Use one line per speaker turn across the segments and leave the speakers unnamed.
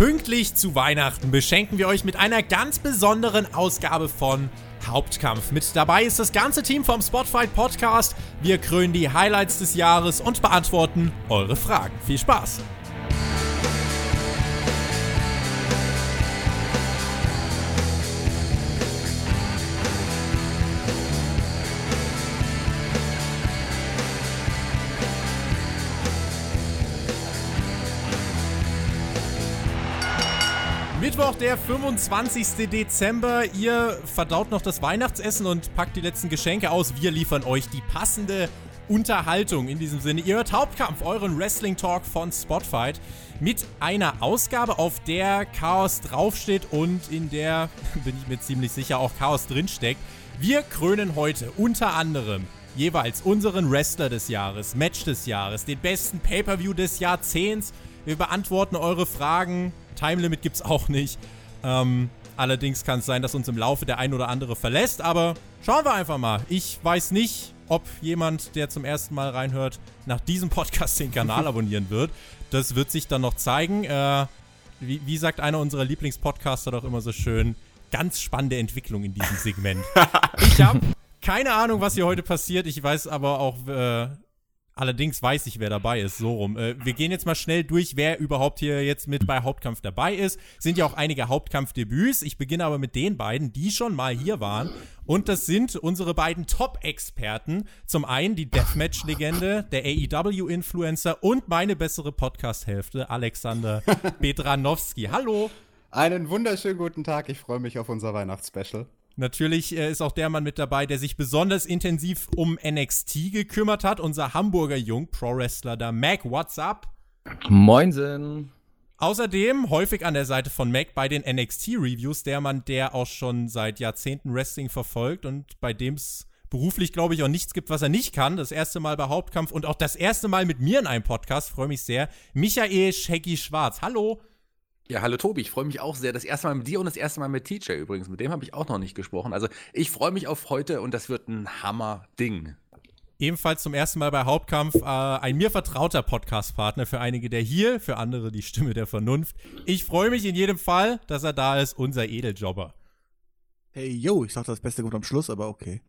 Pünktlich zu Weihnachten beschenken wir euch mit einer ganz besonderen Ausgabe von Hauptkampf. Mit dabei ist das ganze Team vom Spotfight Podcast. Wir krönen die Highlights des Jahres und beantworten eure Fragen. Viel Spaß! Mittwoch, der 25. Dezember. Ihr verdaut noch das Weihnachtsessen und packt die letzten Geschenke aus. Wir liefern euch die passende Unterhaltung in diesem Sinne. Ihr hört Hauptkampf, euren Wrestling Talk von Spotfight mit einer Ausgabe, auf der Chaos draufsteht und in der, bin ich mir ziemlich sicher, auch Chaos drinsteckt. Wir krönen heute unter anderem jeweils unseren Wrestler des Jahres, Match des Jahres, den besten Pay-Per-View des Jahrzehnts. Wir beantworten eure Fragen Time Limit gibt es auch nicht. Ähm, allerdings kann es sein, dass uns im Laufe der ein oder andere verlässt, aber schauen wir einfach mal. Ich weiß nicht, ob jemand, der zum ersten Mal reinhört, nach diesem Podcast den Kanal abonnieren wird. Das wird sich dann noch zeigen. Äh, wie, wie, sagt einer unserer Lieblingspodcaster doch immer so schön, ganz spannende Entwicklung in diesem Segment. ich habe keine Ahnung, was hier heute passiert. Ich weiß aber auch äh, Allerdings weiß ich, wer dabei ist, so rum. Äh, wir gehen jetzt mal schnell durch, wer überhaupt hier jetzt mit bei Hauptkampf dabei ist. Sind ja auch einige Hauptkampfdebüts. Ich beginne aber mit den beiden, die schon mal hier waren. Und das sind unsere beiden Top-Experten. Zum einen die Deathmatch-Legende, der AEW-Influencer und meine bessere Podcast-Hälfte, Alexander Bedranowski. Hallo.
Einen wunderschönen guten Tag. Ich freue mich auf unser Weihnachtsspecial.
Natürlich äh, ist auch der Mann mit dabei, der sich besonders intensiv um NXT gekümmert hat. Unser Hamburger Jung, Pro-Wrestler da. Mac, what's up?
Moinsen.
Außerdem häufig an der Seite von Mac bei den NXT-Reviews, der Mann, der auch schon seit Jahrzehnten Wrestling verfolgt und bei dem es beruflich, glaube ich, auch nichts gibt, was er nicht kann. Das erste Mal bei Hauptkampf und auch das erste Mal mit mir in einem Podcast. Freue mich sehr. Michael Shaggy Schwarz. Hallo.
Ja, hallo Tobi, ich freue mich auch sehr. Das erste Mal mit dir und das erste Mal mit TJ übrigens. Mit dem habe ich auch noch nicht gesprochen. Also ich freue mich auf heute und das wird ein Hammer-Ding.
Ebenfalls zum ersten Mal bei Hauptkampf äh, ein mir vertrauter Podcast-Partner für einige der hier, für andere die Stimme der Vernunft. Ich freue mich in jedem Fall, dass er da ist, unser Edeljobber.
Hey, yo, ich sag das Beste gut am Schluss, aber okay.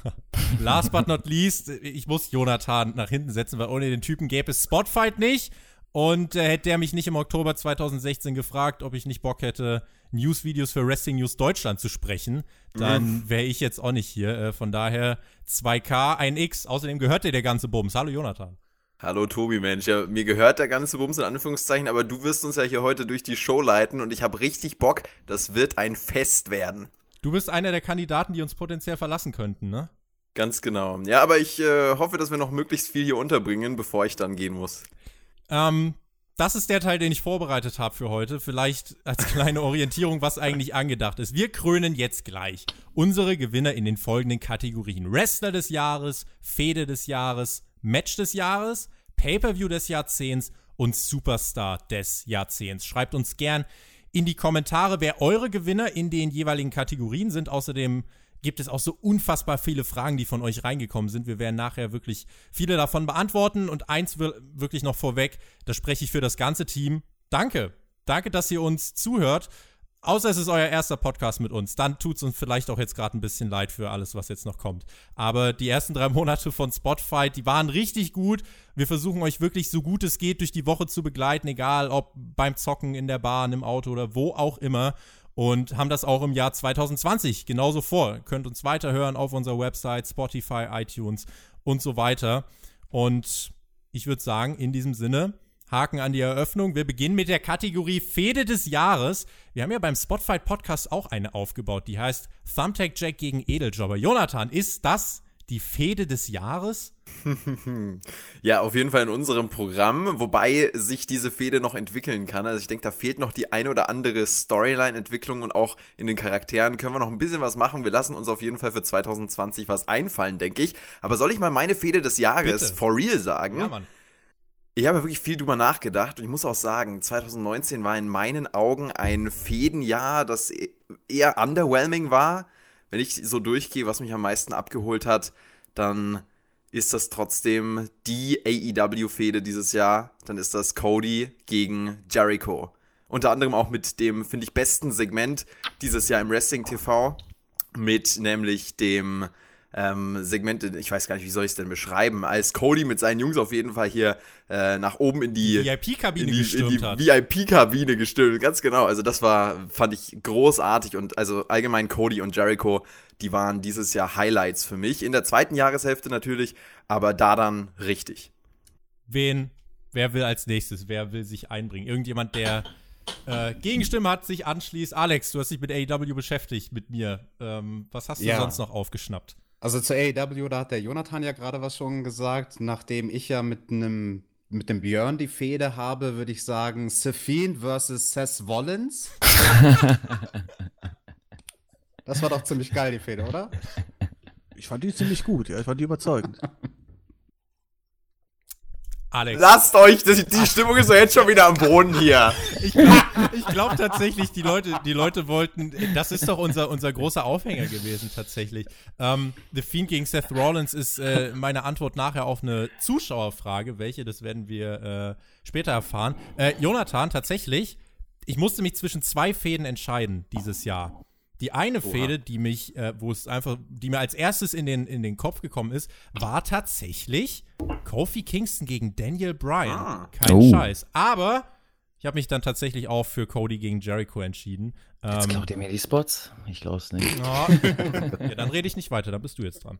Last but not least, ich muss Jonathan nach hinten setzen, weil ohne den Typen gäbe es Spotfight nicht. Und äh, hätte er mich nicht im Oktober 2016 gefragt, ob ich nicht Bock hätte, Newsvideos für Wrestling News Deutschland zu sprechen, dann mhm. wäre ich jetzt auch nicht hier. Äh, von daher 2K, 1X. Außerdem gehört dir der ganze Bums. Hallo Jonathan.
Hallo Tobi, Mensch. Ja, mir gehört der ganze Bums in Anführungszeichen, aber du wirst uns ja hier heute durch die Show leiten und ich habe richtig Bock. Das wird ein Fest werden.
Du bist einer der Kandidaten, die uns potenziell verlassen könnten, ne?
Ganz genau. Ja, aber ich äh, hoffe, dass wir noch möglichst viel hier unterbringen, bevor ich dann gehen muss.
Ähm, das ist der Teil, den ich vorbereitet habe für heute. Vielleicht als kleine Orientierung, was eigentlich angedacht ist. Wir krönen jetzt gleich unsere Gewinner in den folgenden Kategorien: Wrestler des Jahres, Fehde des Jahres, Match des Jahres, Pay-per-View des Jahrzehnts und Superstar des Jahrzehnts. Schreibt uns gern in die Kommentare, wer eure Gewinner in den jeweiligen Kategorien sind. Außerdem gibt es auch so unfassbar viele Fragen, die von euch reingekommen sind. Wir werden nachher wirklich viele davon beantworten. Und eins wirklich noch vorweg, da spreche ich für das ganze Team. Danke. Danke, dass ihr uns zuhört. Außer es ist euer erster Podcast mit uns. Dann tut es uns vielleicht auch jetzt gerade ein bisschen leid für alles, was jetzt noch kommt. Aber die ersten drei Monate von Spotify, die waren richtig gut. Wir versuchen euch wirklich so gut es geht durch die Woche zu begleiten, egal ob beim Zocken, in der Bahn, im Auto oder wo auch immer und haben das auch im Jahr 2020 genauso vor. Könnt uns weiterhören auf unserer Website, Spotify, iTunes und so weiter. Und ich würde sagen, in diesem Sinne, Haken an die Eröffnung. Wir beginnen mit der Kategorie Fehde des Jahres. Wir haben ja beim Spotfight Podcast auch eine aufgebaut, die heißt Thumbtack Jack gegen Edeljobber. Jonathan, ist das die Fehde des Jahres?
ja, auf jeden Fall in unserem Programm, wobei sich diese Fehde noch entwickeln kann. Also ich denke, da fehlt noch die ein oder andere Storyline-Entwicklung und auch in den Charakteren können wir noch ein bisschen was machen. Wir lassen uns auf jeden Fall für 2020 was einfallen, denke ich. Aber soll ich mal meine Fehde des Jahres Bitte. for real sagen? Ja, Mann. Ich habe wirklich viel drüber nachgedacht und ich muss auch sagen, 2019 war in meinen Augen ein Fädenjahr, das e-, eher underwhelming war. Wenn ich so durchgehe, was mich am meisten abgeholt hat, dann ist das trotzdem die AEW-Fehde dieses Jahr. Dann ist das Cody gegen Jericho. unter anderem auch mit dem, finde ich, besten Segment dieses Jahr im Wrestling TV, mit nämlich dem ähm, Segment, ich weiß gar nicht, wie soll ich es denn beschreiben, als Cody mit seinen Jungs auf jeden Fall hier äh, nach oben in die
VIP-Kabine
gestürmt in die VIP-Kabine gestürmt, ganz genau. Also das war, fand ich großartig und also allgemein Cody und Jericho, die waren dieses Jahr Highlights für mich. In der zweiten Jahreshälfte natürlich, aber da dann richtig.
Wen, wer will als nächstes, wer will sich einbringen? Irgendjemand, der äh, Gegenstimme hat, sich anschließt. Alex, du hast dich mit AEW beschäftigt, mit mir. Ähm, was hast du ja. sonst noch aufgeschnappt?
Also zu AEW, da hat der Jonathan ja gerade was schon gesagt. Nachdem ich ja mit einem mit dem Björn die Fehde habe, würde ich sagen, Safine versus Seth Rollins. das war doch ziemlich geil, die Fehde, oder?
Ich fand die ziemlich gut, ja. Ich fand die überzeugend.
Alex. Lasst euch, das, die Stimmung ist doch jetzt schon wieder am Boden hier.
Ich glaube glaub tatsächlich, die Leute, die Leute wollten, das ist doch unser, unser großer Aufhänger gewesen tatsächlich. Ähm, The Fiend gegen Seth Rollins ist äh, meine Antwort nachher auf eine Zuschauerfrage, welche, das werden wir äh, später erfahren. Äh, Jonathan, tatsächlich, ich musste mich zwischen zwei Fäden entscheiden dieses Jahr. Die eine Oha. Fehde, die mich, äh, wo es einfach, die mir als erstes in den, in den Kopf gekommen ist, war tatsächlich Kofi Kingston gegen Daniel Bryan. Ah. Kein oh. Scheiß. Aber ich habe mich dann tatsächlich auch für Cody gegen Jericho entschieden.
Jetzt ähm, klaut ihr mir die Spots? Ich glaube es nicht.
Oh. ja, dann rede ich nicht weiter, dann bist du jetzt dran.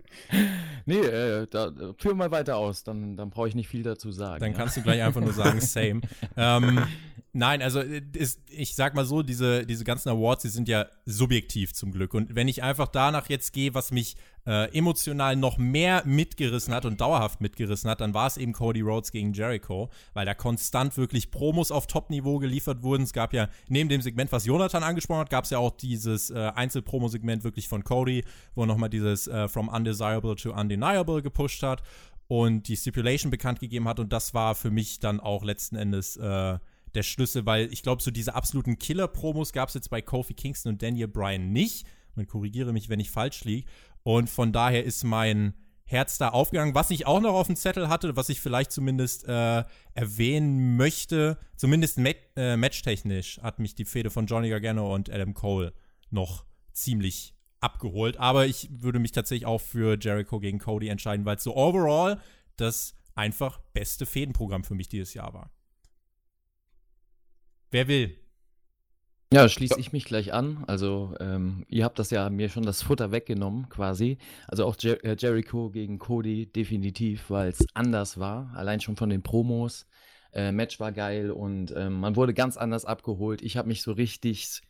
Nee, äh, da, führ mal weiter aus, dann, dann brauche ich nicht viel dazu sagen.
Dann ja. kannst du gleich einfach nur sagen, same. ähm, Nein, also äh, ist, ich sag mal so, diese, diese ganzen Awards, die sind ja subjektiv zum Glück. Und wenn ich einfach danach jetzt gehe, was mich äh, emotional noch mehr mitgerissen hat und dauerhaft mitgerissen hat, dann war es eben Cody Rhodes gegen Jericho, weil da konstant wirklich Promos auf Top-Niveau geliefert wurden. Es gab ja neben dem Segment, was Jonathan angesprochen hat, gab es ja auch dieses äh, Einzelpromo-Segment wirklich von Cody, wo er nochmal dieses äh, From Undesirable to Undeniable gepusht hat und die Stipulation bekannt gegeben hat. Und das war für mich dann auch letzten Endes äh, der Schlüssel, weil ich glaube, so diese absoluten Killer-Promos gab es jetzt bei Kofi Kingston und Daniel Bryan nicht. Man korrigiere mich, wenn ich falsch liege. Und von daher ist mein Herz da aufgegangen. Was ich auch noch auf dem Zettel hatte, was ich vielleicht zumindest äh, erwähnen möchte, zumindest mat äh, matchtechnisch, hat mich die Fehde von Johnny Gargano und Adam Cole noch ziemlich abgeholt. Aber ich würde mich tatsächlich auch für Jericho gegen Cody entscheiden, weil es so overall das einfach beste Fädenprogramm für mich dieses Jahr war. Wer will?
Ja, schließe ich mich gleich an. Also, ähm, ihr habt das ja mir schon das Futter weggenommen, quasi. Also auch Jer äh, Jericho gegen Cody definitiv, weil es anders war. Allein schon von den Promos. Äh, Match war geil und ähm, man wurde ganz anders abgeholt. Ich habe mich so richtig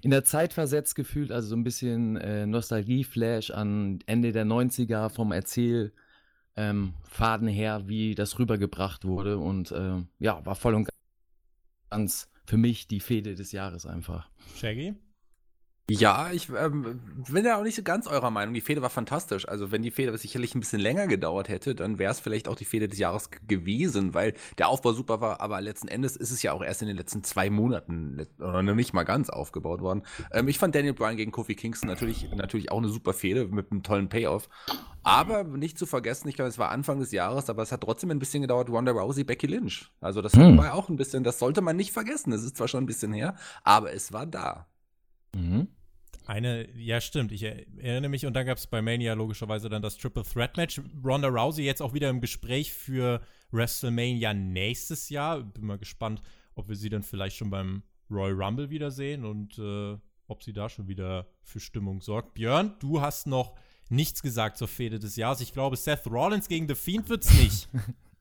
in der Zeit versetzt gefühlt, also so ein bisschen äh, Nostalgie-Flash an Ende der 90er vom Erzählfaden ähm, her, wie das rübergebracht wurde. Und äh, ja, war voll und ganz für mich die Fehde des Jahres einfach.
Shaggy?
Ja, ich ähm, bin ja auch nicht so ganz eurer Meinung. Die Fehde war fantastisch. Also, wenn die Fehde sicherlich ein bisschen länger gedauert hätte, dann wäre es vielleicht auch die Fehde des Jahres gewesen, weil der Aufbau super war. Aber letzten Endes ist es ja auch erst in den letzten zwei Monaten oder nicht mal ganz aufgebaut worden. Ähm, ich fand Daniel Bryan gegen Kofi Kingston natürlich, natürlich auch eine super Fehde mit einem tollen Payoff. Aber nicht zu vergessen, ich glaube, es war Anfang des Jahres, aber es hat trotzdem ein bisschen gedauert, Ronda Rousey, Becky Lynch. Also, das hm. war auch ein bisschen, das sollte man nicht vergessen. Es ist zwar schon ein bisschen her, aber es war da.
Mhm. Eine, ja, stimmt. Ich erinnere mich, und dann gab es bei Mania logischerweise dann das Triple Threat Match. Ronda Rousey jetzt auch wieder im Gespräch für WrestleMania nächstes Jahr. Bin mal gespannt, ob wir sie dann vielleicht schon beim Royal Rumble wiedersehen und äh, ob sie da schon wieder für Stimmung sorgt. Björn, du hast noch nichts gesagt zur Fehde des Jahres. Ich glaube, Seth Rollins gegen The Fiend wird es nicht.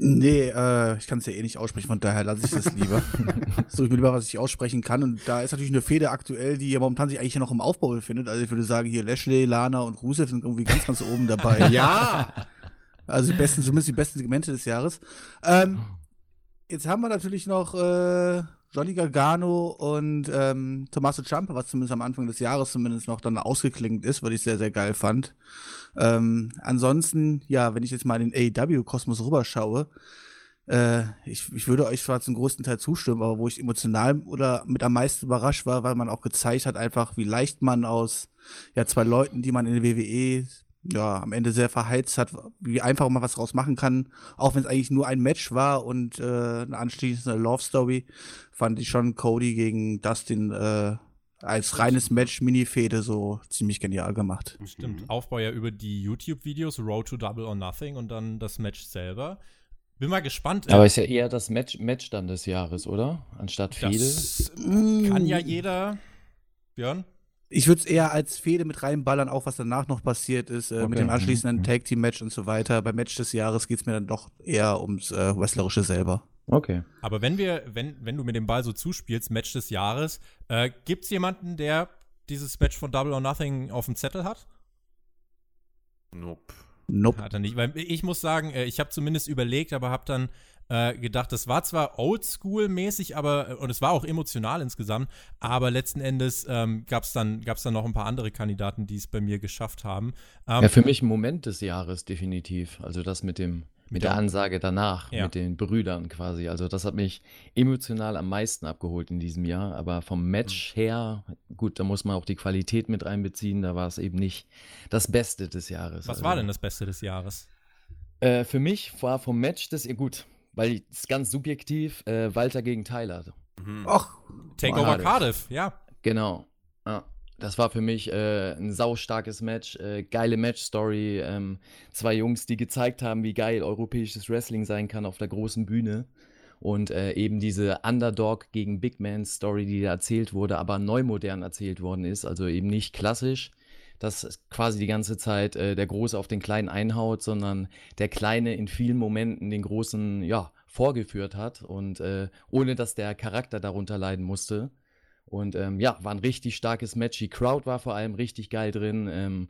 Nee, äh, ich kann es ja eh nicht aussprechen, von daher lasse ich das lieber. so, ich mir lieber, was ich aussprechen kann. Und da ist natürlich eine Fehde aktuell, die ja momentan sich eigentlich noch im Aufbau befindet. Also ich würde sagen, hier Lashley, Lana und Rusev sind irgendwie ganz, ganz oben dabei.
ja!
Also die besten, zumindest die besten Segmente des Jahres. Ähm, jetzt haben wir natürlich noch äh, Johnny Gargano und ähm, Tommaso Ciampa, was zumindest am Anfang des Jahres zumindest noch dann ausgeklingt ist, was ich sehr, sehr geil fand. Ähm, ansonsten, ja, wenn ich jetzt mal in den AEW-Kosmos rüberschaue, äh, ich, ich würde euch zwar zum größten Teil zustimmen, aber wo ich emotional oder mit am meisten überrascht war, weil man auch gezeigt hat, einfach wie leicht man aus ja, zwei Leuten, die man in der WWE ja, am Ende sehr verheizt hat, wie einfach man was draus machen kann. Auch wenn es eigentlich nur ein Match war und äh, eine anschließende Love Story, fand ich schon Cody gegen Dustin äh, als reines Match Mini-Fehde so ziemlich genial gemacht.
Stimmt. Mhm. Aufbau ja über die YouTube-Videos, Road to Double or Nothing und dann das Match selber. Bin mal gespannt.
Aber ist ja eher das Match, Match dann des Jahres, oder? Anstatt Fehde. Das
kann ja jeder. Björn?
Ich würde es eher als Fehde mit reinballern, auch was danach noch passiert ist, äh, okay. mit dem anschließenden mhm. Tag Team Match und so weiter. Beim Match des Jahres geht es mir dann doch eher ums äh, Wrestlerische selber.
Okay.
Aber wenn wir, wenn, wenn du mit dem Ball so zuspielst, Match des Jahres, äh, gibt es jemanden, der dieses Match von Double or Nothing auf dem Zettel hat?
Nope.
Nope. Hat er nicht. Weil ich muss sagen, äh, ich habe zumindest überlegt, aber habe dann äh, gedacht, das war zwar oldschool-mäßig, aber, äh, und es war auch emotional insgesamt, aber letzten Endes ähm, gab es dann, gab's dann noch ein paar andere Kandidaten, die es bei mir geschafft haben.
Ähm, ja, für mich ein Moment des Jahres definitiv. Also das mit dem mit der Ansage danach, ja. mit den Brüdern quasi. Also das hat mich emotional am meisten abgeholt in diesem Jahr. Aber vom Match mhm. her, gut, da muss man auch die Qualität mit einbeziehen. Da war es eben nicht das Beste des Jahres.
Was also, war denn das Beste des Jahres?
Äh, für mich war vom Match das, gut, weil es ganz subjektiv, äh, Walter gegen Tyler.
Mhm. Ach, Takeover Cardiff, ja.
Genau. Ja das war für mich äh, ein saustarkes Match, äh, geile Match-Story. Ähm, zwei Jungs, die gezeigt haben, wie geil europäisches Wrestling sein kann auf der großen Bühne. Und äh, eben diese Underdog gegen Big Man-Story, die da erzählt wurde, aber neu modern erzählt worden ist. Also eben nicht klassisch, dass quasi die ganze Zeit äh, der Große auf den Kleinen einhaut, sondern der Kleine in vielen Momenten den Großen, ja, vorgeführt hat und äh, ohne dass der Charakter darunter leiden musste. Und ähm, ja, war ein richtig starkes Match. Die Crowd war vor allem richtig geil drin. Ähm,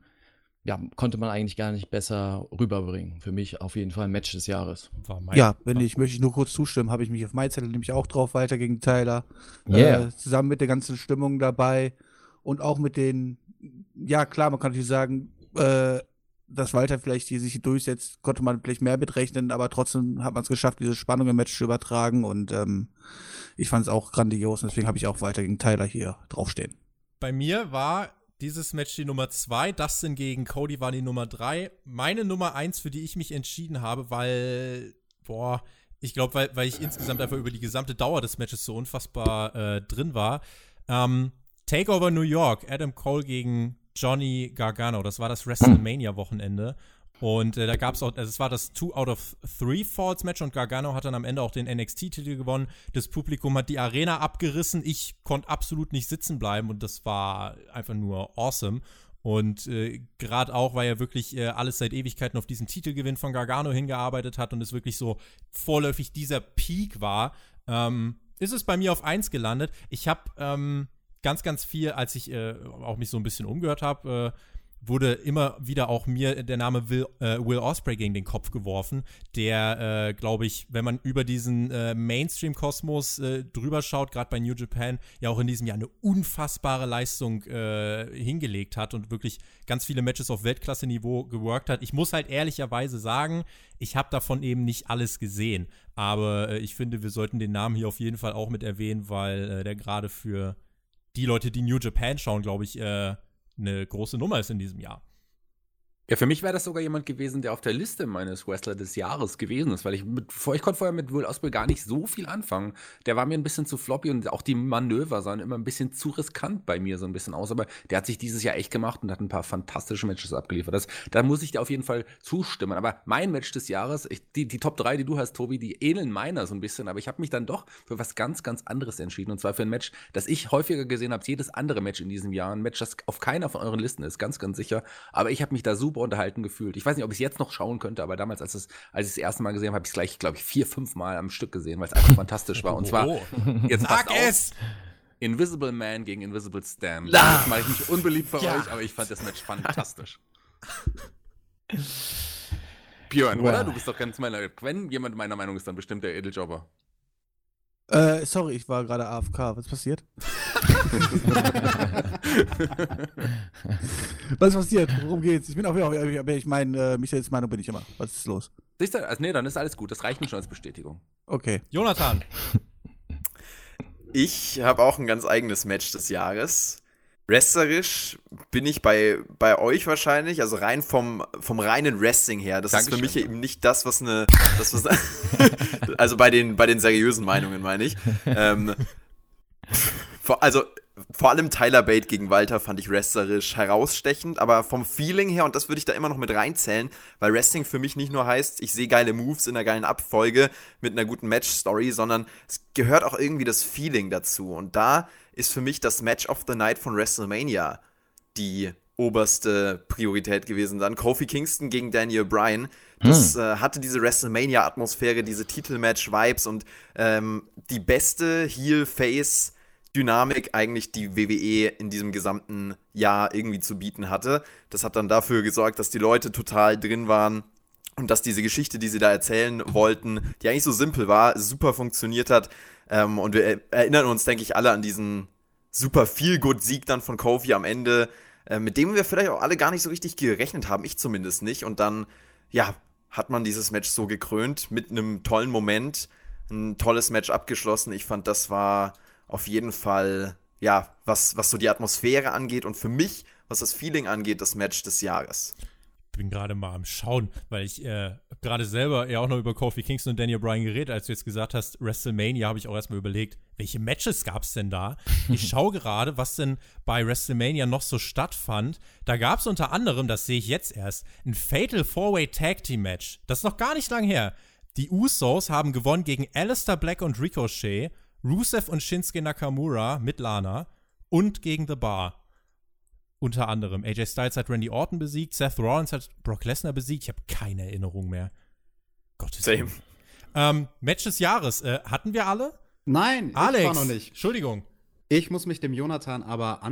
ja, konnte man eigentlich gar nicht besser rüberbringen. Für mich auf jeden Fall ein Match des Jahres.
ja, wenn ich, möchte ich nur kurz zustimmen, habe ich mich auf mein Zettel nämlich auch drauf weiter gegen Tyler. Yeah. Äh, zusammen mit der ganzen Stimmung dabei und auch mit den, ja klar, man kann natürlich sagen, äh, dass Walter vielleicht hier sich durchsetzt, konnte man vielleicht mehr mitrechnen, aber trotzdem hat man es geschafft, diese Spannung im Match zu übertragen und ähm, ich fand es auch grandios und deswegen habe ich auch Walter gegen Tyler hier draufstehen.
Bei mir war dieses Match die Nummer zwei, Dustin gegen Cody war die Nummer drei. Meine Nummer eins, für die ich mich entschieden habe, weil, boah, ich glaube, weil, weil ich insgesamt einfach über die gesamte Dauer des Matches so unfassbar äh, drin war. Ähm, Takeover New York, Adam Cole gegen Johnny Gargano. Das war das WrestleMania-Wochenende. Und äh, da gab es auch, also es war das Two out of Three Falls Match und Gargano hat dann am Ende auch den NXT-Titel gewonnen. Das Publikum hat die Arena abgerissen. Ich konnte absolut nicht sitzen bleiben und das war einfach nur awesome. Und äh, gerade auch, weil er wirklich äh, alles seit Ewigkeiten auf diesen Titelgewinn von Gargano hingearbeitet hat und es wirklich so vorläufig dieser Peak war, ähm, ist es bei mir auf 1 gelandet. Ich habe ähm, ganz, ganz viel, als ich äh, auch mich so ein bisschen umgehört habe, äh, wurde immer wieder auch mir der Name Will, äh, Will Osprey gegen den Kopf geworfen, der, äh, glaube ich, wenn man über diesen äh, Mainstream-Kosmos äh, drüber schaut, gerade bei New Japan, ja auch in diesem Jahr eine unfassbare Leistung hingelegt hat und wirklich ganz viele Matches auf Weltklasse-Niveau geworkt hat. Ich muss halt ehrlicherweise sagen, ich habe davon eben nicht alles gesehen, aber ich finde, wir sollten den Namen hier auf jeden Fall auch mit erwähnen, weil der gerade für die Leute, die New Japan schauen, glaube ich, äh, eine große Nummer ist in diesem Jahr.
Ja, für mich wäre das sogar jemand gewesen, der auf der Liste meines Wrestler des Jahres gewesen ist, weil ich, mit, ich konnte vorher mit Will Ospreay gar nicht so viel anfangen. Der war mir ein bisschen zu floppy und auch die Manöver sahen immer ein bisschen zu riskant bei mir so ein bisschen aus, aber der hat sich dieses Jahr echt gemacht und hat ein paar fantastische Matches abgeliefert. Das, da muss ich dir auf jeden Fall zustimmen. Aber mein Match des Jahres, ich, die, die Top 3, die du hast, Tobi, die ähneln meiner so ein bisschen, aber ich habe mich dann doch für was ganz, ganz anderes entschieden und zwar für ein Match, das ich häufiger gesehen habe, jedes andere Match in diesem Jahr. Ein Match, das auf keiner von euren Listen ist, ganz, ganz sicher. Aber ich habe mich da super super unterhalten gefühlt. Ich weiß nicht, ob ich es jetzt noch schauen könnte, aber damals, als, es, als ich das erste Mal gesehen habe, habe ich es gleich, glaube ich, vier, fünf Mal am Stück gesehen, weil es einfach fantastisch war. Und zwar, oh. jetzt Sag es! Invisible Man gegen Invisible Stan. Das mache ich mich unbeliebt bei ja. euch, aber ich fand das Match fantastisch. Björn, wow. oder? Du bist doch ganz meiner. Wenn jemand meiner Meinung ist, dann bestimmt der Edeljobber.
Äh, sorry, ich war gerade AFK. Was passiert? Was passiert? Worum geht's? Ich bin auch wieder, aber ich meine, äh, Michaels Meinung bin ich immer. Was ist los?
Siehst du, also, nee, dann ist alles gut. Das reicht mir schon als Bestätigung.
Okay.
Jonathan.
Ich habe auch ein ganz eigenes Match des Jahres. Wrestlerisch bin ich bei, bei euch wahrscheinlich, also rein vom, vom reinen Wrestling her. Das
Dankeschön.
ist für mich eben nicht das, was eine. Das, was, also bei den, bei den seriösen Meinungen meine ich. Ähm, also vor allem Tyler Bate gegen Walter fand ich wrestlerisch herausstechend, aber vom Feeling her, und das würde ich da immer noch mit reinzählen, weil Wrestling für mich nicht nur heißt, ich sehe geile Moves in einer geilen Abfolge mit einer guten Match-Story, sondern es gehört auch irgendwie das Feeling dazu. Und da ist für mich das Match of the Night von WrestleMania die oberste Priorität gewesen. Dann Kofi Kingston gegen Daniel Bryan. Das äh, hatte diese WrestleMania-Atmosphäre, diese Titelmatch-Vibes und ähm, die beste Heel-Face- Dynamik eigentlich die WWE in diesem gesamten Jahr irgendwie zu bieten hatte. Das hat dann dafür gesorgt, dass die Leute total drin waren und dass diese Geschichte, die sie da erzählen wollten, die eigentlich so simpel war, super funktioniert hat. Ähm, und wir erinnern uns, denke ich, alle an diesen super viel good Sieg dann von Kofi am Ende, äh, mit dem wir vielleicht auch alle gar nicht so richtig gerechnet haben, ich zumindest nicht. Und dann, ja, hat man dieses Match so gekrönt mit einem tollen Moment, ein tolles Match abgeschlossen. Ich fand, das war auf jeden Fall, ja, was, was so die Atmosphäre angeht und für mich, was das Feeling angeht, das Match des Jahres.
Ich bin gerade mal am Schauen, weil ich äh, gerade selber ja auch noch über Kofi Kingston und Daniel Bryan geredet, als du jetzt gesagt hast, WrestleMania, habe ich auch erstmal überlegt, welche Matches gab es denn da? Ich schaue gerade, was denn bei WrestleMania noch so stattfand. Da gab es unter anderem, das sehe ich jetzt erst, ein Fatal Four-Way Tag Team Match. Das ist noch gar nicht lang her. Die Usos haben gewonnen gegen Alistair Black und Ricochet Rusev und Shinsuke Nakamura mit Lana und gegen The Bar. Unter anderem. AJ Styles hat Randy Orton besiegt, Seth Rollins hat Brock Lesnar besiegt. Ich habe keine Erinnerung mehr. Gottes
Same.
Willen. Ähm, Match des Jahres. Äh, hatten wir alle?
Nein,
Alex.
ich war noch nicht.
Entschuldigung.
Ich muss mich dem Jonathan aber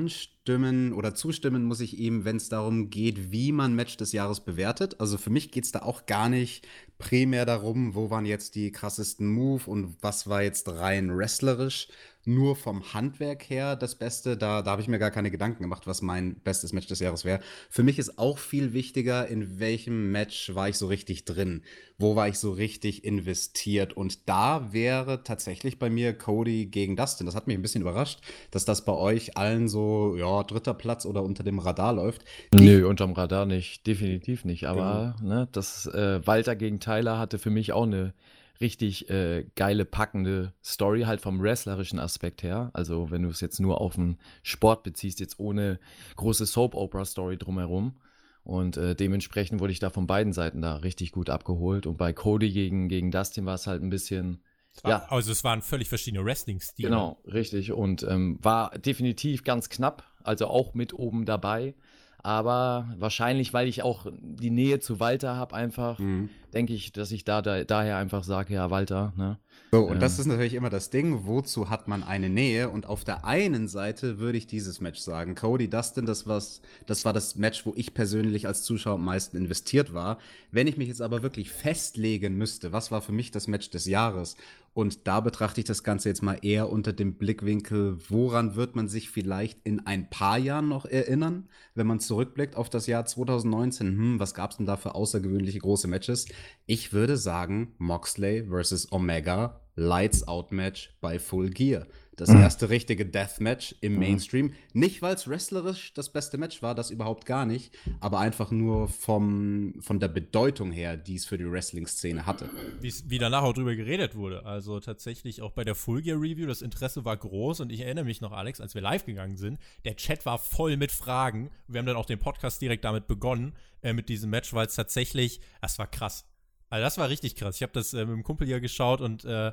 anstimmen oder zustimmen muss ich ihm, wenn es darum geht, wie man Match des Jahres bewertet. Also für mich geht es da auch gar nicht primär darum, wo waren jetzt die krassesten Move und was war jetzt rein wrestlerisch. Nur vom Handwerk her das Beste, da, da habe ich mir gar keine Gedanken gemacht, was mein bestes Match des Jahres wäre. Für mich ist auch viel wichtiger, in welchem Match war ich so richtig drin, wo war ich so richtig investiert. Und da wäre tatsächlich bei mir Cody gegen Dustin. Das hat mich ein bisschen überrascht, dass das bei euch allen so, ja, dritter Platz oder unter dem Radar läuft.
Nö, unterm Radar nicht, definitiv nicht. Aber ne, das äh, Walter gegen Tyler hatte für mich auch eine richtig äh, geile, packende Story, halt vom wrestlerischen Aspekt her. Also, wenn du es jetzt nur auf den Sport beziehst, jetzt ohne große Soap-Opera-Story drumherum. Und äh, dementsprechend wurde ich da von beiden Seiten da richtig gut abgeholt. Und bei Cody gegen, gegen Dustin war es halt ein bisschen.
War,
Ja.
Also es waren völlig verschiedene Wrestling-Stile.
Genau, richtig. Und ähm, war definitiv ganz knapp, also auch mit oben dabei. Aber wahrscheinlich, weil ich auch die Nähe zu Walter habe, einfach,
Mhm.
denke ich, dass ich da, da daher einfach sage, ja, Walter, ne?
So, und
Ja.
das ist natürlich immer das Ding, wozu hat man eine Nähe? Und auf der einen Seite würde ich dieses Match sagen. Cody Dustin, das, war's, das war das Match, wo ich persönlich als Zuschauer am meisten investiert war. Wenn ich mich jetzt aber wirklich festlegen müsste, was war für mich das Match des Jahres? Und da betrachte ich das Ganze jetzt mal eher unter dem Blickwinkel, woran wird man sich vielleicht in ein paar Jahren noch erinnern, wenn man zurückblickt auf das Jahr 2019? Hm, was gab es denn da für außergewöhnliche große Matches? Ich würde sagen, Moxley versus Omega, Lights Out Match bei Full Gear. Das erste richtige Deathmatch im Mainstream. Nicht, weil es wrestlerisch das beste Match war, das überhaupt gar nicht, aber einfach nur vom, von der Bedeutung her, die es für die Wrestling-Szene hatte.
Wie's- wie danach auch drüber geredet wurde. Also tatsächlich auch bei der Full Gear Review, das Interesse war groß und ich erinnere mich noch, Alex, als wir live gegangen sind, der Chat war voll mit Fragen. Wir haben dann auch den Podcast direkt damit begonnen, äh, mit diesem Match, weil es tatsächlich, das war krass. Also das war richtig krass. Ich habe das äh, mit dem Kumpel hier geschaut und äh,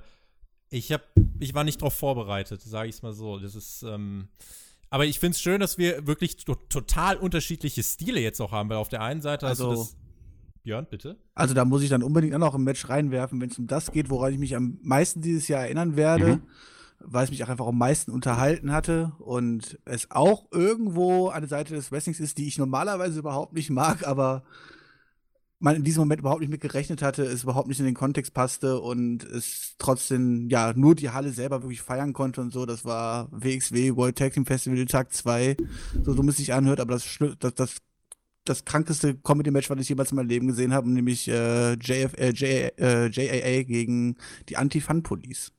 ich hab, ich war nicht drauf vorbereitet, sage ich es mal so. Das ist, ähm, aber ich finde es schön, dass wir wirklich to total unterschiedliche Stile jetzt auch haben, weil auf der einen Seite du
Also-
das. Björn, bitte?
Also da muss ich dann unbedingt auch noch ein Match reinwerfen, wenn es um das geht, woran ich mich am meisten dieses Jahr erinnern werde,
Mhm.
weil es mich auch einfach am meisten unterhalten hatte und es auch irgendwo eine Seite des Wrestlings ist, die ich normalerweise überhaupt nicht mag, aber man in diesem Moment überhaupt nicht mit gerechnet hatte, es überhaupt nicht in den Kontext passte und es trotzdem ja nur die Halle selber wirklich feiern konnte und so. Das war WXW World Tag Team Festival Tag 2, so dumm es sich anhört, aber das, das, das das krankeste Comedy-Match, was ich jemals in meinem Leben gesehen habe, nämlich äh, JF, äh, J, äh, JAA gegen die Anti-Fun-Police.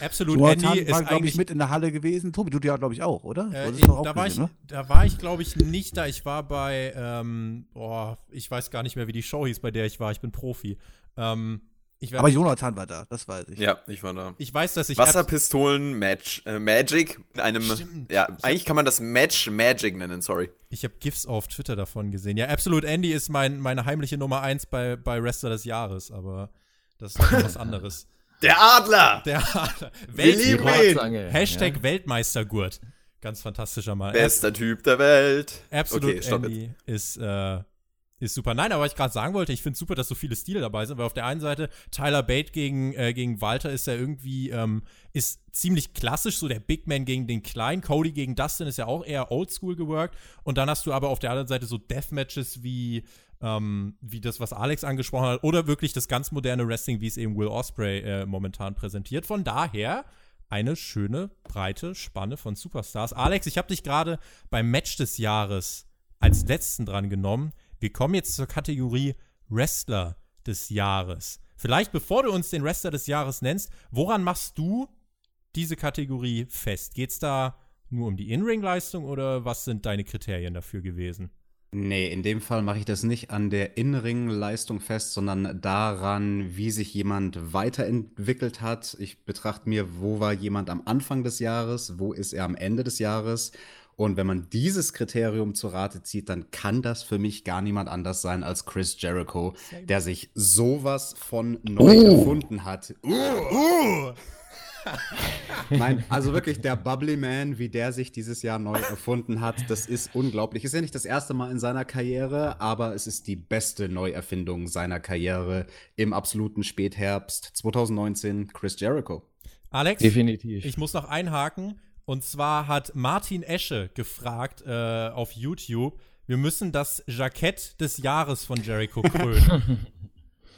Absolute
Jonathan
Andy ist
war, glaube ich,
eigentlich
mit in der Halle gewesen. Tobi, du ja, glaube ich, auch, oder?
Äh, ich,
auch
da, war
gesehen,
ich,
ne?
da war ich, glaube ich, nicht da. Ich war bei, ähm, boah, ich weiß gar nicht mehr, wie die Show hieß, bei der ich war. Ich bin Profi. Ähm, ich,
Aber Jonathan war da, das weiß ich.
Ja, ich war da.
ich weiß, dass ich Abs-
Wasserpistolen-Match, äh, Magic, in einem,
Stimmt.
ja, eigentlich kann man das Match Magic nennen, sorry.
ich habe GIFs auf Twitter davon gesehen. Ja, Absolute Andy ist mein, meine heimliche Nummer 1 bei, bei Wrestler des Jahres, aber das ist was anderes.
Der Adler!
Der
Wir
Welt
lieben ihn.
Quarzange,
Hashtag Weltmeistergurt. Ganz fantastischer Mann.
Bester Typ der Welt.
Absolute
Okay, stopp
Andy ist, äh, ist super. Nein, aber was ich gerade sagen wollte, ich finde super, dass so viele Stile dabei sind, weil auf der einen Seite Tyler Bate gegen, äh, gegen Walter ist ja irgendwie, ähm, ist ziemlich klassisch, so der Big Man gegen den Kleinen. Cody gegen Dustin ist ja auch eher oldschool geworkt. Und dann hast du aber auf der anderen Seite so Deathmatches wie, ähm, wie das, was Alex angesprochen hat, oder wirklich das ganz moderne Wrestling, wie es eben Will Osprey äh, momentan präsentiert. Von daher eine schöne, breite Spanne von Superstars. Alex, ich habe dich gerade beim Match des Jahres als letzten dran genommen. Wir kommen jetzt zur Kategorie Wrestler des Jahres. Vielleicht bevor du uns den Wrestler des Jahres nennst, woran machst du diese Kategorie fest? Geht's da nur um die In-Ring-Leistung oder was sind deine Kriterien dafür gewesen?
Nee, in dem Fall mache ich das nicht an der Innenring-Leistung fest, sondern daran, wie sich jemand weiterentwickelt hat. Ich betrachte mir, wo war jemand am Anfang des Jahres, wo ist er am Ende des Jahres. Und wenn man dieses Kriterium zu Rate zieht, dann kann das für mich gar niemand anders sein als Chris Jericho, der sich sowas von neu erfunden hat.
Uh,
Nein, also wirklich der Bubbly Man, wie der sich dieses Jahr neu erfunden hat, das ist unglaublich. Ist ja nicht das erste Mal in seiner Karriere, aber es ist die beste Neuerfindung seiner Karriere im absoluten Spätherbst 2019, Chris Jericho.
Alex,
Definitiv.
ich muss noch einhaken. Und zwar hat Martin Esche gefragt äh, auf YouTube, wir müssen das Jackett des Jahres von Jericho krönen.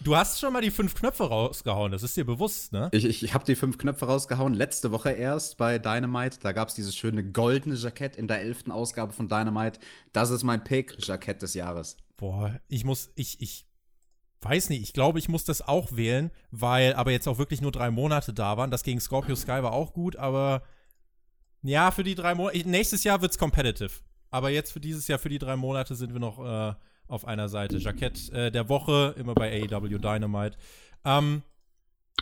du hast schon mal die fünf Knöpfe rausgehauen, das ist dir bewusst, ne?
Ich, ich, ich habe die fünf Knöpfe rausgehauen, letzte Woche erst bei Dynamite. Da gab es dieses schöne goldene Jackett in der elften Ausgabe von Dynamite. Das ist mein Pick, Jackett des Jahres.
Boah, ich muss, ich, ich weiß nicht, ich glaube, ich muss das auch wählen, weil aber jetzt auch wirklich nur drei Monate da waren. Das gegen Scorpio Sky war auch gut, aber ja, für die drei Monate, nächstes Jahr wird's competitive. Aber jetzt für dieses Jahr, für die drei Monate sind wir noch äh, auf einer Seite. Jackett äh, der Woche, immer bei AEW Dynamite. Ähm,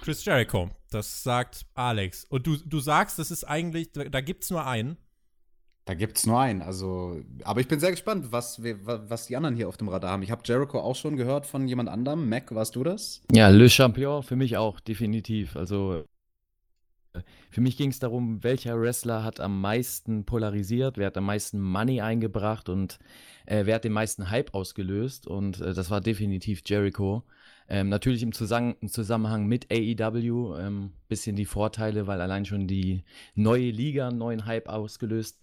Chris Jericho, das sagt Alex. Und du, du sagst, das ist eigentlich, da, da gibt's nur einen.
Da gibt's nur einen. Also, aber ich bin sehr gespannt, was, wir, was die anderen hier auf dem Radar haben. Ich habe Jericho auch schon gehört von jemand anderem. Mac, warst du das?
Ja, Le Champion für mich auch, definitiv. Also für mich ging es darum, welcher Wrestler hat am meisten polarisiert, wer hat am meisten Money eingebracht und äh, wer hat den meisten Hype ausgelöst. Und äh, das war definitiv Jericho. Ähm, natürlich im, Zusammen im Zusammenhang mit AEW ähm, bisschen die Vorteile, weil allein schon die neue Liga einen neuen Hype ausgelöst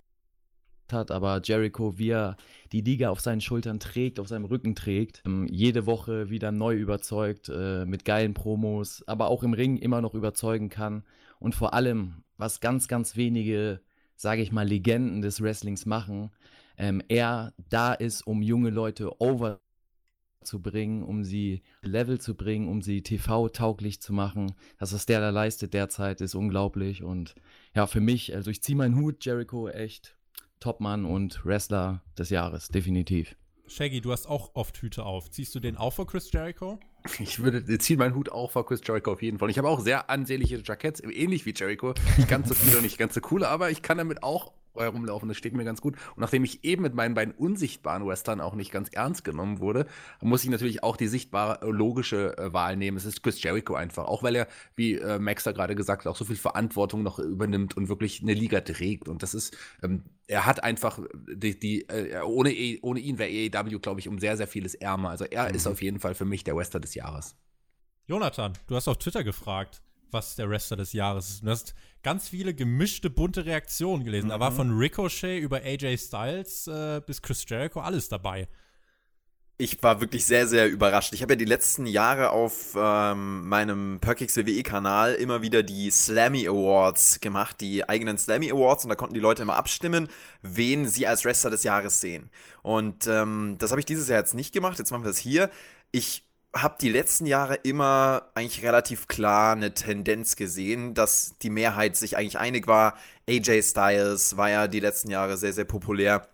hat, aber Jericho, wie er die Liga auf seinen Schultern trägt, auf seinem Rücken trägt, ähm, jede Woche wieder neu überzeugt, äh, mit geilen Promos, aber auch im Ring immer noch überzeugen kann und vor allem, was ganz, ganz wenige, sage ich mal, Legenden des Wrestlings machen, ähm, er da ist, um junge Leute over zu bringen, um sie Level zu bringen, um sie TV-tauglich zu machen. Das, was der da leistet derzeit, ist unglaublich. Und ja, für mich, also ich ziehe meinen Hut, Jericho, echt Topmann und Wrestler des Jahres, definitiv.
Shaggy, du hast auch oft Hüte auf. Ziehst du den auch vor Chris Jericho?
Ich würde ziehen meinen Hut auch vor Chris Jericho auf jeden Fall. Ich habe auch sehr ansehnliche Jackets, ähnlich wie Jericho. Nicht ganz so viele und nicht ganz so coole, aber ich kann damit auch herumlaufen. Das steht mir ganz gut. Und nachdem ich eben mit meinen beiden unsichtbaren Western auch nicht ganz ernst genommen wurde, muss ich natürlich auch die sichtbare, äh, logische äh, Wahl nehmen. Es ist Chris Jericho einfach. Auch weil er, wie äh, Max da gerade gesagt hat, auch so viel Verantwortung noch übernimmt und wirklich eine Liga trägt. Und das ist, ähm, er hat einfach die, die äh, ohne, E- ohne ihn wäre AEW, glaube ich, um sehr, sehr vieles ärmer. Also er ist auf jeden Fall für mich der Wrestler des Jahres.
Jonathan, du hast auf Twitter gefragt, was der Wrestler des Jahres ist. Du hast ganz viele gemischte, bunte Reaktionen gelesen. Da war
Mhm.
von Ricochet über AJ Styles äh, bis Chris Jericho alles dabei.
Ich war wirklich sehr, sehr überrascht. Ich habe ja die letzten Jahre auf ähm, meinem Perkix WWE-Kanal immer wieder die Slammy Awards gemacht, die eigenen Slammy Awards, und da konnten die Leute immer abstimmen, wen sie als Wrestler des Jahres sehen. Und ähm, das habe ich dieses Jahr jetzt nicht gemacht, jetzt machen wir das hier. Ich habe die letzten Jahre immer eigentlich relativ klar eine Tendenz gesehen, dass die Mehrheit sich eigentlich einig war. AJ Styles war ja die letzten Jahre sehr, sehr populär.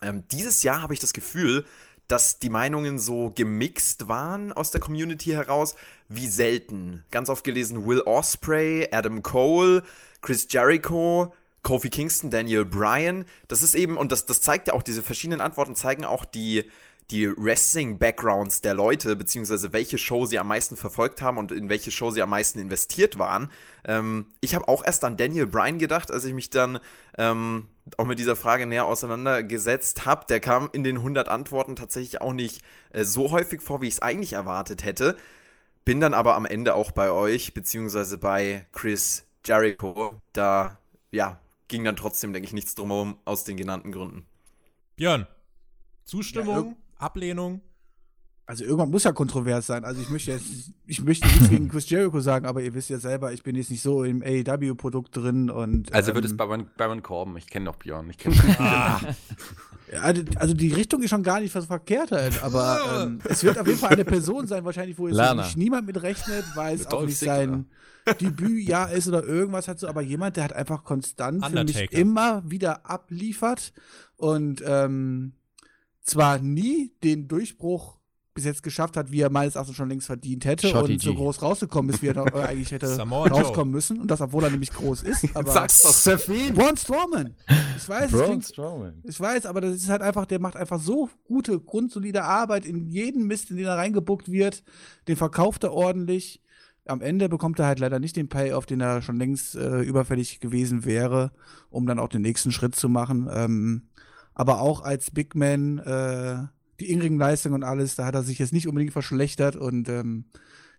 Ähm, dieses Jahr habe ich das Gefühl, dass die Meinungen so gemixt waren aus der Community heraus, wie selten. Ganz oft gelesen Will Osprey, Adam Cole, Chris Jericho, Kofi Kingston, Daniel Bryan. Das ist eben, und das, das zeigt ja auch, diese verschiedenen Antworten zeigen auch die, die Wrestling-Backgrounds der Leute, beziehungsweise welche Show sie am meisten verfolgt haben und in welche Show sie am meisten investiert waren. Ähm, ich habe auch erst an Daniel Bryan gedacht, als ich mich dann ähm, auch mit dieser Frage näher auseinandergesetzt habe. Der kam in den 100 Antworten tatsächlich auch nicht äh, so häufig vor, wie ich es eigentlich erwartet hätte. Bin dann aber am Ende auch bei euch, beziehungsweise bei Chris Jericho. Da, ja, ging dann trotzdem, denke ich, nichts drumherum aus den genannten Gründen.
Björn, Zustimmung, ja, Ablehnung?
Also irgendwann muss ja kontrovers sein. Also ich möchte jetzt, ich möchte nichts gegen Chris Jericho sagen, aber ihr wisst ja selber, ich bin jetzt nicht so im AEW-Produkt drin und.
Also ähm, wird es Baron, Baron Corbin. Ich kenne noch Björn. Ich kenne
ah. ja, also die Richtung ist schon gar nicht was verkehrt halt, aber ähm, es wird auf jeden Fall eine Person sein, wahrscheinlich, wo jetzt niemand mit rechnet, weil es auch nicht sein Debütjahr ist oder irgendwas hat so, aber jemand, der hat einfach konstant für mich immer wieder abliefert und ähm, zwar nie den Durchbruch bis jetzt geschafft hat, wie er meines Erachtens schon längst verdient hätte Shotty und so groß rausgekommen ist, wie er äh, eigentlich hätte rauskommen müssen. Und das, obwohl er nämlich groß ist. Aber
Sag's doch.
Braun Strowman. Ich weiß, Braun Strowman. Ich weiß, aber das ist halt einfach, der macht einfach so gute, grundsolide Arbeit in jeden Mist, in den er reingebuckt wird. Den verkauft er ordentlich. Am Ende bekommt er halt leider nicht den Payoff, den er schon längst äh, überfällig gewesen wäre, um dann auch den nächsten Schritt zu machen. Ähm, aber auch als Big Man, äh, die Ingring-Leistung und alles, da hat er sich jetzt nicht unbedingt verschlechtert und ähm,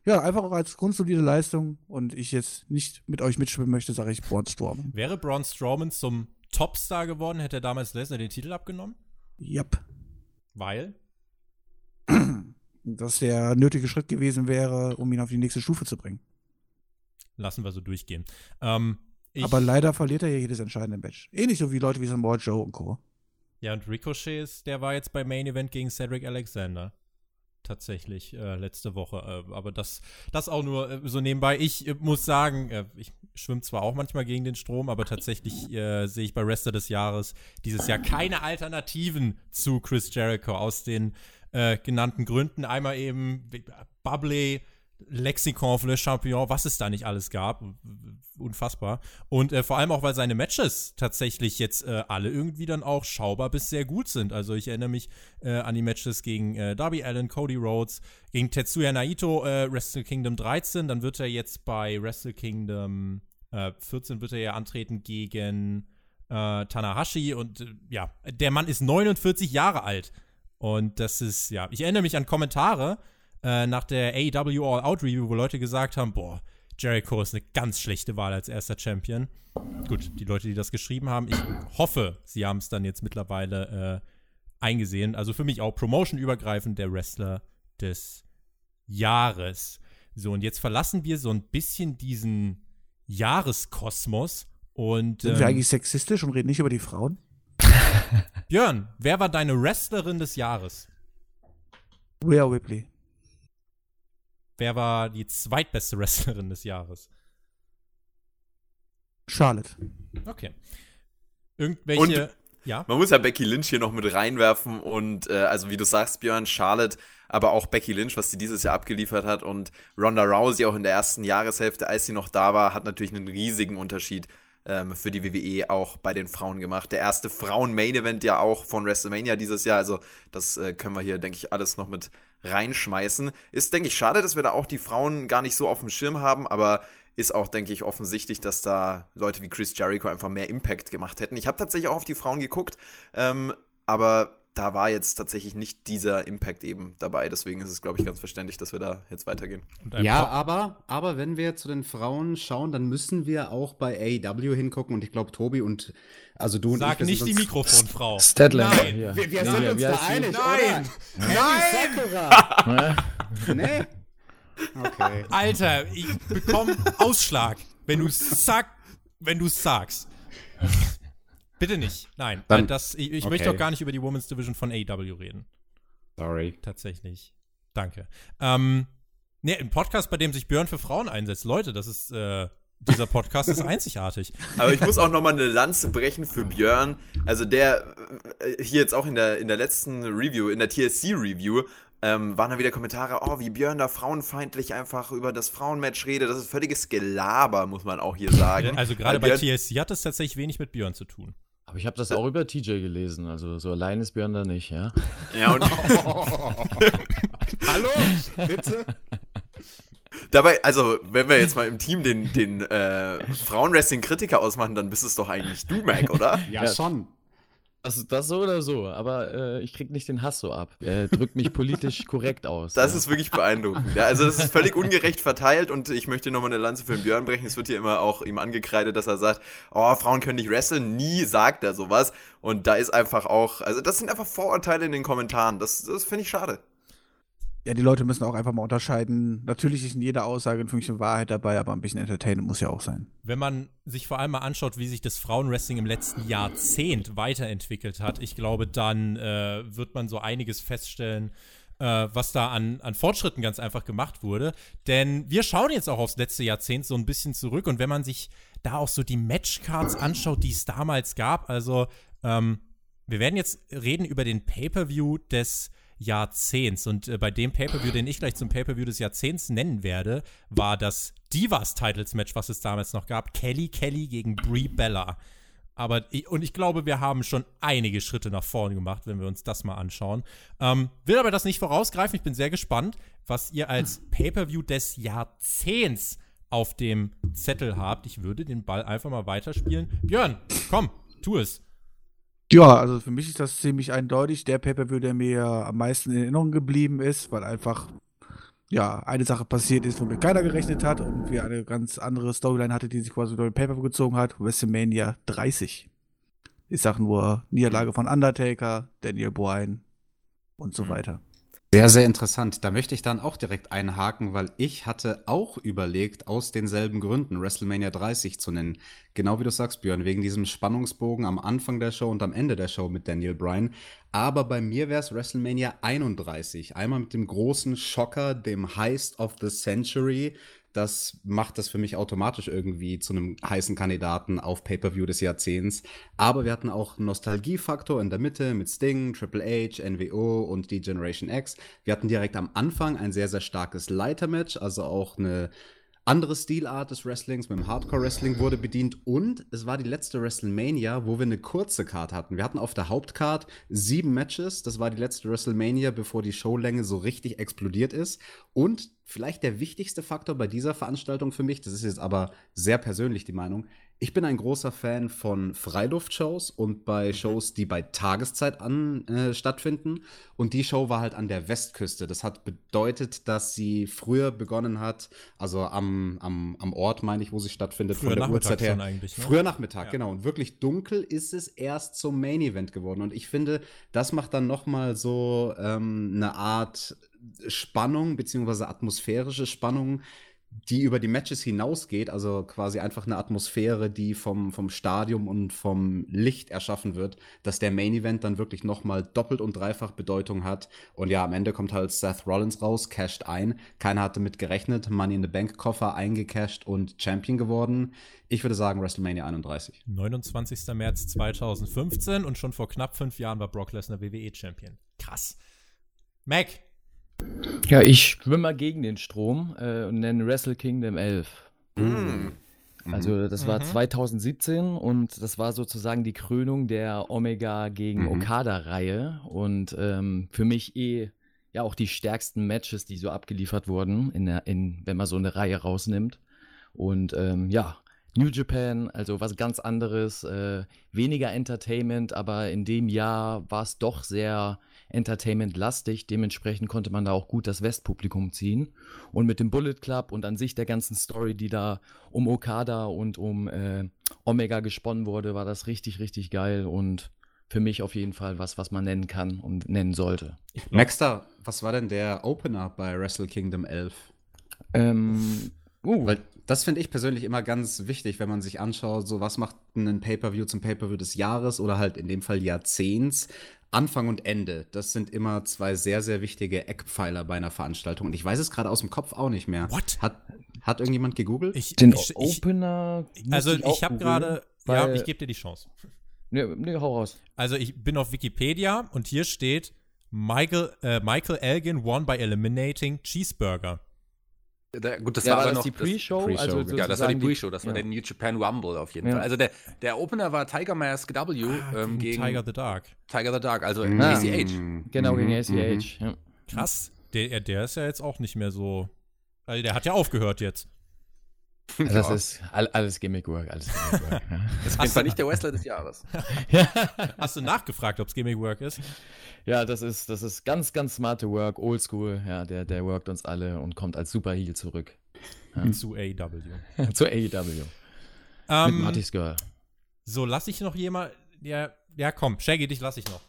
ja, einfach auch als grundsolide Leistung und ich jetzt nicht mit euch mitschwimmen möchte, sage ich Braun Strowman.
Wäre Braun Strowman zum Topstar geworden, hätte er damals Lesnar den Titel abgenommen?
Yep.
Weil?
Dass der nötige Schritt gewesen wäre, um ihn auf die nächste Stufe zu bringen.
Lassen wir so durchgehen. Ähm,
Aber leider verliert er ja jedes entscheidende Match. Ähnlich so wie Leute wie Samoa Joe und Co.
Ja, und Ricochet ist, der war jetzt beim Main Event gegen Cedric Alexander. Tatsächlich, äh, letzte Woche. Äh, aber das, das auch nur äh, so nebenbei. Ich äh, muss sagen, äh, ich schwimme zwar auch manchmal gegen den Strom, aber tatsächlich äh, sehe ich bei Rester des Jahres dieses Jahr keine Alternativen zu Chris Jericho aus den genannten Gründen. Einmal eben Bubbly, Lexikon für Le Champion, was es da nicht alles gab. Unfassbar. Und äh, vor allem auch, weil seine Matches tatsächlich jetzt äh, alle irgendwie dann auch schaubar bis sehr gut sind. Also ich erinnere mich äh, an die Matches gegen äh, Darby Allen, Cody Rhodes, gegen Tetsuya Naito, äh, Wrestle Kingdom 13. Dann wird er jetzt bei Wrestle Kingdom 14 äh, wird er ja antreten gegen Tanahashi. Und ja, der Mann ist 49 Jahre alt. Und das ist, ja, ich erinnere mich an Kommentare, äh, nach der AEW All Out Review, wo Leute gesagt haben, boah, Jericho ist eine ganz schlechte Wahl als erster Champion. Gut, die Leute, die das geschrieben haben, ich hoffe, sie haben es dann jetzt mittlerweile äh, eingesehen. Also für mich auch promotionübergreifend der Wrestler des Jahres. So, und jetzt verlassen wir so ein bisschen diesen Jahreskosmos und.
Sind ähm, wir eigentlich sexistisch und reden nicht über die Frauen?
Björn, wer war deine Wrestlerin des Jahres?
Rhea Ripley.
Wer war die zweitbeste Wrestlerin des Jahres?
Charlotte.
Okay. Irgendwelche.
Und ja. Man muss ja Becky Lynch hier noch mit reinwerfen und äh, also wie du sagst, Björn, Charlotte, aber auch Becky Lynch, was sie dieses Jahr abgeliefert hat und Ronda Rousey auch in der ersten Jahreshälfte, als sie noch da war, hat natürlich einen riesigen Unterschied ähm, für die WWE auch bei den Frauen gemacht. Der erste Frauen-Main-Event ja auch von WrestleMania dieses Jahr, also das äh, können wir hier, denke ich, alles noch mit reinschmeißen. Ist, denke ich, schade, dass wir da auch die Frauen gar nicht so auf dem Schirm haben, aber ist auch, denke ich, offensichtlich, dass da Leute wie Chris Jericho einfach mehr Impact gemacht hätten. Ich habe tatsächlich auch auf die Frauen geguckt, ähm, aber da war jetzt tatsächlich nicht dieser Impact eben dabei. Deswegen ist es, glaube ich, ganz verständlich, dass wir da jetzt weitergehen.
Ja, aber, aber wenn wir zu den Frauen schauen, dann müssen wir auch bei AEW hingucken. Und ich glaube, Tobi und also du
Sag und ich. Sag nicht die Mikrofonfrau.
Stedler.
Nein, wir, wir nee, sind uns da einig,
Nein!
Nein! nee?
Okay. Alter, ich bekomme Ausschlag, wenn du sag, wenn du sagst. Bitte nicht. Nein. Dann, das, ich, ich okay. möchte auch gar nicht über die Women's Division von AEW reden.
Sorry.
Tatsächlich. Danke. Ähm, nee, ein Podcast, bei dem sich Björn für Frauen einsetzt. Leute, das ist, äh, dieser Podcast ist einzigartig.
Aber ich muss auch nochmal eine Lanze brechen für Björn. Also der, äh, hier jetzt auch in der, in der letzten Review, in der TSC-Review, ähm, waren da wieder Kommentare, oh, wie Björn da frauenfeindlich einfach über das Frauenmatch redet. Das ist völliges Gelaber, muss man auch hier sagen.
Also gerade bei TSC hat das tatsächlich wenig mit Björn zu tun.
Aber ich habe das auch über TJ gelesen, also so allein ist Björn da nicht, ja?
Ja, und
Hallo, bitte.
dabei, also, wenn wir jetzt mal im Team den, den äh, Frauenwrestling-Kritiker ausmachen, dann bist es doch eigentlich du, Mac, oder?
Ja,
Ja.
schon.
Das, das so oder so, aber äh, ich krieg nicht den Hass so ab. Er drückt mich politisch korrekt aus.
Das
ja.
ist wirklich beeindruckend. Ja, also das ist völlig ungerecht verteilt und ich möchte nochmal eine Lanze für den Björn brechen. Es wird hier immer auch ihm angekreidet, dass er sagt, oh, Frauen können nicht wresteln. Nie sagt er sowas. Und da ist einfach auch, also das sind einfach Vorurteile in den Kommentaren. Das, das finde ich schade.
Ja, die Leute müssen auch einfach mal unterscheiden. Natürlich ist in jeder Aussage ein Fünkchen Wahrheit dabei, aber ein bisschen Entertainment muss ja auch sein.
Wenn man sich vor allem mal anschaut, wie sich das Frauenwrestling im letzten Jahrzehnt weiterentwickelt hat, ich glaube, dann äh, wird man so einiges feststellen, äh, was da an, an Fortschritten ganz einfach gemacht wurde. Denn wir schauen jetzt auch aufs letzte Jahrzehnt so ein bisschen zurück und wenn man sich da auch so die Matchcards anschaut, die es damals gab, also ähm, wir werden jetzt reden über den Pay-per-View des Jahrzehnts. Und äh, bei dem Pay-Per-View, den ich gleich zum Pay-Per-View des Jahrzehnts nennen werde, war das Divas-Titles-Match, was es damals noch gab. Kelly Kelly gegen Brie Bella. Aber, ich, und ich glaube, wir haben schon einige Schritte nach vorn gemacht, wenn wir uns das mal anschauen. Ähm, will aber das nicht vorausgreifen. Ich bin sehr gespannt, was ihr als Pay-Per-View des Jahrzehnts auf dem Zettel habt. Ich würde den Ball einfach mal weiterspielen. Björn, komm, tu es.
Ja, also für mich ist das ziemlich eindeutig der Pay-Per-View, der mir am meisten in Erinnerung geblieben ist, weil einfach ja, eine Sache passiert ist, womit keiner gerechnet hat und wir eine ganz andere Storyline hatte, die sich quasi durch den Pay-Per-View gezogen hat. WrestleMania 30. Ich sag nur Niederlage von Undertaker, Daniel Bryan und so weiter.
Sehr, sehr interessant. Da möchte ich dann auch direkt einhaken, weil ich hatte auch überlegt, aus denselben Gründen WrestleMania 30 zu nennen. Genau wie du sagst, Björn, wegen diesem Spannungsbogen am Anfang der Show und am Ende der Show mit Daniel Bryan. Aber bei mir wäre es WrestleMania 31. Einmal mit dem großen Schocker, dem Heist of the Century. Das macht das für mich automatisch irgendwie zu einem heißen Kandidaten auf Pay-Per-View des Jahrzehnts. Aber wir hatten auch einen Nostalgiefaktor in der Mitte mit Sting, Triple H, NWO und die Generation X. Wir hatten direkt am Anfang ein sehr, sehr starkes Leitermatch, also auch eine andere Stilart des Wrestlings mit dem Hardcore-Wrestling wurde bedient und es war die letzte WrestleMania, wo wir eine kurze Card hatten. Wir hatten auf der Hauptcard sieben Matches. Das war die letzte WrestleMania, bevor die Showlänge so richtig explodiert ist. Und vielleicht der wichtigste Faktor bei dieser Veranstaltung für mich, das ist jetzt aber sehr persönlich die Meinung, ich bin ein großer Fan von Freiluftshows und bei Shows, die bei Tageszeit an, äh, stattfinden. Und die Show war halt an der Westküste. Das hat bedeutet, dass sie früher begonnen hat, also am, am, am Ort, meine ich, wo sie stattfindet,
Früher
von der
Nachmittag
Uhrzeit her.
eigentlich, ne?
Früher Nachmittag,
Ja.
genau. Und wirklich dunkel ist es erst zum Main Event geworden. Und ich finde, das macht dann noch mal so ähm, eine Art Spannung beziehungsweise atmosphärische Spannung, die über die Matches hinausgeht, also quasi einfach eine Atmosphäre, die vom, vom Stadium und vom Licht erschaffen wird, dass der Main Event dann wirklich nochmal doppelt und dreifach Bedeutung hat. Und ja, am Ende kommt halt Seth Rollins raus, casht ein. Keiner hatte mit gerechnet. Money in the Bank Koffer eingecasht und Champion geworden. Ich würde sagen WrestleMania 31.
29. März 2015 und schon vor knapp fünf Jahren war Brock Lesnar WWE-Champion. Krass. Mac,
Ja, ich schwimme mal gegen den Strom äh, und nenne Wrestle Kingdom 11.
Hm.
Also das war
Mhm.
2017 und das war sozusagen die Krönung der Omega gegen
Mhm.
Okada-Reihe und ähm, für mich eh ja auch die stärksten Matches, die so abgeliefert wurden, in der, in, wenn man so eine Reihe rausnimmt. Und ähm, ja, New Japan, also was ganz anderes, äh, weniger Entertainment, aber in dem Jahr war es doch sehr Entertainment-lastig. Dementsprechend konnte man da auch gut das Westpublikum ziehen. Und mit dem Bullet Club und an sich der ganzen Story, die da um Okada und um äh, Omega gesponnen wurde, war das richtig, richtig geil und für mich auf jeden Fall was, was man nennen kann und nennen sollte.
Maxter, was war denn der Opener bei Wrestle Kingdom 11?
Ähm, uh,
Weil das finde ich persönlich immer ganz wichtig, wenn man sich anschaut, so was macht ein Pay-Per-View zum Pay-Per-View des Jahres oder halt in dem Fall Jahrzehnts. Anfang und Ende, das sind immer zwei sehr, sehr wichtige Eckpfeiler bei einer Veranstaltung. Und ich weiß es gerade aus dem Kopf auch nicht mehr.
What?
Hat, hat irgendjemand gegoogelt?
Ich,
Den
ich, ich,
Opener.
also
musste
ich,
auch
habe gerade, ja, ich gebe dir die Chance.
Nee, nee, hau raus.
Also ich bin auf Wikipedia und hier steht Michael, äh, Michael Elgin won by eliminating Cheeseburger.
Da, gut, das
Ja,
war aber
das
noch
die Pre-Show?
Pre-Show,
also
ja,
das war die Pre-Show, das war
ja.
der New Japan Rumble auf jeden
Ja.
Fall. Also der, der Opener war Tiger Mask W
Ah,
ähm, gegen
Tiger the Dark.
Tiger the Dark, also
Mhm.
ACH.
Genau, gegen
Mhm,
ACH. Ja.
Krass. Der, der ist ja jetzt auch nicht mehr so. Also der hat ja aufgehört jetzt.
Das ist all, alles Gimmick-Work, alles Gimmick-Work. ja.
Das ist auf jeden Fall nicht der Wrestler des Jahres.
ja.
Hast du nachgefragt, ob es Gimmick Work ist?
ja, das ist, das ist ganz, ganz smarte Work, oldschool. Ja, der, der workt uns alle und kommt als Superheel zurück
Zu AEW.
zur AEW. Mit
Ähm,
Marty's Girl.
so, lass ich noch jemand. Ja, ja, komm, Shaggy, dich lass ich noch.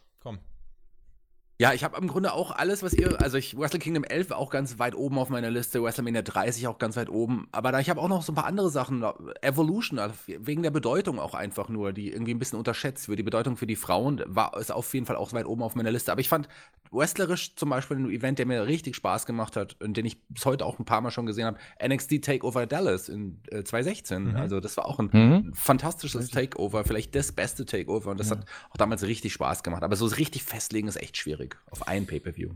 Ja, ich habe im Grunde auch alles, was ihr, also ich, Wrestle Kingdom 11 war auch ganz weit oben auf meiner Liste, WrestleMania 30 auch ganz weit oben, aber da ich habe auch noch so ein paar andere Sachen, Evolution, also wegen der Bedeutung auch einfach nur, die irgendwie ein bisschen unterschätzt wird, die Bedeutung für die Frauen war ist auf jeden Fall auch weit oben auf meiner Liste, aber ich fand wrestlerisch zum Beispiel ein Event, der mir richtig Spaß gemacht hat und den ich bis heute auch ein paar Mal schon gesehen habe, NXT Takeover Dallas in äh, 2016,
Mhm.
also das war auch ein
Mhm.
fantastisches Takeover, vielleicht das beste Takeover und das hat auch damals richtig Spaß gemacht, aber so richtig festlegen ist echt schwierig auf ein Pay-Per-View.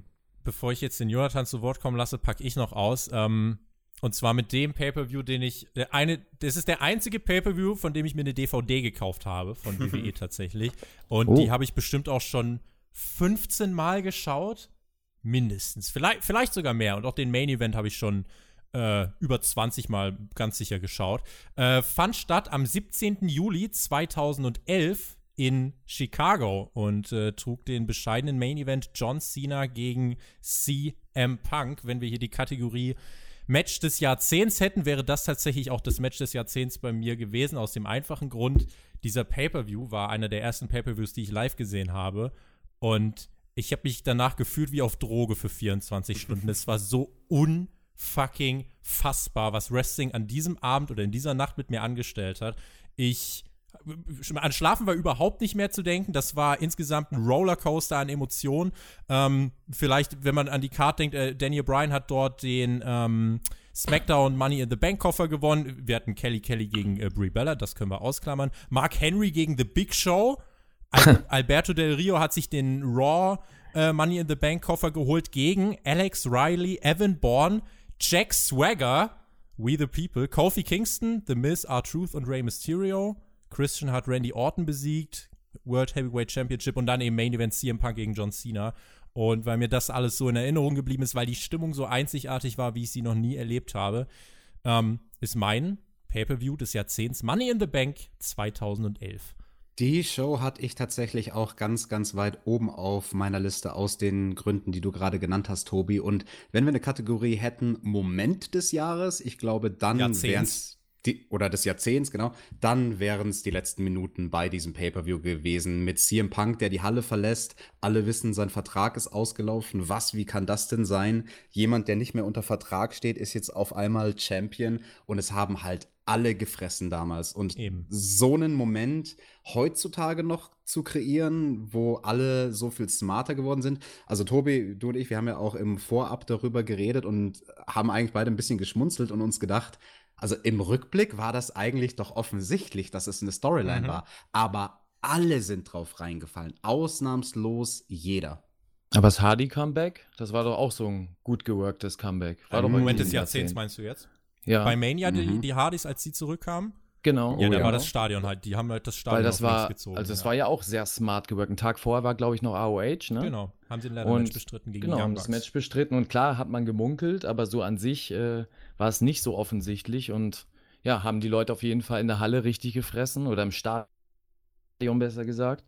Bevor ich jetzt den Jonathan zu Wort kommen lasse, packe ich noch aus. Ähm, und zwar mit dem Pay-Per-View, den ich. Eine, das ist der einzige Pay-Per-View, von dem ich mir eine DVD gekauft habe, von WWE tatsächlich. Und
Oh.
die habe ich bestimmt auch schon 15 Mal geschaut. Mindestens. Vielleicht, vielleicht sogar mehr. Und auch den Main Event habe ich schon äh, über 20 Mal ganz sicher geschaut. Äh, fand statt am 17. Juli 2011 in Chicago und äh, trug den bescheidenen Main Event John Cena gegen CM Punk. Wenn wir hier die Kategorie Match des Jahrzehnts hätten, wäre das tatsächlich auch das Match des Jahrzehnts bei mir gewesen, aus dem einfachen Grund, dieser Pay-Per-View war einer der ersten Pay-Per-Views, die ich live gesehen habe. Und ich habe mich danach gefühlt wie auf Droge für 24 Stunden. Es war so unfucking fassbar, was Wrestling an diesem Abend oder in dieser Nacht mit mir angestellt hat. Ich an Schlafen war überhaupt nicht mehr zu denken. Das war insgesamt ein Rollercoaster an Emotionen. Ähm, vielleicht, wenn man an die Card denkt, äh, Daniel Bryan hat dort den ähm, SmackDown Money in the Bank Koffer gewonnen. Wir hatten Kelly Kelly gegen äh, Brie Bella, das können wir ausklammern. Mark Henry gegen The Big Show. Al Alberto Del Rio hat sich den Raw äh, Money in the Bank Koffer geholt gegen Alex Riley, Evan Bourne, Jack Swagger, We the People, Kofi Kingston, The Miz, R-Truth und Rey Mysterio. Christian hat Randy Orton besiegt, World Heavyweight Championship und dann eben Main Event CM Punk gegen John Cena. Und weil mir das alles so in Erinnerung geblieben ist, weil die Stimmung so einzigartig war, wie ich sie noch nie erlebt habe, ähm, ist mein Pay-Per-View des Jahrzehnts Money in the Bank 2011.
Die Show hatte ich tatsächlich auch ganz, ganz weit oben auf meiner Liste aus den Gründen, die du gerade genannt hast, Tobi. Und wenn wir eine Kategorie hätten, Moment des Jahres, ich glaube, dann wären es die, oder des Jahrzehnts, genau, dann wären es die letzten Minuten bei diesem Pay-Per-View gewesen mit CM Punk, der die Halle verlässt. Alle wissen, sein Vertrag ist ausgelaufen. Was, wie kann das denn sein? Jemand, der nicht mehr unter Vertrag steht, ist jetzt auf einmal Champion und es haben halt alle gefressen damals. Und
Eben.
so einen Moment heutzutage noch zu kreieren, wo alle so viel smarter geworden sind. Also Tobi, du und ich, wir haben ja auch im Vorab darüber geredet und haben eigentlich beide ein bisschen geschmunzelt und uns gedacht, also im Rückblick war das eigentlich doch offensichtlich, dass es eine Storyline
Mhm.
war. Aber alle sind drauf reingefallen. Ausnahmslos jeder.
Aber das Hardy-Comeback, das war doch auch so ein gut geworktes Comeback. War doch
Im
in
Moment des Jahrzehnts
Jahrzehnt.
meinst du jetzt?
Ja,
Bei Mania, die,
Mhm.
die Hardys, als sie zurückkamen?
Genau.
ja,
Oh
da
ja.
war das Stadion halt. Die haben halt das Stadion
Weil das
auf links
war,
gezogen.
also es
ja.
war ja auch sehr smart geworkt. Ein Tag vorher war, glaube ich, noch AOH, ne?
Genau, haben sie ein Match bestritten gegen
Genau,
die
haben das. Match bestritten und klar hat man gemunkelt, aber so an sich äh, war es nicht so offensichtlich und ja, haben die Leute auf jeden Fall in der Halle richtig gefressen oder im Stadion besser gesagt.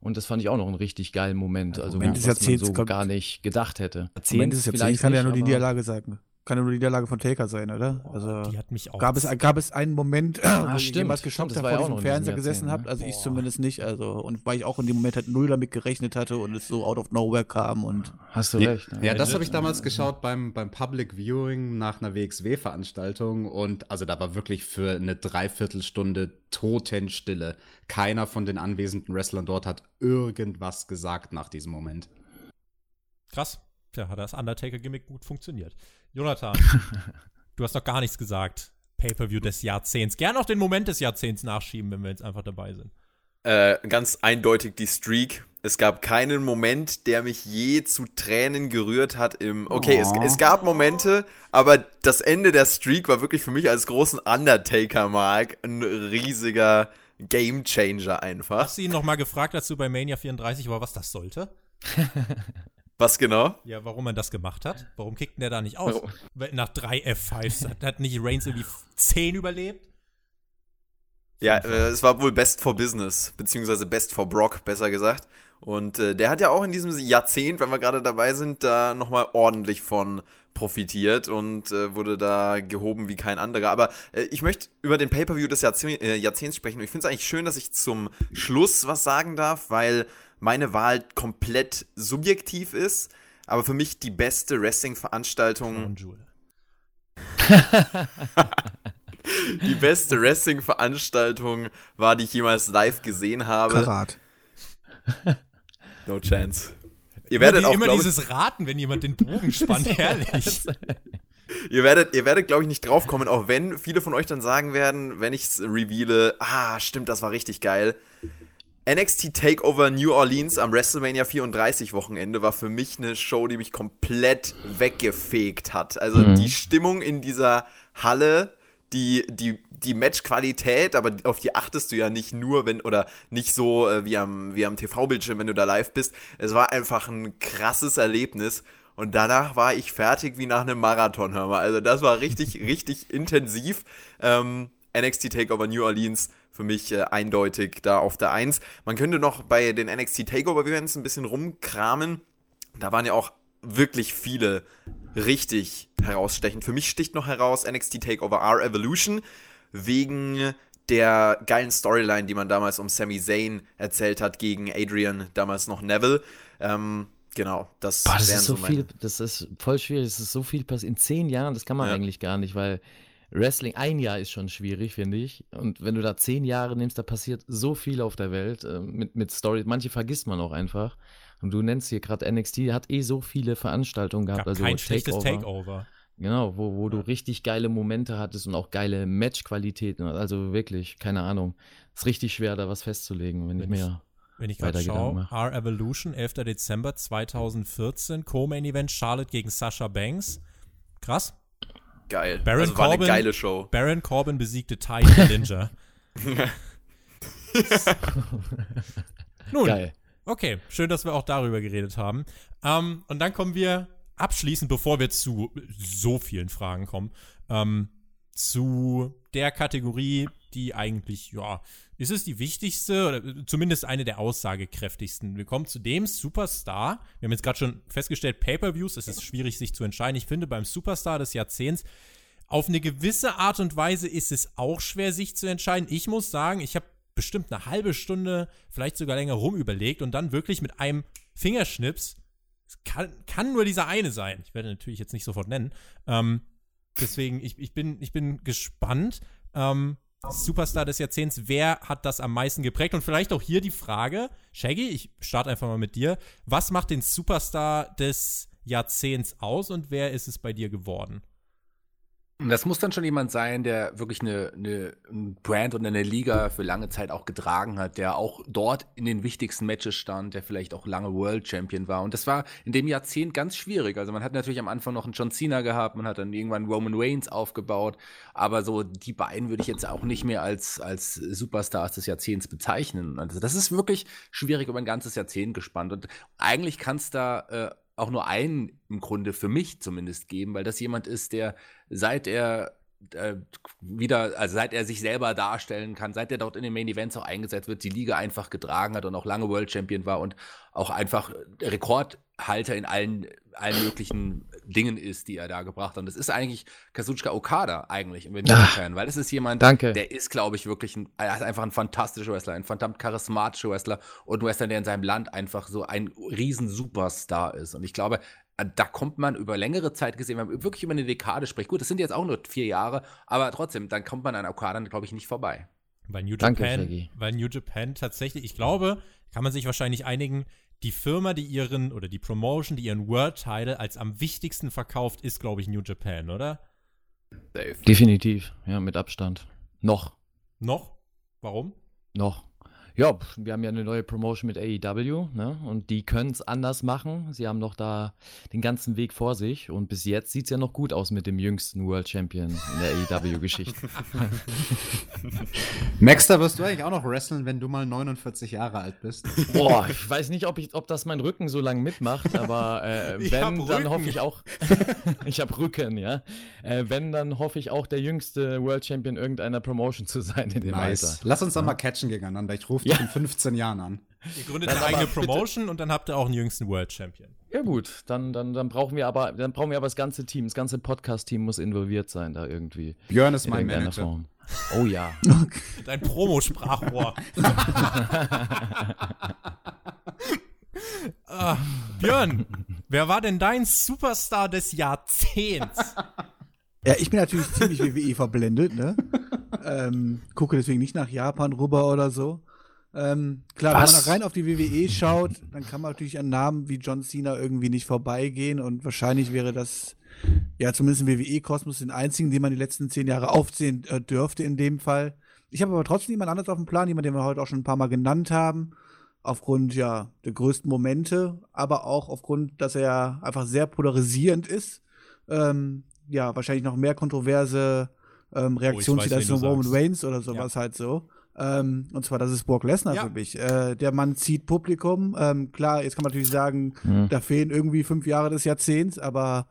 Und das fand ich auch noch einen richtig geilen Moment.
Ja,
Also
Moment
was man so gar nicht gedacht hätte.
Ende des Jahrzehnts kann ja nur die Niederlage sein. Kann ja nur die Niederlage von Taker sein, oder?
Boah,
Also
die hat mich auch.
gab es, gab es einen Moment, wo ihr
stimmt.
jemals geschockt
ja
vor
in
Fernseher gesessen
ne?
Also ich
Boah.
zumindest nicht. Also und weil ich auch in dem Moment halt null damit gerechnet hatte und es so out of nowhere kam und
Hast du
Ja,
recht. ne?
ja, das habe ich damals geschaut beim, beim Public Viewing nach einer WXW-Veranstaltung und also da war wirklich für eine Dreiviertelstunde Totenstille. Keiner von den anwesenden Wrestlern dort hat irgendwas gesagt nach diesem Moment.
Krass. Tja, hat das Undertaker-Gimmick gut funktioniert. Jonathan, du hast noch gar nichts gesagt. Pay-Per-View des Jahrzehnts. Gern auch den Moment des Jahrzehnts nachschieben, wenn wir jetzt einfach dabei sind.
Äh, ganz eindeutig die Streak. Es gab keinen Moment, der mich je zu Tränen gerührt hat im. Okay, es, es gab Momente, aber das Ende der Streak war wirklich für mich als großen Undertaker-Mark ein riesiger Gamechanger einfach.
Hast du ihn noch mal gefragt, als du bei Mania 34 war, was das sollte?
Was genau?
Ja, warum man das gemacht hat? Warum kickt denn der da nicht aus? Weil Nach drei F5s hat, hat nicht Reigns irgendwie 10 überlebt?
Ja, äh, es war wohl Best for Business, beziehungsweise Best for Brock, besser gesagt. Und äh, der hat ja auch in diesem Jahrzehnt, wenn wir gerade dabei sind, da nochmal ordentlich von profitiert und äh, wurde da gehoben wie kein anderer. Aber äh, ich möchte über den Pay-Per-View des Jahrzehnt, äh, Jahrzehnts sprechen. Und ich finde es eigentlich schön, dass ich zum Schluss was sagen darf, weil meine Wahl komplett subjektiv ist. Aber für mich die beste Wrestling-Veranstaltung die beste Wrestling-Veranstaltung war, die ich jemals live gesehen habe.
Karat.
No chance. Ihr
Immer,
werdet
die,
auch,
immer
glaub ich,
dieses Raten, wenn jemand den Bogen spannt, herrlich.
ihr werdet, ihr werdet, glaube ich, nicht draufkommen, auch wenn viele von euch dann sagen werden, wenn ich es reveale, ah, stimmt, das war richtig geil. NXT Takeover New Orleans am WrestleMania 34 Wochenende war für mich eine Show, die mich komplett weggefegt hat. Also
Mhm.
die Stimmung in dieser Halle, die, die, die Matchqualität, aber auf die achtest du ja nicht nur, wenn, oder nicht so äh, wie am, wie am TV-Bildschirm, wenn du da live bist. Es war einfach ein krasses Erlebnis. Und danach war ich fertig wie nach einem Marathon, hör mal. Also das war richtig, richtig intensiv. Ähm, NXT Takeover New Orleans für mich äh, eindeutig da auf der Eins. Man könnte noch bei den NXT Takeover Events ein bisschen rumkramen. Da waren ja auch wirklich viele richtig herausstechend. Für mich sticht noch heraus NXT Takeover R Evolution wegen der geilen Storyline, die man damals um Sami Zayn erzählt hat gegen Adrian, damals noch Neville. Ähm, genau, das,
Boah, das ist so
meine-
viel, das ist voll schwierig. Es ist so viel passiert. In zehn Jahren, das kann man
Ja.
eigentlich gar nicht, weil Wrestling ein Jahr ist schon schwierig, finde ich. Und wenn du da zehn Jahre nimmst, da passiert so viel auf der Welt äh, mit, mit Story. Manche vergisst man auch einfach. Und du nennst hier gerade NXT, hat eh so viele Veranstaltungen gehabt.
Gab
also
kein schlechtes
Takeover.
Takeover.
Genau, wo, wo du richtig geile Momente hattest und auch geile Matchqualitäten. Also wirklich, keine Ahnung. Ist richtig schwer, da was festzulegen, wenn ich
Wenn ich-
mir.
Wenn ich gerade schaue, R Evolution, 11. Dezember 2014, Co-Main Event Charlotte gegen Sasha Banks. Krass.
Geil.
Baron
also war eine
Corbin-
geile Show.
Baron Corbin besiegte Ty Dillinger. Nun,
Geil.
okay, schön, dass wir auch darüber geredet haben. Ähm, und dann kommen wir abschließend, bevor wir zu so vielen Fragen kommen, ähm, zu der Kategorie, die eigentlich, ja, ist es die wichtigste oder zumindest eine der aussagekräftigsten. Wir kommen zu dem Superstar. Wir haben jetzt gerade schon festgestellt, Pay-per-Views, es ist schwierig, sich zu entscheiden. Ich finde, beim Superstar des Jahrzehnts auf eine gewisse Art und Weise ist es auch schwer, sich zu entscheiden. Ich muss sagen, ich habe bestimmt eine halbe Stunde, vielleicht sogar länger rumüberlegt und dann wirklich mit einem Fingerschnips, es kann, kann nur dieser eine sein. Ich werde natürlich jetzt nicht sofort nennen. Ähm, deswegen, ich, ich, bin, ich bin gespannt. Ähm, Superstar des Jahrzehnts, wer hat das am meisten geprägt? Und vielleicht auch hier die Frage, Shaggy, ich starte einfach mal mit dir. Was macht den Superstar des Jahrzehnts aus und wer ist es bei dir geworden?
Das muss dann schon jemand sein, der wirklich eine, eine ein Brand und eine Liga für lange Zeit auch getragen hat, der auch dort in den wichtigsten Matches stand, der vielleicht auch lange World Champion war. Und das war in dem Jahrzehnt ganz schwierig. Also man hat natürlich am Anfang noch einen John Cena gehabt, man hat dann irgendwann Roman Reigns aufgebaut, aber so die beiden würde ich jetzt auch nicht mehr als, als Superstars des Jahrzehnts bezeichnen. Also das ist wirklich schwierig über ein ganzes Jahrzehnt gespannt. Und eigentlich kann es da äh, auch nur einen im Grunde für mich zumindest geben, weil das jemand ist, der seit er äh, wieder, also seit er sich selber darstellen kann, seit er dort in den Main Events auch eingesetzt wird, die Liga einfach getragen hat und auch lange World Champion war und auch einfach Rekordhalter in allen, allen möglichen Dingen ist, die er da gebracht hat. Und das ist eigentlich Kazuchika Okada eigentlich im Japan, weil das ist jemand,
Danke.
der ist, glaube ich, wirklich ein, er ist einfach ein fantastischer Wrestler, ein verdammt charismatischer Wrestler und ein Wrestler, der in seinem Land einfach so ein riesen Superstar ist. Und ich glaube, da kommt man über längere Zeit gesehen, wenn man wirklich über eine Dekade spricht, gut, das sind jetzt auch nur vier Jahre, aber trotzdem, dann kommt man an Okada, glaube ich, nicht vorbei.
Weil New
Danke,
Japan,
Shaggy.
weil New Japan tatsächlich, ich glaube, kann man sich wahrscheinlich einigen, die Firma, die ihren, oder die Promotion, die ihren World Title als am wichtigsten verkauft, ist, glaube ich, New Japan, oder?
Safe.
Definitiv, ja, mit Abstand. Noch,
Noch? Warum?
noch. Ja, wir haben ja eine neue Promotion mit AEW, ne? Und die können es anders machen. Sie haben noch da den ganzen Weg vor sich. Und bis jetzt sieht es ja noch gut aus mit dem jüngsten World Champion in der AEW-Geschichte.
Max, da wirst du eigentlich auch noch wrestlen, wenn du mal 49 Jahre alt bist.
Boah, ich weiß nicht, ob, ich, ob das mein Rücken so lange mitmacht, aber äh, wenn, dann hoffe ich auch. ich habe Rücken, ja. Äh, wenn, dann hoffe ich auch der jüngste World Champion irgendeiner Promotion zu sein in dem Alter.
Lass uns doch mal catchen gegeneinander. Ich rufe
Ja.
dich in 15 Jahren an.
Ihr gründet
Dann
eine eigene
aber bitte-
Promotion und dann habt ihr auch einen jüngsten World Champion.
Ja gut, dann, dann, dann brauchen wir aber, dann brauchen wir aber das ganze Team, das ganze Podcast-Team muss involviert sein da irgendwie.
Björn ist
In
mein Manager.
Form. Oh ja.
Dein Promosprachrohr. ah, Björn, wer war denn dein Superstar des Jahrzehnts?
Ja, ich bin natürlich ziemlich WWE verblendet, ne? ähm, gucke deswegen nicht nach Japan rüber oder so. Ähm, klar,
Was?
wenn man rein auf die WWE schaut, dann kann man natürlich an Namen wie John Cena irgendwie nicht vorbeigehen und wahrscheinlich wäre das ja zumindest im WWE-Kosmos den einzigen, den man die letzten zehn Jahre aufzählen äh, dürfte in dem Fall. Ich habe aber trotzdem jemand anderes auf dem Plan, jemand, den wir heute auch schon ein paar Mal genannt haben, aufgrund ja der größten Momente, aber auch aufgrund, dass er ja einfach sehr polarisierend ist. Ähm, ja, wahrscheinlich noch mehr kontroverse ähm, Reaktionen zieht als
wen
so
du
Roman. Reigns oder sowas halt so. Ähm, und zwar, das ist Brock Lesnar
Ja.
für mich. Äh, der Mann zieht Publikum. Ähm, klar, jetzt kann man natürlich sagen,
Hm.
da fehlen irgendwie fünf Jahre des Jahrzehnts, aber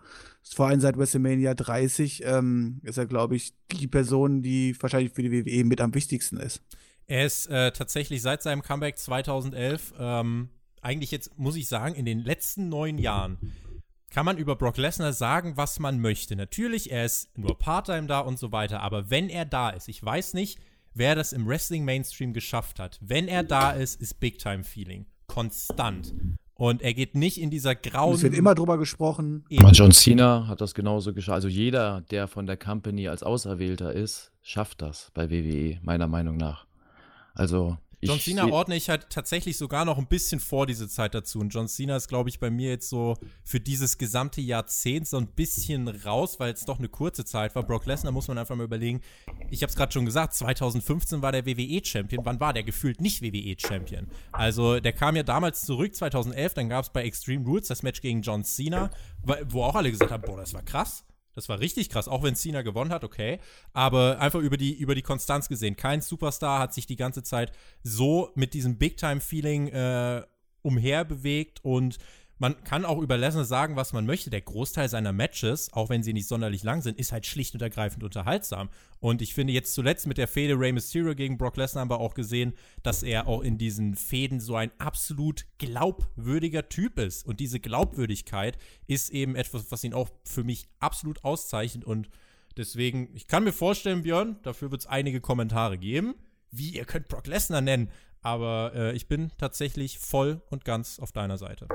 vor allem seit WrestleMania 30 ähm, ist er, glaube ich, die Person, die wahrscheinlich für die WWE mit am wichtigsten ist.
Er ist äh, tatsächlich seit seinem Comeback 2011, ähm, eigentlich jetzt, muss ich sagen, in den letzten neun Jahren kann man über Brock Lesnar sagen, was man möchte. Natürlich, er ist nur Part-Time da und so weiter, aber wenn er da ist, ich weiß nicht, wer das im Wrestling-Mainstream geschafft hat. Wenn er da ist, ist Big-Time-Feeling. Konstant. Und er geht nicht in dieser grauen.
es wird immer drüber gesprochen.
Aber John Cena hat das genauso geschafft. Also jeder, der von der Company als Auserwählter ist, schafft das bei WWE, meiner Meinung nach. Also ich
John Cena
seh-
ordne ich halt tatsächlich sogar noch ein bisschen vor diese Zeit dazu. Und John Cena ist, glaube ich, bei mir jetzt so für dieses gesamte Jahrzehnt so ein bisschen raus, weil es doch eine kurze Zeit war. Brock Lesnar muss man einfach mal überlegen. Ich habe es gerade schon gesagt, 2015 war der WWE-Champion. Wann war der gefühlt nicht WWE-Champion? Also der kam ja damals zurück, 2011. Dann gab es bei Extreme Rules das Match gegen John Cena, wo auch alle gesagt haben, boah, das war krass. Das war richtig krass, auch wenn Cena gewonnen hat, okay. Aber einfach über die, über die Konstanz gesehen. Kein Superstar hat sich die ganze Zeit so mit diesem Big-Time-Feeling äh, umherbewegt und man kann auch über Lesnar sagen, was man möchte. Der Großteil seiner Matches, auch wenn sie nicht sonderlich lang sind, ist halt schlicht und ergreifend unterhaltsam. Und ich finde jetzt zuletzt mit der Fehde Rey Mysterio gegen Brock Lesnar haben wir auch gesehen, dass er auch in diesen Fäden so ein absolut glaubwürdiger Typ ist. Und diese Glaubwürdigkeit ist eben etwas, was ihn auch für mich absolut auszeichnet. Und deswegen, ich kann mir vorstellen, Björn, dafür wird es einige Kommentare geben. Wie, ihr könnt Brock Lesnar nennen. Aber äh, ich bin tatsächlich voll und ganz auf deiner Seite.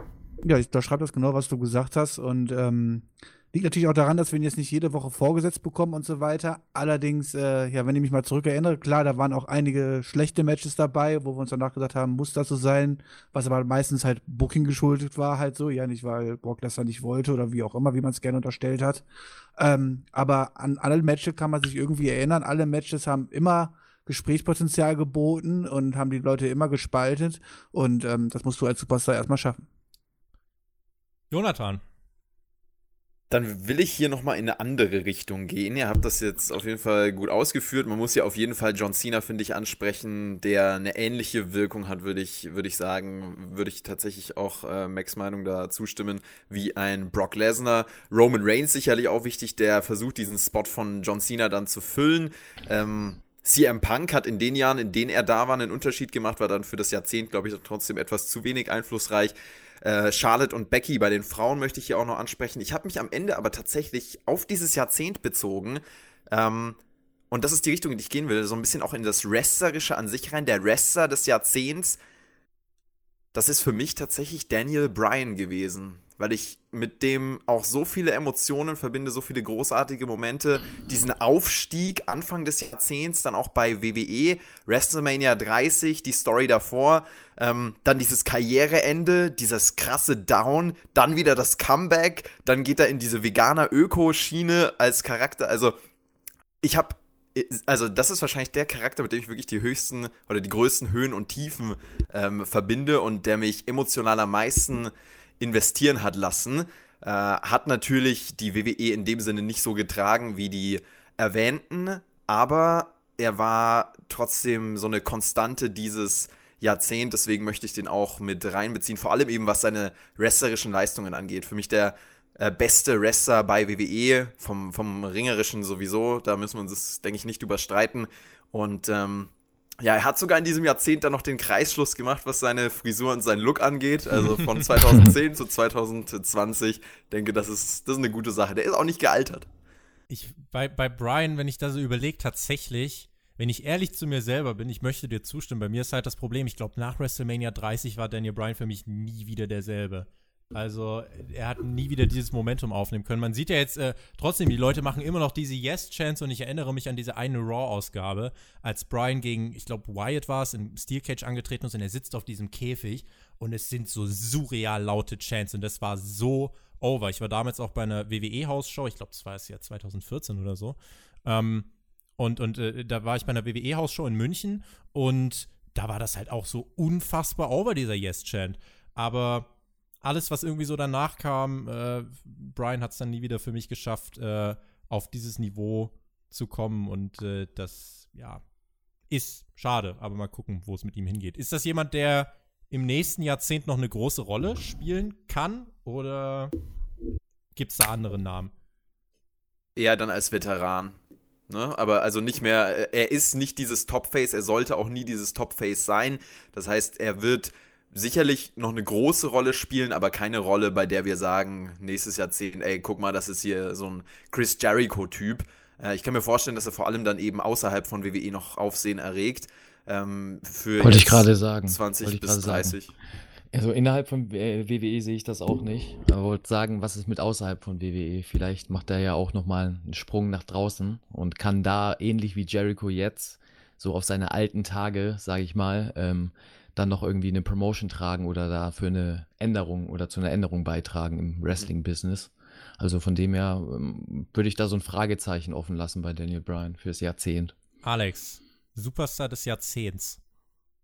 Ja, ich, da schreibt das genau, was du gesagt hast. Und ähm, liegt natürlich auch daran, dass wir ihn jetzt nicht jede Woche vorgesetzt bekommen und so weiter. Allerdings, äh, ja, wenn ich mich mal zurückerinnere, klar, da waren auch einige schlechte Matches dabei, wo wir uns danach gesagt haben, muss das so sein, was aber meistens halt Booking geschuldet war, halt so, ja, nicht weil Brock Lesnar nicht wollte oder wie auch immer, wie man es gerne unterstellt hat. Ähm, aber an alle Matches kann man sich irgendwie erinnern. Alle Matches haben immer Gesprächspotenzial geboten und haben die Leute immer gespaltet. Und ähm, das musst du als Superstar erstmal schaffen.
Jonathan,
Dann will ich hier nochmal in eine andere Richtung gehen. Ihr habt das jetzt auf jeden Fall gut ausgeführt. Man muss ja auf jeden Fall John Cena, finde ich, ansprechen, der eine ähnliche Wirkung hat, würde ich, würd ich sagen. Würde ich tatsächlich auch äh, Max Meinung da zustimmen, wie ein Brock Lesnar. Roman Reigns sicherlich auch wichtig, der versucht, diesen Spot von John Cena dann zu füllen. Ähm, CM Punk hat in den Jahren, in denen er da war, einen Unterschied gemacht, war dann für das Jahrzehnt, glaube ich, trotzdem etwas zu wenig einflussreich. Äh, Charlotte und Becky bei den Frauen möchte ich hier auch noch ansprechen. Ich habe mich am Ende aber tatsächlich auf dieses Jahrzehnt bezogen. Ähm, und das ist die Richtung, in die ich gehen will. So ein bisschen auch in das Wrestlerische an sich rein. Der Wrestler des Jahrzehnts, das ist für mich tatsächlich Daniel Bryan gewesen weil ich mit dem auch so viele Emotionen verbinde, so viele großartige Momente. Diesen Aufstieg Anfang des Jahrzehnts, dann auch bei WWE, WrestleMania 30, die Story davor, ähm, dann dieses Karriereende, dieses krasse Down, dann wieder das Comeback, dann geht er in diese Veganer-Öko-Schiene als Charakter. Also, ich habe also das ist wahrscheinlich der Charakter, mit dem ich wirklich die höchsten oder die größten Höhen und Tiefen ähm, verbinde und der mich emotional am meisten investieren hat lassen. Äh, hat natürlich die WWE in dem Sinne nicht so getragen wie die erwähnten, aber er war trotzdem so eine Konstante dieses Jahrzehnt, deswegen möchte ich den auch mit reinbeziehen, vor allem eben was seine wrestlerischen Leistungen angeht. Für mich der äh, beste Wrestler bei WWE, vom, vom Ringerischen sowieso, da müssen wir uns das, denke ich, nicht überstreiten. Und ähm, ja, er hat sogar in diesem Jahrzehnt dann noch den Kreisschluss gemacht, was seine Frisur und seinen Look angeht. Also von 2010 zu 2020. Denke, das ist, das ist eine gute Sache. Der ist auch nicht gealtert.
Ich, bei, bei Brian, wenn ich da so überlege, tatsächlich, wenn ich ehrlich zu mir selber bin, ich möchte dir zustimmen. Bei mir ist halt das Problem, ich glaube, nach WrestleMania 30 war Daniel Bryan für mich nie wieder derselbe. Also er hat nie wieder dieses Momentum aufnehmen können. Man sieht ja jetzt äh, trotzdem, die Leute machen immer noch diese Yes-Chance und ich erinnere mich an diese eine Raw-Ausgabe, als Brian gegen, ich glaube, Wyatt war es, im Steel Cage angetreten ist und er sitzt auf diesem Käfig und es sind so surreal laute Chants und das war so over. Ich war damals auch bei einer WWE-Hausshow, ich glaube, das war es ja 2014 oder so. Ähm, und und äh, da war ich bei einer WWE-Hausshow in München und da war das halt auch so unfassbar over, dieser Yes-Chant. Aber alles, was irgendwie so danach kam, äh, Brian hat es dann nie wieder für mich geschafft, äh, auf dieses Niveau zu kommen. Und äh, das, ja, ist schade. Aber mal gucken, wo es mit ihm hingeht. Ist das jemand, der im nächsten Jahrzehnt noch eine große Rolle spielen kann? Oder gibt es da andere Namen?
Eher dann als Veteran. Ne? Aber also nicht mehr, er ist nicht dieses Top-Face, er sollte auch nie dieses Top-Face sein. Das heißt, er wird sicherlich noch eine große Rolle spielen, aber keine Rolle, bei der wir sagen, nächstes Jahrzehnt, ey, guck mal, das ist hier so ein Chris Jericho-Typ. Äh, ich kann mir vorstellen, dass er vor allem dann eben außerhalb von WWE noch Aufsehen erregt. Ähm, für
Wollte ich gerade sagen.
20 bis 30. Sagen.
Also innerhalb von WWE sehe ich das auch nicht. Aber wollte sagen, was ist mit außerhalb von WWE? Vielleicht macht er ja auch nochmal einen Sprung nach draußen und kann da ähnlich wie Jericho jetzt so auf seine alten Tage, sage ich mal, ähm, dann noch irgendwie eine Promotion tragen oder da für eine Änderung oder zu einer Änderung beitragen im Wrestling-Business. Also von dem her ähm, würde ich da so ein Fragezeichen offen lassen bei Daniel Bryan fürs Jahrzehnt.
Alex, Superstar des Jahrzehnts.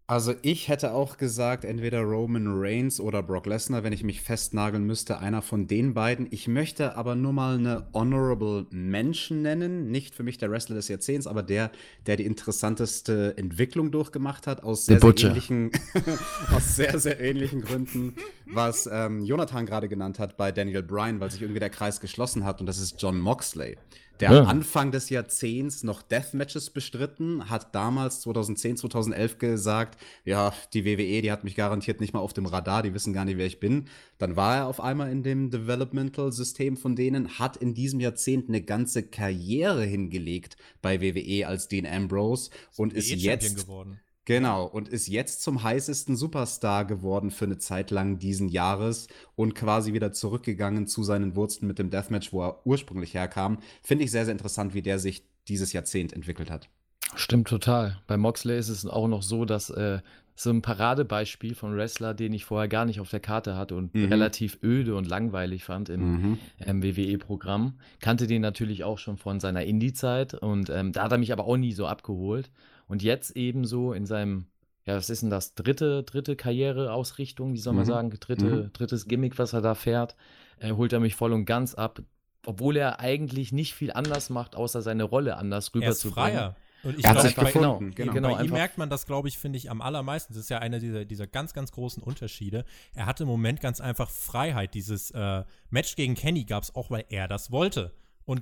Also ich hätte auch gesagt, entweder Roman Reigns oder Brock Lesnar, wenn ich mich festnageln müsste, einer von den beiden. Ich möchte aber nur mal eine Honorable Mention nennen. Nicht für mich der Wrestler des Jahrzehnts, aber der, der die interessanteste Entwicklung durchgemacht hat, aus sehr, sehr ähnlichen, aus sehr, sehr ähnlichen Gründen, was ähm, Jonathan gerade genannt hat bei Daniel Bryan, weil sich irgendwie der Kreis geschlossen hat und das ist John Moxley der ja. Anfang des Jahrzehnts noch Deathmatches bestritten, hat damals 2010, 2011 gesagt, ja, die WWE, die hat mich garantiert nicht mal auf dem Radar, die wissen gar nicht, wer ich bin. Dann war er auf einmal in dem Developmental-System von denen, hat in diesem Jahrzehnt eine ganze Karriere hingelegt bei WWE als Dean Ambrose und ist jetzt geworden. Genau, und ist jetzt zum heißesten Superstar geworden für eine Zeit lang diesen Jahres und quasi wieder zurückgegangen zu seinen Wurzeln mit dem Deathmatch, wo er ursprünglich herkam. Finde ich sehr, sehr interessant, wie der sich dieses Jahrzehnt entwickelt hat.
Stimmt total. Bei Moxley ist es auch noch so, dass äh, so ein Paradebeispiel von Wrestler, den ich vorher gar nicht auf der Karte hatte und mhm. relativ öde und langweilig fand im mhm. WWE-Programm. Kannte den natürlich auch schon von seiner Indie-Zeit und ähm, da hat er mich aber auch nie so abgeholt. Und jetzt ebenso in seinem, ja, was ist denn das, dritte, dritte Karriereausrichtung, wie soll man mhm. sagen, dritte, mhm. drittes Gimmick, was er da fährt, äh, holt er mich voll und ganz ab. obwohl er eigentlich nicht viel anders macht, außer seine Rolle anders
Er ist
rüberzubringen.
freier. Und ich glaube, bei,
gefunden,
genau,
genau.
bei ihm merkt man das, glaube ich, finde ich, am allermeisten. Das ist ja einer dieser, dieser ganz, ganz großen Unterschiede. Er hatte im Moment ganz einfach Freiheit. Dieses äh, Match gegen Kenny gab es auch, weil er das wollte.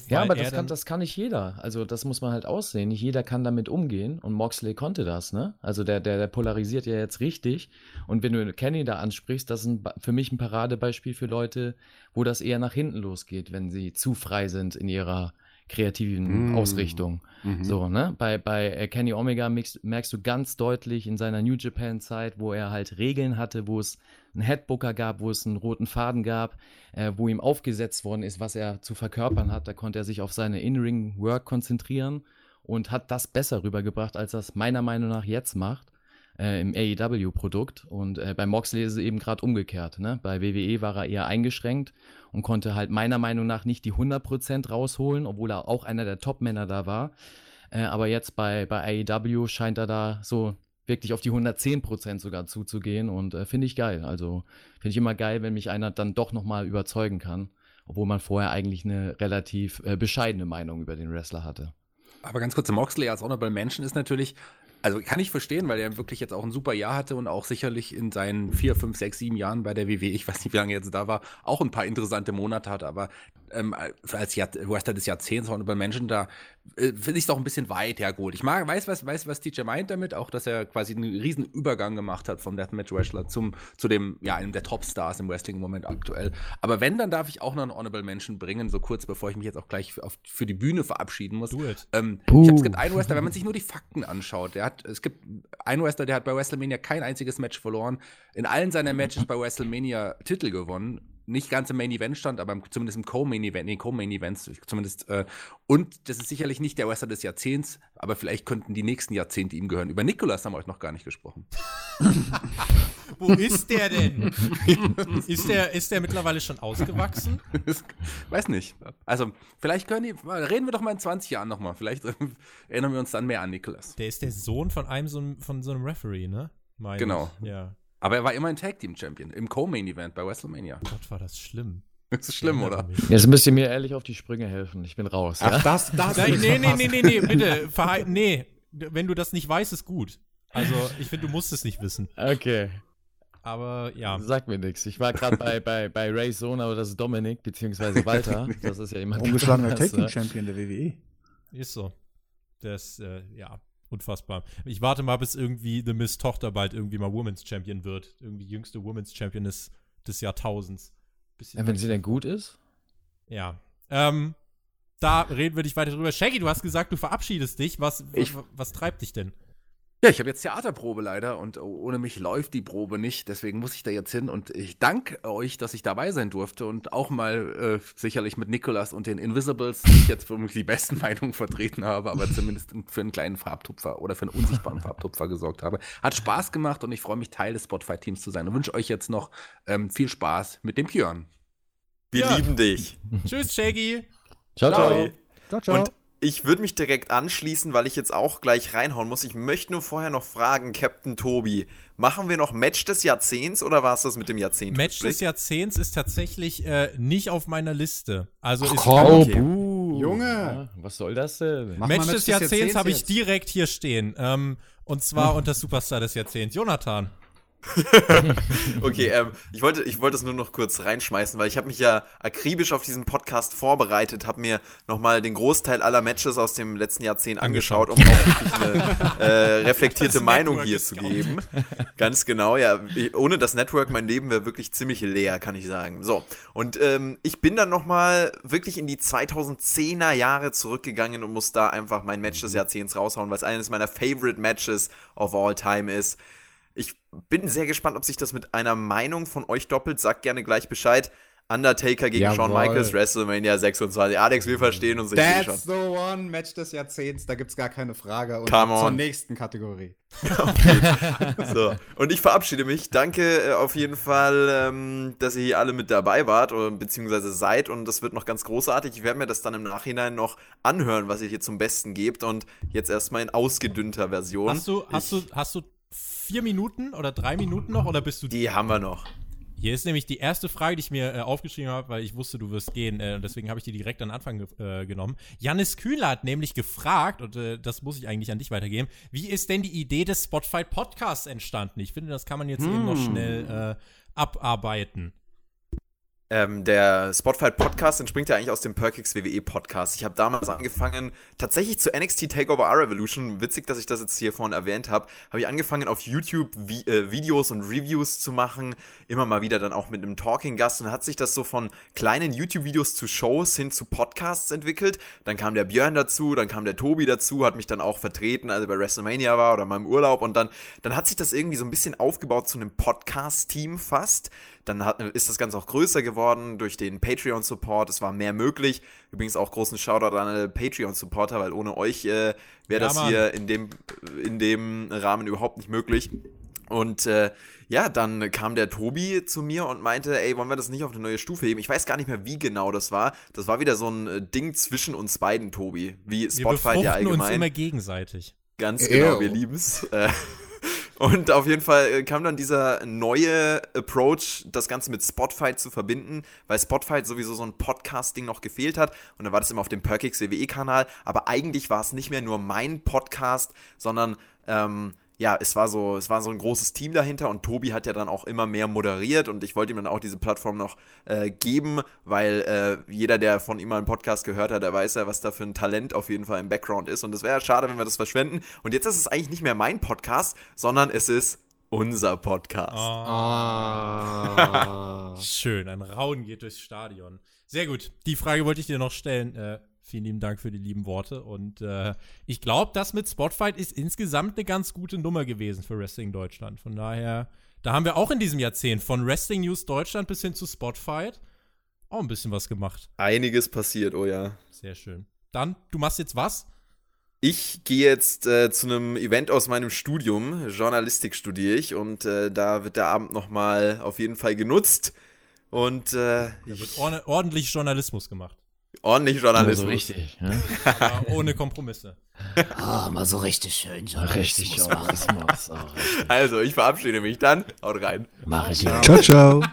Ja, aber
er
das kann, das kann nicht jeder. Also das muss man halt aussehen. Nicht jeder kann damit umgehen und Moxley konnte das, ne? Also der, der, der polarisiert ja jetzt richtig. Und wenn du Kenny da ansprichst, das ist ein, für mich ein Paradebeispiel für Leute, wo das eher nach hinten losgeht, wenn sie zu frei sind in ihrer kreativen
Mm.
Ausrichtung.
Mhm.
So, ne? Bei, bei äh, Kenny Omega merkst, merkst du ganz deutlich in seiner New Japan-Zeit, wo er halt Regeln hatte, wo es einen Headbooker gab, wo es einen roten Faden gab, äh, wo ihm aufgesetzt worden ist, was er zu verkörpern hat. Da konnte er sich auf seine In-Ring-Work konzentrieren und hat das besser rübergebracht, als es meiner Meinung nach jetzt macht äh, im AEW-Produkt. Und äh, bei Moxley ist es eben gerade umgekehrt. Ne? Bei WWE war er eher eingeschränkt und konnte halt meiner Meinung nach nicht die 100% rausholen, obwohl er auch einer der Top-Männer da war. Äh, aber jetzt bei, bei AEW scheint er da so wirklich auf die 110% sogar zuzugehen und äh, finde ich geil. Also finde ich immer geil, wenn mich einer dann doch nochmal überzeugen kann, obwohl man vorher eigentlich eine relativ äh, bescheidene Meinung über den Wrestler hatte.
Aber ganz kurz, der Moxley als Honorable Mention ist natürlich, also kann ich verstehen, weil er wirklich jetzt auch ein super Jahr hatte und auch sicherlich in seinen vier, fünf, sechs, sieben Jahren bei der WWE, ich weiß nicht, wie lange er jetzt da war, auch ein paar interessante Monate hat. Aber ähm, als Jahr, Wrestler des Jahrzehnts Honorable Mention, da äh, finde ich es doch ein bisschen weit hergeholt. Ich mag, weiß, was, weiß, was DJ meint damit, auch, dass er quasi einen riesen Übergang gemacht hat vom Deathmatch-Wrestler zum, zu dem, ja, einem der Topstars im Wrestling im Moment aktuell. Aber wenn, dann darf ich auch noch einen Honorable Mention bringen, so kurz bevor ich mich jetzt auch gleich auf, für die Bühne verabschieden muss. Ähm, ich hab, es gibt einen Wrestler, wenn man sich nur die Fakten anschaut, der hat, es gibt einen Wrestler, der hat bei WrestleMania kein einziges Match verloren, in allen seiner Matches bei WrestleMania Titel gewonnen. Nicht ganz im Main Event stand, aber im- zumindest im Co-Main Event, nee, Co-Main Events zumindest. Äh, und das ist sicherlich nicht der Wrestler des Jahrzehnts, aber vielleicht könnten die nächsten Jahrzehnte ihm gehören. Über Nikolas haben wir euch noch gar nicht gesprochen.
Wo ist der denn? ist, der, ist der mittlerweile schon ausgewachsen?
Weiß nicht. Also, vielleicht können die, reden wir doch mal in 20 Jahren nochmal. Vielleicht äh, erinnern wir uns dann mehr an Nikolas.
Der ist der Sohn von einem so einem, von so einem Referee, ne? Meine
Genau.
Ich. Ja.
Aber er war immer ein Tag Team Champion im Co-Main Event bei WrestleMania.
Gott, war das schlimm.
Das ist schlimm, oder?
Jetzt müsst ihr mir ehrlich auf die Sprünge helfen. Ich bin raus.
Ach,
Ja?
das, das.
Nein, nee, nee, nee, nee, nee, bitte. Verhal nee, wenn du das nicht weißt, ist gut. Also, ich finde, du musst es nicht wissen.
Okay.
Aber ja,
Sagt mir nichts. Ich war gerade bei, bei, bei Ray Sona oder das ist Dominik, beziehungsweise Walter. Das ist ja jemand
Ungeschlagener Tag Team
ne?
Champion der WWE.
ist so. Das, äh, ja, unfassbar. Ich warte mal, bis irgendwie The Miss Tochter bald irgendwie mal Women's Champion wird. Irgendwie jüngste Women's Champion des, des Jahrtausends. Bisschen
Ja, wenn sie denn gut ist?
Ja. Ähm, da reden wir nicht weiter drüber. Shaggy, du hast gesagt, du verabschiedest dich. Was,
Ich-
was, was treibt dich denn?
Ja, ich habe jetzt Theaterprobe leider und ohne mich läuft die Probe nicht. Deswegen muss ich da jetzt hin und ich danke euch, dass ich dabei sein durfte und auch mal äh, sicherlich mit Nikolas und den Invisibles, die ich jetzt für mich die besten Meinungen vertreten habe, aber zumindest für einen kleinen Farbtupfer oder für einen unsichtbaren Farbtupfer gesorgt habe. Hat Spaß gemacht und ich freue mich, Teil des Spotify-Teams zu sein und wünsche euch jetzt noch ähm, viel Spaß mit dem Björn.
Wir
Ja.
lieben dich.
Tschüss, Shaggy.
Ciao, ciao.
Ciao.
Ciao, ciao.
Und ich würde mich direkt anschließen, weil ich jetzt auch gleich reinhauen muss. Ich möchte nur vorher noch fragen, Captain Tobi, machen wir noch Match des Jahrzehnts oder war es das mit dem Jahrzehnt?
Match des Jahrzehnts ist tatsächlich äh, nicht auf meiner Liste. Also ist
komm.
Oh,
Okay.
buh.
Junge.
Ja, was soll das denn?
Match
mal
des Jahrzehnts habe ich direkt hier stehen. Ähm, und zwar unter Superstar des Jahrzehnts. Jonathan.
Okay, ähm, ich wollte, ich wollte es nur noch kurz reinschmeißen, weil ich habe mich ja akribisch auf diesen Podcast vorbereitet, habe mir nochmal den Großteil aller Matches aus dem letzten Jahrzehnt angeschaut, um auch wirklich eine äh, reflektierte Meinung hier zu geben. Ganz genau, ja. Ohne das Network, mein Leben wäre wirklich ziemlich leer, kann ich sagen. So, und ähm, ich bin dann nochmal wirklich in die 2010er Jahre zurückgegangen und muss da einfach mein Match des Jahrzehnts raushauen, weil es eines meiner Favorite Matches of all time ist. Ich bin sehr gespannt, ob sich das mit einer Meinung von euch doppelt. Sagt gerne gleich Bescheid. Undertaker gegen Shawn
Jawohl.
Michaels, WrestleMania 26. Alex, wir verstehen uns.
That's the one Match des Jahrzehnts, da gibt's gar keine Frage. Und
Come
zur
on.
nächsten Kategorie.
So, und ich verabschiede mich. Danke äh, auf jeden Fall, ähm, dass ihr hier alle mit dabei wart oder beziehungsweise seid. Und das wird noch ganz großartig. Ich werde mir das dann im Nachhinein noch anhören, was ihr hier zum Besten gebt. Und jetzt erstmal in ausgedünnter Version.
Hast du, hast
ich,
du, hast du vier Minuten oder drei Minuten noch oder bist du
Die haben wir noch.
Hier ist nämlich die erste Frage, die ich mir äh, aufgeschrieben habe, weil ich wusste, du wirst gehen. Äh, deswegen habe ich die direkt an Anfang ge äh, genommen. Janis Kühler hat nämlich gefragt, und äh, das muss ich eigentlich an dich weitergeben, wie ist denn die Idee des Spotify Podcasts entstanden? Ich finde, das kann man jetzt hm. eben noch hm. schnell äh, abarbeiten.
Ähm, der Spotify Podcast entspringt ja eigentlich aus dem Perkix WWE Podcast. Ich habe damals angefangen, tatsächlich zu NXT Takeover R Revolution, witzig, dass ich das jetzt hier vorhin erwähnt habe, habe ich angefangen auf YouTube Vi äh, Videos und Reviews zu machen, immer mal wieder dann auch mit einem Talking Gast und hat sich das so von kleinen YouTube Videos zu Shows hin zu Podcasts entwickelt. Dann kam der Björn dazu, dann kam der Tobi dazu, hat mich dann auch vertreten, als er bei WrestleMania war oder im Urlaub und dann dann hat sich das irgendwie so ein bisschen aufgebaut zu einem Podcast Team fast. Dann hat, ist das Ganze auch größer geworden durch den Patreon-Support. Es war mehr möglich. Übrigens auch großen Shoutout an alle Patreon-Supporter, weil ohne euch äh, wäre ja, das Mann. hier in dem, in dem Rahmen überhaupt nicht möglich. Und äh, ja, dann kam der Tobi zu mir und meinte, ey, wollen wir das nicht auf eine neue Stufe heben? Ich weiß gar nicht mehr, wie genau das war. Das war wieder so ein äh, Ding zwischen uns beiden, Tobi. Wie Spotify ja allgemein. Wir uns
immer gegenseitig.
Ganz genau, Ew. wir lieben's. Und auf jeden Fall äh, kam dann dieser neue Approach, das Ganze mit Spotfight zu verbinden, weil Spotfight sowieso so ein Podcasting noch gefehlt hat. Und dann war das immer auf dem Perkix WWE-Kanal. Aber eigentlich war es nicht mehr nur mein Podcast, sondern ähm, ja, es war so, es war so ein großes Team dahinter und Tobi hat ja dann auch immer mehr moderiert und ich wollte ihm dann auch diese Plattform noch äh, geben, weil äh, jeder, der von ihm mal einen Podcast gehört hat, der weiß ja, was da für ein Talent auf jeden Fall im Background ist und es wäre ja schade, wenn wir das verschwenden. Und jetzt ist es eigentlich nicht mehr mein Podcast, sondern es ist unser Podcast.
Oh. Schön, ein Rauen geht durchs Stadion. Sehr gut. Die Frage wollte ich dir noch stellen. Äh, Vielen lieben Dank für die lieben Worte. Und äh, ich glaube, das mit Spotfight ist insgesamt eine ganz gute Nummer gewesen für Wrestling Deutschland. Von daher, da haben wir auch in diesem Jahrzehnt von Wrestling News Deutschland bis hin zu Spotfight auch ein bisschen was gemacht.
Einiges passiert, oh ja.
Sehr schön. Dann, du machst jetzt was?
Ich gehe jetzt äh, zu einem Event aus meinem Studium. Journalistik studiere ich und äh, da wird der Abend nochmal auf jeden Fall genutzt. Und äh, da
wird ordentlich Journalismus gemacht.
Ordentlich Journalismus.
Also richtig?
Aber ohne Kompromisse.
Ah, oh, mal so richtig schön Journalismus. Richtig Journalismus.
Richtig. Also, ich verabschiede mich dann. Haut rein.
Mach ich ja.
Ciao, ciao.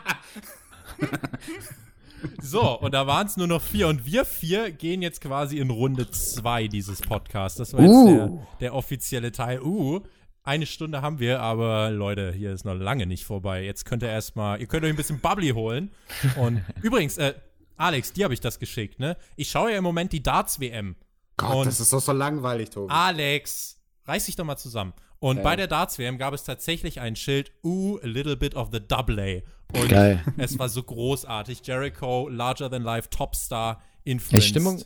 So, und da waren es nur noch vier. Und wir vier gehen jetzt quasi in Runde zwei dieses Podcasts. Das war jetzt uh. der, der offizielle Teil. Uh, eine Stunde haben wir, aber Leute, hier ist noch lange nicht vorbei. Jetzt könnt ihr erstmal, ihr könnt euch ein bisschen Bubbly holen. Und übrigens, äh, Alex, dir habe ich das geschickt, ne? Ich schaue ja im Moment die Darts-WM.
Gott, das ist doch so langweilig, Tobi.
Alex, reiß dich doch mal zusammen. Und ja. bei der Darts-WM gab es tatsächlich ein Schild, ooh, a little bit of the double A. Und Geil. es war so großartig. Jericho, larger than life, Topstar, influenced.
Hey, Stimmung,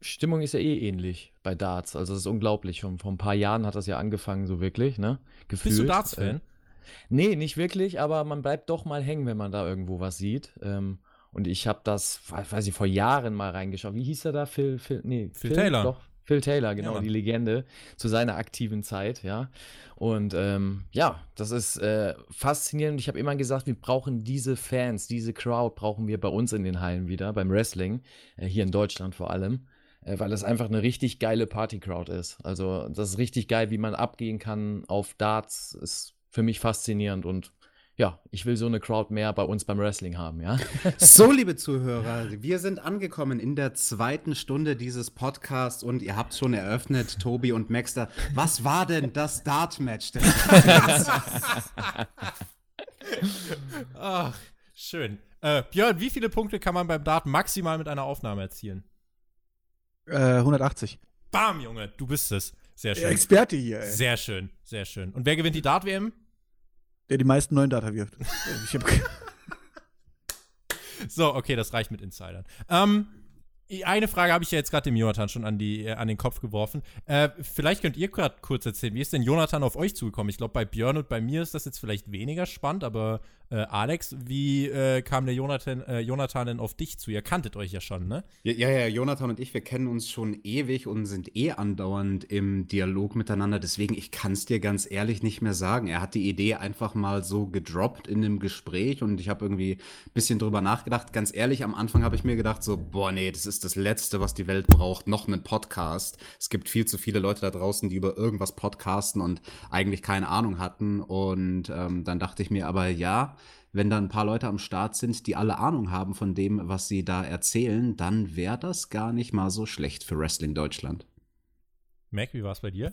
Stimmung ist ja eh ähnlich bei Darts. Also, das ist unglaublich. Schon vor ein paar Jahren hat das ja angefangen, so wirklich, ne?
Gefühlt. Bist du Darts-Fan? Äh,
nee, nicht wirklich, aber man bleibt doch mal hängen, wenn man da irgendwo was sieht. Ähm, und ich habe das, weiß ich, vor Jahren mal reingeschaut. Wie hieß er da? Phil, Phil, nee,
Phil, Phil Taylor.
Doch, Phil Taylor, genau, ja, die Legende zu seiner aktiven Zeit, ja. Und ähm, ja, das ist äh, faszinierend. Ich habe immer gesagt, wir brauchen diese Fans, diese Crowd brauchen wir bei uns in den Hallen wieder, beim Wrestling, äh, hier in Deutschland vor allem, äh, weil es einfach eine richtig geile Party-Crowd ist. Also, das ist richtig geil, wie man abgehen kann auf Darts, ist für mich faszinierend und ja, ich will so eine Crowd mehr bei uns beim Wrestling haben, ja.
So, liebe Zuhörer, wir sind angekommen in der zweiten Stunde dieses Podcasts und ihr habt schon eröffnet, Tobi und Maxter. Was war denn das Dart-Match?
Ach, schön. Äh, Björn, wie viele Punkte kann man beim Dart maximal mit einer Aufnahme erzielen?
Äh, 180.
Bam, Junge, du bist es. Sehr schön.
Experte hier, ey.
Sehr schön, sehr schön. Und wer gewinnt die Dart-WM?
Der die meisten neuen Data wirft.
so, okay, das reicht mit Insidern. Ähm, eine Frage habe ich ja jetzt gerade dem Jonathan schon an, die, äh, an den Kopf geworfen. Äh, vielleicht könnt ihr gerade kurz erzählen, wie ist denn Jonathan auf euch zugekommen? Ich glaube, bei Björn und bei mir ist das jetzt vielleicht weniger spannend, aber äh, Alex, wie äh, kam der Jonathan, äh, Jonathan denn auf dich zu? Ihr kanntet euch ja schon, ne?
Ja, ja, ja, Jonathan und ich, wir kennen uns schon ewig und sind eh andauernd im Dialog miteinander. Deswegen, ich kann es dir ganz ehrlich nicht mehr sagen. Er hat die Idee einfach mal so gedroppt in einem Gespräch und ich habe irgendwie ein bisschen drüber nachgedacht. Ganz ehrlich, am Anfang habe ich mir gedacht, so, boah, nee, das ist das Letzte, was die Welt braucht. Noch einen Podcast. Es gibt viel zu viele Leute da draußen, die über irgendwas podcasten und eigentlich keine Ahnung hatten. Und ähm, dann dachte ich mir aber, ja, wenn da ein paar Leute am Start sind, die alle Ahnung haben von dem, was sie da erzählen, dann wäre das gar nicht mal so schlecht für Wrestling Deutschland.
Mac, wie war es bei dir?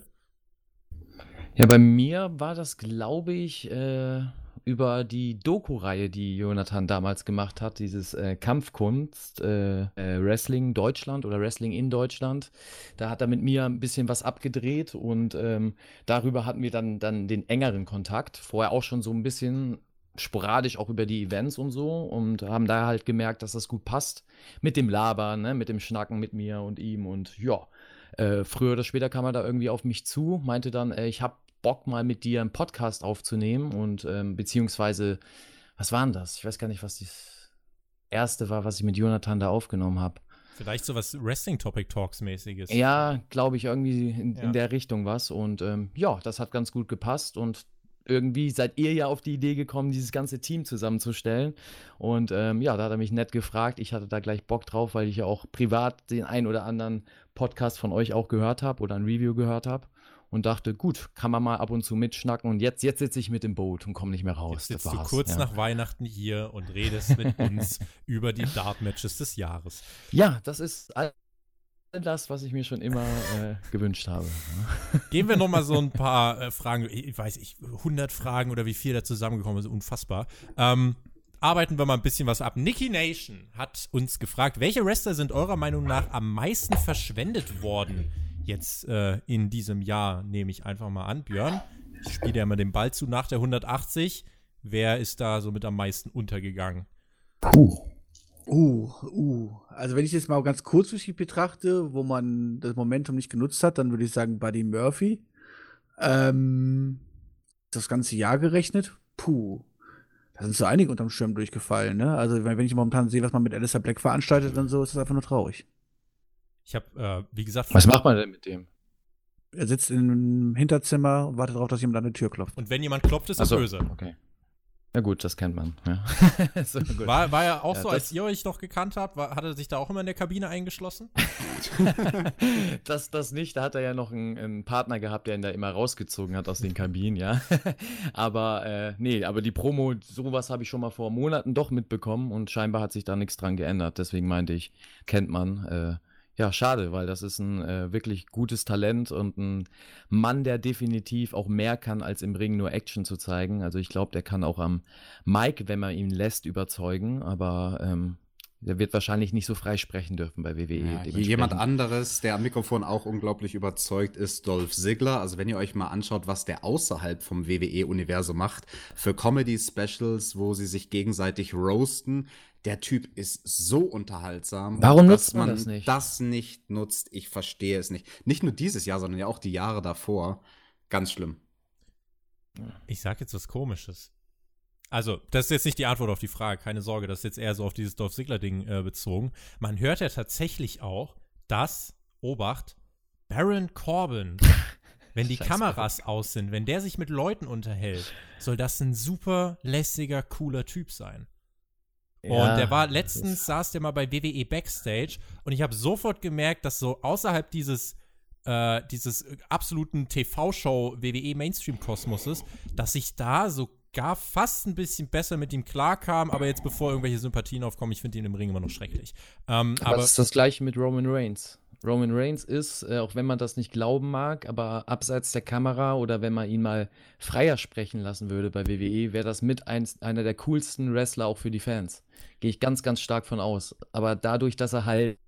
Ja, bei mir war das, glaube ich, äh, über die Doku-Reihe, die Jonathan damals gemacht hat, dieses äh, Kampfkunst, äh, äh, Wrestling Deutschland oder Wrestling in Deutschland. Da hat er mit mir ein bisschen was abgedreht und ähm, darüber hatten wir dann, dann den engeren Kontakt. Vorher auch schon so ein bisschen sporadisch auch über die Events und so und haben da halt gemerkt, dass das gut passt mit dem Labern, ne, mit dem Schnacken mit mir und ihm und ja. Äh, früher oder später kam er da irgendwie auf mich zu, meinte dann, äh, ich habe Bock mal mit dir einen Podcast aufzunehmen und ähm, beziehungsweise, was war denn das? Ich weiß gar nicht, was das erste war, was ich mit Jonathan da aufgenommen habe.
Vielleicht so was Wrestling-Topic-Talks-mäßiges.
Ja, glaube ich, irgendwie in,
Ja.
in der Richtung was. Und ähm, ja, das hat ganz gut gepasst. Und irgendwie seid ihr ja auf die Idee gekommen, dieses ganze Team zusammenzustellen. Und ähm, ja, da hat er mich nett gefragt. Ich hatte da gleich Bock drauf, weil ich ja auch privat den ein oder anderen Podcast von euch auch gehört habe oder ein Review gehört habe. Und dachte, gut, kann man mal ab und zu mitschnacken. Und jetzt, jetzt sitze ich mit im Boot und komme nicht mehr raus.
Jetzt sitzt du kurz
ja.
nach Weihnachten hier und redest mit uns über die Dart-Matches des Jahres.
Ja, das ist all das, was ich mir schon immer äh, gewünscht habe.
Gehen wir noch mal so ein paar äh, Fragen, ich weiß ich, 100 Fragen oder wie viel da zusammengekommen ist, unfassbar. Ähm, arbeiten wir mal ein bisschen was ab. Nikki Nation hat uns gefragt, welche Wrestler sind eurer Meinung nach am meisten verschwendet worden jetzt äh, in diesem Jahr, nehme ich einfach mal an. Björn, ich spiele ja mal den Ball zu nach der 180. Wer ist da so mit am meisten untergegangen?
Uh, uh. Also wenn ich jetzt mal ganz kurzfristig betrachte, wo man das Momentum nicht genutzt hat, dann würde ich sagen Buddy Murphy. Ähm, das ganze Jahr gerechnet, puh. Da sind so einige unterm Schirm durchgefallen, ne? Also wenn ich momentan sehe, was man mit Alistair Black veranstaltet und so, ist das einfach nur traurig.
Ich habe, äh, wie gesagt,
Was macht man denn mit dem?
Er sitzt im Hinterzimmer und wartet darauf, dass jemand an die Tür klopft.
und wenn jemand klopft, ist er
Achso,
böse.
okay. Na gut, das kennt man. Ja. so, gut.
War, war er auch
Ja,
so, als ihr euch noch gekannt habt, war, hat er sich da auch immer in der Kabine eingeschlossen?
das, das nicht, da hat er ja noch einen, einen Partner gehabt, der ihn da immer rausgezogen hat aus den Kabinen, ja. aber äh, nee, aber die Promo, sowas habe ich schon mal vor Monaten doch mitbekommen und scheinbar hat sich da nichts dran geändert. Deswegen meinte ich, kennt man. Äh, ja, schade, weil das ist ein äh, wirklich gutes Talent und ein Mann, der definitiv auch mehr kann, als im Ring nur Action zu zeigen. Also ich glaube, der kann auch am Mike, wenn man ihn lässt, überzeugen, aber ähm, der wird wahrscheinlich nicht so frei sprechen dürfen bei WWE.
Ja, jemand anderes, der am Mikrofon auch unglaublich überzeugt ist, Dolph Ziggler. Also wenn ihr euch mal anschaut, was der außerhalb vom WWE-Universum macht, für Comedy-Specials, wo sie sich gegenseitig roasten, der Typ ist so unterhaltsam.
Warum
dass
nutzt man das nicht?
das nicht nutzt, ich verstehe es nicht. Nicht nur dieses Jahr, sondern ja auch die Jahre davor. Ganz schlimm.
Ich sag jetzt was Komisches. Also, das ist jetzt nicht die Antwort auf die Frage, keine Sorge, das ist jetzt eher so auf dieses Dolph Ziggler-Ding äh, bezogen. Man hört ja tatsächlich auch, dass, Obacht, Baron Corbin, wenn die
Scheiß
Kameras aus sind, wenn der sich mit Leuten unterhält, soll das ein super lässiger, cooler Typ sein.
Ja,
und der war letztens, saß der mal bei WWE Backstage und ich habe sofort gemerkt, dass so außerhalb dieses, äh, dieses absoluten TV-Show WWE Mainstream-Kosmoses, dass ich da sogar fast ein bisschen besser mit ihm klarkam, aber jetzt bevor irgendwelche Sympathien aufkommen, ich finde ihn im Ring immer noch schrecklich. Ähm,
Aber
aber
das ist das gleiche mit Roman Reigns. Roman Reigns ist, äh, auch wenn man das nicht glauben mag, aber abseits der Kamera oder wenn man ihn mal freier sprechen lassen würde bei WWE, wäre das mit eins, einer der coolsten Wrestler auch für die Fans. Gehe ich ganz, ganz stark von aus. Aber dadurch, dass er halt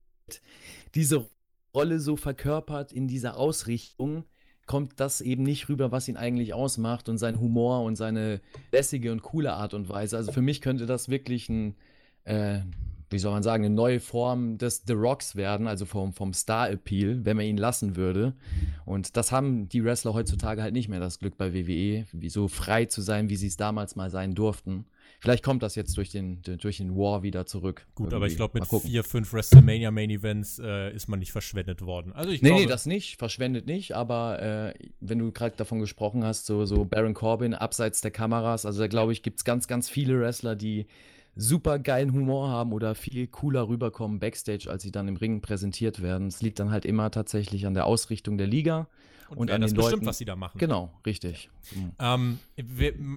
diese Rolle so verkörpert in dieser Ausrichtung, kommt das eben nicht rüber, was ihn eigentlich ausmacht und sein Humor und seine lässige und coole Art und Weise. Also für mich könnte das wirklich ein, äh, wie soll man sagen, eine neue Form des The Rocks werden, also vom, vom Star-Appeal, wenn man ihn lassen würde. Und das haben die Wrestler heutzutage halt nicht mehr das Glück bei WWE, wie so frei zu sein, wie sie es damals mal sein durften. Vielleicht kommt das jetzt durch den, durch den War wieder zurück.
gut, aber ich
Irgendwie.
glaube, mit vier, fünf WrestleMania Main Events äh, ist man nicht verschwendet worden. Also ich
Nee,
glaube,
nee, das nicht, verschwendet nicht, aber äh, wenn du gerade davon gesprochen hast, so, so Baron Corbin abseits der Kameras, also da glaube ich, gibt es ganz, ganz viele Wrestler, die super geilen Humor haben oder viel cooler rüberkommen backstage, als sie dann im Ring präsentiert werden. Es liegt dann halt immer tatsächlich an der Ausrichtung der Liga und,
Und
an
das
den
bestimmt,
Leuten.
was sie da machen.
Genau, richtig. Mhm.
Ähm,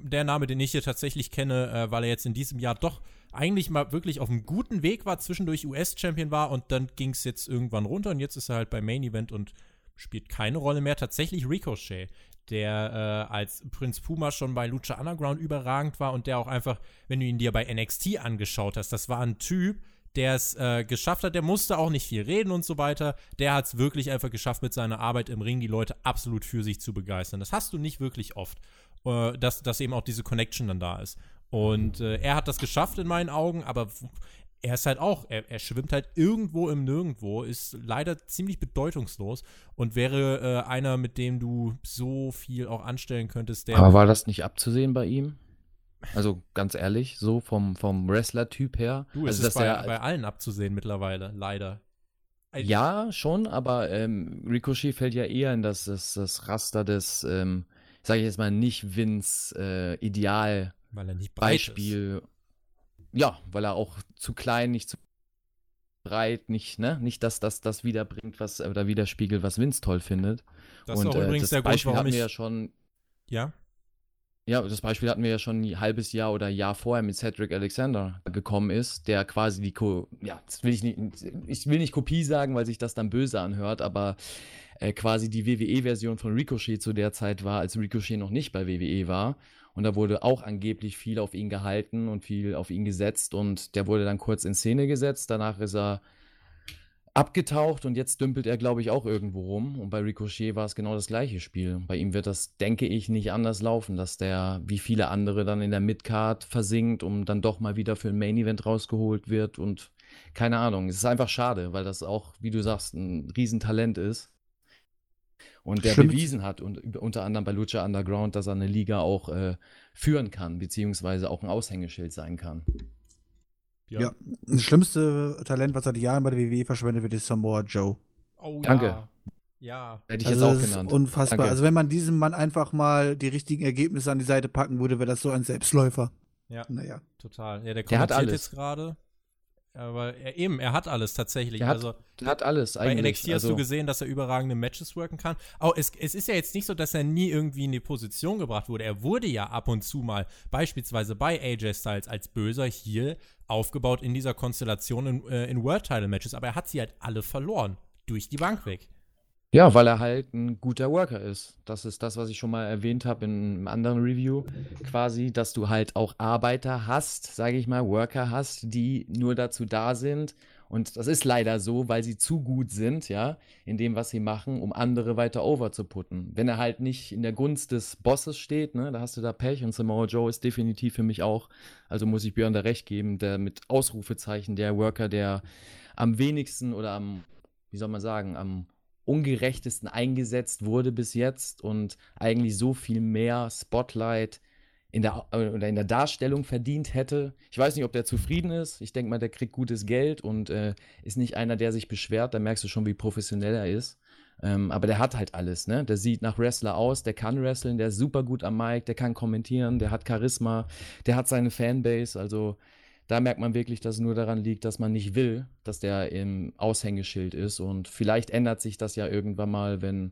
der Name, den ich hier tatsächlich kenne, äh, weil er jetzt in diesem Jahr doch eigentlich mal wirklich auf einem guten Weg war, zwischendurch US-Champion war und dann ging es jetzt irgendwann runter und jetzt ist er halt beim Main Event und spielt keine Rolle mehr. Tatsächlich Ricochet, der äh, als Prinz Puma schon bei Lucha Underground überragend war und der auch einfach, wenn du ihn dir bei NXT angeschaut hast, das war ein Typ, der es äh, geschafft hat, der musste auch nicht viel reden und so weiter. Der hat es wirklich einfach geschafft, mit seiner Arbeit im Ring die Leute absolut für sich zu begeistern. Das hast du nicht wirklich oft, äh, dass, dass eben auch diese Connection dann da ist. Und äh, er hat das geschafft in meinen Augen, aber er ist halt auch, er, er schwimmt halt irgendwo im Nirgendwo, ist leider ziemlich bedeutungslos und wäre äh, einer, mit dem du so viel auch anstellen könntest, der
Aber war das nicht abzusehen bei ihm? Also ganz ehrlich, so vom, vom Wrestler-Typ her.
du, es
also,
ist bei,
er-
bei allen abzusehen mittlerweile, leider.
Ja, schon, aber ähm, Ricochet fällt ja eher in das, das, das Raster des, ähm, sage ich jetzt mal, nicht Vince äh, Ideal Beispiel. Ja, weil er auch zu klein, nicht zu breit, nicht, ne, nicht dass das das wiederbringt, was oder widerspiegelt, was Vince toll findet.
Das ist auch
äh,
übrigens
das
der Grund,
Beispiel
warum
hatten
ich.
wir ja schon
ja,
Ja, das Beispiel hatten wir ja schon ein halbes Jahr oder Jahr vorher mit Cedric Alexander gekommen ist, der quasi die Ko ja, das will ich nicht, ich will nicht Kopie sagen, weil sich das dann böse anhört, aber äh, quasi die WWE-Version von Ricochet zu der Zeit war, als Ricochet noch nicht bei WWE war. Und da wurde auch angeblich viel auf ihn gehalten und viel auf ihn gesetzt und der wurde dann kurz in Szene gesetzt. Danach ist er abgetaucht und jetzt dümpelt er, glaube ich, auch irgendwo rum. Und bei Ricochet war es genau das gleiche Spiel. Bei ihm wird das, denke ich, nicht anders laufen, dass der, wie viele andere, dann in der Midcard versinkt und dann doch mal wieder für ein Main-Event rausgeholt wird und keine Ahnung. Es ist einfach schade, weil das auch, wie du sagst, ein Riesentalent ist. Und der
Stimmt.
bewiesen hat, und unter anderem bei Lucha Underground, dass er eine Liga auch äh, führen kann, beziehungsweise auch ein Aushängeschild sein kann.
ja.
Ja. Das schlimmste Talent, was seit Jahren bei der WWE verschwendet wird, ist Samoa Joe.
Oh,
Danke.
Ja. ja.
Hätte ich
also
jetzt auch
das ist
genannt.
unfassbar.
Danke.
Also wenn man diesem Mann einfach mal die richtigen Ergebnisse an die Seite packen würde, wäre das so ein Selbstläufer.
Ja.
Naja.
Total. Ja, der
Der hat alles.
jetzt gerade. Aber er, eben, er hat alles tatsächlich.
Der hat
also
hat alles
bei
eigentlich.
NXT hast du gesehen, dass er überragende Matches worken kann. Auch es, es ist ja jetzt nicht so, dass er nie irgendwie in die Position gebracht wurde. Er wurde ja ab und zu mal, beispielsweise bei AJ Styles als böser hier aufgebaut in dieser Konstellation in, äh, in World Title Matches, aber er hat sie halt alle verloren. Durch die Bank weg.
Ja, weil er halt ein guter Worker ist. Das ist das, was ich schon mal erwähnt habe in einem anderen Review. Quasi, dass du halt auch Arbeiter hast, sage ich mal, Worker hast, die nur dazu da sind. Und das ist leider so, weil sie zu gut sind, ja, in dem, was sie machen, um andere weiter over zu putten. Wenn er halt nicht in der Gunst des Bosses steht, ne, da hast du da Pech und Samoa Joe ist definitiv für mich auch, also muss ich Björn da recht geben, der mit Ausrufezeichen der Worker, der am wenigsten oder am, wie soll man sagen, am ungerechtesten eingesetzt wurde bis jetzt und eigentlich so viel mehr Spotlight in der, äh, oder in der Darstellung verdient hätte. Ich weiß nicht, ob der zufrieden ist. Ich denke mal, der kriegt gutes Geld und äh, ist nicht einer, der sich beschwert. Da merkst du schon, wie professionell er ist. Ähm, aber der hat halt alles, ne? Der sieht nach Wrestler aus, der kann wresteln, der ist super gut am Mic, der kann kommentieren, der hat Charisma, der hat seine Fanbase. Also da merkt man wirklich, dass es nur daran liegt, dass man nicht will, dass der im Aushängeschild ist. Und vielleicht ändert sich das ja irgendwann mal, wenn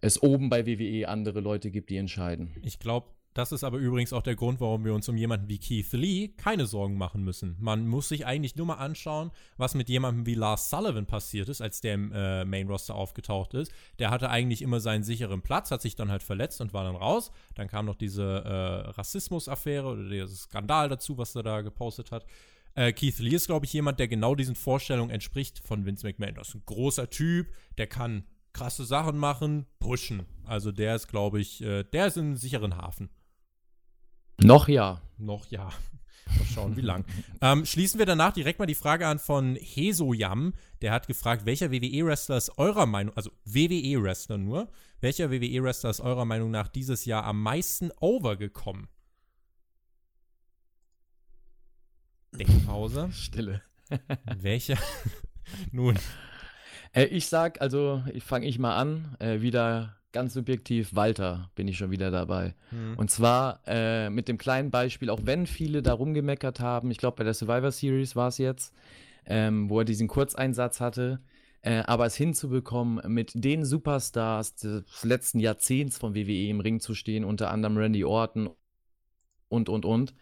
es oben bei WWE andere Leute gibt, die entscheiden.
Ich glaube, das ist aber übrigens auch der Grund, warum wir uns um jemanden wie Keith Lee keine Sorgen machen müssen. Man muss sich eigentlich nur mal anschauen, was mit jemandem wie Lars Sullivan passiert ist, als der im äh, Main Roster aufgetaucht ist. Der hatte eigentlich immer seinen sicheren Platz, hat sich dann halt verletzt und war dann raus. Dann kam noch diese äh, Rassismus-Affäre oder der Skandal dazu, was er da gepostet hat. Äh, Keith Lee ist, glaube ich, jemand, der genau diesen Vorstellungen entspricht von Vince McMahon. Das ist ein großer Typ, der kann krasse Sachen machen, pushen. Also der ist, glaube ich, äh, der ist in einem sicheren Hafen.
Noch ja.
Noch ja. Mal schauen, wie lang. ähm, schließen wir danach direkt mal die Frage an von Hesoyam. Der hat gefragt, welcher WWE-Wrestler ist eurer Meinung, also WWE-Wrestler nur, welcher WWE-Wrestler ist eurer Meinung nach dieses Jahr am meisten overgekommen? Denkpause.
Stille.
welcher? Nun,
Äh, ich sag, also ich fange ich mal an, äh, wieder ganz subjektiv, Walter bin ich schon wieder dabei.
Hm.
Und zwar äh, mit dem kleinen Beispiel, auch wenn viele da rumgemeckert haben, ich glaube bei der Survivor Series war es jetzt, ähm, wo er diesen Kurzeinsatz hatte, äh, aber es hinzubekommen, mit den Superstars des letzten Jahrzehnts von WWE im Ring zu stehen, unter anderem Randy Orton und, und, und.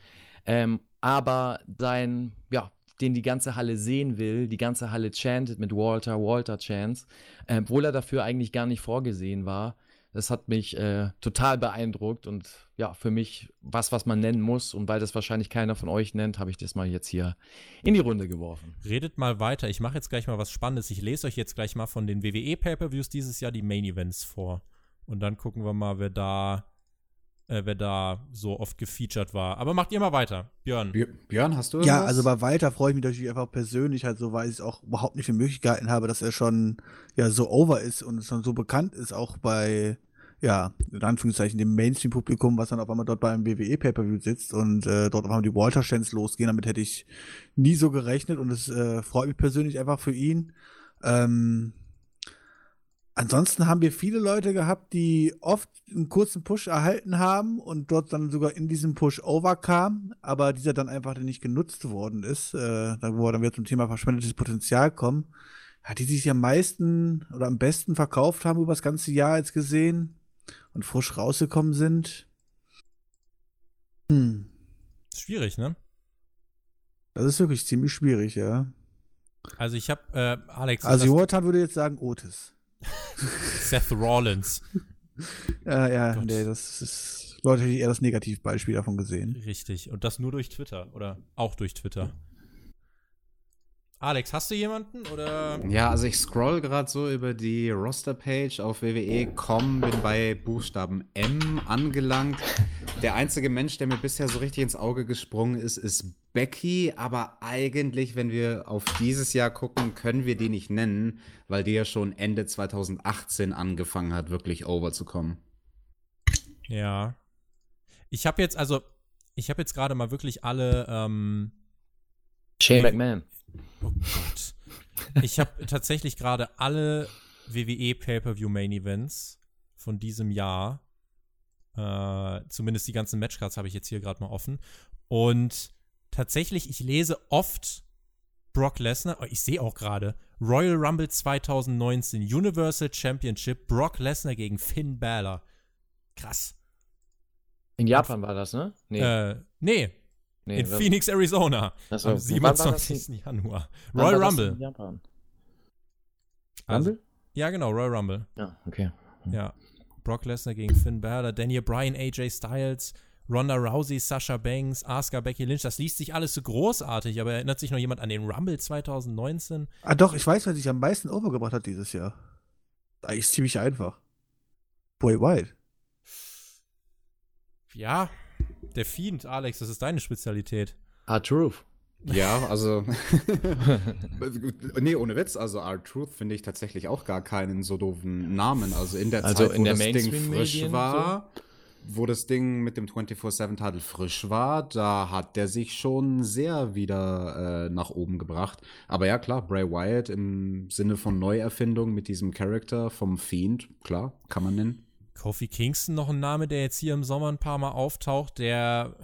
Ähm, aber sein, ja, den die ganze Halle sehen will, die ganze Halle chantet mit Walter, Walter Chants, äh, obwohl er dafür eigentlich gar nicht vorgesehen war. Das hat mich äh, total beeindruckt und ja, für mich was, was man nennen muss. Und weil das wahrscheinlich keiner von euch nennt, habe ich das mal jetzt hier in die Runde geworfen.
Redet mal weiter. Ich mache jetzt gleich mal was Spannendes. Ich lese euch jetzt gleich mal von den WWE Pay-per-Views dieses Jahr die Main Events vor. Und dann gucken wir mal, wer da, äh, wer da so oft gefeatured war. Aber macht ihr mal weiter, Björn.
Björ- Björn, hast du
Ja,
irgendwas?
also bei Walter freue ich mich natürlich einfach persönlich halt so, weil ich es auch überhaupt nicht für möglich gehalten habe, dass er schon ja so over ist und schon so bekannt ist, auch bei, ja, in Anführungszeichen dem Mainstream-Publikum, was dann auf einmal dort beim WWE Pay-Per-View sitzt und äh, dort auf einmal die Walter Chants losgehen. Damit hätte ich nie so gerechnet und es äh, freut mich persönlich einfach für ihn. Ähm, Ansonsten haben wir viele Leute gehabt, die oft einen kurzen Push erhalten haben und dort dann sogar in diesem Push overkam, aber dieser dann einfach nicht genutzt worden ist, äh, wo wir dann wieder zum Thema verschwendetes Potenzial kommen. Ja, die sich am meisten oder am besten verkauft haben über das ganze Jahr jetzt gesehen und frisch rausgekommen sind. Hm,
Schwierig, ne?
das ist wirklich ziemlich schwierig, ja.
Also ich habe äh, Alex,
Also Jonathan würde jetzt sagen Otis.
Seth Rollins.
Ja, ja,
Gott.
nee, das ist Leute hätte ich eher das Negativbeispiel davon gesehen.
Richtig. Und das nur durch Twitter oder auch durch Twitter. Alex, hast du jemanden oder?
Ja, also ich scroll gerade so über die Roster-Page auf WWE.com, bin bei Buchstaben M angelangt. Der einzige Mensch, der mir bisher so richtig ins Auge gesprungen ist, ist Becky. Aber eigentlich, wenn wir auf dieses Jahr gucken, können wir die nicht nennen, weil die ja schon Ende 2018 angefangen hat, wirklich over zu kommen.
Ja. Ich habe jetzt, also, ich habe jetzt gerade mal wirklich alle, ähm,
Shane. McMahon.
Oh Gott. Ich habe tatsächlich gerade alle WWE Pay-Per-View Main Events von diesem Jahr, äh, zumindest die ganzen Matchcards habe ich jetzt hier gerade mal offen. Und tatsächlich, ich lese oft Brock Lesnar, oh, ich sehe auch gerade, Royal Rumble 2019, Universal Championship, Brock Lesnar gegen Finn Balor. Krass.
In Japan war das, ne? Nee.
Äh, nee,
nee
in Phoenix, Arizona.
Achso,
Am
wann war das
27. Januar. Royal Rumble. Also,
Rumble?
ja, genau, Royal Rumble.
Ja, okay.
Ja. Brock Lesnar gegen Finn Balor, Daniel Bryan, AJ Styles, Ronda Rousey, Sasha Banks, Asuka, Becky Lynch. Das liest sich alles so großartig, aber erinnert sich noch jemand an den Rumble 2019?
Ah doch, ich weiß, wer sich am meisten overgebracht hat dieses Jahr. Eigentlich ziemlich einfach. Boy White.
Ja, der Fiend, Alex, das ist deine Spezialität.
R-Truth.
Ja, also. nee, ohne Witz. Also, R-Truth finde ich tatsächlich auch gar keinen so doofen Namen. Also, in der
Also
Zeit,
in
wo
der
das Ding frisch war, wo das Ding mit dem 24-7-Titel frisch war, da hat der sich schon sehr wieder äh, nach oben gebracht. Aber ja, klar, Bray Wyatt im Sinne von Neuerfindung mit diesem Charakter vom Fiend, klar, kann man nennen.
Kofi Kingston noch ein Name, der jetzt hier im Sommer ein paar Mal auftaucht, der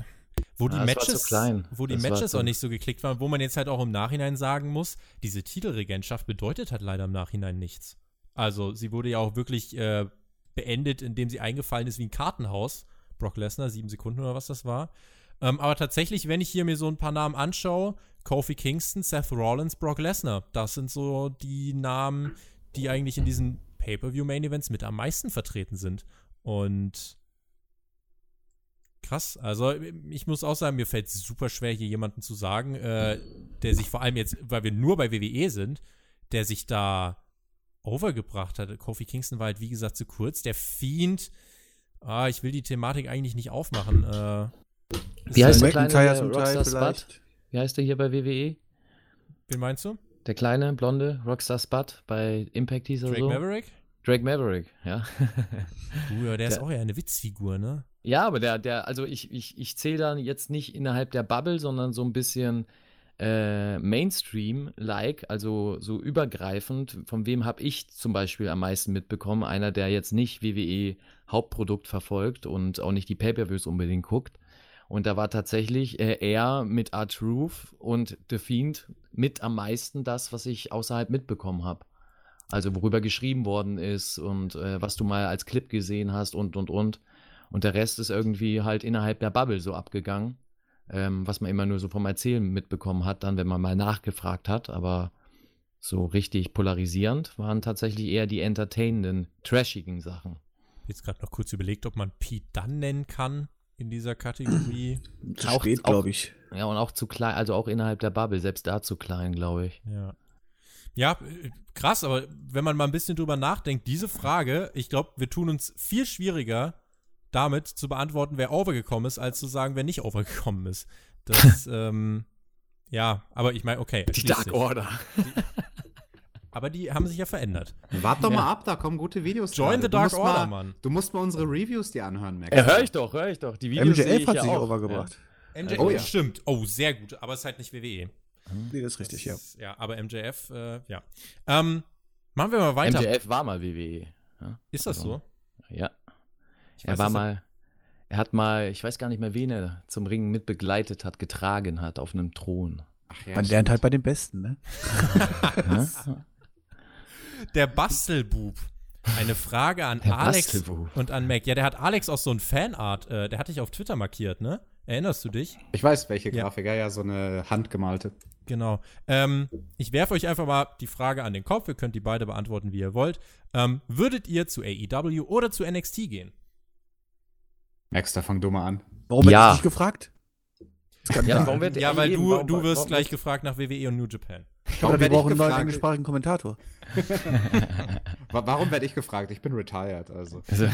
wo die
war
Matches wo die
Das
Matches auch nicht so geklickt waren, wo man jetzt halt auch im Nachhinein sagen muss, diese Titelregentschaft bedeutet halt leider im Nachhinein nichts. Also, sie wurde ja auch wirklich äh, beendet, indem sie eingefallen ist wie ein Kartenhaus. Brock Lesnar, sieben Sekunden oder was das war. Ähm, aber tatsächlich, wenn ich hier mir so ein paar Namen anschaue, Kofi Kingston, Seth Rollins, Brock Lesnar, das sind so die Namen, die eigentlich in diesen Pay-Per-View-Main-Events mit am meisten vertreten sind. Und krass, also ich muss auch sagen, mir fällt es super schwer, hier jemanden zu sagen, äh, der sich vor allem jetzt, weil wir nur bei WWE sind, der sich da overgebracht hat. Kofi Kingston war halt, wie gesagt, zu kurz. Der Fiend, ah, ich will die Thematik eigentlich nicht aufmachen. Äh,
Wie heißt der kleine Rockstar Spud? Wie heißt der hier bei WWE?
wen meinst du?
Der kleine, blonde Rockstar Spud bei Impact hieß er
Drake
so?
Maverick?
Drake Maverick, ja.
Uh, ja, der ist
Der-
auch eher eine Witzfigur, ne?
ja, aber der, der, also ich, ich, ich zähle dann jetzt nicht innerhalb der Bubble, sondern so ein bisschen äh, Mainstream-like, also so übergreifend, von wem habe ich zum Beispiel am meisten mitbekommen? Einer, der jetzt nicht WWE Hauptprodukt verfolgt und auch nicht die Pay-Per-Views unbedingt guckt. Und da war tatsächlich äh, er mit R-Truth und The Fiend mit am meisten das, was ich außerhalb mitbekommen habe. Also worüber geschrieben worden ist und äh, was du mal als Clip gesehen hast und, und, und. Und der Rest ist irgendwie halt innerhalb der Bubble so abgegangen, ähm, was man immer nur so vom Erzählen mitbekommen hat, dann, wenn man mal nachgefragt hat. Aber so richtig polarisierend waren tatsächlich eher die entertainenden, trashigen Sachen.
Jetzt gerade noch kurz überlegt, ob man Pete Dunn nennen kann in dieser Kategorie.
Zu
Auch-
spät, glaube ich.
Ja, und auch zu klein, also auch innerhalb der Bubble, selbst da zu klein, glaube ich.
Ja. Ja, krass, aber wenn man mal ein bisschen drüber nachdenkt, diese Frage, ich glaube, wir tun uns viel schwieriger damit zu beantworten, wer overgekommen ist, als zu sagen, wer nicht overgekommen ist. Das, ähm, ja, aber ich meine, okay.
Die Dark
sich.
Order.
Aber die haben sich ja verändert.
Wart doch mal ab, da kommen gute Videos.
Join
gerade.
the
Du
Dark
musst
Order,
mal,
Mann.
Du musst mal unsere Reviews dir anhören, Max.
Ja, höre ich doch, höre ich doch. Die Videos
MJF
ich
hat
ja
sich
auch.
overgebracht.
MJF,
Oh ja.
stimmt. Oh, sehr gut, aber es ist halt nicht WWE.
Nee, das ist richtig, ja.
Das ist- Ja, aber MJF, äh, ja. Ähm, machen wir mal
Ja.
weiter.
MJF war mal WWE. Ja,
Ist das so?
ja.
Ich
er
weiß,
war mal, er hat mal, ich weiß gar nicht mehr, wen er zum Ringen mit begleitet hat, getragen hat auf einem Thron.
Ach, ja,
Man lernt halt bei den Besten, ne?
Ja?
Der Bastelbub. Eine Frage an
Der
Alex
Bastelbub.
und an Mac. Ja, der hat Alex auch so ein Fanart, äh, der hat dich auf Twitter markiert, ne? Erinnerst du dich?
Ich weiß, welche
Ja.
Grafik. Ja, ja, so eine handgemalte.
Genau. Ähm, ich werfe euch einfach mal die Frage an den Kopf. Ihr könnt die beide beantworten, wie ihr wollt. Ähm, würdet ihr zu AEW oder zu NXT gehen?
Max, da fang du mal an.
Warum
Ja.
hättest du nicht gefragt? Das kann
Ja, warum wird
Ja, weil
eben,
du, du wirst
warum-
gleich gefragt nach WWE und New Japan.
Oder wir brauchen einen neuen englischsprachigen Kommentator.
Wa- Warum werde ich gefragt? Ich bin retired, also.
Also,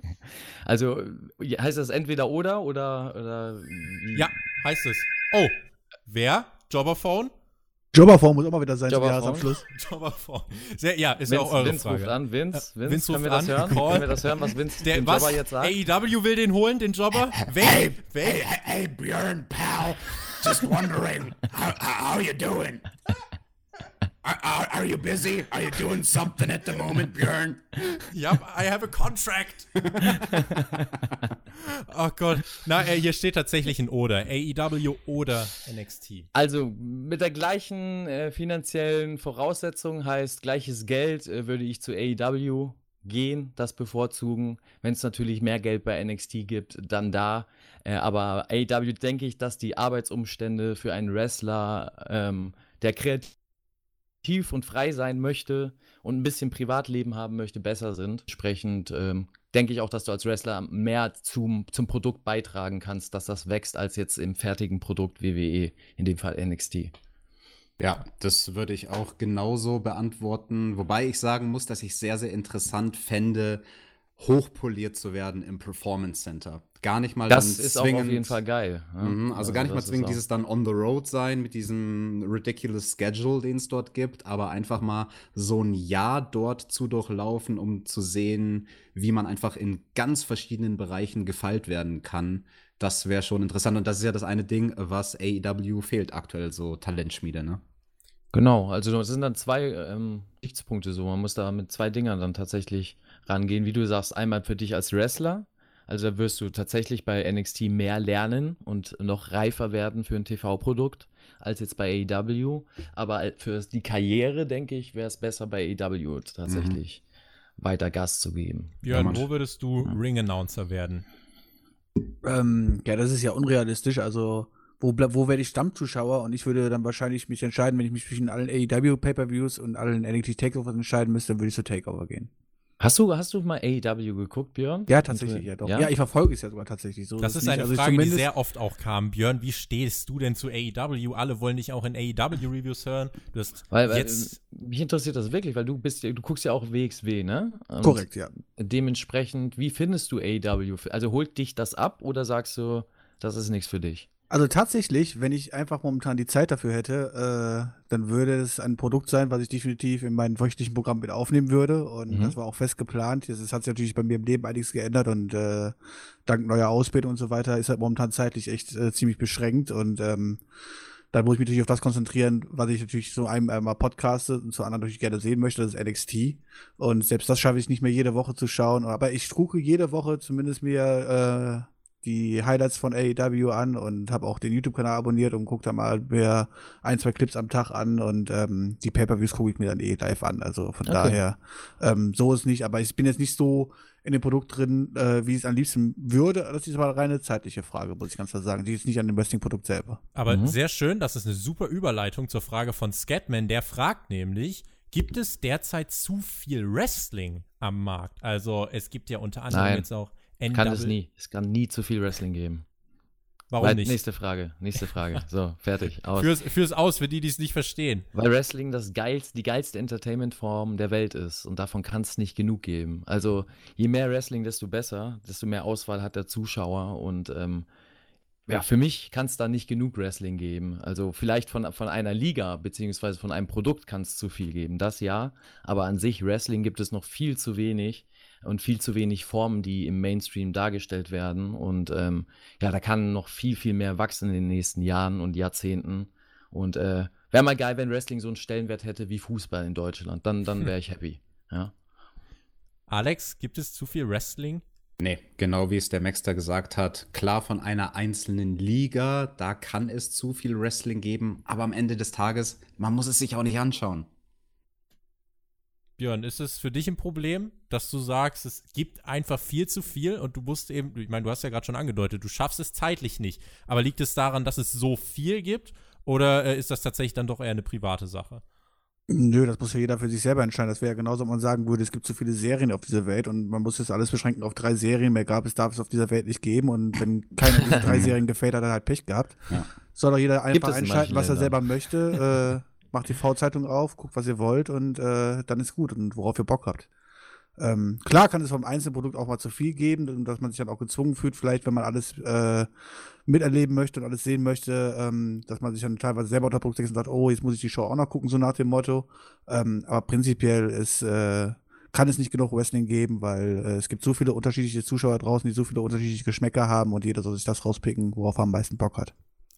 also heißt das entweder oder oder, oder?
Ja, heißt es. Oh, wer? Jobberphone?
Jobberform muss auch mal wieder sein zum
Jobberform?
Jahresabschluss.
Jobberphone. Sehr, ja, ist ja auch
Vince,
eure
Vince ruft
Frage.
an, Vince, Vince,
Vince
können wir
ruft
das
an,
hören?
Call.
Können wir das hören, was Vince
Der,
dem
was?
Jobber jetzt sagt?
AEW will den holen, den Jobber? Wer? Wer?
hey, Björn, pal. Just wondering, how, how you doing? Are, are, are you busy? Are you doing something at the moment, Björn?
Ja, I have a contract. oh Gott. Na, äh, hier steht tatsächlich ein Oder. AEW oder NXT.
Also mit der gleichen äh, finanziellen Voraussetzung heißt gleiches Geld äh, würde ich zu AEW gehen, das bevorzugen. Wenn es natürlich mehr Geld bei NXT gibt, dann da. Äh, aber AEW denke ich, dass die Arbeitsumstände für einen Wrestler, ähm, der kreativ und frei sein möchte und ein bisschen Privatleben haben möchte, besser sind. Entsprechend ähm, denke ich auch, dass du als Wrestler mehr zum, zum Produkt beitragen kannst, dass das wächst, als jetzt im fertigen Produkt WWE, in dem Fall NXT.
Ja, das würde ich auch genauso beantworten. Wobei ich sagen muss, dass ich sehr, sehr interessant fände, hochpoliert zu werden im Performance Center. Gar nicht mal
Das ist auch
zwingend,
auf jeden Fall geil. ja.
Mhm, also, gar nicht mal zwingend
auch-
dieses dann on the road sein mit diesem ridiculous Schedule, den es dort gibt, aber einfach mal so ein Jahr dort zu durchlaufen, um zu sehen, wie man einfach in ganz verschiedenen Bereichen gefeilt werden kann. Das wäre schon interessant. Und das ist ja das eine Ding, was AEW fehlt aktuell, so Talentschmiede, ne?
Genau, also das sind dann zwei ähm, Gesichtspunkte so. Man muss da mit zwei Dingern dann tatsächlich rangehen. Wie du sagst, einmal für dich als Wrestler. Also da wirst du tatsächlich bei NXT mehr lernen und noch reifer werden für ein TV-Produkt als jetzt bei AEW. Aber für die Karriere, denke ich, wäre es besser bei AEW tatsächlich weiter Gas zu geben.
Björn, wo würdest du Ring-Announcer werden?
Ähm, ja, das ist ja unrealistisch. Also, wo, bleib- wo werde ich Stammzuschauer? Und ich würde dann wahrscheinlich mich entscheiden, wenn ich mich zwischen allen AEW Pay-Per-Views und allen NXT Takeovers entscheiden müsste, dann würde ich zu Takeover gehen.
Hast du, hast du mal AEW geguckt, Björn?
Ja, tatsächlich, ja doch. Ja, ich verfolge es ja sogar tatsächlich so.
Das ist
nicht.
eine
Also
Frage, die sehr oft auch kam. Björn, wie stehst du denn zu AEW? Alle wollen dich auch in AEW-Reviews hören. Du hast
Weil, weil
jetzt.
mich interessiert das wirklich, weil du bist, ja- du guckst ja auch WXW, ne? Und
Korrekt, ja.
Dementsprechend, wie findest du AEW? Also holt dich das ab oder sagst du, das ist nichts für dich?
Also tatsächlich, wenn ich einfach momentan die Zeit dafür hätte, äh, dann würde es ein Produkt sein, was ich definitiv in meinem wöchentlichen Programm mit aufnehmen würde. Und
Mhm.
das war auch fest geplant. Das hat sich natürlich bei mir im Leben einiges geändert und äh, dank neuer Ausbildung und so weiter ist halt momentan zeitlich echt äh, ziemlich beschränkt. Und ähm, Da muss ich mich natürlich auf das konzentrieren, was ich natürlich so einem einmal podcaste und zu anderen natürlich gerne sehen möchte, das ist NXT. Und selbst das schaffe ich nicht mehr jede Woche zu schauen. Aber ich gucke jede Woche zumindest mir äh, die Highlights von AEW an und habe auch den YouTube-Kanal abonniert und gucke da mal mir ein, zwei Clips am Tag an und ähm, die Pay-Per-Views gucke ich mir dann eh live an. Also von
Okay.
daher, ähm, so ist nicht, aber ich bin jetzt nicht so in dem Produkt drin, äh, wie ich es am liebsten würde. Das ist aber eine reine zeitliche Frage, muss ich ganz klar sagen. Die ist nicht an dem Wrestling-Produkt selber.
Aber
Mhm.
sehr schön, das ist eine super Überleitung zur Frage von Scatman. Der fragt nämlich, gibt es derzeit zu viel Wrestling am Markt? Also es gibt ja unter anderem
Nein.
jetzt auch
Kann es
NW
nie. Es kann nie zu viel Wrestling geben.
Warum
Weil-
nicht?
Nächste Frage. Nächste Frage. So, fertig. Aus.
Fürs, fürs Aus, für die, die es nicht verstehen.
Weil Wrestling das geilste, die geilste Entertainment-Form der Welt ist und davon kann es nicht genug geben. Also je mehr Wrestling, desto besser, desto mehr Auswahl hat der Zuschauer und ähm, ja, für mich kann es da nicht genug Wrestling geben. Also vielleicht von, von einer Liga beziehungsweise von einem Produkt kann es zu viel geben, das ja, aber an sich Wrestling gibt es noch viel zu wenig und viel zu wenig Formen, die im Mainstream dargestellt werden und ähm, ja, da kann noch viel, viel mehr wachsen in den nächsten Jahren und Jahrzehnten. Und äh, wäre mal geil, wenn Wrestling so einen Stellenwert hätte wie Fußball in Deutschland. Dann, dann wäre ich happy. Ja.
Alex, gibt es zu viel Wrestling?
Nee, genau wie es der Maxter gesagt hat. Klar, von einer einzelnen Liga, da kann es zu viel Wrestling geben, aber am Ende des Tages, man muss es sich auch nicht anschauen.
Björn, ist es für dich ein Problem, dass du sagst, es gibt einfach viel zu viel und du musst eben, ich meine, du hast ja gerade schon angedeutet, du schaffst es zeitlich nicht. Aber liegt es daran, dass es so viel gibt oder äh, ist das tatsächlich dann doch eher eine private Sache?
Nö, das muss ja jeder für sich selber entscheiden. Das wäre ja genauso, wenn man sagen würde, es gibt zu viele Serien auf dieser Welt und man muss jetzt alles beschränken auf drei Serien. Mehr gab es, darf es auf dieser Welt nicht geben. Und wenn keiner dieser drei Serien gefällt, hat er halt Pech gehabt.
Ja.
Soll doch jeder einfach
manchen
was er selber möchte. äh, macht die V-Zeitung auf, guckt, was ihr wollt und äh, dann ist gut und worauf ihr Bock habt. Ähm, klar kann es vom einzelnen Produkt auch mal zu viel geben dass man sich dann auch gezwungen fühlt, vielleicht, wenn man alles äh, miterleben möchte und alles sehen möchte, ähm, dass man sich dann teilweise selber unter Druck setzt und sagt, oh, jetzt muss ich die Show auch noch gucken, so nach dem Motto. Ähm, aber prinzipiell ist, äh, kann es nicht genug Wrestling geben, weil äh, es gibt so viele unterschiedliche Zuschauer draußen, die so viele unterschiedliche Geschmäcker haben und jeder soll sich das rauspicken, worauf er am meisten Bock hat.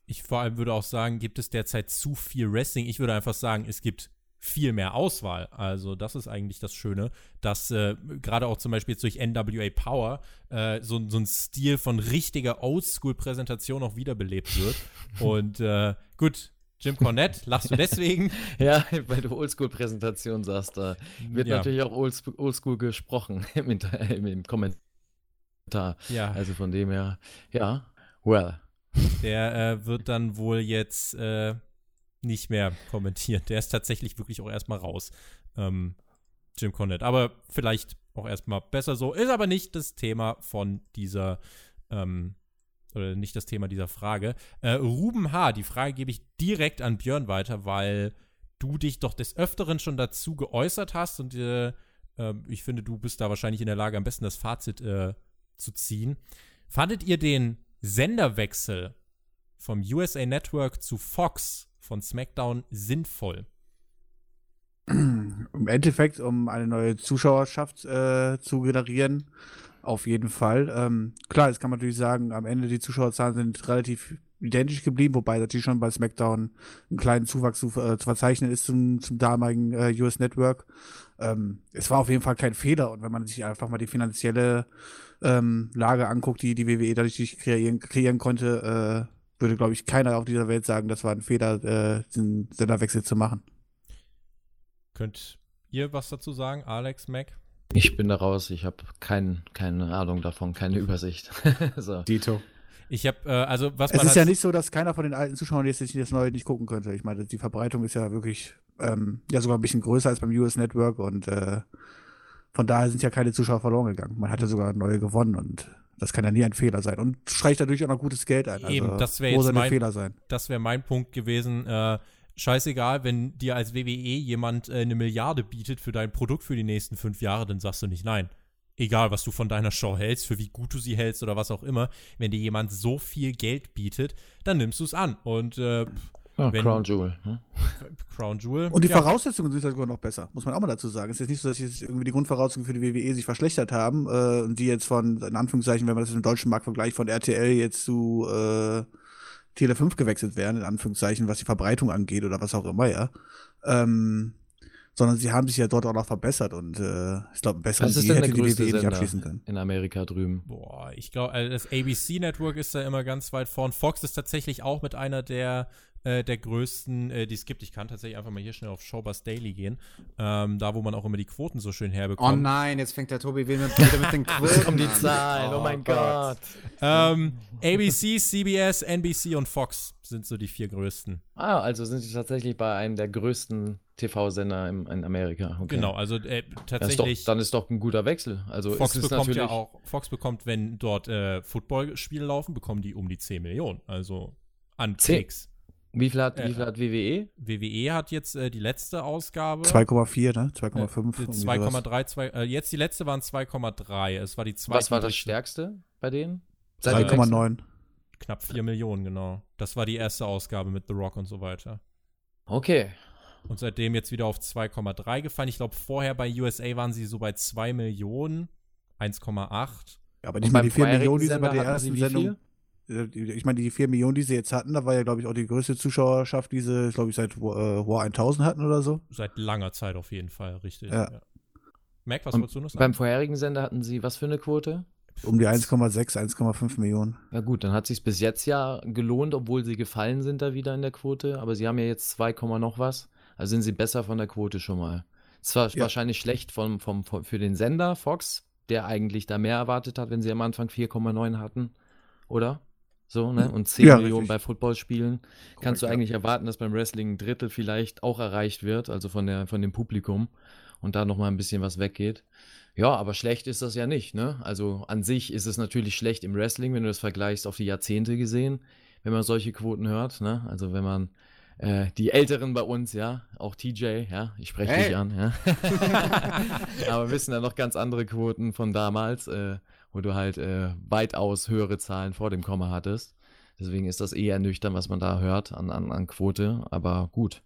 Ich vor allem würde auch sagen, gibt es derzeit zu viel Wrestling? Ich würde einfach sagen, es gibt viel mehr Auswahl. Also das ist eigentlich das Schöne, dass äh, gerade auch zum Beispiel jetzt durch NWA Power äh, so, so ein Stil von richtiger Oldschool-Präsentation auch wiederbelebt wird. Und äh, gut, Jim Cornette, lachst du deswegen?
Ja, weil du Oldschool-Präsentation sagst, da wird
Ja.
natürlich auch Oldschool, gesprochen im, im Kommentar.
Ja,
Also von dem her, ja, well.
Der äh, wird dann wohl jetzt äh, nicht mehr kommentieren. Der ist tatsächlich wirklich auch erstmal raus. Ähm, Jim Cornette. Aber vielleicht auch erstmal besser so. Ist aber nicht das Thema von dieser, ähm, oder nicht das Thema dieser Frage. Äh, Ruben H., die Frage gebe ich direkt an Björn weiter, weil du dich doch des Öfteren schon dazu geäußert hast und äh, äh, ich finde, du bist da wahrscheinlich in der Lage, am besten das Fazit äh, zu ziehen. Fandet ihr den Senderwechsel vom USA Network zu Fox von SmackDown sinnvoll?
Im Endeffekt, um eine neue Zuschauerschaft äh, zu generieren, auf jeden Fall. Ähm, klar, jetzt kann man natürlich sagen, am Ende die Zuschauerzahlen sind relativ identisch geblieben, wobei natürlich schon bei SmackDown einen kleinen Zuwachs zu, äh, zu verzeichnen ist zum, zum damaligen äh, US Network. Ähm, es war auf jeden Fall kein Fehler und wenn man sich einfach mal die finanzielle ähm, Lage anguckt, die die WWE dadurch nicht kreieren, kreieren konnte, äh, würde, glaube ich, keiner auf dieser Welt sagen, das war ein Fehler, äh, den Senderwechsel zu machen.
Könnt ihr was dazu sagen, Alex, Mac?
Ich bin da raus, ich habe kein, keine Ahnung davon, keine Übersicht. so.
Dito.
Ich habe, äh, also was
Es
man
ist
halt
ja nicht so, dass keiner von den alten Zuschauern jetzt nicht das Neue nicht gucken könnte. Ich meine, die Verbreitung ist ja wirklich ähm, ja sogar ein bisschen größer als beim US Network und äh, von daher sind ja keine Zuschauer verloren gegangen. Man hatte sogar neue gewonnen und das kann ja nie ein Fehler sein. Und streicht dadurch auch noch gutes Geld ein.
Eben,
also,
das wär
wo
jetzt mein-
Fehler sein.
das wäre mein Punkt gewesen. Äh, scheißegal, wenn dir als WWE jemand äh, eine Milliarde bietet für dein Produkt für die nächsten fünf Jahre, dann sagst du nicht nein. Egal, was du von deiner Show hältst, für wie gut du sie hältst oder was auch immer. Wenn dir jemand so viel Geld bietet, dann nimmst du es an. Und äh,
Ja,
Wenn-
Crown Jewel. Ne?
Crown Jewel.
Und die
ja,
Voraussetzungen sind sogar noch besser, muss man auch mal dazu sagen. Es ist jetzt nicht so, dass jetzt irgendwie die Grundvoraussetzungen für die WWE sich verschlechtert haben äh, und die jetzt von, in Anführungszeichen, wenn man das im deutschen Markt vergleicht, von RTL jetzt zu, äh, Tele 5 gewechselt wären, in Anführungszeichen, was die Verbreitung angeht oder was auch immer, ja. Ähm, sondern sie haben sich ja dort auch noch verbessert und äh, ich glaube, Deal
denn der
hätte die WWE nicht abschließen können.
in Amerika drüben?
Boah, ich glaube, also das ABC-Network ist da immer ganz weit vorn. Fox ist tatsächlich auch mit einer der, äh, der größten, äh, die es gibt. Ich kann tatsächlich einfach mal hier schnell auf Showbus Daily gehen. Ähm, da, wo man auch immer die Quoten so schön
Oh
herbekommt.
nein, jetzt fängt der Tobi wieder mit, den Quoten
kommen die. Zahlen, oh mein Gott.
ähm, ABC, CBS, NBC und Fox sind so die vier größten.
Ah, also sind sie tatsächlich bei einem der größten TV-Sender in Amerika. Okay.
Genau, also äh,
Das ist doch,
tatsächlich.
dann ist doch ein guter Wechsel. Also
Fox bekommt
natürlich,
ja auch, Fox bekommt, wenn dort äh, Footballspiele laufen, bekommen die um die 10 Millionen. Also an
Zehn?
Klicks.
Wie viel hat,
Äh,
wie viel hat WWE?
WWE hat jetzt äh, die letzte Ausgabe.
2,4, ne?
äh,
2,5.
die
irgendwie sowas.
2,3, zwei- äh, jetzt die letzte waren 2,3. Es war die zweite.
Was war das stärkste bei denen? Seit dem
3,9.
Knapp 4 Millionen, genau. Das war die erste Ausgabe mit The Rock und so weiter.
Okay.
Und seitdem jetzt wieder auf 2,3 gefallen. Ich glaube, vorher bei USA waren sie so bei 2 Millionen, 1,8.
Ja, aber nicht mal die 4
vorherigen
Millionen, die sie bei der ersten Sendung. Äh, Ich meine, die 4 Millionen, die sie jetzt hatten, da war ja, glaube ich, auch die größte Zuschauerschaft, die sie, glaube ich, seit äh, War 1000 hatten oder so.
Seit langer Zeit auf jeden Fall, richtig.
Ja.
Mac, was
Und
wolltest du noch sagen?
Beim vorherigen Sender hatten sie was für eine Quote?
Um die 1,6, 1,5 Millionen.
Na gut, dann hat sich bis jetzt ja gelohnt, obwohl sie gefallen sind da wieder in der Quote. Aber sie haben ja jetzt 2, Komma noch was. Also sind sie besser von der Quote schon mal. Es war
Ja.
wahrscheinlich schlecht vom, vom, vom, für den Sender Fox, der eigentlich da mehr erwartet hat, wenn sie am Anfang 4,9 hatten. Oder? So, ne? Und 10
Ja,
Millionen
richtig.
bei Footballspielen. Kannst du
ja.
eigentlich erwarten, dass beim Wrestling ein Drittel vielleicht auch erreicht wird, also von, der, von dem Publikum. Und da nochmal ein bisschen was weggeht. Ja, aber schlecht ist das ja nicht, ne? Also an sich ist es natürlich schlecht im Wrestling, wenn du das vergleichst auf die Jahrzehnte gesehen, wenn man solche Quoten hört, ne? Also wenn man äh, die Älteren bei uns, ja, auch TJ, ja, ich spreche
Hey.
dich an, ja. aber wissen da noch ganz andere Quoten von damals, äh, wo du halt äh, weitaus höhere Zahlen vor dem Komma hattest. Deswegen ist das eher nüchtern, was man da hört an, an, an Quote, aber gut.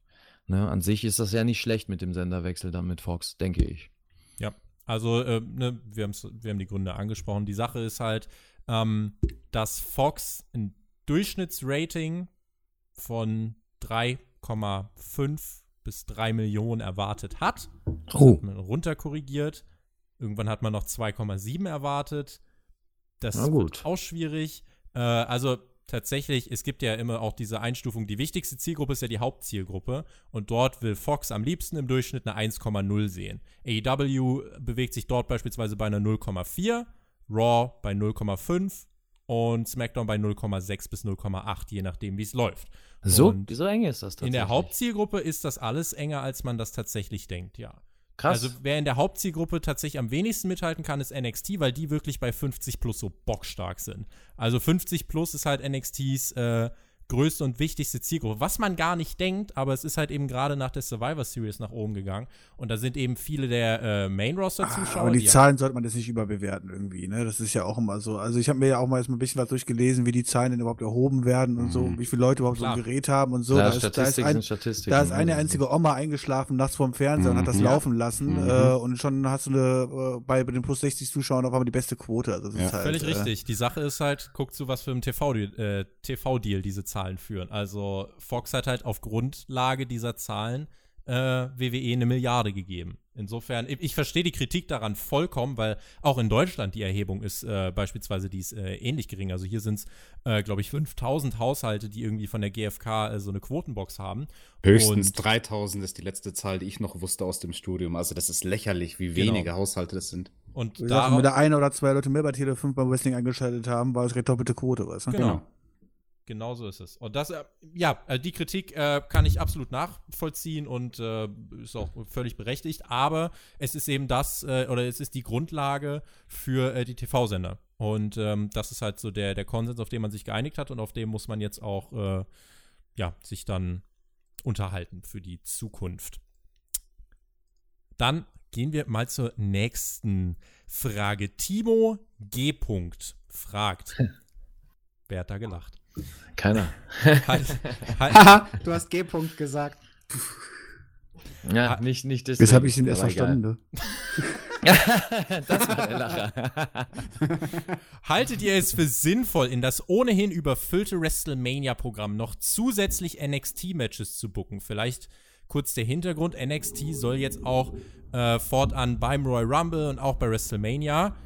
Ne? An sich ist das ja nicht schlecht mit dem Senderwechsel dann mit Fox, denke ich.
Ja, also äh, ne, wir, wir haben die Gründe angesprochen. Die Sache ist halt, ähm, dass Fox ein Durchschnittsrating von 3,5 bis 3 Millionen erwartet hat.
Oh.
Hat man runterkorrigiert. Irgendwann hat man noch 2,7 erwartet. Das wird auch schwierig. Äh, also tatsächlich, es gibt ja immer auch diese Einstufung. Die wichtigste Zielgruppe ist ja die Hauptzielgruppe. Und dort will Fox am liebsten im Durchschnitt eine 1,0 sehen. AEW bewegt sich dort beispielsweise bei einer 0,4, Raw bei 0,5 und SmackDown bei 0,6 bis 0,8, je nachdem, wie es läuft.
So,
Und
so eng ist das tatsächlich.
In der Hauptzielgruppe ist das alles enger, als man das tatsächlich denkt, ja.
Krass.
Also wer in der Hauptzielgruppe tatsächlich am wenigsten mithalten kann, ist NXT, weil die wirklich bei 50 plus so bockstark sind. Also 50 plus ist halt NXTs äh, größte und wichtigste Zielgruppe. Was man gar nicht denkt, aber es ist halt eben gerade nach der Survivor Series nach oben gegangen. Und da sind eben viele der äh, Main-Roster-Zuschauer.
Aber die
die-
Zahlen sollte man jetzt nicht überbewerten irgendwie, ne? Das ist ja auch immer so. Also ich habe mir ja auch mal jetzt mal ein bisschen was durchgelesen, wie die Zahlen denn überhaupt erhoben werden und so, wie viele Leute überhaupt
Klar.
so ein Gerät haben und so.
ja,
da, ist, da, ist ein,
sind Statistiken.
da ist eine
Also,
einzige Oma eingeschlafen nachts vorm Fernseher und hat das
Mhm.
laufen lassen
Mhm.
äh, und schon hast du eine, äh, bei, bei den plus 60 Zuschauern auf einmal die beste Quote. Also das
Ja.
ist halt,
Völlig
äh,
richtig. Die Sache ist halt, guck zu, was für ein TV-Deal äh, TV diese Zahlen führen. Also Fox hat halt auf Grundlage dieser Zahlen äh, WWE eine Milliarde gegeben. Insofern, ich, ich verstehe die Kritik daran vollkommen, weil auch in Deutschland die Erhebung ist äh, beispielsweise, die ist äh, ähnlich gering. Also hier sind es, äh, glaube ich, 5000 Haushalte, die irgendwie von der GfK äh, so eine Quotenbox haben.
Höchstens
Und-
3000 ist die letzte Zahl, die ich noch wusste aus dem Studium. Also das ist lächerlich, wie
Genau.
wenige Haushalte das sind.
Und
da ein oder zwei Leute mehr bei Tele 5 beim Wrestling eingeschaltet haben, war es direkt doppelte Quote, weißt du?
Genau. Genau so ist es. Und das, äh, ja, äh, die Kritik äh, kann ich absolut nachvollziehen und äh, ist auch völlig berechtigt, aber es ist eben das, äh, oder es ist die Grundlage für äh, die TV-Sender. Und ähm, das ist halt so der, der Konsens, auf den man sich geeinigt hat und auf dem muss man jetzt auch, ja, sich dann unterhalten für die Zukunft. Dann gehen wir mal zur nächsten Frage. Timo G. fragt. Wer hat da gelacht?
Keiner.
Halt, halt,
Haha, du hast G-Punkt gesagt.
Ja,
Ah,
nicht, nicht
Jetzt habe ich ihn erst verstanden. Ne?
das war der Lacher.
Haltet ihr es für sinnvoll, in das ohnehin überfüllte WrestleMania-Programm noch zusätzlich NXT-Matches zu booken? Vielleicht kurz der Hintergrund: NXT soll jetzt auch äh, fortan beim Royal Rumble und auch bei WrestleMania,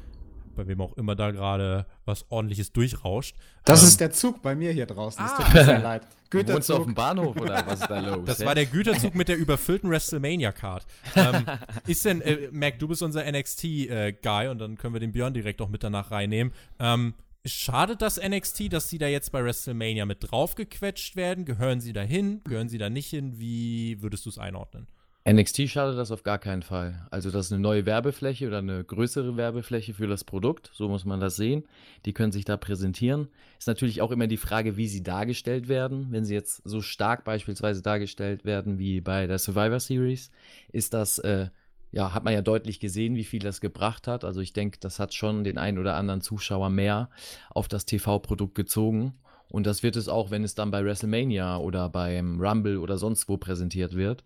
bei wem auch immer da gerade was ordentliches durchrauscht.
Das
ähm,
ist der Zug bei mir hier draußen. Es
Ah.
tut mir sehr leid.
Wohnst du auf
Güterzug.
dem Bahnhof oder was ist da los?
Das war der Güterzug mit der überfüllten WrestleMania-Card. ähm, ist denn, äh, Mac, du bist unser NXT-Guy und dann können wir den Björn direkt auch mit danach reinnehmen. Ähm, schadet das NXT, dass sie da jetzt bei WrestleMania mit draufgequetscht werden? Gehören sie da hin? Gehören sie da nicht hin? Wie würdest du es einordnen?
NXT schadet das auf gar keinen Fall. Also das ist eine neue Werbefläche oder eine größere Werbefläche für das Produkt, so muss man das sehen. Die können sich da präsentieren. Ist natürlich auch immer die Frage, wie sie dargestellt werden. Wenn sie jetzt so stark beispielsweise dargestellt werden wie bei der Survivor Series, ist das, äh, ja, hat man ja deutlich gesehen, wie viel das gebracht hat. Also ich denke, das hat schon den einen oder anderen Zuschauer mehr auf das TV-Produkt gezogen. Und das wird es auch, wenn es dann bei WrestleMania oder beim Rumble oder sonst wo präsentiert wird.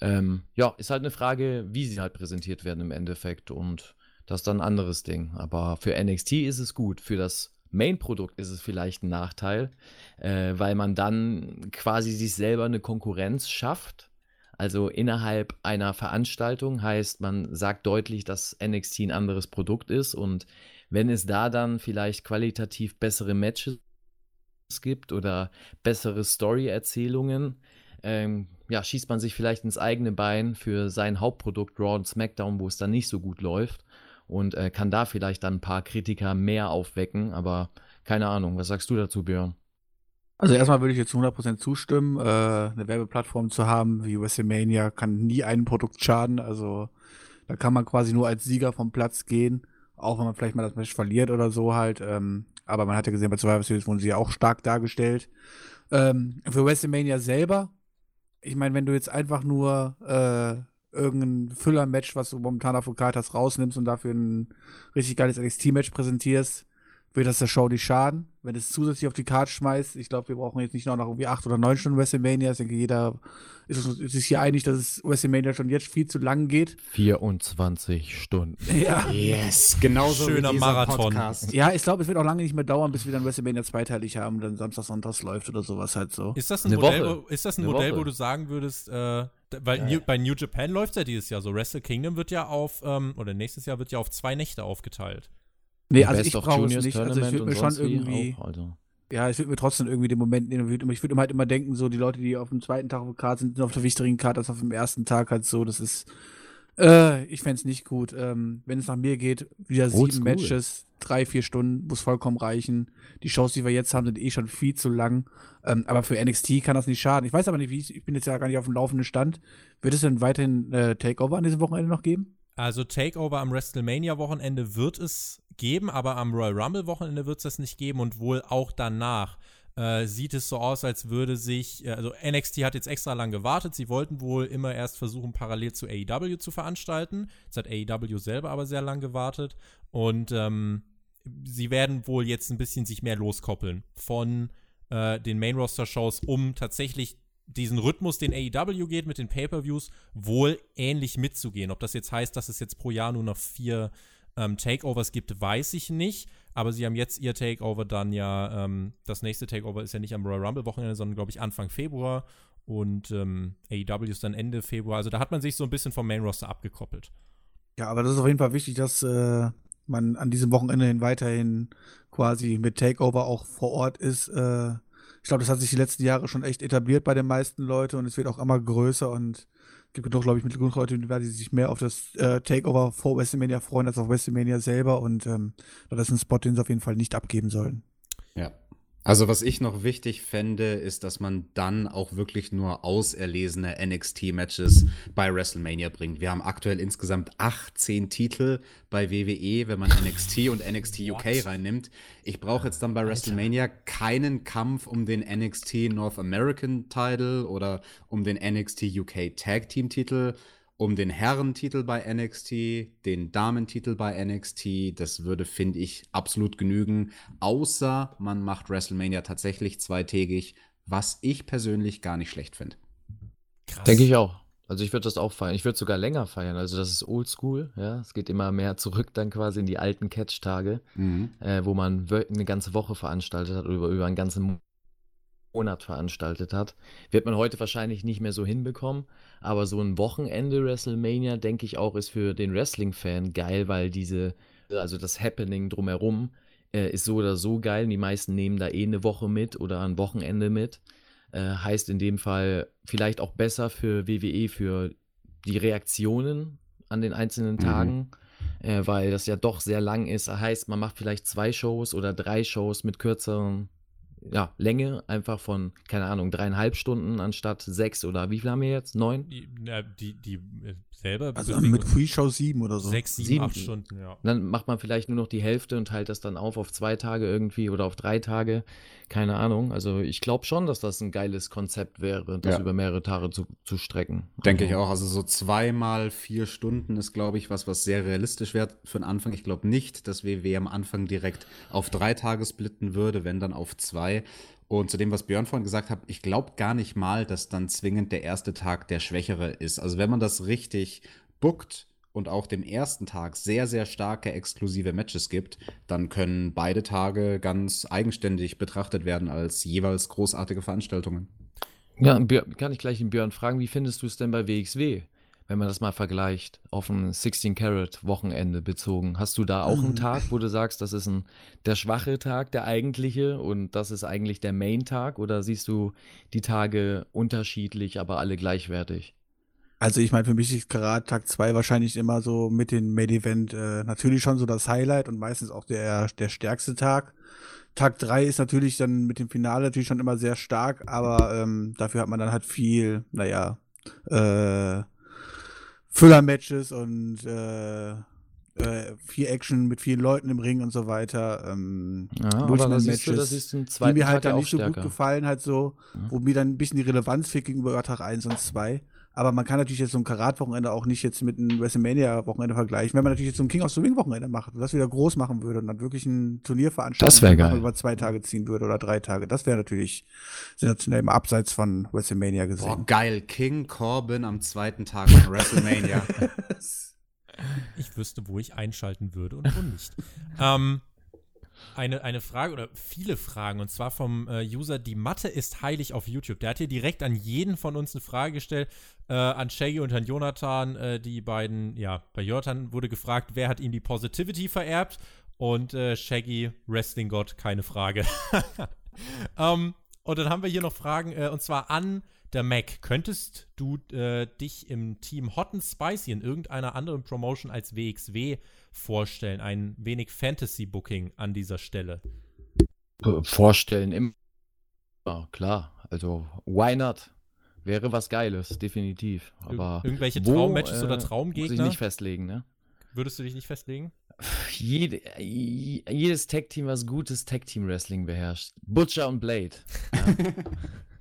Ähm, ja, ist halt eine Frage, wie sie halt präsentiert werden im Endeffekt und das ist dann ein anderes Ding. Aber für NXT ist es gut, für das Main-Produkt ist es vielleicht ein Nachteil, äh, weil man dann quasi sich selber eine Konkurrenz schafft. Also innerhalb einer Veranstaltung heißt, man sagt deutlich, dass NXT ein anderes Produkt ist und wenn es da dann vielleicht qualitativ bessere Matches gibt oder bessere Story-Erzählungen, ähm, ja, schießt man sich vielleicht ins eigene Bein für sein Hauptprodukt Raw und SmackDown, wo es dann nicht so gut läuft und äh, kann da vielleicht dann ein paar Kritiker mehr aufwecken, aber keine Ahnung, was sagst du dazu, Björn?
Also erstmal würde ich jetzt zu 100% zustimmen. Äh, eine Werbeplattform zu haben wie WrestleMania kann nie einem Produkt schaden. Also da kann man quasi nur als Sieger vom Platz gehen, auch wenn man vielleicht mal das Match verliert oder so halt. Ähm, aber man hat ja gesehen, bei Survivor Series wurden sie ja auch stark dargestellt. Ähm, für WrestleMania selber, ich meine, wenn du jetzt einfach nur äh, irgendein Füller-Match, was du momentan auf hast, rausnimmst und dafür ein richtig geiles NXT-Match präsentierst, wird das der Show nicht schaden. Wenn es zusätzlich auf die Karte schmeißt, ich glaube, wir brauchen jetzt nicht noch irgendwie acht oder neun Stunden WrestleMania. Ich denke, jeder ist, ist sich hier einig, dass es WrestleMania schon jetzt viel zu lang geht.
24 Stunden.
Ja.
Yes, genauso
Schöner
wie
Marathon.
Podcast.
Ja, ich glaube, es wird auch lange nicht mehr dauern, bis wir dann WrestleMania zweiteilig haben und dann Samstag, Sonntags läuft oder sowas halt so.
Ist das ein
Eine
Modell,
Woche.
wo, ist das ein
Eine
Modell
Woche.
wo du sagen würdest, äh, weil New, bei New Japan läuft ja dieses Jahr so, Wrestle Kingdom wird ja auf, ähm, oder nächstes Jahr wird ja auf zwei Nächte aufgeteilt.
Nee, also
Best
ich brauche es nicht. Also ich
Tournament
würde mir schon irgendwie,
Auch, also.
ja, ich würde mir trotzdem irgendwie den Moment nehmen. Ich würde ich halt immer denken, so die Leute, die auf dem zweiten Tag auf der Karte sind, sind auf der wichtigeren Karte als auf dem ersten Tag halt so. Das ist, äh, ich fände es nicht gut. Ähm, wenn es nach mir geht, wieder sieben
Oldschool.
Matches, drei, vier Stunden, muss vollkommen reichen. Die Shows, die wir jetzt haben, sind eh schon viel zu lang. Ähm, aber für NXT kann das nicht schaden. Ich weiß aber nicht, wie, ich bin jetzt ja gar nicht auf dem laufenden Stand. Wird es denn weiterhin äh, Takeover an diesem Wochenende noch geben?
Also Takeover am WrestleMania-Wochenende wird es geben, aber am Royal Rumble-Wochenende wird es das nicht geben und wohl auch danach. Äh, sieht es so aus, als würde sich, äh, also NXT hat jetzt extra lang gewartet. Sie wollten wohl immer erst versuchen, parallel zu AEW zu veranstalten. Jetzt hat AEW selber aber sehr lang gewartet. Und ähm, sie werden wohl jetzt ein bisschen sich mehr loskoppeln von äh, den Main-Roster-Shows, um tatsächlich diesen Rhythmus, den AEW geht mit den Pay-Per-Views, wohl ähnlich mitzugehen. Ob das jetzt heißt, dass es jetzt pro Jahr nur noch vier ähm, Takeovers gibt, weiß ich nicht. Aber sie haben jetzt ihr Takeover dann ja, ähm, das nächste Takeover ist ja nicht am Royal Rumble-Wochenende, sondern glaube ich Anfang Februar. Und ähm, AEW ist dann Ende Februar. Also da hat man sich so ein bisschen vom Main-Roster abgekoppelt.
Ja, aber das ist auf jeden Fall wichtig, dass äh, man an diesem Wochenende hin weiterhin quasi mit Takeover auch vor Ort ist. Äh, ich glaube, das hat sich die letzten Jahre schon echt etabliert bei den meisten Leuten und es wird auch immer größer und gibt genug, glaube ich, mit genug Leute, die sich mehr auf das äh, Takeover vor WrestleMania freuen als auf WrestleMania selber und ähm, das ist ein Spot, den sie auf jeden Fall nicht abgeben sollen.
Ja. Also was ich noch wichtig fände, ist, dass man dann auch wirklich nur auserlesene NXT-Matches bei WrestleMania bringt. Wir haben aktuell insgesamt 18 Titel bei WWE, wenn man NXT und NXT UK reinnimmt. Ich brauche jetzt dann bei WrestleMania keinen Kampf um den NXT North American Title oder um den NXT UK Tag Team Titel um den Herrentitel bei NXT, den Damentitel bei NXT. Das würde, finde ich, absolut genügen. Außer man macht WrestleMania tatsächlich zweitägig, was ich persönlich gar nicht schlecht finde.
Krass.
Denke ich auch. Also ich würde das auch feiern. Ich würde sogar länger feiern. Also das ist oldschool, ja. Es geht immer mehr zurück dann quasi in die alten Catch-Tage,
Mhm.
äh, wo man eine ganze Woche veranstaltet hat oder über, über einen ganzen Monat veranstaltet hat. Wird man heute wahrscheinlich nicht mehr so hinbekommen, aber so ein Wochenende WrestleMania, denke ich auch, ist für den Wrestling-Fan geil, weil diese, also das Happening drumherum äh, ist so oder so geil. Die meisten nehmen da eh eine Woche mit oder ein Wochenende mit. Äh, heißt in dem Fall vielleicht auch besser für WWE, für die Reaktionen an den einzelnen
Mhm.
Tagen, äh, weil das ja doch sehr lang ist. Heißt, man macht vielleicht zwei Shows oder drei Shows mit kürzeren ja, Länge, einfach von, keine Ahnung, dreieinhalb Stunden anstatt sechs oder wie viel haben wir jetzt? Neun?
Die, die, die äh, selber
Also mit Pre-Show 7 oder so.
sechs, sieben,
Sieben.
acht Stunden, ja.
Dann macht man vielleicht nur noch die Hälfte und teilt das dann auf auf zwei Tage irgendwie oder auf drei Tage. Keine Ahnung. Also ich glaube schon, dass das ein geiles Konzept wäre, das
Ja.
über mehrere Tage zu, zu strecken.
Denke ich
Also,
auch. Also so zweimal vier Stunden ist, glaube ich, was, was sehr realistisch wäre für den Anfang. Ich glaube nicht, dass WWE am Anfang direkt auf drei Tage splitten würde, wenn dann auf zwei. Und zu dem, was Björn vorhin gesagt hat, ich glaube gar nicht mal, dass dann zwingend der erste Tag der schwächere ist. Also wenn man das richtig bookt und auch dem ersten Tag sehr, sehr starke exklusive Matches gibt, dann können beide Tage ganz eigenständig betrachtet werden als jeweils großartige Veranstaltungen.
Ja, kann ich gleich den Björn fragen, wie findest du es denn bei WXW, wenn man das mal vergleicht, auf ein 16-Karat-Wochenende bezogen? Hast du da auch einen Tag, wo du sagst, das ist ein, der schwache Tag, der eigentliche, und das ist eigentlich der Main-Tag? Oder siehst du die Tage unterschiedlich, aber alle gleichwertig?
Also ich meine, für mich ist Karat Tag 2 wahrscheinlich immer so mit dem Main Event äh, natürlich schon so das Highlight und meistens auch der, der stärkste Tag. Tag 3 ist natürlich dann mit dem Finale natürlich schon immer sehr stark, aber ähm, dafür hat man dann halt viel, naja, äh, Füller-Matches und äh, äh, viel Action mit vielen Leuten im Ring und so weiter. Ähm,
Ja, aber da siehst du,
Matches,
das ist ein
die
zweiten
mir
Tag
halt
ja
dann nicht so gut gefallen, halt so,
Ja.
wo mir dann ein bisschen die Relevanz fehlt gegenüber Tag 1 und 2. Aber man kann natürlich jetzt so ein Karat-Wochenende auch nicht jetzt mit einem WrestleMania-Wochenende vergleichen. Wenn man natürlich jetzt so ein King of the Ring-Wochenende macht und das wieder groß machen würde und dann wirklich ein Turnier veranstalten
Das wär
würde,
geil.
über zwei Tage ziehen würde oder drei Tage, das wäre natürlich sensationell im Abseits von WrestleMania
Boah,
gesehen.
geil. King Corbin am zweiten Tag von WrestleMania.
Ich wüsste, wo ich einschalten würde und wo nicht. ähm, eine, eine Frage oder viele Fragen und zwar vom äh, User Die Mathe ist heilig auf YouTube. Der hat hier direkt an jeden von uns eine Frage gestellt, äh, an Shaggy und an Jonathan. Äh, die beiden, ja, bei Jonathan wurde gefragt, wer hat ihm die Positivity vererbt und äh, Shaggy, Wrestling Gott, keine Frage. ähm, und dann haben wir hier noch Fragen äh, und zwar an der Mac. Könntest du äh, dich im Team Hot and Spicy in irgendeiner anderen Promotion als WXW vorstellen? Ein wenig Fantasy-Booking an dieser Stelle.
Äh, Vorstellen immer. Ja, klar. Also, why not? Wäre was Geiles, definitiv. Aber
Ir irgendwelche
wo,
Traummatches oder
äh, Muss ich
Traumgegner?
nicht festlegen, ne?
Würdest du dich nicht festlegen?
Jede, jedes Tag-Team, was gutes Tag-Team-Wrestling beherrscht. Butcher und Blade.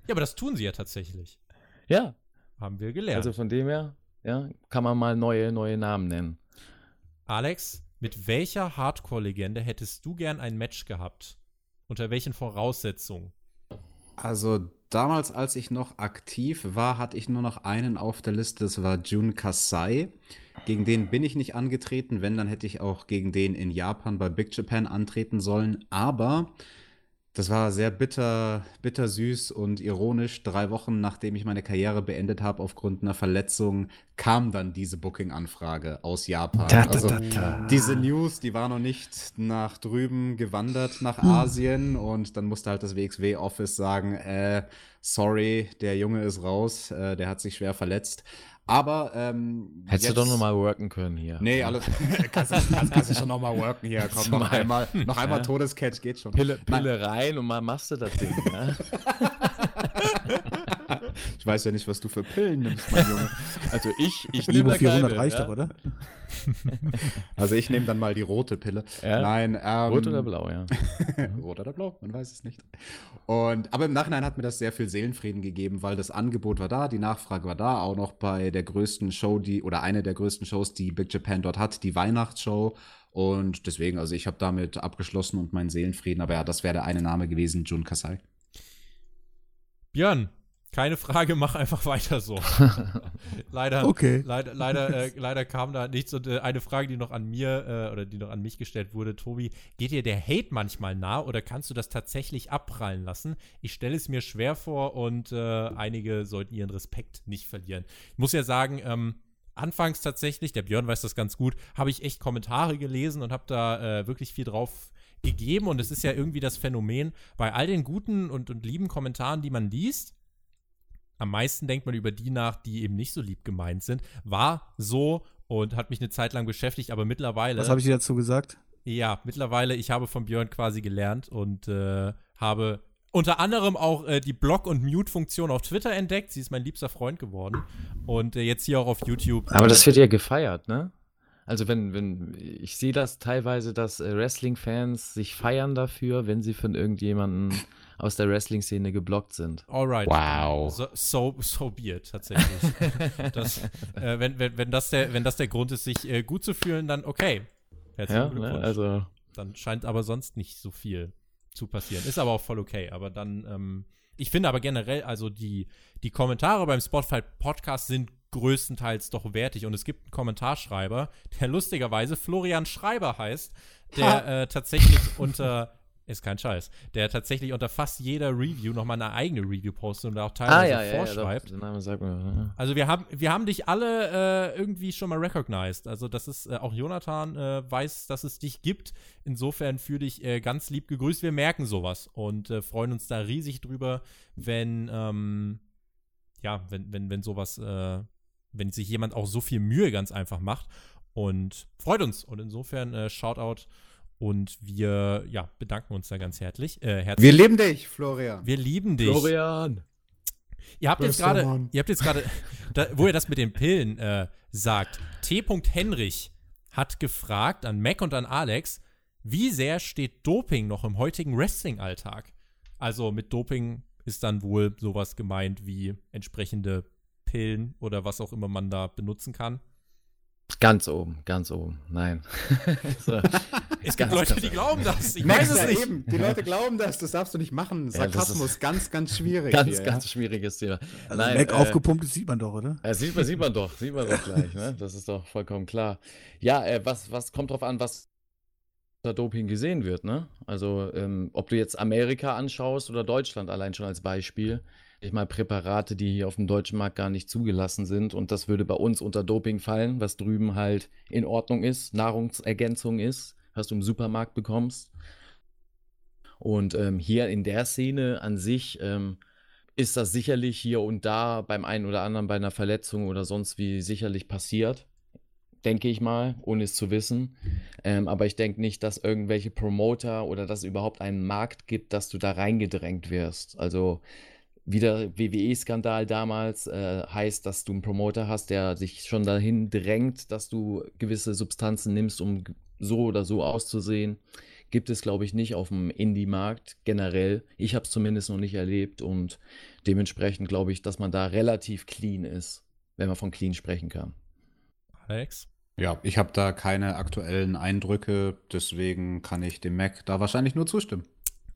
Ja, aber das tun sie ja tatsächlich.
Ja,
Haben wir gelernt.
also von dem her, ja, kann man mal neue, neue Namen nennen.
Alex, mit welcher Hardcore-Legende hättest du gern ein Match gehabt? Unter welchen Voraussetzungen?
Also damals, als ich noch aktiv war, hatte ich nur noch einen auf der Liste, das war Jun Kasai. Gegen den bin ich nicht angetreten, wenn, dann hätte ich auch gegen den in Japan bei Big Japan antreten sollen. Aber das war sehr bitter, bitter süß und ironisch. Drei Wochen nachdem ich meine Karriere beendet habe aufgrund einer Verletzung, kam dann diese Booking-Anfrage aus Japan. also diese News, die war noch nicht nach drüben gewandert, nach Asien. Und dann musste halt das WXW-Office sagen, äh, sorry, der Junge ist raus, äh, der hat sich schwer verletzt. Aber ähm,
Hättest
jetzt-
du doch nochmal worken können hier.
Nee, alles. kannst, du- kannst, kannst du schon noch mal worken hier. Komm, noch
Mal.
einmal, noch einmal
Ja.
Todescatch geht schon.
Pille, Pille rein und mal machst du das Ding. Ne?
ich weiß ja nicht, was du für Pillen nimmst, mein Junge.
Also ich, ich nehme da
400
keine,
reicht
ja?
doch, oder?
Also ich nehme dann mal die rote Pille.
Ja.
Nein, ähm,
Rot oder blau, ja.
Rot oder blau, man weiß es nicht. Und, aber im Nachhinein hat mir das sehr viel Seelenfrieden gegeben, weil das Angebot war da, die Nachfrage war da, auch noch bei der größten Show, die, oder eine der größten Shows, die Big Japan dort hat, die Weihnachtsshow. Und deswegen, also ich habe damit abgeschlossen und meinen Seelenfrieden, aber ja, das wäre der eine Name gewesen, Jun Kasai.
Björn, Keine Frage, mach einfach weiter so. leider,
Okay.
leider, leider, äh, leider kam da nichts. Und äh, eine Frage, die noch an mir äh, oder die noch an mich gestellt wurde, Tobi, geht dir der Hate manchmal nah oder kannst du das tatsächlich abprallen lassen? Ich stelle es mir schwer vor und äh, einige sollten ihren Respekt nicht verlieren. Ich muss ja sagen, ähm, anfangs tatsächlich, der Björn weiß das ganz gut, habe ich echt Kommentare gelesen und habe da äh, wirklich viel drauf gegeben. Und es ist ja irgendwie das Phänomen, bei all den guten und, und lieben Kommentaren, die man liest, am meisten denkt man über die nach, die eben nicht so lieb gemeint sind. War so und hat mich eine Zeit lang beschäftigt, aber mittlerweile.
Was habe ich dir dazu gesagt?
Ja, mittlerweile, ich habe von Björn quasi gelernt und äh, habe unter anderem auch äh, die Block- und Mute-Funktion auf Twitter entdeckt. Sie ist mein liebster Freund geworden. Und äh, jetzt hier auch auf YouTube.
Aber das wird ja gefeiert, ne? Also wenn, wenn, ich sehe das teilweise, dass äh, Wrestling-Fans sich feiern dafür, wenn sie von irgendjemandem aus der Wrestling-Szene geblockt sind.
Alright.
Wow.
So, so, so be it, tatsächlich. das, äh, wenn, wenn, wenn, das der, wenn das der Grund ist, sich äh, gut zu fühlen, dann okay. Herzlichen
Ja, ne?
Glückwunsch.
also
Dann scheint aber sonst nicht so viel zu passieren. Ist aber auch voll okay. Aber dann, ähm, ich finde aber generell, also die, die Kommentare beim Spotify Podcast sind größtenteils doch wertig. Und es gibt einen Kommentarschreiber, der lustigerweise Florian Schreiber heißt, der äh, tatsächlich unter ist kein Scheiß. Der tatsächlich unter fast jeder Review nochmal eine eigene Review postet und da auch teilweise vorschreibt.
doch, der Name sagt mir, ja.
Also wir haben, wir haben dich alle äh, irgendwie schon mal recognized. Also das ist, äh, auch Jonathan äh, weiß, dass es dich gibt. Insofern fühle dich äh, ganz lieb gegrüßt. Wir merken sowas und äh, freuen uns da riesig drüber, wenn, ähm, ja, wenn, wenn, wenn sowas, äh, wenn sich jemand auch so viel Mühe ganz einfach macht und freut uns. Und insofern äh, Shoutout und wir, ja, bedanken uns da ganz herzlich. Äh, herzlich.
Wir lieben dich, Florian.
wir lieben dich.
Florian!
Ihr habt jetzt gerade, ihr habt jetzt gerade, wo ihr das mit den Pillen äh, sagt, T. Henrich hat gefragt an Mac und an Alex, wie sehr steht Doping noch im heutigen Wrestling-Alltag? Also mit Doping ist dann wohl sowas gemeint wie entsprechende Pillen oder was auch immer man da benutzen kann.
Ganz oben, ganz oben. Nein. so.
Es gibt
Ganz,
Leute,
ganz
die glauben das. Ich weiß es
ja
nicht.
Eben. Die Leute glauben das, das darfst du nicht machen.
Ja,
Sarkasmus,
ist-
ganz, ganz schwierig.
Ganz,
hier,
ganz schwieriges Thema.
Also
Nein,
Mac
äh,
aufgepumpt, das sieht man doch, oder?
Ja, sieht man, sieht man doch, sieht man doch gleich, ne? Das ist doch vollkommen klar. Ja, äh, was, was kommt drauf an, was unter Doping gesehen wird, ne? Also, ähm, ob du jetzt Amerika anschaust oder Deutschland allein schon als Beispiel. Ich mal Präparate, die hier auf dem deutschen Markt gar nicht zugelassen sind und das würde bei uns unter Doping fallen, was drüben halt in Ordnung ist, Nahrungsergänzung ist, was du im Supermarkt bekommst. Und ähm, hier in der Szene an sich ähm, ist das sicherlich hier und da beim einen oder anderen bei einer Verletzung oder sonst wie sicherlich passiert. Denke ich mal, ohne es zu wissen. Ähm, aber ich denke nicht, dass irgendwelche Promoter oder dass es überhaupt einen Markt gibt, dass du da reingedrängt wirst. Also wieder WWE-Skandal damals äh, heißt, dass du einen Promoter hast, der sich schon dahin drängt, dass du gewisse Substanzen nimmst, um so oder so auszusehen. Gibt es, glaube ich, nicht auf dem Indie-Markt generell. Ich habe es zumindest noch nicht erlebt und dementsprechend glaube ich, dass man da relativ clean ist, wenn man von clean sprechen kann.
Alex?
Ja, ich habe da keine aktuellen Eindrücke, deswegen kann ich dem Mac da wahrscheinlich nur zustimmen.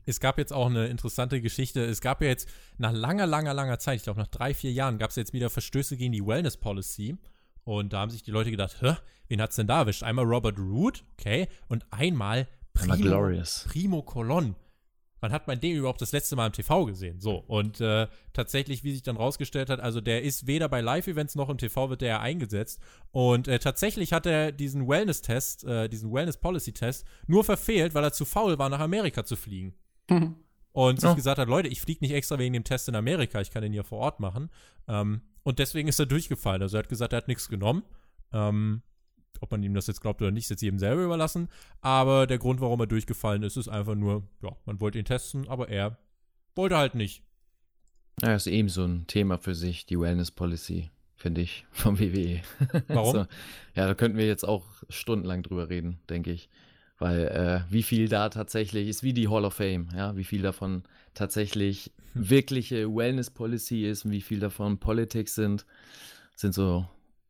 Es gab jetzt auch eine interessante Geschichte. Es gab ja jetzt nach langer, langer, langer Zeit, ich glaube nach drei, vier Jahren, gab es jetzt wieder Verstöße gegen die Wellness Policy. Und da haben sich die Leute gedacht, hä, wen hat's denn da erwischt? Einmal Robert Root, okay, und einmal Primo,
Glorious.
Primo Colon. Wann hat man den überhaupt das letzte Mal im TV gesehen? So, und äh, tatsächlich, wie sich dann rausgestellt hat, also der ist weder bei Live-Events noch im TV wird der ja eingesetzt. Und äh, tatsächlich hat er diesen Wellness-Test, äh, diesen Wellness-Policy-Test nur verfehlt, weil er zu faul war, nach Amerika zu fliegen. Und sich
Ja.
gesagt hat, Leute, ich fliege nicht extra wegen dem Test in Amerika, ich kann den hier vor Ort machen. Ähm, und deswegen ist er durchgefallen. Also er hat gesagt, er hat nichts genommen. Ähm, ob man ihm das jetzt glaubt oder nicht, ist jetzt jedem selber überlassen. Aber der Grund, warum er durchgefallen ist, ist einfach nur, ja, man wollte ihn testen, aber er wollte halt nicht.
Ja, ist eben so ein Thema für sich, die Wellness Policy, finde ich, vom WWE.
Warum?
So, ja, da könnten wir jetzt auch stundenlang drüber reden, denke ich. Weil äh, wie viel da tatsächlich ist, wie die Hall of Fame, ja, wie viel davon tatsächlich wirkliche Wellness Policy ist und wie viel davon Politics sind, sind so,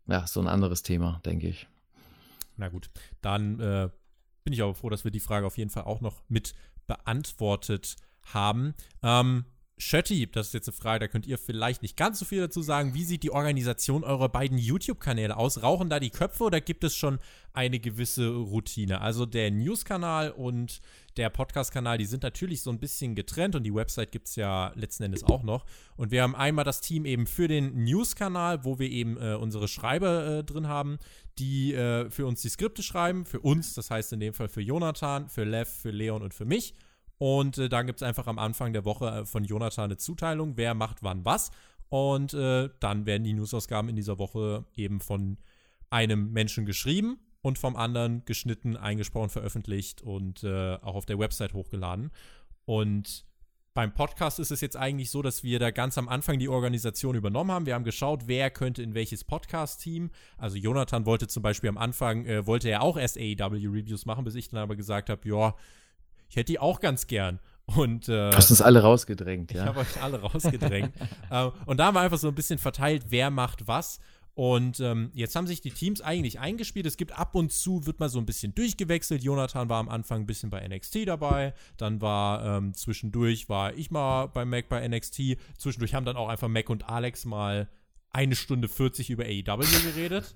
ja, so ein anderes Thema, denke ich.
Na gut, dann äh, bin ich aber froh, dass wir die Frage auf jeden Fall auch noch mit beantwortet haben. Ähm, Schötti, das ist jetzt eine Frage, da könnt ihr vielleicht nicht ganz so viel dazu sagen. Wie sieht die Organisation eurer beiden YouTube-Kanäle aus? Rauchen da die Köpfe oder gibt es schon eine gewisse Routine? Also der News-Kanal und der Podcast-Kanal, die sind natürlich so ein bisschen getrennt und die Website gibt es ja letzten Endes auch noch. Und wir haben einmal das Team eben für den News-Kanal, wo wir eben äh, unsere Schreiber äh, drin haben, die äh, für uns die Skripte schreiben, für uns, das heißt in dem Fall für Jonathan, für Lev, für Leon und für mich. Und äh, dann gibt es einfach am Anfang der Woche äh, von Jonathan eine Zuteilung, wer macht wann was. Und äh, dann werden die Newsausgaben in dieser Woche eben von einem Menschen geschrieben und vom anderen geschnitten, eingesprochen, veröffentlicht und äh, auch auf der Website hochgeladen. Und beim Podcast ist es jetzt eigentlich so, dass wir da ganz am Anfang die Organisation übernommen haben. Wir haben geschaut, wer könnte in welches Podcast-Team. Also Jonathan wollte zum Beispiel am Anfang, äh, wollte er auch erst AEW-Reviews machen, bis ich dann aber gesagt habe, ja, ich hätte die auch ganz gern. Und äh,
Du hast uns alle rausgedrängt,
ich
ja.
habe euch alle rausgedrängt. ähm, und da haben wir einfach so ein bisschen verteilt, wer macht was. Und ähm, jetzt haben sich die Teams eigentlich eingespielt. Es gibt ab und zu, wird mal so ein bisschen durchgewechselt. Jonathan war am Anfang ein bisschen bei NXT dabei. Dann war ähm, zwischendurch, war ich mal bei Mac bei NXT. Zwischendurch haben dann auch einfach Mac und Alex mal eine Stunde 40 über AEW geredet.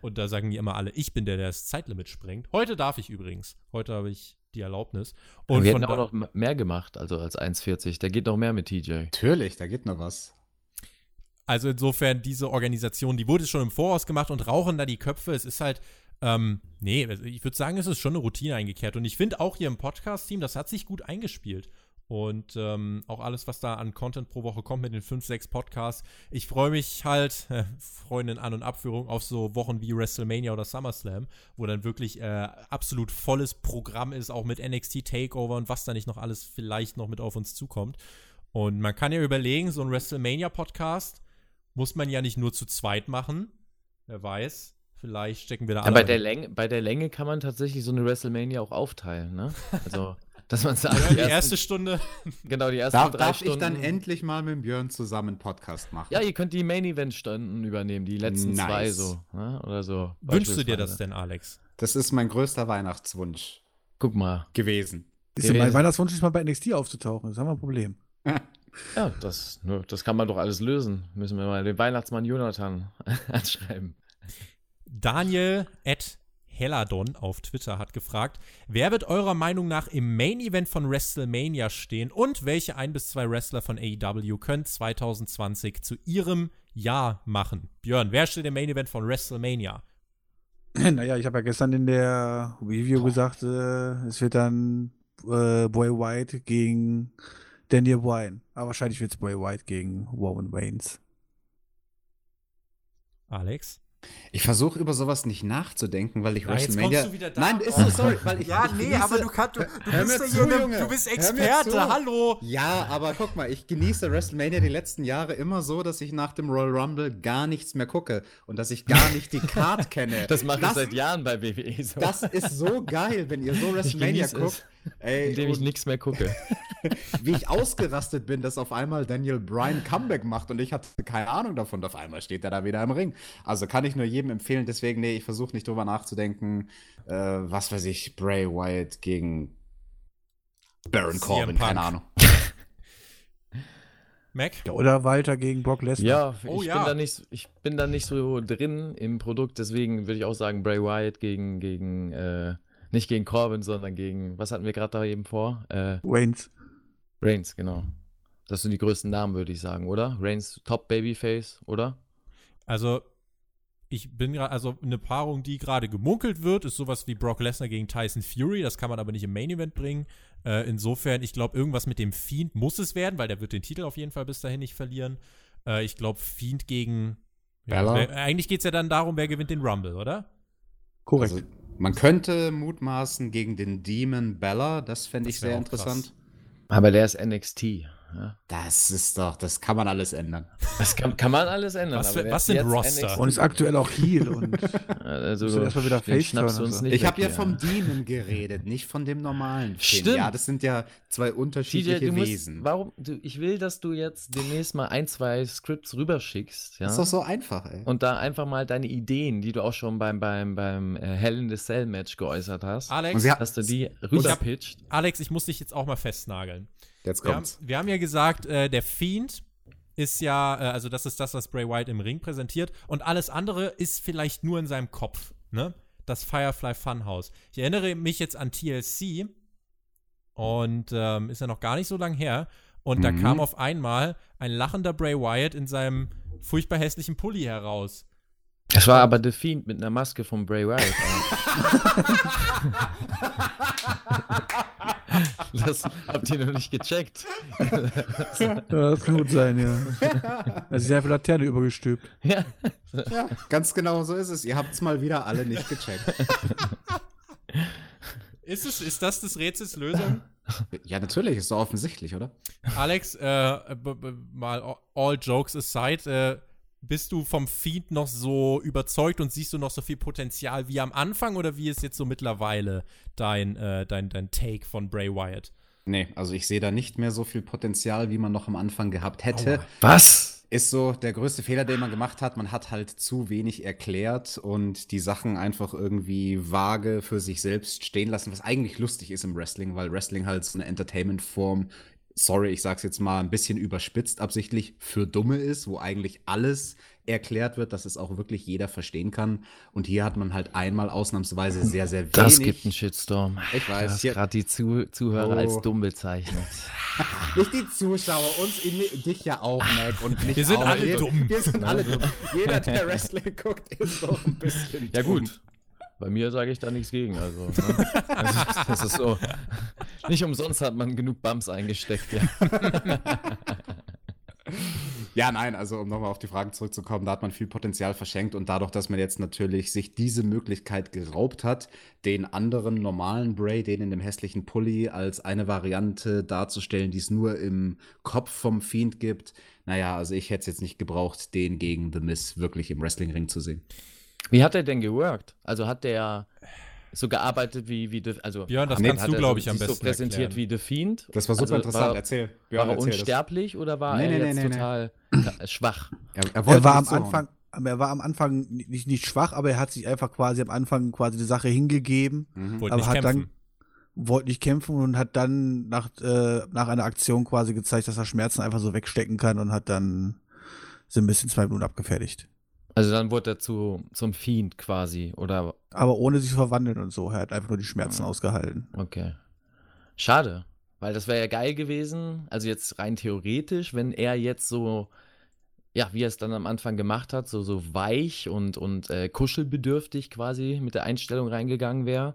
Und da sagen die immer alle, ich bin der, der das Zeitlimit sprengt. Heute darf ich übrigens. Heute habe ich die Erlaubnis. Und
wir hätten auch noch mehr gemacht, also als 1,40. Da geht noch mehr mit TJ.
Natürlich, da geht noch was.
Also insofern, diese Organisation, die wurde schon im Voraus gemacht und rauchen da die Köpfe. Es ist halt, ähm, nee, ich würde sagen, es ist schon eine Routine eingekehrt. Und ich finde auch hier im Podcast-Team, das hat sich gut eingespielt. Und ähm, auch alles, was da an Content pro Woche kommt mit den 5, 6 Podcasts. Ich freue mich halt, äh, Freundin An- und Abführung, auf so Wochen wie WrestleMania oder SummerSlam, wo dann wirklich äh, absolut volles Programm ist, auch mit NXT Takeover und was da nicht noch alles vielleicht noch mit auf uns zukommt. Und man kann ja überlegen, so ein WrestleMania-Podcast muss man ja nicht nur zu zweit machen. Wer weiß, vielleicht stecken wir da
Ja,
alle.
bei, der Länge, bei der Länge kann man tatsächlich so eine WrestleMania auch aufteilen, ne? Also, dass man sagt, die,
die erste Stunde.
genau, die ersten
Darf,
drei
darf
Stunden.
ich dann endlich mal mit Björn zusammen einen Podcast machen?
Ja, ihr könnt die Main-Event-Stunden übernehmen, die letzten
Nice.
zwei so, ne? oder so.
Wünschst du dir das denn, Alex?
Das ist mein größter Weihnachtswunsch
Guck mal.
gewesen.
Du, mein. Weihnachtswunsch ist mal bei NXT aufzutauchen. Das haben wir ein Problem.
Ja, das, ne, das kann man doch alles lösen. Müssen wir mal den Weihnachtsmann Jonathan anschreiben.
Daniel at Helladon auf Twitter hat gefragt, wer wird eurer Meinung nach im Main Event von WrestleMania stehen und welche ein bis zwei Wrestler von AEW können 2020 zu ihrem Jahr machen? Björn, wer steht im Main Event von WrestleMania?
Naja, ich habe ja gestern in der Review gesagt, äh, es wird dann äh, Boy White gegen Daniel Bryan. Aber wahrscheinlich wird es Boy White gegen Roman Reigns.
Alex?
Ich versuche über sowas nicht nachzudenken, weil ich
Ja, jetzt
WrestleMania.
kommst du wieder da.
Nein, ist so sorry, weil ich
Ja,
ich
nee,
genieße-
aber du kannst, du, du
Hör
bist
zu, Junge.
du bist Experte, hallo.
Ja, aber guck mal, ich genieße WrestleMania die letzten Jahre immer so, dass ich nach dem Royal Rumble gar nichts mehr gucke und dass ich gar nicht die Card kenne.
Das mache ich
das,
seit Jahren bei WWE so.
Das ist so geil, wenn ihr so WrestleMania
genieße es,
guckt. Ey,
indem ich nichts mehr gucke.
wie ich ausgerastet bin, dass auf einmal Daniel Bryan Comeback macht und ich hatte keine Ahnung davon. Und auf einmal steht er da wieder im Ring. Also kann ich nur jedem empfehlen. Deswegen, nee, ich versuche nicht drüber nachzudenken. Äh, was weiß ich, Bray Wyatt gegen Baron Corbin, keine Ahnung.
Mac?
Oder Walter gegen Brock Lesnar.
Ja,
Oh
ich,
ja.
Bin da nicht, ich bin da nicht so drin im Produkt, deswegen würde ich auch sagen, Bray Wyatt gegen, gegen äh, nicht gegen Corbin, sondern gegen, was hatten wir gerade da eben vor? Äh,
Reigns.
Reigns, genau. Das sind die größten Namen, würde ich sagen, oder? Reigns Top Babyface, oder?
Also, ich bin gerade, also eine Paarung, die gerade gemunkelt wird, ist sowas wie Brock Lesnar gegen Tyson Fury. Das kann man aber nicht im Main Event bringen. Äh, insofern, ich glaube, irgendwas mit dem Fiend muss es werden, weil der wird den Titel auf jeden Fall bis dahin nicht verlieren. Äh, ich glaube, Fiend gegen. Ja,
Bella?
wer, eigentlich geht es ja dann darum, wer gewinnt den Rumble, oder?
Korrekt.
Also, man könnte mutmaßen gegen den Demon Bella, das fände ich sehr interessant.
krass.
Aber der ist NXT. Ja.
Das ist doch, das kann man alles ändern.
Das kann, kann man alles ändern.
Was was sind Roster?
NXT.
und ist aktuell auch Heel. Und
Also,
du erst mal wieder Face
schnappst du
turnen,
uns
also.
nicht
Ich habe ja vom Demon geredet, nicht von dem normalen.
Stimmt.
Ja, das sind ja zwei unterschiedliche
TJ, du musst,
Wesen.
warum, du, ich will, dass du jetzt demnächst mal ein, zwei Scripts rüberschickst, ja?
Das ist doch so einfach, ey.
Und da einfach mal deine Ideen, die du auch schon beim, beim, beim äh, Hell in the Cell Match geäußert hast,
Alex,
dass du die rüberpitcht.
Alex, ich muss dich jetzt auch mal festnageln.
Jetzt
Wir haben,
kommt's.
wir haben ja gesagt, äh, der Fiend ist ja, äh, also das ist das, was Bray Wyatt im Ring präsentiert. Und alles andere ist vielleicht nur in seinem Kopf, ne? Das Firefly Funhouse. Ich erinnere mich jetzt an TLC und ähm, ist ja noch gar nicht so lang her. Und da
Mhm.
kam auf einmal ein lachender Bray Wyatt in seinem furchtbar hässlichen Pulli heraus.
Es war aber The Fiend mit einer Maske von Bray Wyatt. das habt ihr noch nicht gecheckt.
Ja, das kann gut sein, ja. Es ist einfach Laterne übergestülpt.
ja.
Ja, ganz genau so ist es. Ihr habt es mal wieder alle nicht gecheckt.
Ist, es, ist das des Rätsels Lösung?
Ja, natürlich, ist doch offensichtlich, oder?
Alex, äh, mal all jokes aside, äh, bist du vom Fiend noch so überzeugt und siehst du noch so viel Potenzial wie am Anfang oder wie ist jetzt so mittlerweile dein, äh, dein, dein Take von Bray Wyatt?
Nee, also ich sehe da nicht mehr so viel Potenzial, wie man noch am Anfang gehabt hätte.
Was?
Ist so der größte Fehler, den man gemacht hat. Man hat halt zu wenig erklärt und die Sachen einfach irgendwie vage für sich selbst stehen lassen, was eigentlich lustig ist im Wrestling, weil Wrestling halt so eine Entertainment-Form, sorry, ich sag's jetzt mal ein bisschen überspitzt absichtlich, für Dumme ist, wo eigentlich alles erklärt wird, dass es auch wirklich jeder verstehen kann. Und hier hat man halt einmal ausnahmsweise sehr, sehr wenig.
Das gibt einen Shitstorm.
Ich weiß,
Du hast
hier-
gerade die Zu Zuhörer
Oh.
als dumm bezeichnet.
Nicht die Zuschauer, uns, in, dich ja auch, Mac. Und mich
Wir sind
auch.
alle
wir,
dumm.
Wir sind alle dumm. Jeder, der Wrestling guckt, ist doch ein bisschen
Ja
dumm.
gut. Bei mir sage ich da nichts gegen. Also, ne? also, das ist so. Nicht umsonst hat man genug Bums eingesteckt. Ja.
Ja, nein, also um nochmal auf die Fragen zurückzukommen, da hat man viel Potenzial verschenkt und dadurch, dass man jetzt natürlich sich diese Möglichkeit geraubt hat, den anderen normalen Bray, den in dem hässlichen Pulli, als eine Variante darzustellen, die es nur im Kopf vom Fiend gibt, naja, also ich hätte es jetzt nicht gebraucht, den gegen The Miz wirklich im Wrestlingring zu sehen.
Wie hat er denn geworkt? Also hat der so gearbeitet wie, wie The, also
Björn, das
hat-
kannst du,
er
glaub
so,
ich, am besten
so präsentiert
erklären.
wie The Fiend?
Das war super
Also
interessant,
war,
erzähl.
War
Björn,
er
erzähl das.
unsterblich oder war
Nee,
er
nee,
jetzt total schwach?
Er, er,
Er war am
zuhauen.
Anfang, er war am Anfang nicht, nicht schwach, aber er hat sich einfach quasi am Anfang quasi die Sache hingegeben,
Mhm.
Wollte
aber
nicht
hat
kämpfen.
dann wollte nicht kämpfen und hat dann nach, äh, nach einer Aktion quasi gezeigt, dass er Schmerzen einfach so wegstecken kann und hat dann so ein bisschen zwei Minuten abgefertigt.
Also dann wurde er zu, zum Fiend quasi, oder?
Aber ohne sich zu verwandeln und so. Er hat einfach nur die Schmerzen
Ja.
ausgehalten.
Okay. Schade, weil das wäre ja geil gewesen, also jetzt rein theoretisch, wenn er jetzt so, ja, wie er es dann am Anfang gemacht hat, so, so weich und, und äh, kuschelbedürftig quasi mit der Einstellung reingegangen wäre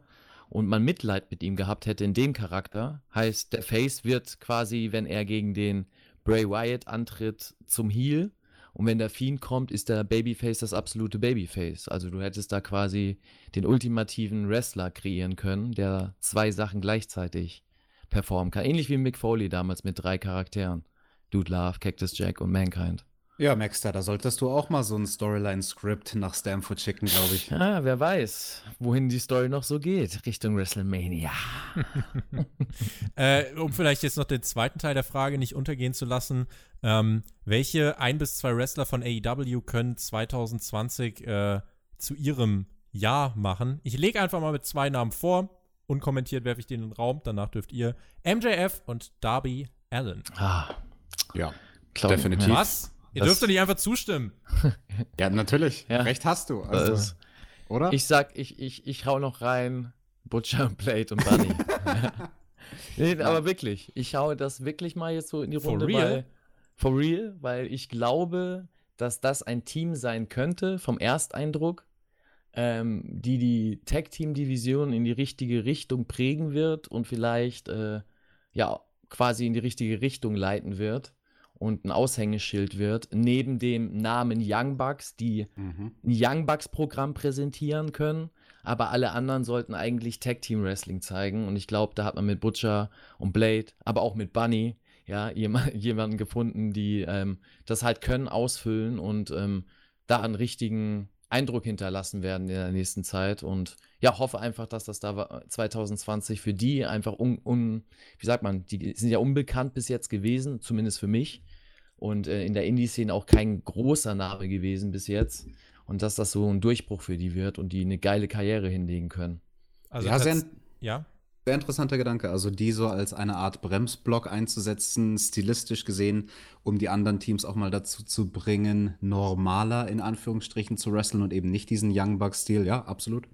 und man Mitleid mit ihm gehabt hätte in dem Charakter. Heißt, der Face wird quasi, wenn er gegen den Bray Wyatt antritt, zum Heel. Und wenn der Fiend kommt, ist der Babyface das absolute Babyface. Also du hättest da quasi den ultimativen Wrestler kreieren können, der zwei Sachen gleichzeitig performen kann. Ähnlich wie Mick Foley damals mit drei Charakteren. Dude Love, Cactus Jack und Mankind.
Ja, Maxter, da solltest du auch mal so ein Storyline-Skript nach Stamford schicken, glaube ich.
Ah, wer weiß, wohin die Story noch so geht. Richtung WrestleMania.
Äh, um vielleicht jetzt noch den zweiten Teil der Frage nicht untergehen zu lassen, ähm, welche ein bis zwei Wrestler von AEW können 2020 äh, zu ihrem Jahr machen? Ich lege einfach mal mit zwei Namen vor. Unkommentiert werfe ich den in den Raum. Danach dürft ihr MJF und Darby Allen.
Ah,
Ja,
glaub,
Definitiv.
Was? Ihr
Das-
dürft doch nicht einfach zustimmen.
ja natürlich.
Ja.
Recht hast du. Also,
Das-
oder?
Ich sag, ich, ich, ich hau noch rein Butcher, Blade und Bunny. nee, aber wirklich, ich hau das wirklich mal jetzt so in die
For
Runde,
real?
weil for real, weil ich glaube, dass das ein Team sein könnte vom Ersteindruck, ähm, die die Tag-Team-Division in die richtige Richtung prägen wird und vielleicht äh, ja quasi in die richtige Richtung leiten wird und ein Aushängeschild wird, neben dem Namen Young Bucks, die
mhm.
ein Young Bucks Programm präsentieren können, aber alle anderen sollten eigentlich Tag Team Wrestling zeigen. Und ich glaube, da hat man mit Butcher und Blade, aber auch mit Bunny, ja, jemand, jemanden gefunden, die ähm, das halt können, ausfüllen und ähm, da einen richtigen Eindruck hinterlassen werden in der nächsten Zeit. Und ja, hoffe einfach, dass das da wa- 2020 für die einfach un, un wie sagt man, die sind ja unbekannt bis jetzt gewesen, zumindest für mich und äh, in der Indie-Szene auch kein großer Name gewesen bis jetzt. Und dass das so ein Durchbruch für die wird und die eine geile Karriere hinlegen können.
Also
ja, sehr,
ja.
Sehr interessanter Gedanke. Also die so als eine Art Bremsblock einzusetzen, stilistisch gesehen, um die anderen Teams auch mal dazu zu bringen, normaler in Anführungsstrichen zu wresteln und eben nicht diesen Young Buck-Stil. Ja, absolut.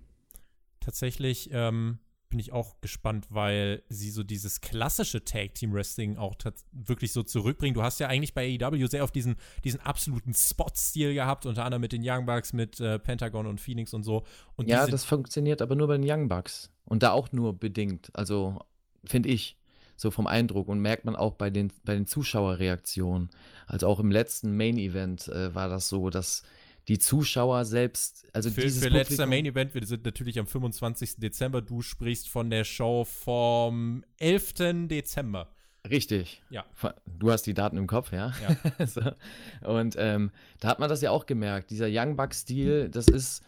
Tatsächlich ähm, bin ich auch gespannt, weil sie so dieses klassische Tag-Team-Wrestling auch wirklich so zurückbringen. Du hast ja eigentlich bei AEW sehr auf diesen, diesen absoluten Spot-Stil gehabt, unter anderem mit den Young Bucks, mit äh, Pentagon und Phoenix und so. Und
ja, das funktioniert aber nur bei den Young Bucks. Und da auch nur bedingt. Also, finde ich, so vom Eindruck. Und merkt man auch bei den, bei den Zuschauerreaktionen. Also auch im letzten Main-Event äh, war das so, dass die Zuschauer selbst, also
für,
dieses
für letzter Main Event, wir sind natürlich am 25. Dezember, du sprichst von der Show vom 11. Dezember.
Richtig.
Ja.
Du hast die Daten im Kopf, ja?
Ja.
so. Und ähm, da hat man das ja auch gemerkt. Dieser Young Buck-Stil, das ist,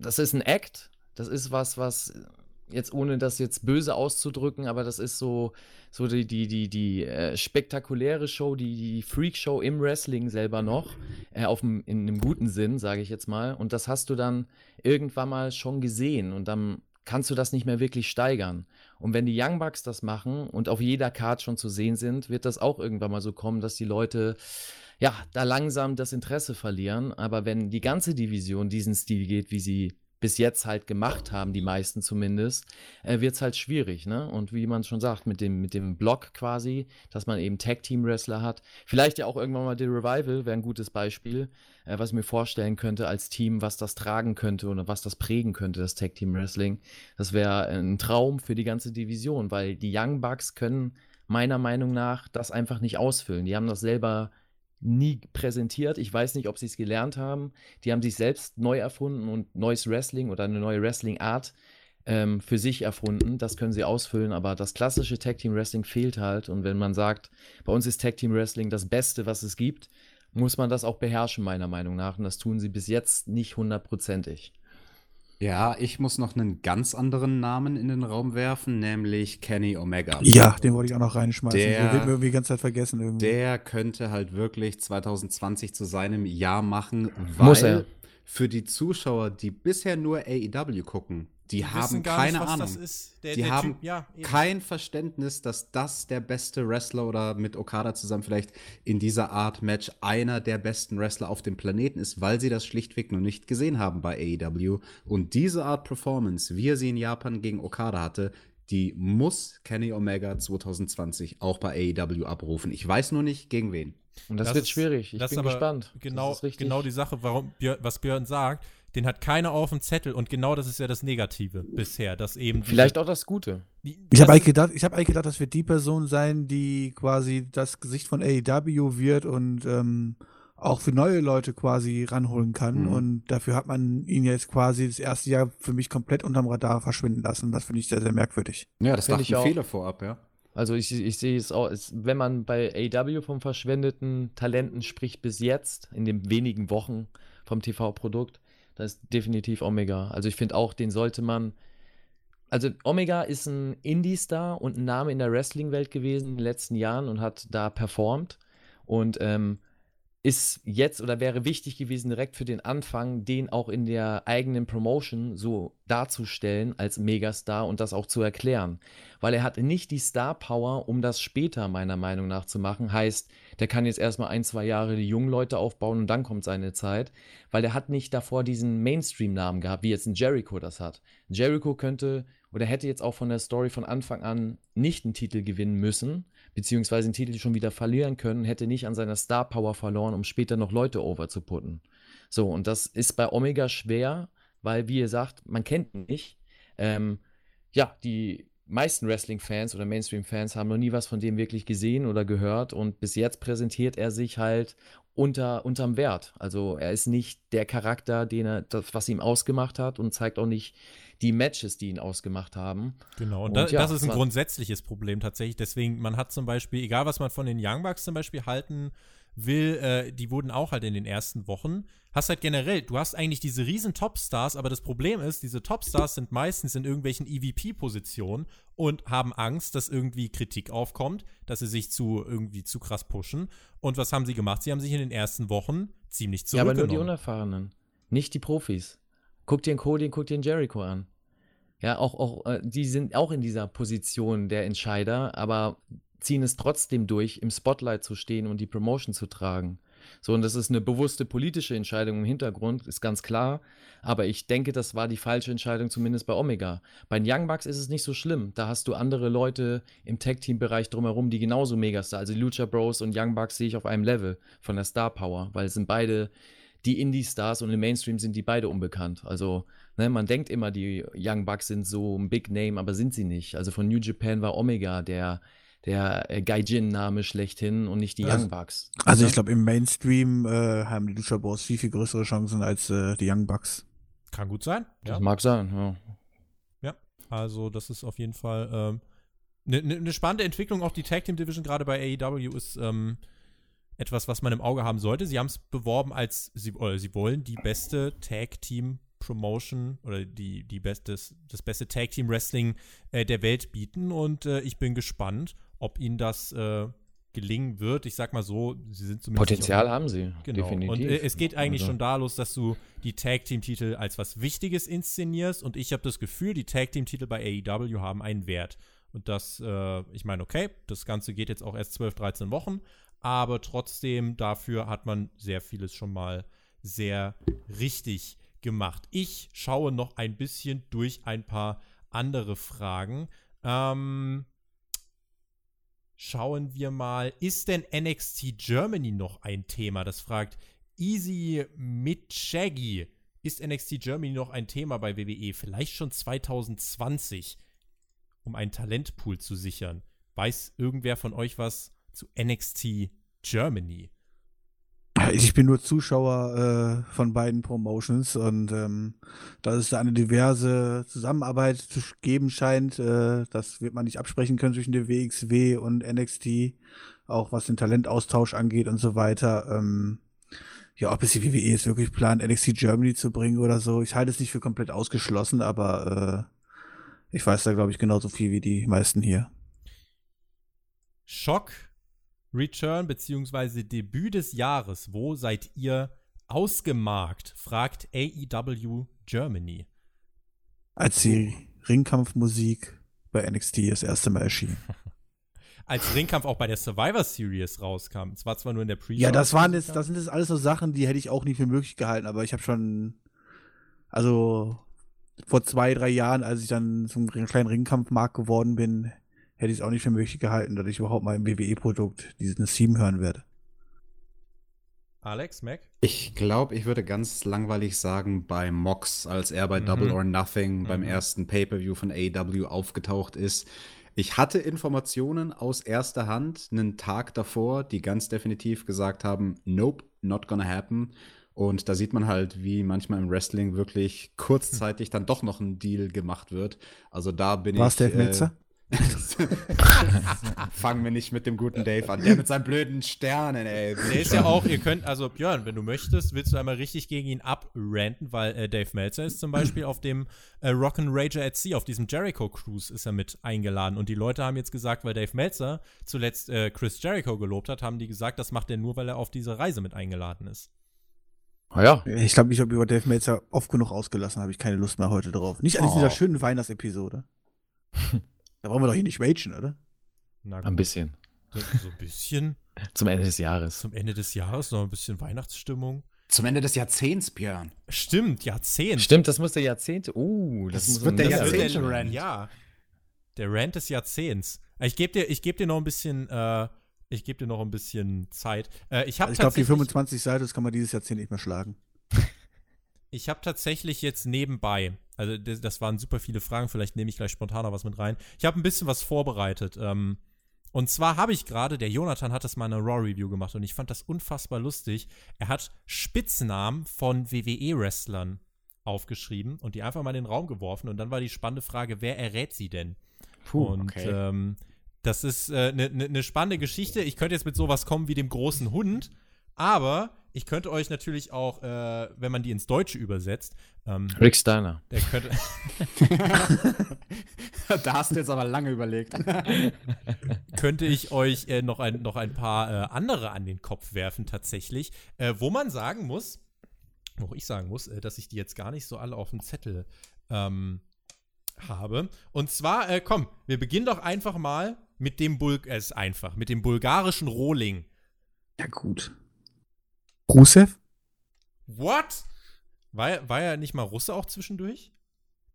das ist ein Act. Das ist was, was jetzt ohne das jetzt böse auszudrücken, aber das ist so, so die, die, die, die äh, spektakuläre Show, die, die Freak-Show im Wrestling selber noch, äh, auf in einem guten Sinn, sage ich jetzt mal. Und das hast du dann irgendwann mal schon gesehen und dann kannst du das nicht mehr wirklich steigern. Und wenn die Young Bucks das machen und auf jeder Card schon zu sehen sind, wird das auch irgendwann mal so kommen, dass die Leute ja da langsam das Interesse verlieren. Aber wenn die ganze Division diesen Stil geht, wie sie bis jetzt halt gemacht haben, die meisten zumindest, äh, wird es halt schwierig, ne? Und wie man schon sagt, mit dem, mit dem Block quasi, dass man eben Tag-Team-Wrestler hat. Vielleicht ja auch irgendwann mal The Revival wäre ein gutes Beispiel, äh, was ich mir vorstellen könnte als Team, was das tragen könnte oder was das prägen könnte, das Tag-Team-Wrestling. Das wäre ein Traum für die ganze Division, weil die Young Bucks können meiner Meinung nach das einfach nicht ausfüllen. Die haben das selber nie präsentiert. Ich weiß nicht, ob sie es gelernt haben. Die haben sich selbst neu erfunden und neues Wrestling oder eine neue Wrestling-Art ähm, für sich erfunden. Das können sie ausfüllen, aber das klassische Tag Team Wrestling fehlt halt. Und wenn man sagt, bei uns ist Tag Team Wrestling das Beste, was es gibt, muss man das auch beherrschen, meiner Meinung nach. Und das tun sie bis jetzt nicht hundertprozentig.
Ja, ich muss noch einen ganz anderen Namen in den Raum werfen, nämlich Kenny Omega.
Ja, den wollte ich auch noch reinschmeißen.
Der,
wird mir irgendwie die ganze Zeit vergessen irgendwie.
Der könnte halt wirklich 2020 zu seinem Jahr machen,
Muss er.
weil für die Zuschauer, die bisher nur AEW gucken, die,
Die
haben keine
nicht, was
Ahnung.
das ist. Der,
die
der
haben
Typ, ja,
kein Verständnis, dass das der beste Wrestler oder mit Okada zusammen vielleicht in dieser Art Match einer der besten Wrestler auf dem Planeten ist, weil sie das schlichtweg noch nicht gesehen haben bei AEW. Und diese Art Performance, wie er sie in Japan gegen Okada hatte, die muss Kenny Omega 2020 auch bei AEW abrufen. Ich weiß nur nicht, gegen wen.
Und das,
Das
wird
ist-
schwierig. Ich
das
bin gespannt.
Genau,
das ist richtig.
genau die Sache, warum was Björn sagt, den hat keiner auf dem Zettel und genau das ist ja das Negative bisher, dass eben
Vielleicht auch das Gute.
die-
Ich habe
das-
eigentlich gedacht, ich habe eigentlich gedacht, das wird die Person sein, die quasi das Gesicht von AEW wird und ähm, auch für neue Leute quasi ranholen kann.
Mhm.
Und dafür hat man ihn jetzt quasi das erste Jahr für mich komplett unterm Radar verschwinden lassen. Das finde ich sehr, sehr merkwürdig.
Ja, das
Find
dachten
ich auch.
viele vorab, ja.
Also ich, ich sehe es auch, es, wenn man bei AW vom verschwendeten Talenten spricht bis jetzt, in den wenigen Wochen vom TV-Produkt, dann ist definitiv Omega. Also ich finde auch, den sollte man. Also Omega ist ein Indie-Star und ein Name in der Wrestling-Welt gewesen in den letzten Jahren und hat da performt. Und ähm, ist jetzt oder wäre wichtig gewesen, direkt für den Anfang, den auch in der eigenen Promotion so darzustellen als Megastar und das auch zu erklären. Weil er hatte nicht die Star-Power, um das später meiner Meinung nach zu machen. Heißt, der kann jetzt erstmal ein, zwei Jahre die jungen Leute aufbauen und dann kommt seine Zeit. Weil er hat nicht davor diesen Mainstream-Namen gehabt, wie jetzt ein Jericho das hat. Jericho könnte oder hätte jetzt auch von der Story von Anfang an nicht einen Titel gewinnen müssen, beziehungsweise einen Titel schon wieder verlieren können, hätte nicht an seiner Star Power verloren, um später noch Leute over zu putten. So, und das ist bei Omega schwer, weil, wie ihr sagt, man kennt ihn nicht. Ähm, ja, die meisten Wrestling-Fans oder Mainstream-Fans haben noch nie was von dem wirklich gesehen oder gehört und bis jetzt präsentiert er sich halt unter, unterm Wert. Also er ist nicht der Charakter, den er, das, was ihm ausgemacht hat und zeigt auch nicht die Matches, die ihn ausgemacht haben.
Genau, und,
Und
da,
ja,
das ist ein grundsätzliches Problem tatsächlich. Deswegen, man hat zum Beispiel, egal was man von den Young Bucks zum Beispiel halten will, äh, die wurden auch halt in den ersten Wochen. Hast halt generell, du hast eigentlich diese riesen Topstars, aber das Problem ist, diese Topstars sind meistens in irgendwelchen EVP-Positionen und haben Angst, dass irgendwie Kritik aufkommt, dass sie sich zu irgendwie zu krass pushen. Und was haben sie gemacht? Sie haben sich in den ersten Wochen ziemlich
Ja, aber nur die
zurückgenommen.
Unerfahrenen, nicht die Profis. Guck dir den Cody und guck dir den Jericho an. Ja, auch, auch, äh, die sind auch in dieser Position der Entscheider, aber ziehen es trotzdem durch, im Spotlight zu stehen und die Promotion zu tragen. So, und das ist eine bewusste politische Entscheidung im Hintergrund, ist ganz klar. Aber ich denke, das war die falsche Entscheidung, zumindest bei Omega. Bei den Young Bucks ist es nicht so schlimm. Da hast du andere Leute im Tag-Team-Bereich drumherum, die genauso Megastar, also Lucha Bros und Young Bucks sehe ich auf einem Level von der Star Power, weil es sind beide die Indie-Stars und im Mainstream sind die beide unbekannt. Also, ne, man denkt immer, die Young Bucks sind so ein Big Name, aber sind sie nicht. Also von New Japan war Omega der, der äh, Gaijin-Name schlechthin und nicht die
Also-
Young Bucks.
Also
Ne?
ich glaube, im Mainstream äh, haben die Lucha Bros viel, viel größere Chancen als äh, die Young Bucks.
Kann gut sein.
Das
Ja.
mag sein, ja.
Also, das ist auf jeden Fall eine ne, ne ne spannende Entwicklung. Auch die Tag Team Division gerade bei AEW ist ähm, etwas, was man im Auge haben sollte. Sie haben es beworben als, sie, oder sie wollen die beste Tag Team Promotion oder die, die best, das, das beste Tag Team Wrestling äh, der Welt bieten. Und äh, ich bin gespannt, ob ihnen das äh, gelingen wird. Ich sag mal so, sie sind zumindest.
Potenzial haben sie,
Genau.
definitiv.
Und äh, es geht eigentlich
Also-
schon da los, dass du die Tag Team Titel als was Wichtiges inszenierst und ich habe das Gefühl, die Tag Team Titel bei AEW haben einen Wert. Und das, äh, ich meine, okay, das Ganze geht jetzt auch erst 12, 13 Wochen, aber trotzdem dafür hat man sehr vieles schon mal sehr richtig gemacht. Ich schaue noch ein bisschen durch ein paar andere Fragen. Ähm, Schauen wir mal, ist denn NXT Germany noch ein Thema? Das fragt Easy mit Shaggy. Ist NXT Germany noch ein Thema bei WWE? Vielleicht schon 2020, um einen Talentpool zu sichern. Weiß irgendwer von euch was zu NXT Germany?
Ich bin nur Zuschauer äh, von beiden Promotions und ähm, dass es da eine diverse Zusammenarbeit zu geben scheint, äh, das wird man nicht absprechen können zwischen der WXW und NXT, auch was den Talentaustausch angeht und so weiter. Ähm, ja, ob es die WWE jetzt wirklich plant, NXT Germany zu bringen oder so, ich halte es nicht für komplett ausgeschlossen, aber äh, ich weiß da, glaube ich, genauso viel wie die meisten hier.
Schock, Return beziehungsweise Debüt des Jahres. Wo seid ihr ausgemarkt? Fragt AEW Germany.
Als die Ringkampfmusik bei NXT das erste Mal erschien.
Als Ringkampf auch bei der Survivor Series rauskam. Es war zwar nur in der Pre-Show.
Ja, das waren jetzt, das sind jetzt alles so Sachen, die hätte ich auch nicht für möglich gehalten, aber ich habe schon, also vor zwei, drei Jahren, als ich dann zum kleinen Ringkampfmarkt geworden bin, hätte ich es auch nicht für möglich gehalten, dass ich überhaupt mal im WWE-Produkt diesen Theme hören werde.
Alex, Mac?
Ich glaube, ich würde ganz langweilig sagen, bei Mox, als er bei
Mhm.
Double or Nothing beim
Mhm.
ersten Pay-Per-View von AEW aufgetaucht ist. Ich hatte Informationen aus erster Hand einen Tag davor, die ganz definitiv gesagt haben, nope, not gonna happen. Und da sieht man halt, wie manchmal im Wrestling wirklich kurzzeitig dann doch noch ein Deal gemacht wird. Also da bin
War es
ich.
Dave Meltzer?
Fangen wir nicht mit dem guten Dave an. Der mit seinen blöden Sternen, ey.
Der ist ja auch, ihr könnt, also Björn, wenn du möchtest, willst du einmal richtig gegen ihn abranten, weil äh, Dave Meltzer ist zum Beispiel auf dem äh, Rock'n Rager at Sea, auf diesem Jericho Cruise ist er mit eingeladen. Und die Leute haben jetzt gesagt, weil Dave Meltzer zuletzt äh, Chris Jericho gelobt hat, haben die gesagt, das macht er nur, weil er auf diese Reise mit eingeladen ist.
Ah ja,
Ich glaube, ich habe über Dave Meltzer oft genug ausgelassen, habe ich keine Lust mehr heute drauf. Nicht an
Oh.
dieser schönen Weihnachtsepisode. da wollen wir doch hier nicht ragen, oder?
Na
ein bisschen.
so, ein bisschen
Zum Ende des Jahres.
zum Ende des Jahres, noch ein bisschen Weihnachtsstimmung.
Zum Ende des Jahrzehnts, Björn.
Stimmt, Jahrzehnt.
Stimmt, das muss der Jahrzehnte. Uh, das,
Das
muss
wird der
Das wird
Jahrzehnt-
der
Rant.
Ja. Der Rant des Jahrzehnts. Ich gebe dir, ich geb dir noch ein bisschen, äh, ich gebe dir noch ein bisschen Zeit. Äh, ich habe
Also ich glaube, die
tatsächlich,
25 Seiten, das kann man dieses Jahrzehnt nicht mehr schlagen.
ich habe tatsächlich jetzt nebenbei, also das, das waren super viele Fragen, vielleicht nehme ich gleich spontaner was mit rein. Ich habe ein bisschen was vorbereitet. Ähm, und zwar habe ich gerade, der Jonathan hat das mal in einer Raw-Review gemacht und ich fand das unfassbar lustig. Er hat Spitznamen von WWE-Wrestlern aufgeschrieben und die einfach mal in den Raum geworfen und dann war die spannende Frage, wer errät sie denn?
Puh,
und
okay.
ähm, das ist eine äh, ne, ne spannende Geschichte. Ich könnte jetzt mit sowas kommen wie dem großen Hund, aber ich könnte euch natürlich auch, äh, wenn man die ins Deutsche übersetzt, ähm,
Rick Steiner.
der könnte,
da hast du jetzt aber lange überlegt.
könnte ich euch äh, noch, ein, noch ein paar äh, andere an den Kopf werfen, tatsächlich, äh, wo man sagen muss, wo ich sagen muss, äh, dass ich die jetzt gar nicht so alle auf dem Zettel ähm, habe. Und zwar, äh, komm, wir beginnen doch einfach mal mit dem Bul äh, ist einfach, mit dem bulgarischen Rohling.
Ja, gut. Rusev?
What? War, er- war er nicht mal Russe auch zwischendurch?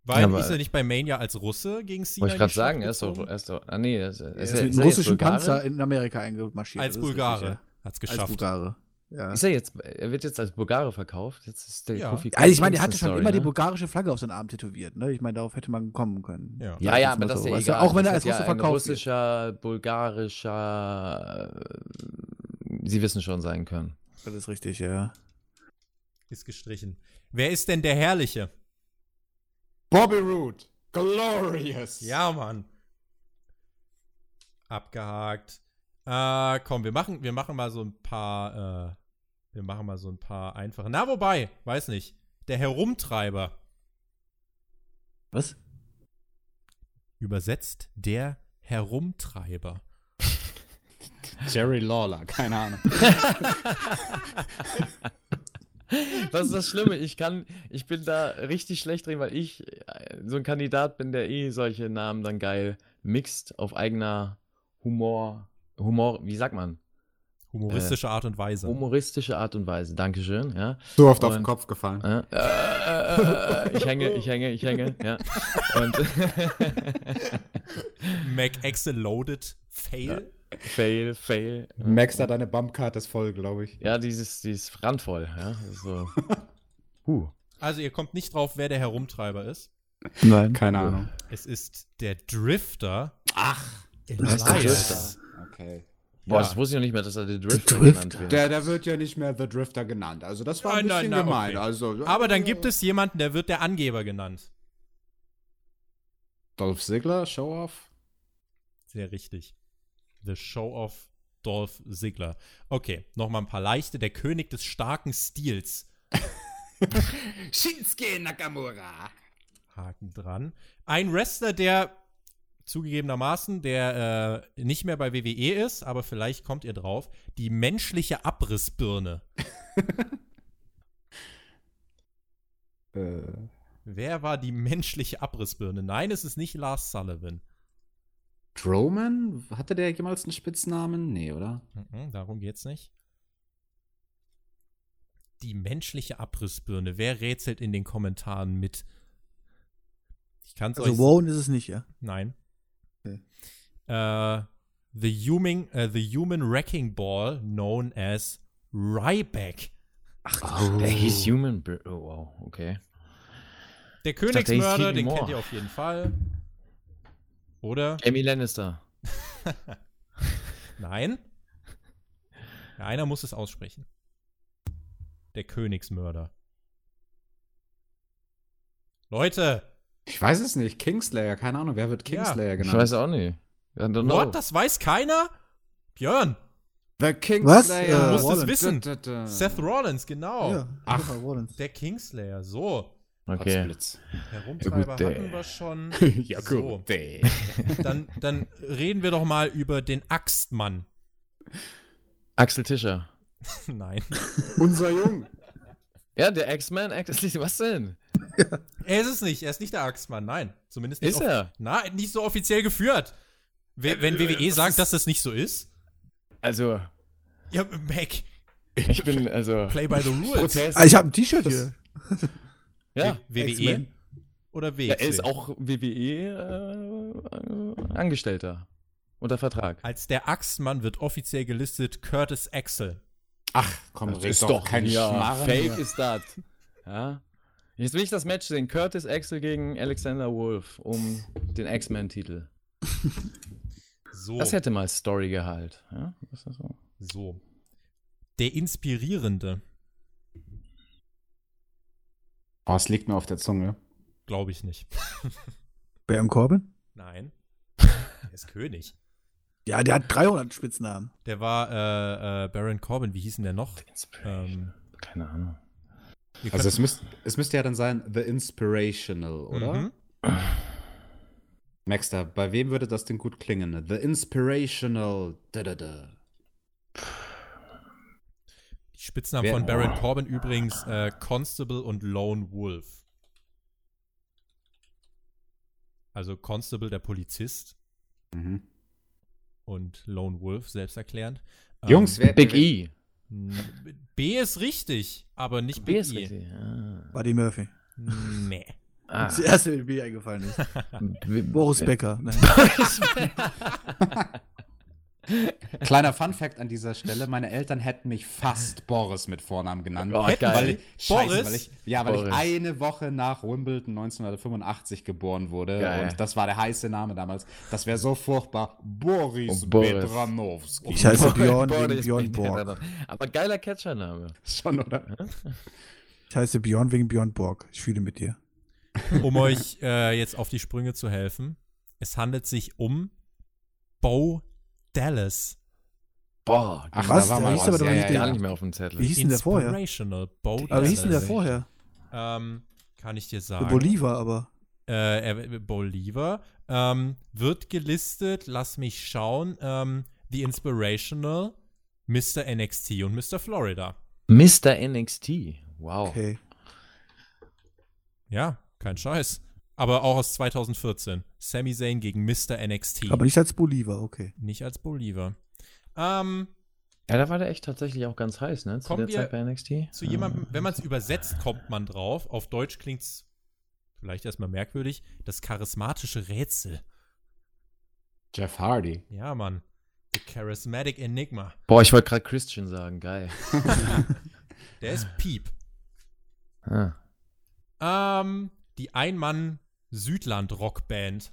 Weil
Ja,
ist er nicht bei Mania als Russe gegen Cena?
Wollte ich gerade
die
sagen, er ist doch, er ist doch, ah nee, er ist, er
Er
ist,
ist
er-
mit
ist
einem
er jetzt
russischen? Panzer in Amerika eingemarschiert.
Als
ist
Bulgare.
richtig,
Hat's
ja.
geschafft.
Als Bulgare. Ja.
Ist er jetzt, er wird jetzt als Bulgare verkauft? Jetzt ist der
Ja.
Kofi
Also ich meine, der
Kingston
hatte schon
Story,
immer die
ne?
bulgarische Flagge auf seinen Arm tätowiert. Ne? Ich meine, darauf hätte man kommen können.
Ja.
Ja, ja, aber das ist
so,
ja
weißt du?
egal.
Auch wenn er als
ist ja
Russe
ein
verkauft wird.
russischer, bulgarischer, äh, Sie wissen schon sein können.
Ist richtig, ja.
Ist gestrichen. Wer ist denn der Herrliche?
Bobby Roode. Glorious.
Ja, Mann. Abgehakt. Äh, komm, wir machen, wir machen mal so ein paar, äh, wir machen mal so ein paar einfache. Na, wobei, weiß nicht. Der Herumtreiber.
Was?
Übersetzt der Herumtreiber.
Jerry Lawler, keine Ahnung.
Das ist das Schlimme. Ich kann, ich bin da richtig schlecht drin, weil ich äh, so ein Kandidat bin, der eh solche Namen dann geil mixt auf eigener Humor, Humor, wie sagt man?
Humoristische Art und Weise.
Humoristische Art und Weise. Dankeschön, ja.
So oft auf den
Und-
Kopf gefallen.
Äh, äh, äh, äh, ich hänge, ich hänge, ich hänge, ja. Und
Mac Excel Loaded Fail.
Fail, fail.
Max da deine Bumpcard ist voll, glaube ich.
Ja, dieses, dieses randvoll, ja. So. Huh.
Also, ihr kommt nicht drauf, wer der Herumtreiber ist.
Nein.
Keine Ahnung.
Es ist der Drifter.
Ach.
Ist der
Elias.
Okay.
Boah,
Ja.
das wusste ich noch nicht mehr, dass er der Drifter,
Drifter.
genannt wird.
Der, der wird ja nicht mehr The Drifter genannt. Also das war ein
Nein,
bisschen
nein, nein,
gemein.
okay.
Also,
Aber dann gibt es jemanden, der wird der Angeber genannt.
Dolph Ziggler, Show-Off.
Sehr richtig. The Show of Dolph Ziggler. Okay, nochmal ein paar leichte. Der König des starken Stils.
Shinsuke Nakamura.
Haken dran. Ein Wrestler, der zugegebenermaßen, der äh, nicht mehr bei WWE ist, aber vielleicht kommt ihr drauf. Die menschliche Abrissbirne.
Äh,
Wer war die menschliche Abrissbirne? Nein, es ist nicht Lars Sullivan.
Strowman? Hatte der jemals einen Spitznamen? Nee, oder?
Mhm, darum geht's nicht. Die menschliche Abrissbirne. Wer rätselt in den Kommentaren mit? Ich kann es
Also
euch.
Rowan ist es nicht, ja.
Nein.
Okay.
Äh, the, human, äh, the Human Wrecking Ball, known as Ryback.
Der hieß Human. Oh, wow, okay.
Der
dachte, er
Königsmörder,
Stephen
den kennt ihr auf jeden Fall. Oder?
Jamie Lannister.
Nein. Ja, einer muss es aussprechen. Der Königsmörder. Leute,
Ich weiß es nicht. Kingslayer, keine Ahnung. Wer wird
Ja.
Kingslayer
Ich
genannt?
weiß auch nicht.
What? Das weiß keiner? Björn,
The Kingslayer.
Was?
Du musst es wissen.
Da, da, da.
Seth Rollins, genau.
Ja,
Ach.
Rollins.
Der Kingslayer, so.
Okay.
Potzblitz.
Herumtreiber
Ja,
hatten wir schon.
ja,
So. Dann, dann reden wir doch mal über den Axtmann.
Axel Tischer.
Nein.
Unser Jung.
Ja, der X-Man. X was denn?
Er ist es nicht. Er ist nicht der Axtmann. Nein. Zumindest nicht.
Ist er?
Na, nicht so offiziell geführt. We- Wenn WWE sagt, dass das nicht so ist.
Also,
Ja, Mac,
ich bin, also.
play by the rules.
Protest.
Ah, ich habe ein T-Shirt hier.
Ja.
WWE
X-Men.
oder WXW?
ja, er ist auch WWE-Angestellter. Unter Vertrag.
Als der Axtmann wird offiziell gelistet Curtis Axel.
Ach, komm,
Das ist
doch
doch
kein
ja,
Schmarrn.
Fake ist das. Ja. Jetzt will ich das Match sehen. Curtis Axel gegen Alexander Wolf um den X-Men-Titel.
So.
Das hätte mal Story-Gehalt. Ja? So.
so. Der Inspirierende.
Oh, es liegt mir auf der Zunge.
Glaube ich nicht.
Baron Corbin?
Nein. Er ist König.
Ja, der hat 300 Spitznamen.
Der war äh, äh, Baron Corbin. Wie hieß denn der noch? Ähm,
Keine Ahnung.
Also es, müsst, es müsste ja dann sein The Inspirational, oder?
Mhm.
Maxter, bei wem würde das denn gut klingen? The Inspirational. Da, da, da.
Spitznamen
Wer-
von Baron Corbin übrigens äh, Constable und Lone Wolf. Also Constable, der Polizist
Mhm.
und Lone Wolf, selbsterklärend.
Jungs, wer,
Big E.
Ähm, B ist richtig, aber nicht
B
Big
ist
E.
richtig. Ah.
Buddy Murphy.
Nee.
Ah.
Das erste, mir eingefallen ist.
B-
Boris Becker.
Kleiner Fun Fact an dieser Stelle: Meine Eltern hätten mich fast Boris mit Vornamen genannt.
Oh,
weil
geil.
ich, scheiße,
Boris?
weil ich, ja, weil
Boris.
ich eine Woche nach Wimbledon 1985 geboren wurde
Geil.
und das war der heiße Name damals. Das wäre so furchtbar. Boris,
Boris.
Bedranowski.
Ich heiße Björn
Boris
wegen Björn. Borg.
Aber geiler Catchername.
Schon, oder?
Ich heiße Björn wegen Björn Borg. Ich fühle mit dir.
Um euch äh, jetzt auf die Sprünge zu helfen. Es handelt sich um Bo Dallas.
Boah,
Ach,
Was?
da war mal
hieß
was.
aber doch
Ja,
nicht
ja,
gar nicht mehr auf dem Zettel.
Wie hieß denn der vorher?
Inspirational Bo
Aber wie hieß denn der vorher?
Ähm, kann ich dir sagen.
Bolivar, aber.
äh, er- Bolivar, ähm, wird gelistet, lass mich schauen, ähm, The Inspirational, Mr. NXT und Mr. Florida.
Mr. NXT. Wow.
Okay.
Ja, kein Scheiß. Aber auch aus 2014. Sami Zayn gegen Mr. NXT.
Aber nicht als Bolivar, okay.
nicht als Bolivar. Ähm,
Ja, da war der echt tatsächlich auch ganz heiß, ne? Zu der Zeit bei NXT.
zu jemandem, wenn man es übersetzt, kommt man drauf. Auf Deutsch klingt's vielleicht erstmal merkwürdig. Das charismatische Rätsel.
Jeff Hardy.
Ja, Mann. The Charismatic Enigma.
Boah, ich wollte gerade Christian sagen. Geil.
Der ist Piep.
Ah.
Ähm, die Ein-Mann-Südland-Rockband.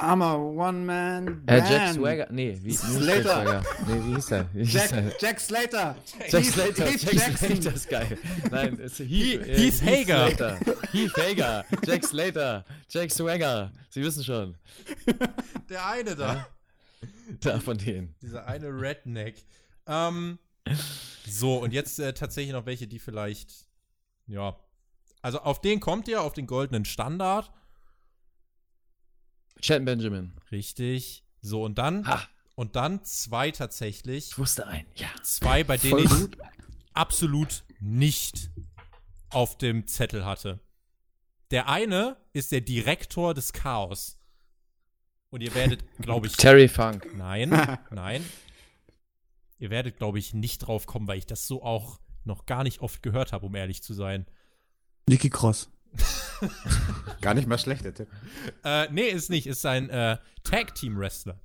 I'm a One-Man.
Äh, Jack Swagger. Nee, wie, wie hieß Jack
Slater.
Swagger? Nee, wie hieß er? Wie hieß
Jack,
er?
Jack Slater.
Jack
Heath-
Slater,
Heath
Jack
Jackson.
Slater ist geil. Nein, es ist
He-
Heath, äh,
Heath Hager.
Slater. Heath Hager, Jack Slater, Jack Swagger. Sie wissen schon.
Der eine da.
Da von denen.
Dieser eine Redneck. Ähm, so, und jetzt äh, tatsächlich noch welche, die vielleicht, ja. Also auf den kommt ihr, auf den goldenen Standard.
Chad Benjamin.
Richtig. So, und dann,
Ha.
und dann zwei tatsächlich.
Ich wusste einen. Ja.
Zwei, bei denen
Voll
ich absolut nicht auf dem Zettel hatte. Der eine ist der Direktor des Chaos. Und ihr werdet, glaube ich,
Terry Funk.
nein, nein. Ihr werdet, glaube ich, nicht drauf kommen, weil ich das so auch noch gar nicht oft gehört habe, um ehrlich zu sein.
Nicky Cross.
Gar nicht mal schlecht, der Tipp.
Äh, nee, ist nicht. Ist ein äh, Tag-Team-Wrestler.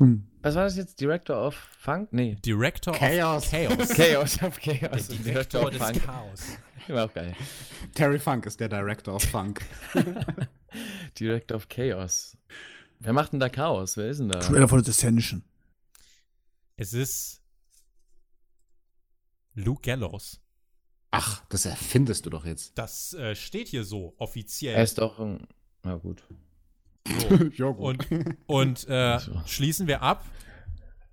Hm.
Was war das jetzt? Director of Funk? Nee.
Director
Chaos.
of Chaos.
Chaos of
Der
Chaos.
Direktor des Chaos.
War auch geil.
Terry Funk ist der Director of Funk.
Director of Chaos. Wer macht denn da Chaos? Wer ist denn da?
Trailer von The Ascension.
Es ist Luke Gallows.
Ach, das erfindest du doch jetzt.
Das äh, steht hier so offiziell.
Er ist doch ein. Na gut.
ja,
und und äh,
So.
schließen wir ab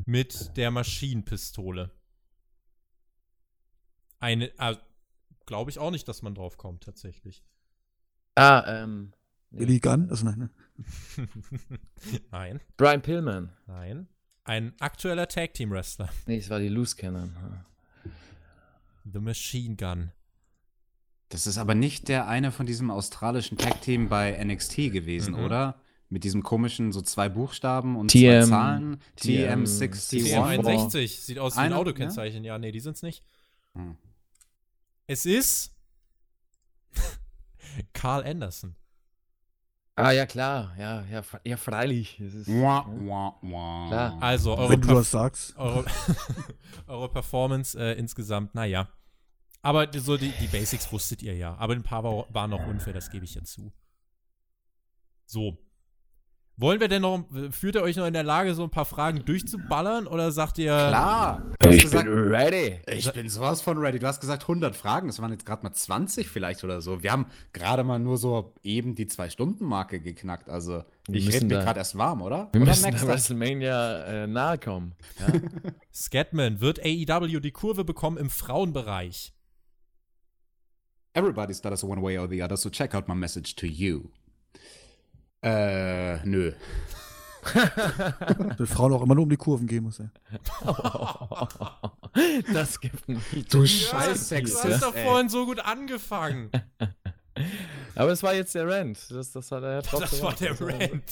mit der Maschinenpistole. Eine, äh, glaube ich auch nicht, dass man drauf kommt, tatsächlich.
Ah, ähm.
Billy Gunn? Also nein, ne?
nein,
Brian Pillman.
nein. Ein aktueller Tag-Team-Wrestler.
Nee, es war die Loose Cannon.
The Machine Gun.
Das ist aber nicht der eine von diesem australischen Tag-Team bei NXT gewesen,
Mhm.
oder? Mit diesem komischen, so zwei Buchstaben und
TM
zwei Zahlen.
TM
TM61.
CM61. Sieht aus wie ein Autokennzeichen. Ja, nee, die sind's nicht.
Hm.
Es ist Carl Anderson.
Ah, ja, klar. Ja, ja, ja freilich. Es ist,
Wah, wah, wah.
Klar.
Also, eure,
Wenn du das sagst.
eure, eure Performance äh, insgesamt, naja. Aber die- so die, die Basics wusstet ihr ja. Aber ein paar war, waren noch unfair, das gebe ich ja zu. So. Wollen wir denn noch, fühlt ihr euch noch in der Lage, so ein paar Fragen durchzuballern? Oder sagt ihr,
Klar. Du hast
Ich
gesagt,
bin ready.
ich bin sowas von ready. Du hast gesagt 100 Fragen. Das waren jetzt gerade mal 20 vielleicht oder so. Wir haben gerade mal nur so eben die Zwei-Stunden-Marke geknackt. Also,
Wir
ich rede mir
da-
gerade erst warm, oder?
Wir
oder
müssen
das?
WrestleMania äh, nahe kommen. Ja?
Scatman, wird AEW die Kurve bekommen im Frauenbereich?
Everybody's got us one way or the other, so check out my message to you. Äh, nö.
Wenn Frauen auch immer nur um die Kurven gehen muss. Ey.
das gibt nicht.
Du
du
scheiß
hast doch vorhin so gut angefangen.
Aber es war jetzt der Rant. Das, das hat er ja drauf
Das war der Rant.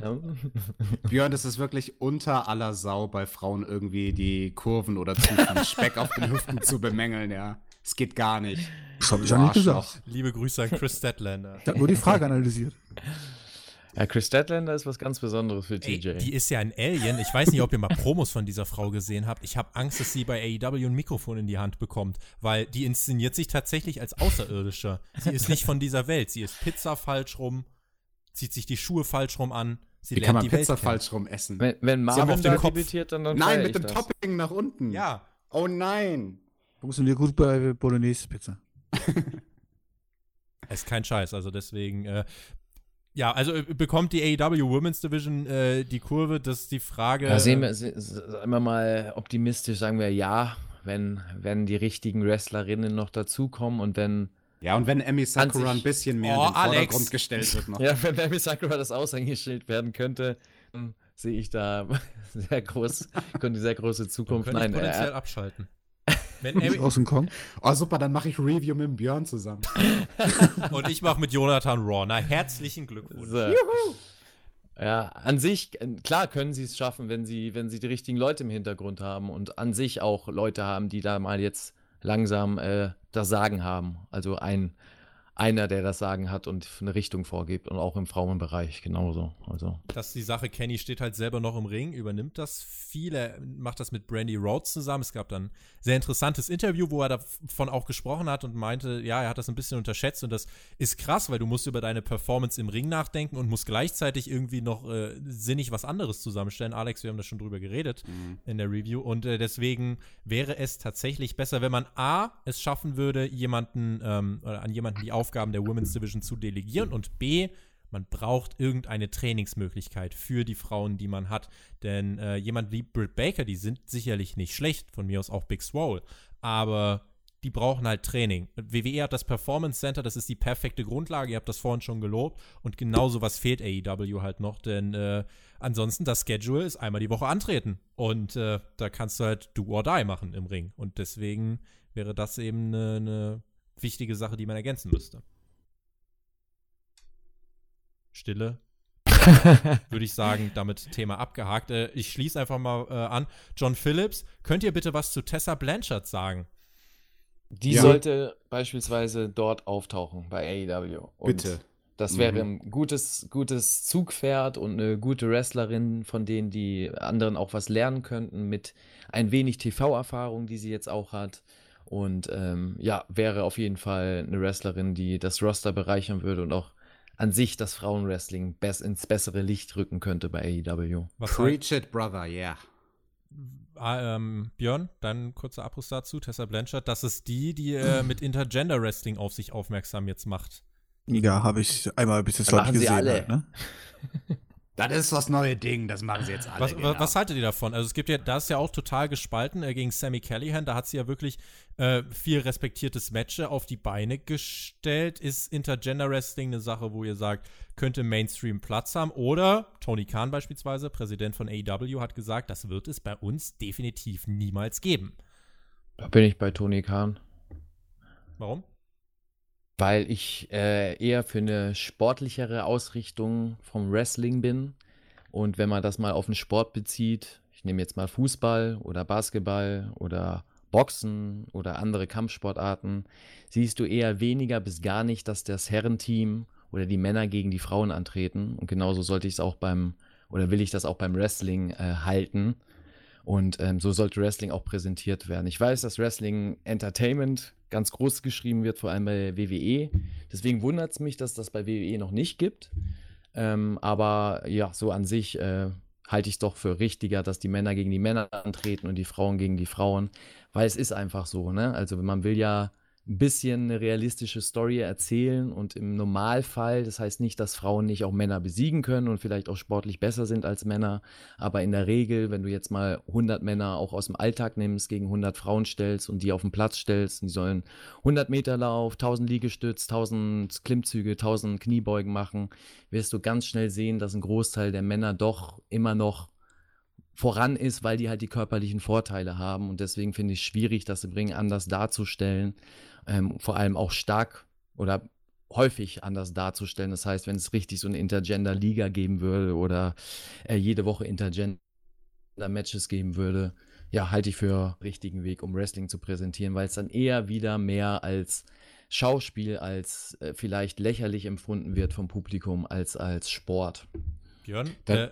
Ja.
Björn, das ist wirklich unter aller Sau bei Frauen irgendwie die Kurven oder zu viel Speck auf den Hüften zu bemängeln, ja. Es geht gar nicht.
Das hab ich ja nicht gesagt.
Liebe Grüße an Chris Statlander.
Ich habe nur die Frage analysiert.
ja, Chris Statlander ist was ganz Besonderes für
Ey,
TJ.
die ist ja ein Alien. Ich weiß nicht, ob ihr mal Promos von dieser Frau gesehen habt. Ich habe Angst, dass sie bei AEW ein Mikrofon in die Hand bekommt, weil die inszeniert sich tatsächlich als Außerirdischer. Sie ist nicht von dieser Welt. Sie isst Pizza falsch rum, zieht sich die Schuhe falsch rum an. Sie
Wie kann man
die
Pizza
Welt
falsch rum essen?
wenn, wenn Marvin da
Kopf-
debütiert, dann, dann
Nein, mit
ich
dem
das.
Topping nach unten.
Ja,
Oh nein.
Funktioniert gut bei Bolognese-Pizza.
ist kein Scheiß. Also deswegen, äh, ja, also äh, bekommt die AEW Women's Division äh, die Kurve, das ist die Frage.
Ja, sehen wir,
äh,
se- se- sagen wir mal optimistisch, sagen wir ja, wenn, wenn die richtigen Wrestlerinnen noch dazukommen und wenn,
Ja, und wenn Emi Sakura ein bisschen mehr
Oh,
in den
Alex.
Vordergrund gestellt wird noch.
ja, wenn Baby Sakura das Aushängeschild werden könnte, dann sehe ich da sehr groß, könnte sehr große Zukunft.
könnte ich
Nein,
potenziell
äh,
abschalten. Wenn Amy,
aus dem Kong.
Oh, super, dann mache ich Review mit dem Björn zusammen.
und ich mache mit Jonathan Raw. Na, herzlichen Glückwunsch.
So. Ja, an sich, klar können sie es schaffen, wenn sie, wenn sie die richtigen Leute im Hintergrund haben und an sich auch Leute haben, die da mal jetzt langsam äh, das Sagen haben. Also ein, einer, der das Sagen hat und eine Richtung vorgibt und auch im Frauenbereich genauso. Also.
Das ist die Sache, Kenny steht halt selber noch im Ring, übernimmt das viel, er macht das mit Brandy Rhodes zusammen. Es gab dann ein sehr interessantes Interview, wo er davon auch gesprochen hat und meinte, ja, er hat das ein bisschen unterschätzt und das ist krass, weil du musst über deine Performance im Ring nachdenken und musst gleichzeitig irgendwie noch äh, sinnig was anderes zusammenstellen. Alex, wir haben da schon drüber geredet in der Review und äh, deswegen wäre es tatsächlich besser, wenn man A, es schaffen würde, jemanden ähm, oder an jemanden die Aufgaben der Women's Division zu delegieren und B, man braucht irgendeine Trainingsmöglichkeit für die Frauen, die man hat. Denn äh, jemand wie Britt Baker, die sind sicherlich nicht schlecht, von mir aus auch Big Swole, aber die brauchen halt Training. WWE hat das Performance Center, das ist die perfekte Grundlage, ihr habt das vorhin schon gelobt und genau sowas fehlt AEW halt noch, denn äh, ansonsten das Schedule ist einmal die Woche antreten und äh, da kannst du halt do or die machen im Ring und deswegen wäre das eben eine, eine wichtige Sache, die man ergänzen müsste. Stille. Würde ich sagen, damit Thema abgehakt. Äh, ich schließe einfach mal äh, an. John Phillips, könnt ihr bitte was zu Tessa Blanchard sagen?
Die
Ja.
sollte beispielsweise dort auftauchen bei AEW. Und
Bitte.
Das
Mhm.
wäre ein gutes, gutes Zugpferd und eine gute Wrestlerin, von denen die anderen auch was lernen könnten, mit ein wenig TV-Erfahrung, die sie jetzt auch hat. Und ähm, ja, wäre auf jeden Fall eine Wrestlerin, die das Roster bereichern würde und auch an sich das Frauenwrestling best ins bessere Licht rücken könnte bei AEW.
Was
Preach it, brother, yeah.
Ah, ähm, Björn, dein kurzer Abriss dazu. Tessa Blanchard, das ist die, die äh, mit Intergender Wrestling auf sich aufmerksam jetzt macht.
Ja, habe ich einmal bis jetzt, glaube ich, gesehen.
alle.
Halt, ne?
Das ist das neue Ding, das machen sie jetzt alle.
Was,
genau.
was haltet ihr davon? Also es gibt ja, da ist ja auch total gespalten äh, gegen Sammy Callahan. Da hat sie ja wirklich äh, viel respektiertes Match auf die Beine gestellt. Ist Intergender Wrestling eine Sache, wo ihr sagt, könnte Mainstream Platz haben? Oder Tony Khan beispielsweise, Präsident von AEW, hat gesagt, das wird es bei uns definitiv niemals geben.
Da bin ich bei Tony Khan.
Warum?
Weil ich äh, eher für eine sportlichere Ausrichtung vom Wrestling bin. Und wenn man das mal auf den Sport bezieht, ich nehme jetzt mal Fußball oder Basketball oder Boxen oder andere Kampfsportarten, siehst du eher weniger bis gar nicht, dass das Herrenteam oder die Männer gegen die Frauen antreten. Und genauso sollte ich es auch beim, oder will ich das auch beim Wrestling äh, halten. Und ähm, so sollte Wrestling auch präsentiert werden. Ich weiß, dass Wrestling Entertainment ganz groß geschrieben wird, vor allem bei WWE. Deswegen wundert es mich, dass das bei WWE noch nicht gibt. Ähm, aber ja, so an sich äh, halte ich es doch für richtiger, dass die Männer gegen die Männer antreten und die Frauen gegen die Frauen. Weil es ist einfach so, ne? Also man will ja ein bisschen eine realistische Story erzählen und im Normalfall, das heißt nicht, dass Frauen nicht auch Männer besiegen können und vielleicht auch sportlich besser sind als Männer, aber in der Regel, wenn du jetzt mal 100 Männer auch aus dem Alltag nimmst, gegen 100 Frauen stellst und die auf den Platz stellst, und die sollen 100 Meter Lauf, 1000 Liegestütz, 1000 Klimmzüge, 1000 Kniebeugen machen, wirst du ganz schnell sehen, dass ein Großteil der Männer doch immer noch voran ist, weil die halt die körperlichen Vorteile haben. Und deswegen finde ich es schwierig, das im Ring anders darzustellen. Ähm, vor allem auch stark oder häufig anders darzustellen. Das heißt, wenn es richtig so eine Intergender-Liga geben würde oder äh, jede Woche Intergender-Matches geben würde, ja, halte ich für richtigen Weg, um Wrestling zu präsentieren, weil es dann eher wieder mehr als Schauspiel, als äh, vielleicht lächerlich empfunden wird vom Publikum, als als Sport.
Björn, äh,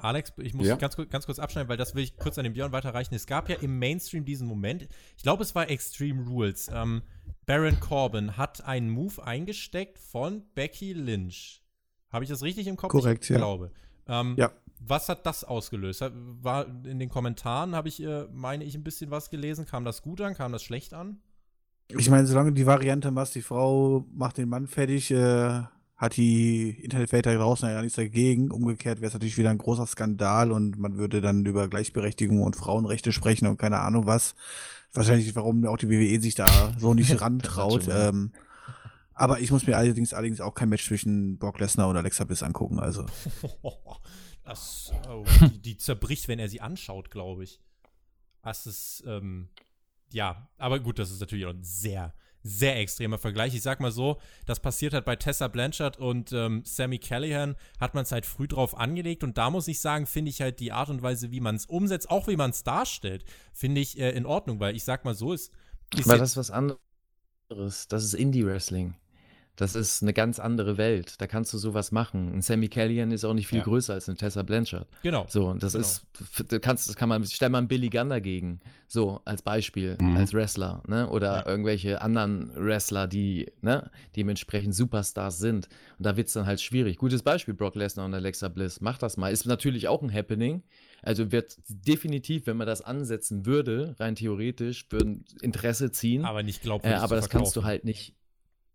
Alex, ich muss
Ja.
ganz, kurz- ganz kurz abschneiden, weil das will ich kurz an den Björn weiterreichen. Es gab ja im Mainstream diesen Moment, ich glaube, es war Extreme Rules. Ähm, Baron Corbin hat einen Move eingesteckt von Becky Lynch. Habe ich das richtig im Kopf?
Korrekt,
ich
ja.
glaube. Ähm,
Ja.
Was hat das ausgelöst? War in den Kommentaren, habe ich, äh, meine ich, ein bisschen was gelesen. Kam das gut an? Kam das schlecht an?
Ich meine, solange die Variante machst, die Frau macht den Mann fertig, äh, hat die Internetwelt da draußen ja nichts dagegen. Umgekehrt wäre es natürlich wieder ein großer Skandal und man würde dann über Gleichberechtigung und Frauenrechte sprechen und keine Ahnung was. Wahrscheinlich, warum auch die WWE sich da so nicht rantraut. ähm, aber ich muss mir allerdings, allerdings auch kein Match zwischen Brock Lesnar und Alexa Bliss angucken. Also
Das, oh, die, die zerbricht, wenn er sie anschaut, glaube ich. Das ist, ähm, ja, aber gut, das ist natürlich auch ein sehr, sehr extremer Vergleich. Ich sag mal so, das passiert hat bei Tessa Blanchard und ähm, Sammy Callahan, hat man es halt früh drauf angelegt und da muss ich sagen, finde ich halt die Art und Weise, wie man es umsetzt, auch wie man es darstellt, finde ich äh, in Ordnung, weil ich sag mal so, ist, ist
Aber das ist was anderes. Das ist Indie-Wrestling. Das ist eine ganz andere Welt. Da kannst du sowas machen. Ein Sammy Callihan ist auch nicht viel
Ja.
größer als eine Tessa Blanchard.
genau.
So, und das
Genau.
ist, du kannst, das kann man, stell mal einen Billy Gunn dagegen, so als Beispiel,
Mhm.
als Wrestler, ne? Oder
Ja.
irgendwelche anderen Wrestler, die, ne, dementsprechend Superstars sind. Und da wird es dann halt schwierig. Gutes Beispiel, Brock Lesnar und Alexa Bliss. Mach das mal. Ist natürlich auch ein Happening. Also wird definitiv, wenn man das ansetzen würde, rein theoretisch, würden Interesse ziehen.
aber nicht
Äh,
glaubwürdig
aber
zu
das kannst du
verkaufen.
halt nicht.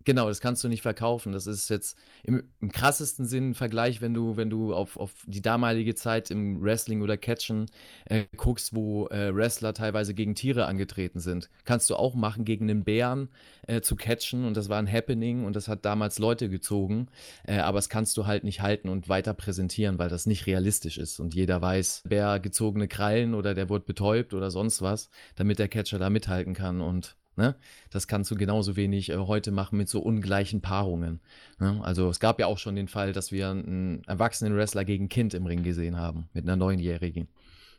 Genau, das kannst du nicht verkaufen. Das ist jetzt im, im krassesten Sinn ein Vergleich, wenn du, wenn du auf, auf die damalige Zeit im Wrestling oder Catchen äh, guckst, wo äh, Wrestler teilweise gegen Tiere angetreten sind. Kannst du auch machen, gegen einen Bären äh, zu catchen und das war ein Happening und das hat damals Leute gezogen. Äh, aber das kannst du halt nicht halten und weiter präsentieren, weil das nicht realistisch ist und jeder weiß, wer gezogene Krallen oder der wurde betäubt oder sonst was, damit der Catcher da mithalten kann und Ne? Das kannst du genauso wenig äh, heute machen mit so ungleichen Paarungen. Ne? Also es gab ja auch schon den Fall, dass wir einen erwachsenen Wrestler gegen Kind im Ring gesehen haben, mit einer Neunjährigen.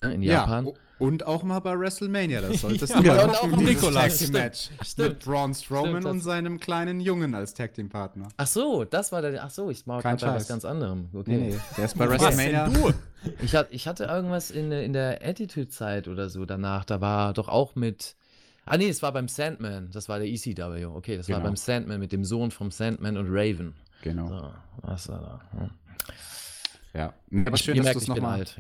Ne? In Japan.
Ja, und auch mal bei WrestleMania. Das solltest
Ja,
du
ja,
auch
dieses
Nikolas.
Tag Team Match
Stimmt.
mit Braun Strowman
Stimmt,
und seinem kleinen Jungen als Tag Team Partner.
Ach so, das war der. Ach so, ich gerade bei was ganz anderem. Okay.
Nee, nee, der ist bei
Was
WrestleMania.
denn du?
Ich, hat, ich hatte irgendwas in, der- in der Attitude-Zeit oder so danach. Da war doch auch mit. Ah, nee, es war beim Sandman. Das war der ECW. Okay, das war
Genau.
beim Sandman mit dem Sohn vom Sandman und Raven.
Genau.
So, was war da? Hm.
Ja. Aber schön, dass du es nochmal
alt.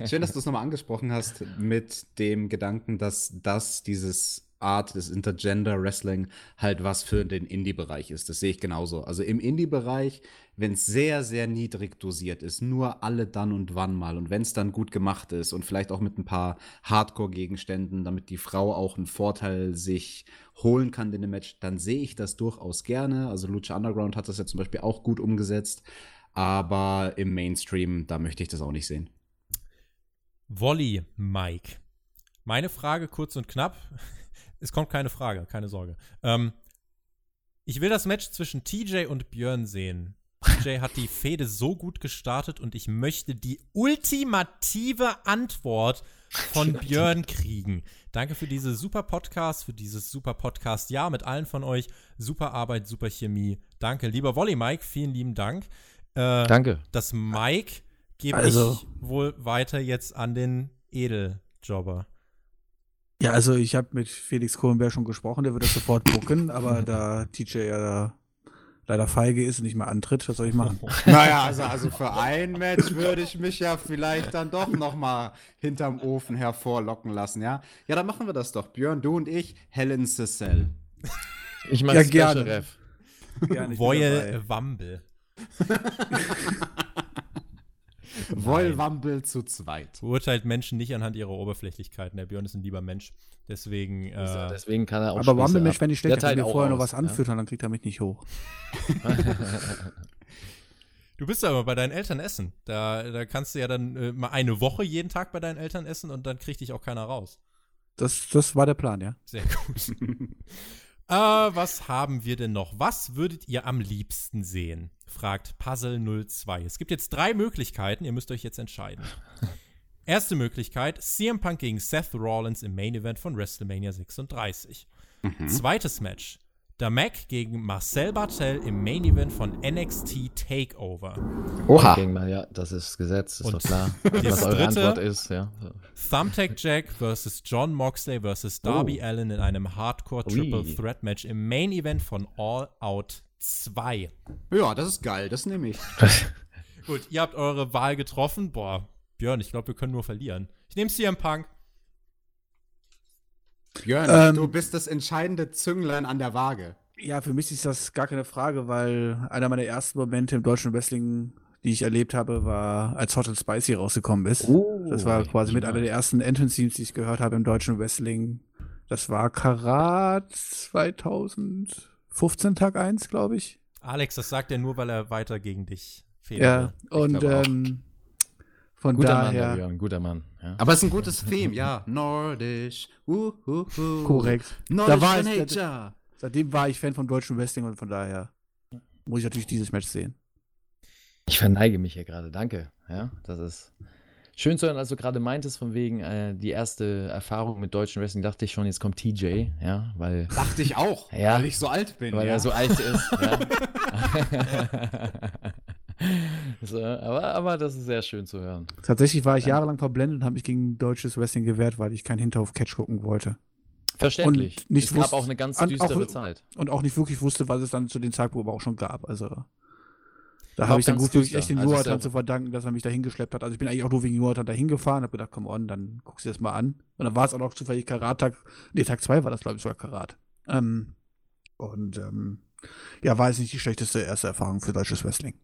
Ja.
Schön, dass du es nochmal angesprochen hast mit dem Gedanken, dass das dieses Art des Intergender Wrestling halt was für den Indie-Bereich ist. Das sehe ich genauso. Also im Indie-Bereich, wenn es sehr, sehr niedrig dosiert ist, nur alle dann und wann mal und wenn es dann gut gemacht ist und vielleicht auch mit ein paar Hardcore-Gegenständen, damit die Frau auch einen Vorteil sich holen kann in dem Match, dann sehe ich das durchaus gerne. Also Lucha Underground hat das ja zum Beispiel auch gut umgesetzt. Aber im Mainstream, da möchte ich das auch nicht sehen.
Volley Mike. Meine Frage kurz und knapp. Es kommt keine Frage, keine Sorge. Ähm, ich will das Match zwischen TJ und Björn sehen. TJ hat die Fehde so gut gestartet und ich möchte die ultimative Antwort von Björn kriegen. Danke für diese super Podcast, für dieses super Podcast. Ja, mit allen von euch. Super Arbeit, super Chemie. Danke, lieber Volley Mike, vielen lieben Dank. Äh,
Danke.
das Mike gebe
Also-
ich wohl weiter jetzt an den Edeljobber.
Ja, also ich habe mit Felix Kohlenberg schon gesprochen, der wird das sofort gucken, aber da TJ ja da leider feige ist und nicht mehr antritt, was soll ich machen?
Naja, also, also für ein Match würde ich mich ja vielleicht dann doch noch mal hinterm Ofen hervorlocken lassen, ja? Ja, dann machen wir das doch. Björn, du und ich, Helen Cecil.
Ich meine
Ja,
Special
gerne.
Ref.
Gerne, ich bin
Wumble
zu zweit.
Beurteilt Menschen nicht anhand ihrer Oberflächlichkeiten. Der Björn ist ein lieber Mensch. Deswegen, äh,
Deswegen kann er auch
Aber Mensch,
ab.
wenn ich schlecht, kann mir vorher noch was anfüttern, dann kriegt er mich nicht hoch.
du bist aber bei deinen Eltern essen. Da, da kannst du ja dann äh, mal eine Woche jeden Tag bei deinen Eltern essen und dann kriegt dich auch keiner raus.
Das, das war der Plan, ja.
Sehr gut. Äh, was haben wir denn noch? Was würdet ihr am liebsten sehen? Fragt Puzzle02. Es gibt jetzt drei Möglichkeiten, ihr müsst euch jetzt entscheiden. Erste Möglichkeit: CM Punk gegen Seth Rollins im Main Event von WrestleMania 36. Zweites Match: Damek gegen Marcel Bartel im Main Event von NXT Takeover.
Oha.
Gegen mal, ja, das ist Gesetz, ist
Und
doch klar.
das
Was eure
dritte?
Antwort ist, ja.
Thumbtack Jack versus John Moxley versus Darby Allen in einem Hardcore Triple
Ui.
Threat Match im Main Event von All Out 2.
Ja, das ist geil, das nehme ich.
Gut, ihr habt eure Wahl getroffen. Boah, Björn, ich glaube, wir können nur verlieren. Ich nehme CM Punk.
Björn,
Ähm,
du bist das entscheidende Zünglein an der Waage.
Ja, für mich ist das gar keine Frage, weil einer meiner ersten Momente im deutschen Wrestling, die ich erlebt habe, war, als Hot and Spicy rausgekommen ist. das war quasi mit einer der ersten Entrance-Teams, die ich gehört habe im deutschen Wrestling. Das war Karat 2015, Tag 1, glaube ich.
Alex, das sagt er nur, weil er weiter gegen dich fehlt.
Ja, und ähm, von
Guter Mann,
daher.
Björn, guter Mann. Ja.
Aber es ist ein gutes Theme, ja. Nordisch. Uh, uh, uh.
Korrekt.
Nordisch
Da war
nature.
Seitdem war ich Fan von deutschem Wrestling und von daher muss ich natürlich dieses Match sehen.
Ich verneige mich hier gerade, danke. Ja, das ist schön zu hören, als du gerade meintest, von wegen äh, die erste Erfahrung mit deutschen Wrestling, dachte ich schon, jetzt kommt TJ, ja, weil,
Dachte ich auch,
Ja.
weil ich so alt bin.
weil
ja.
er so alt ist. ja. so, aber, aber das ist sehr schön zu hören.
Tatsächlich war ich jahrelang verblendet und habe mich gegen deutsches Wrestling gewehrt, weil ich keinen Hinterhof-Catch gucken wollte.
Verständlich.
Und nicht
es gab
wusst-
auch eine ganz
an-
düstere
auch-
Zeit.
Und auch nicht wirklich wusste, was es dann zu dem Zeitpunkt aber auch schon gab. Also da habe ich dann gut
düster.
echt den
Also
Jonathan
ja-
zu verdanken, dass er mich da hingeschleppt hat. Also ich bin eigentlich auch nur wegen Jonathan da hingefahren, habe gedacht, komm on, dann guckst du das mal an. Und dann war es auch noch zufällig Karat-Tag, nee, Tag 2 war das, glaube ich, sogar Karat. Ähm, und ähm, ja, war jetzt nicht die schlechteste erste Erfahrung für deutsches Wrestling.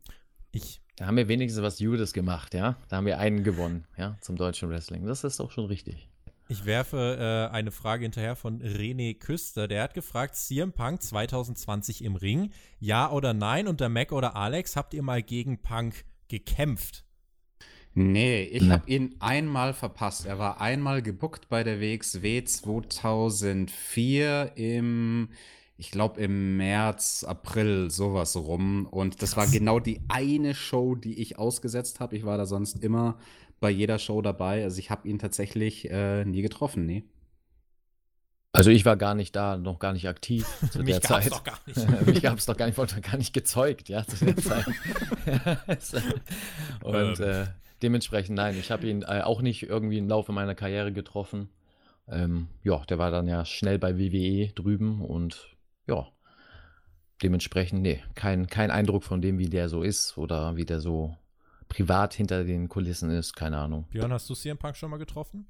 Ich,
Da haben wir wenigstens was Judes gemacht, ja. Da haben wir einen gewonnen, ja, zum deutschen Wrestling. Das ist doch schon richtig.
Ich werfe äh, eine Frage hinterher von René Küster. Der hat gefragt, CM Punk 2020 im Ring, ja oder nein? Und der Mac oder Alex, habt ihr mal gegen Punk gekämpft?
Nee, ich
Nee.
habe ihn einmal verpasst. Er war einmal gebuckt bei der WXW 2004 im, ich glaube im März, April, sowas rum. Und das war genau die eine Show, die ich ausgesetzt habe. Ich war da sonst immer bei jeder Show dabei. Also ich habe ihn tatsächlich äh, nie getroffen, nee.
Also ich war gar nicht da, noch gar nicht aktiv zu
Mich
der
gab's
Zeit.
doch gar nicht.
Mich gab es doch gar nicht, wurde gar nicht gezeugt, ja, zu der Zeit. Und
Ähm.
äh, dementsprechend, nein, ich habe ihn äh, auch nicht irgendwie im Laufe meiner Karriere getroffen. Ähm, ja, der war dann ja schnell bei WWE drüben und ja, dementsprechend, nee, kein, kein Eindruck von dem, wie der so ist oder wie der so privat hinter den Kulissen ist, keine Ahnung.
Björn, hast du CM Punk schon mal getroffen?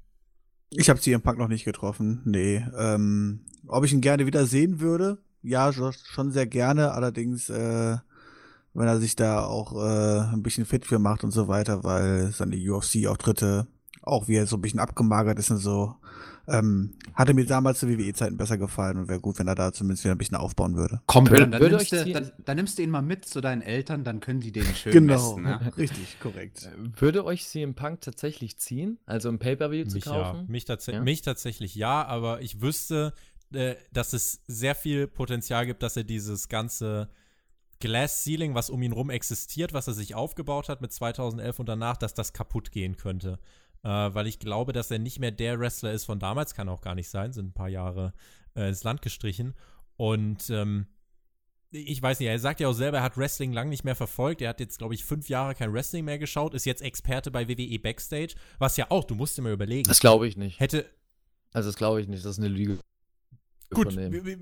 Ich habe CM Punk noch nicht getroffen, nee. Ähm, ob ich ihn gerne wieder sehen würde? Ja, schon sehr gerne. Allerdings, äh, wenn er sich da auch äh, ein bisschen fit für macht und so weiter, weil seine UFC-Auftritte, auch wie er so ein bisschen abgemagert ist und so, ähm, hatte mir damals zu WWE-Zeiten besser gefallen und wäre gut, wenn er da zumindest wieder ein bisschen aufbauen würde.
Komm, dann,
würde
nimmst du, dann, dann nimmst du ihn mal mit zu deinen Eltern, dann können die den schön
Genau,
messen. Ne?
richtig, korrekt.
Würde euch CM Punk tatsächlich ziehen, also im Pay-Per-View zu
Mich ja.
kaufen?
Mich, tats
Ja?
mich tatsächlich ja, aber ich wüsste, äh, dass es sehr viel Potenzial gibt, dass er dieses ganze Glass Ceiling, was um ihn rum existiert, was er sich aufgebaut hat mit 2011 und danach, dass das kaputt gehen könnte. Äh, weil ich glaube, dass er nicht mehr der Wrestler ist von damals, kann auch gar nicht sein, sind ein paar Jahre äh, ins Land gestrichen. Und ähm, ich weiß nicht, er sagt ja auch selber, er hat Wrestling lang nicht mehr verfolgt. Er hat jetzt, glaube ich, fünf Jahre kein Wrestling mehr geschaut, ist jetzt Experte bei WWE Backstage, was ja auch, du musst dir mal überlegen.
Das glaube ich nicht.
Hätte,
Also das glaube ich nicht, das ist eine Lüge.
Gut,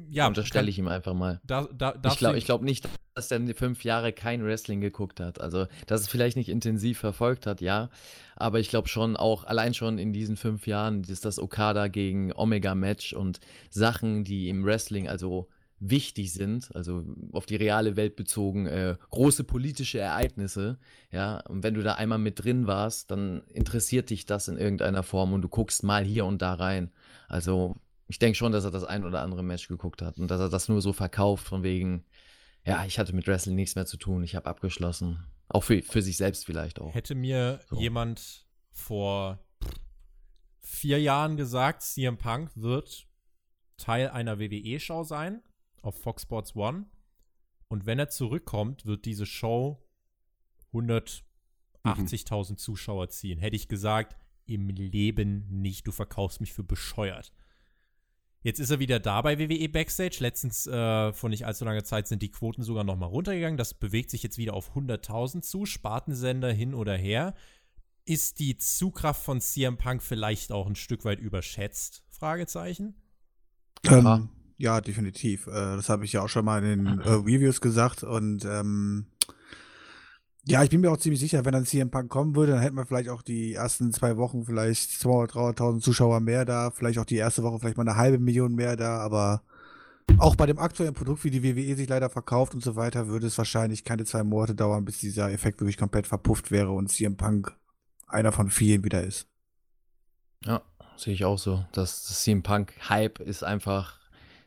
ja,
Unterstelle ich ihm einfach mal.
Da, da,
Ich glaube glaub nicht, dass die fünf Jahre kein Wrestling geguckt hat. Also, dass es vielleicht nicht intensiv verfolgt hat, ja. Aber ich glaube schon auch, allein schon in diesen fünf Jahren, ist das Okada gegen Omega-Match und Sachen, die im Wrestling also wichtig sind, also auf die reale Welt bezogen, äh, große politische Ereignisse, ja. Und wenn du da einmal mit drin warst, dann interessiert dich das in irgendeiner Form und du guckst mal hier und da rein. Also, ich denke schon, dass er das ein oder andere Match geguckt hat und dass er das nur so verkauft, von wegen, ja, ich hatte mit Wrestling nichts mehr zu tun, ich habe abgeschlossen. Auch für, für sich selbst vielleicht auch.
Hätte mir
So.
jemand vor vier Jahren gesagt, CM Punk wird Teil einer WWE-Show sein, auf Fox Sports One. Und wenn er zurückkommt, wird diese Show 180.000 Zuschauer ziehen. Hätte ich gesagt, im Leben nicht. Du verkaufst mich für bescheuert. Jetzt ist er wieder da bei WWE Backstage. Letztens, äh, vor nicht allzu langer Zeit, sind die Quoten sogar noch mal runtergegangen. Das bewegt sich jetzt wieder auf 100.000 zu. Spartensender hin oder her. Ist die Zugkraft von CM Punk vielleicht auch ein Stück weit überschätzt? Fragezeichen.
Ähm, ja, definitiv. Äh, das habe ich ja auch schon mal in den äh, Reviews gesagt. Und ähm, ja, ich bin mir auch ziemlich sicher, wenn dann CM Punk kommen würde, dann hätten wir vielleicht auch die ersten zwei Wochen vielleicht 200.000, 300.000 Zuschauer mehr da. Vielleicht auch die erste Woche vielleicht mal eine halbe Million mehr da. Aber auch bei dem aktuellen Produkt, wie die WWE sich leider verkauft und so weiter, würde es wahrscheinlich keine zwei Monate dauern, bis dieser Effekt wirklich komplett verpufft wäre und CM Punk einer von vielen wieder ist.
Ja, sehe ich auch so. Das, das CM Punk-Hype ist einfach.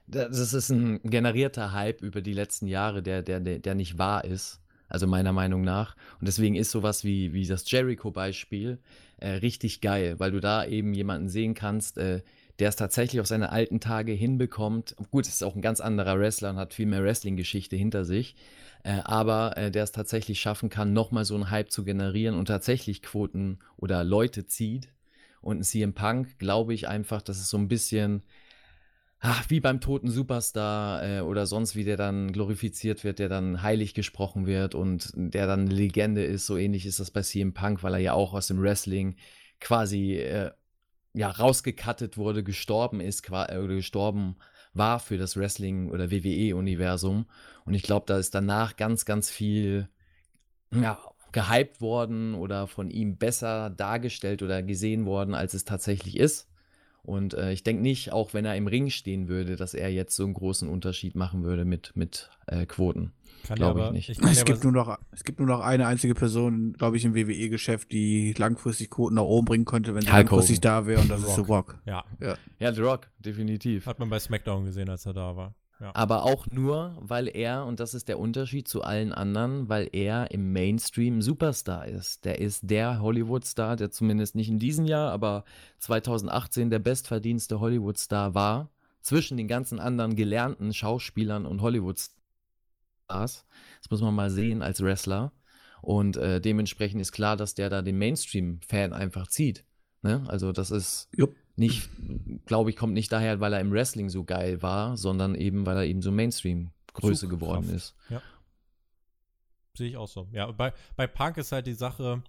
Das ist ein generierter Hype über die letzten Jahre, der, der, der der nicht wahr ist. Also meiner Meinung nach. Und deswegen ist sowas wie, wie das Jericho-Beispiel äh, richtig geil, weil du da eben jemanden sehen kannst, äh, der es tatsächlich auf seine alten Tage hinbekommt. Gut, ist auch ein ganz anderer Wrestler und hat viel mehr Wrestling-Geschichte hinter sich. Äh, aber äh, der es tatsächlich schaffen kann, nochmal so einen Hype zu generieren und tatsächlich Quoten oder Leute zieht. Und ein CM Punk, glaube ich einfach, dass es so ein bisschen ach, wie beim toten Superstar äh, oder sonst wie der dann glorifiziert wird, der dann heilig gesprochen wird und der dann eine Legende ist. So ähnlich ist das bei CM Punk, weil er ja auch aus dem Wrestling quasi äh, ja rausgekattet wurde, gestorben ist äh, oder gestorben war für das Wrestling oder WWE-Universum. Und ich glaube, da ist danach ganz, ganz viel ja, gehypt worden oder von ihm besser dargestellt oder gesehen worden, als es tatsächlich ist. Und äh, ich denke nicht, auch wenn er im Ring stehen würde, dass er jetzt so einen großen Unterschied machen würde mit, mit äh, Quoten.
Kann
Glaube
ja
ich
aber-
nicht.
Ich
Es
ja
gibt, nur noch, es gibt nur noch eine einzige Person, glaube ich, im WWE-Geschäft, die langfristig Quoten nach oben bringen könnte, wenn sie
Hulk
langfristig
Hogan.
da wäre, und das ist The Rock.
Ja,
Ja, The Rock, definitiv.
hat man bei SmackDown gesehen, als er da war. Ja.
Aber auch nur, weil er, und das ist der Unterschied zu allen anderen, weil er im Mainstream Superstar ist. Der ist der Hollywood-Star, der zumindest nicht in diesem Jahr, aber 2018 der bestverdienste Hollywood-Star war. Zwischen den ganzen anderen gelernten Schauspielern und Hollywood-Stars. Das muss man mal sehen als Wrestler. Und äh, dementsprechend ist klar, dass der da den Mainstream-Fan einfach zieht. Ne? Also das ist
Jupp.
Nicht, glaube ich, kommt nicht daher, weil er im Wrestling so geil war, sondern eben, weil er eben so Mainstream-Größe geworden ist.
Sehe ich auch so. Ja, bei, bei Punk ist halt die Sache,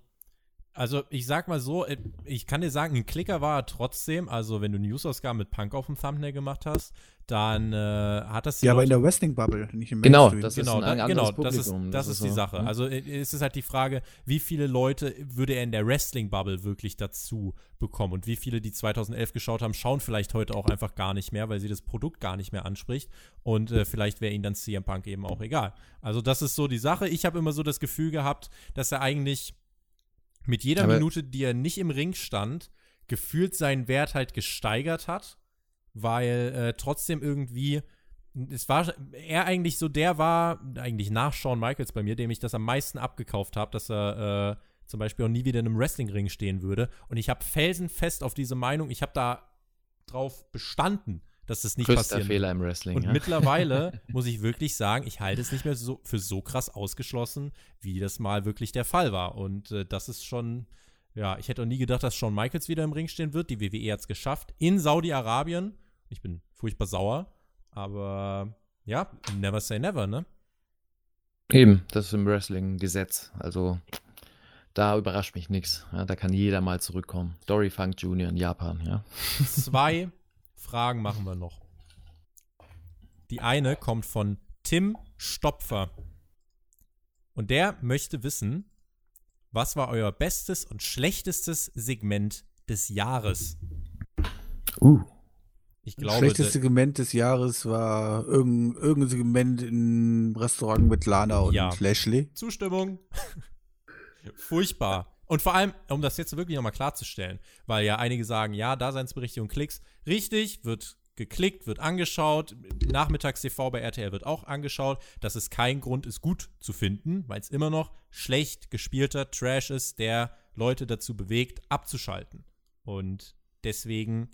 also ich sag mal so, äh, ich kann dir sagen, ein Klicker war er trotzdem. Also wenn du News-Ausgaben mit Punk auf dem Thumbnail gemacht hast, dann äh, hat das
Ja, aber in der Wrestling-Bubble, nicht im
Genau,
Mainstream.
das ist
genau,
ein
da,
anderes
genau, das ist,
Publikum,
das
das
ist
ist
die
so,
Sache.
hm.
Also es ist halt die Frage, wie viele Leute würde er in der Wrestling-Bubble wirklich dazu bekommen und wie viele, die 2011 geschaut haben, schauen vielleicht heute auch einfach gar nicht mehr, weil sie das Produkt gar nicht mehr anspricht und äh, vielleicht wäre ihnen dann CM Punk eben auch egal. Also das ist so die Sache. Ich habe immer so das Gefühl gehabt, dass er eigentlich mit jeder
Aber-
Minute, die er nicht im Ring stand, gefühlt seinen Wert halt gesteigert hat, weil äh, trotzdem irgendwie es war er eigentlich so der war eigentlich nach Shawn Michaels bei mir, dem ich das am meisten abgekauft habe, dass er äh, zum Beispiel auch nie wieder in einem Wrestlingring stehen würde. Und ich habe felsenfest auf diese Meinung, ich habe da drauf bestanden, dass das nicht
Größter
passieren
Fehler im Wrestling.
und
ja.
mittlerweile muss ich wirklich sagen, ich halte es nicht mehr so für so krass ausgeschlossen, wie das mal wirklich der Fall war. Und äh, das ist schon, ja, ich hätte auch nie gedacht, dass Shawn Michaels wieder im Ring stehen wird. Die WWE hat es geschafft. In Saudi-Arabien. Ich bin furchtbar sauer. Aber ja, never say never, ne?
Eben, das ist im Wrestling Gesetz. Also da überrascht mich nichts. Ja, da kann jeder mal zurückkommen. Dory Funk Jr. in Japan, ja.
Zwei Fragen machen wir noch. Die eine kommt von Tim Stopfer. Und der möchte wissen, was war euer bestes und schlechtestes Segment des Jahres?
Uh.
Ich
Das
glaube,
schlechteste
der-
Segment des Jahres war irgendein, irgendein Segment im Restaurant mit Lana und
Ja.
Lashley.
Zustimmung. Furchtbar. Und vor allem, um das jetzt wirklich nochmal klarzustellen, weil ja einige sagen, ja, Daseinsberechtigung Klicks. Richtig, wird geklickt, wird angeschaut. Nachmittags-TV bei RTL wird auch angeschaut. Das ist kein Grund, es gut zu finden, weil es immer noch schlecht gespielter Trash ist, der Leute dazu bewegt, abzuschalten. Und deswegen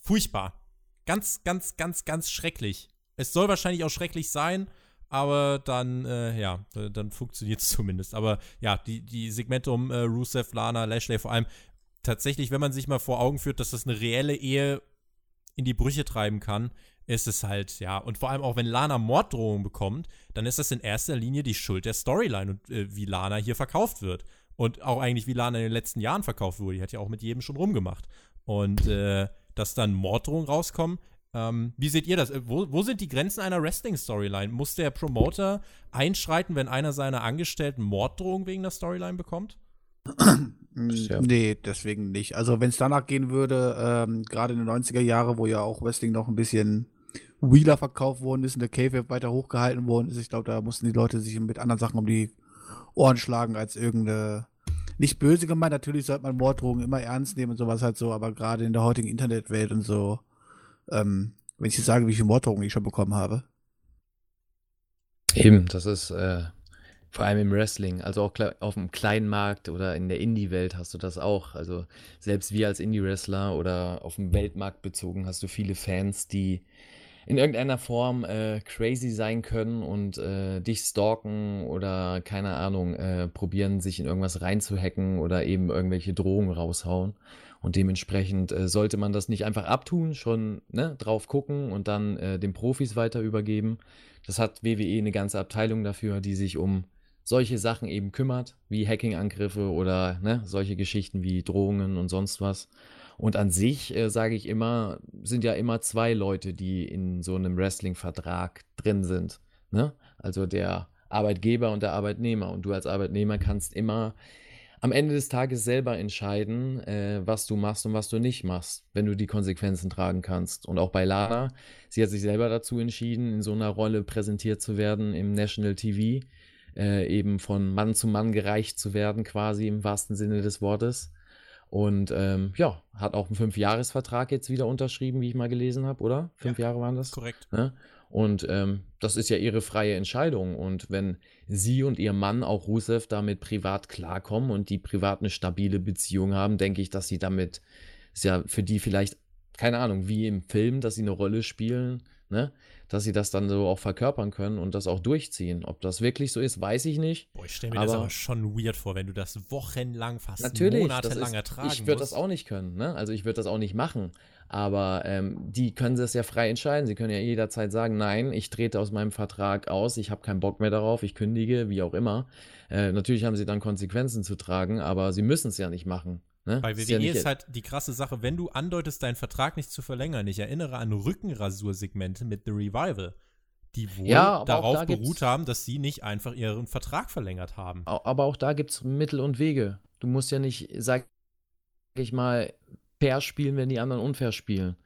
furchtbar. Ganz, ganz, ganz, ganz schrecklich. Es soll wahrscheinlich auch schrecklich sein, aber dann, äh, ja, dann funktioniert es zumindest. Aber ja, die, die Segmente um äh, Rusev, Lana, Lashley vor allem, tatsächlich, wenn man sich mal vor Augen führt, dass das eine reelle Ehe in die Brüche treiben kann, ist es halt, ja, und vor allem auch wenn Lana Morddrohungen bekommt, dann ist das in erster Linie die Schuld der Storyline und äh, wie Lana hier verkauft wird. Und auch eigentlich, wie Lana in den letzten Jahren verkauft wurde. Die hat ja auch mit jedem schon rumgemacht. Und äh, dass dann Morddrohungen rauskommen, ähm, wie seht ihr das? Äh, Wo, wo sind die Grenzen einer Wrestling-Storyline? Muss der Promoter einschreiten, wenn einer seiner Angestellten Morddrohungen wegen der Storyline bekommt?
Ja. Nee, deswegen nicht. Also wenn es danach gehen würde, ähm, gerade in den 90er Jahren, wo ja auch Wrestling noch ein bisschen Wheeler verkauft worden ist und der Cave weiter hochgehalten worden ist, ich glaube, da mussten die Leute sich mit anderen Sachen um die Ohren schlagen als irgendeine nicht böse gemeint, natürlich sollte man Morddrohungen immer ernst nehmen und sowas halt so, aber gerade in der heutigen Internetwelt und so, ähm, wenn ich jetzt sage, wie viele Morddrohungen ich schon bekommen habe.
Eben, das ist äh, vor allem im Wrestling, also auch auf dem kleinen Markt oder in der Indie-Welt hast du das auch. Also selbst wir als Indie-Wrestler oder auf dem Weltmarkt bezogen hast du viele Fans, die in irgendeiner Form äh, crazy sein können und äh, dich stalken oder keine Ahnung, äh, probieren sich in irgendwas reinzuhacken oder eben irgendwelche Drohungen raushauen. Und dementsprechend äh, sollte man das nicht einfach abtun, schon ne, drauf gucken und dann äh, den Profis weiter übergeben. Das hat WWE eine ganze Abteilung dafür, die sich um solche Sachen eben kümmert, wie Hacking-Angriffe oder ne, solche Geschichten wie Drohungen und sonst was. Und an sich, äh, sage ich immer, sind ja immer zwei Leute, die in so einem Wrestling-Vertrag drin sind. Ne? Also der Arbeitgeber und der Arbeitnehmer. Und du als Arbeitnehmer kannst immer am Ende des Tages selber entscheiden, äh, was du machst und was du nicht machst, wenn du die Konsequenzen tragen kannst. Und auch bei Lana, sie hat sich selber dazu entschieden, in so einer Rolle präsentiert zu werden im National TV, äh, eben von Mann zu Mann gereicht zu werden, quasi im wahrsten Sinne des Wortes. Und ähm, ja, hat auch einen Fünfjahresvertrag jetzt wieder unterschrieben, wie ich mal gelesen habe, oder? Fünf Jahre waren das?
Korrekt.
Ne? Und ähm, das ist ja ihre freie Entscheidung. Und wenn sie und ihr Mann, auch Rusev, damit privat klarkommen und die privat eine stabile Beziehung haben, denke ich, dass sie damit, ist ja für die vielleicht, keine Ahnung, wie im Film, dass sie eine Rolle spielen, ne? dass sie das dann so auch verkörpern können und das auch durchziehen. Ob das wirklich so ist, weiß ich nicht.
Boah, ich stelle mir das
Aber-
aber schon weird vor, wenn du das wochenlang, fast
Natürlich,
monatelang
ist,
ertragen
ich würde das auch nicht können, ne? Also ich würde das auch nicht machen. Aber ähm, die können das ja frei entscheiden. Sie können ja jederzeit sagen, nein, ich trete aus meinem Vertrag aus, ich habe keinen Bock mehr darauf, ich kündige, wie auch immer. Äh, natürlich haben sie dann Konsequenzen zu tragen, aber sie müssen es ja nicht machen. Ne?
Bei
Es
WWE
ja
ist,
nicht-
halt die krasse Sache, wenn du andeutest, deinen Vertrag nicht zu verlängern. Ich erinnere an Rückenrasursegmente mit The Revival, die wohl
Ja,
darauf
da
beruht haben, dass sie nicht einfach ihren Vertrag verlängert haben.
Aber auch da gibt es Mittel und Wege. Du musst ja nicht, sag ich mal, fair spielen, wenn die anderen unfair spielen.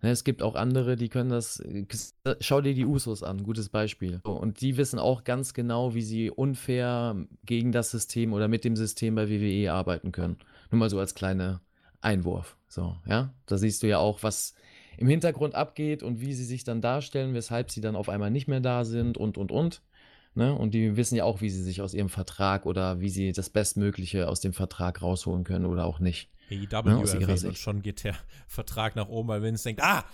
Ne, Es gibt auch andere, die können das. Schau dir die Usos an, gutes Beispiel. Und die wissen auch ganz genau, wie sie unfair gegen das System oder mit dem System bei WWE arbeiten können. Nur mal so als kleiner Einwurf. So, ja. Da siehst du ja auch, was im Hintergrund abgeht und wie sie sich dann darstellen, weshalb sie dann auf einmal nicht mehr da sind und und und. Ne? Und die wissen ja auch, wie sie sich aus ihrem Vertrag oder wie sie das Bestmögliche aus dem Vertrag rausholen können oder auch nicht.
AEW
Ja, aus ihrer
erwähnt und schon geht der Vertrag nach oben, weil Vince denkt, ah,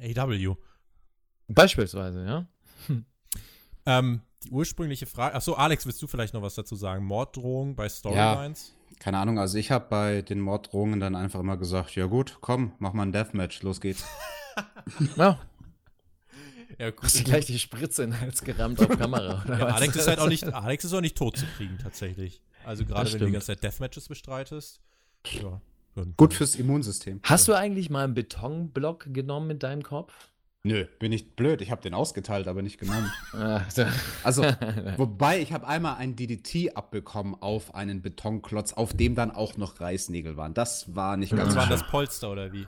AEW.
Beispielsweise, ja.
Ähm, die ursprüngliche Frage, achso, Alex, willst du vielleicht noch was dazu sagen? Morddrohung bei Storylines?
Keine Ahnung, also ich habe bei den Morddrohungen dann einfach immer gesagt, ja gut, komm, mach mal ein Deathmatch, los geht's.
Ja,
Ja, gut.
hast du gleich die Spritze in den Hals gerammt auf Kamera. Oder
Ja,
was?
Alex ist halt auch nicht, Alex ist auch nicht tot zu kriegen, tatsächlich. Also gerade wenn du die ganze Zeit Deathmatches bestreitest. Ja.
Gut fürs Immunsystem.
Hast du eigentlich mal einen Betonblock genommen mit deinem Kopf?
Nö, bin ich blöd, ich habe den ausgeteilt, aber nicht genommen.
Ah, so.
Also, wobei ich habe einmal ein DDT abbekommen auf einen Betonklotz, auf dem dann auch noch Reißnägel waren. Das war nicht ganz
Das
so
war
schön.
das Polster oder wie?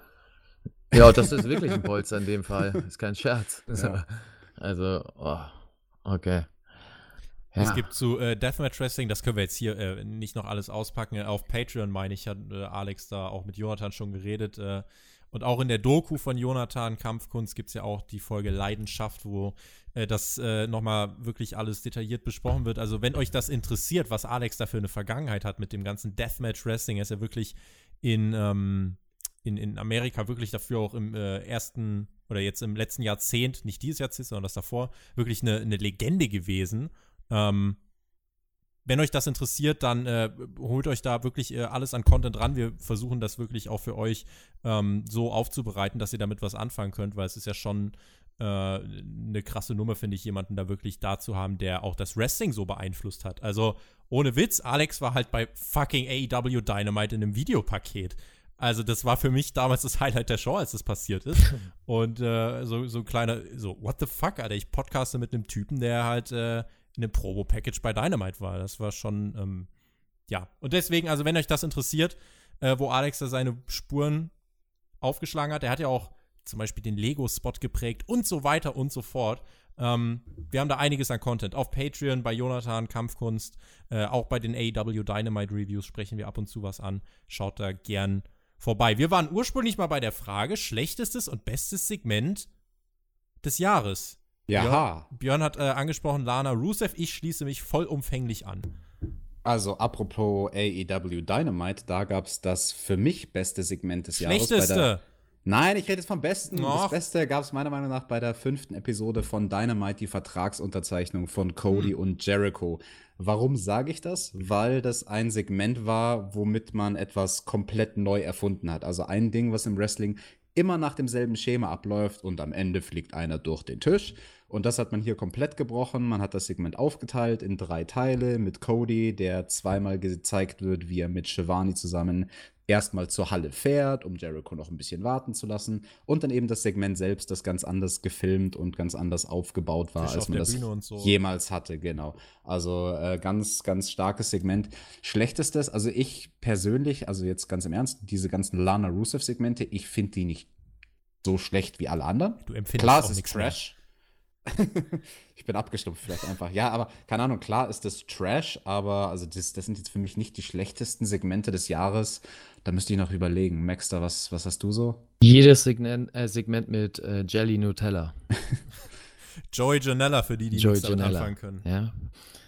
ja, das ist wirklich ein Polster in dem Fall. Ist kein Scherz.
Ja.
Also, oh, okay.
Es
Ja.
gibt zu äh, Deathmatch Wrestling, das können wir jetzt hier äh, nicht noch alles auspacken. Auf Patreon, meine ich, hat äh, Alex da auch mit Jonathan schon geredet. Äh, und auch in der Doku von Jonathan Kampfkunst gibt es ja auch die Folge Leidenschaft, wo äh, das äh, nochmal wirklich alles detailliert besprochen wird. Also, wenn euch das interessiert, was Alex da für eine Vergangenheit hat mit dem ganzen Deathmatch Wrestling, er ist ja wirklich in, ähm, in, in Amerika wirklich dafür auch im äh, ersten oder jetzt im letzten Jahrzehnt, nicht dieses Jahrzehnt, sondern das davor, wirklich eine, eine Legende gewesen. Ähm, wenn euch das interessiert, dann äh, holt euch da wirklich äh, alles an Content ran. Wir versuchen das wirklich auch für euch ähm, so aufzubereiten, dass ihr damit was anfangen könnt, weil es ist ja schon äh, eine krasse Nummer, finde ich, jemanden da wirklich da zu haben, der auch das Wrestling so beeinflusst hat. Also ohne Witz, Alex war halt bei fucking AEW Dynamite in einem Videopaket. Also das war für mich damals das Highlight der Show, als das passiert ist. Und äh, so, so ein kleiner, so, what the fuck, Alter, ich podcaste mit einem Typen, der halt äh, in einem Promo-Package bei Dynamite war. Das war schon, ähm, ja. Und deswegen, also wenn euch das interessiert, äh, wo Alex da seine Spuren aufgeschlagen hat, er hat ja auch zum Beispiel den Lego-Spot geprägt und so weiter und so fort. Ähm, wir haben da einiges an Content. Auf Patreon, bei Jonathan, Kampfkunst, äh, auch bei den AEW Dynamite Reviews sprechen wir ab und zu was an. Schaut da gern vorbei. Wir waren ursprünglich mal bei der Frage, schlechtestes und bestes Segment des Jahres.
Ja.
Björn, Björn hat äh, angesprochen, Lana Rusev. Ich schließe mich vollumfänglich an.
Also, apropos AEW Dynamite, da gab es das für mich beste Segment des Jahres.
Schlechteste.
Nein, ich rede jetzt vom Besten.
Och.
Das Beste gab es meiner Meinung nach bei der fünften Episode von Dynamite, die Vertragsunterzeichnung von Cody
Hm.
und Jericho. Warum sage ich das? Weil das ein Segment war, womit man etwas komplett neu erfunden hat. Also ein Ding, was im Wrestling immer nach demselben Schema abläuft und am Ende fliegt einer durch den Tisch. Und das hat man hier komplett gebrochen. Man hat das Segment aufgeteilt in drei Teile mit Cody, der zweimal gezeigt wird, wie er mit Shivani zusammen erstmal zur Halle fährt, um Jericho noch ein bisschen warten zu lassen. Und dann eben das Segment selbst, das ganz anders gefilmt und ganz anders aufgebaut war,
Tisch
als
auf
man das
so.
jemals hatte, genau. Also äh, ganz, ganz starkes Segment. Schlechtestes, also ich persönlich, also jetzt ganz im Ernst, diese ganzen Lana Rusev-Segmente, ich finde die nicht so schlecht wie alle anderen.
Du empfindest
Klar, es ist. Trash. ich bin abgestumpft vielleicht einfach. Ja, aber keine Ahnung, klar ist das Trash, aber also das, das sind jetzt für mich nicht die schlechtesten Segmente des Jahres. Da müsste ich noch überlegen. Maxter, was, was hast du so?
Jedes Segment, äh, Segment mit äh, Jelly Nutella.
Joey Janella, für die, die
Joey
nichts damit anfangen können.
Ja.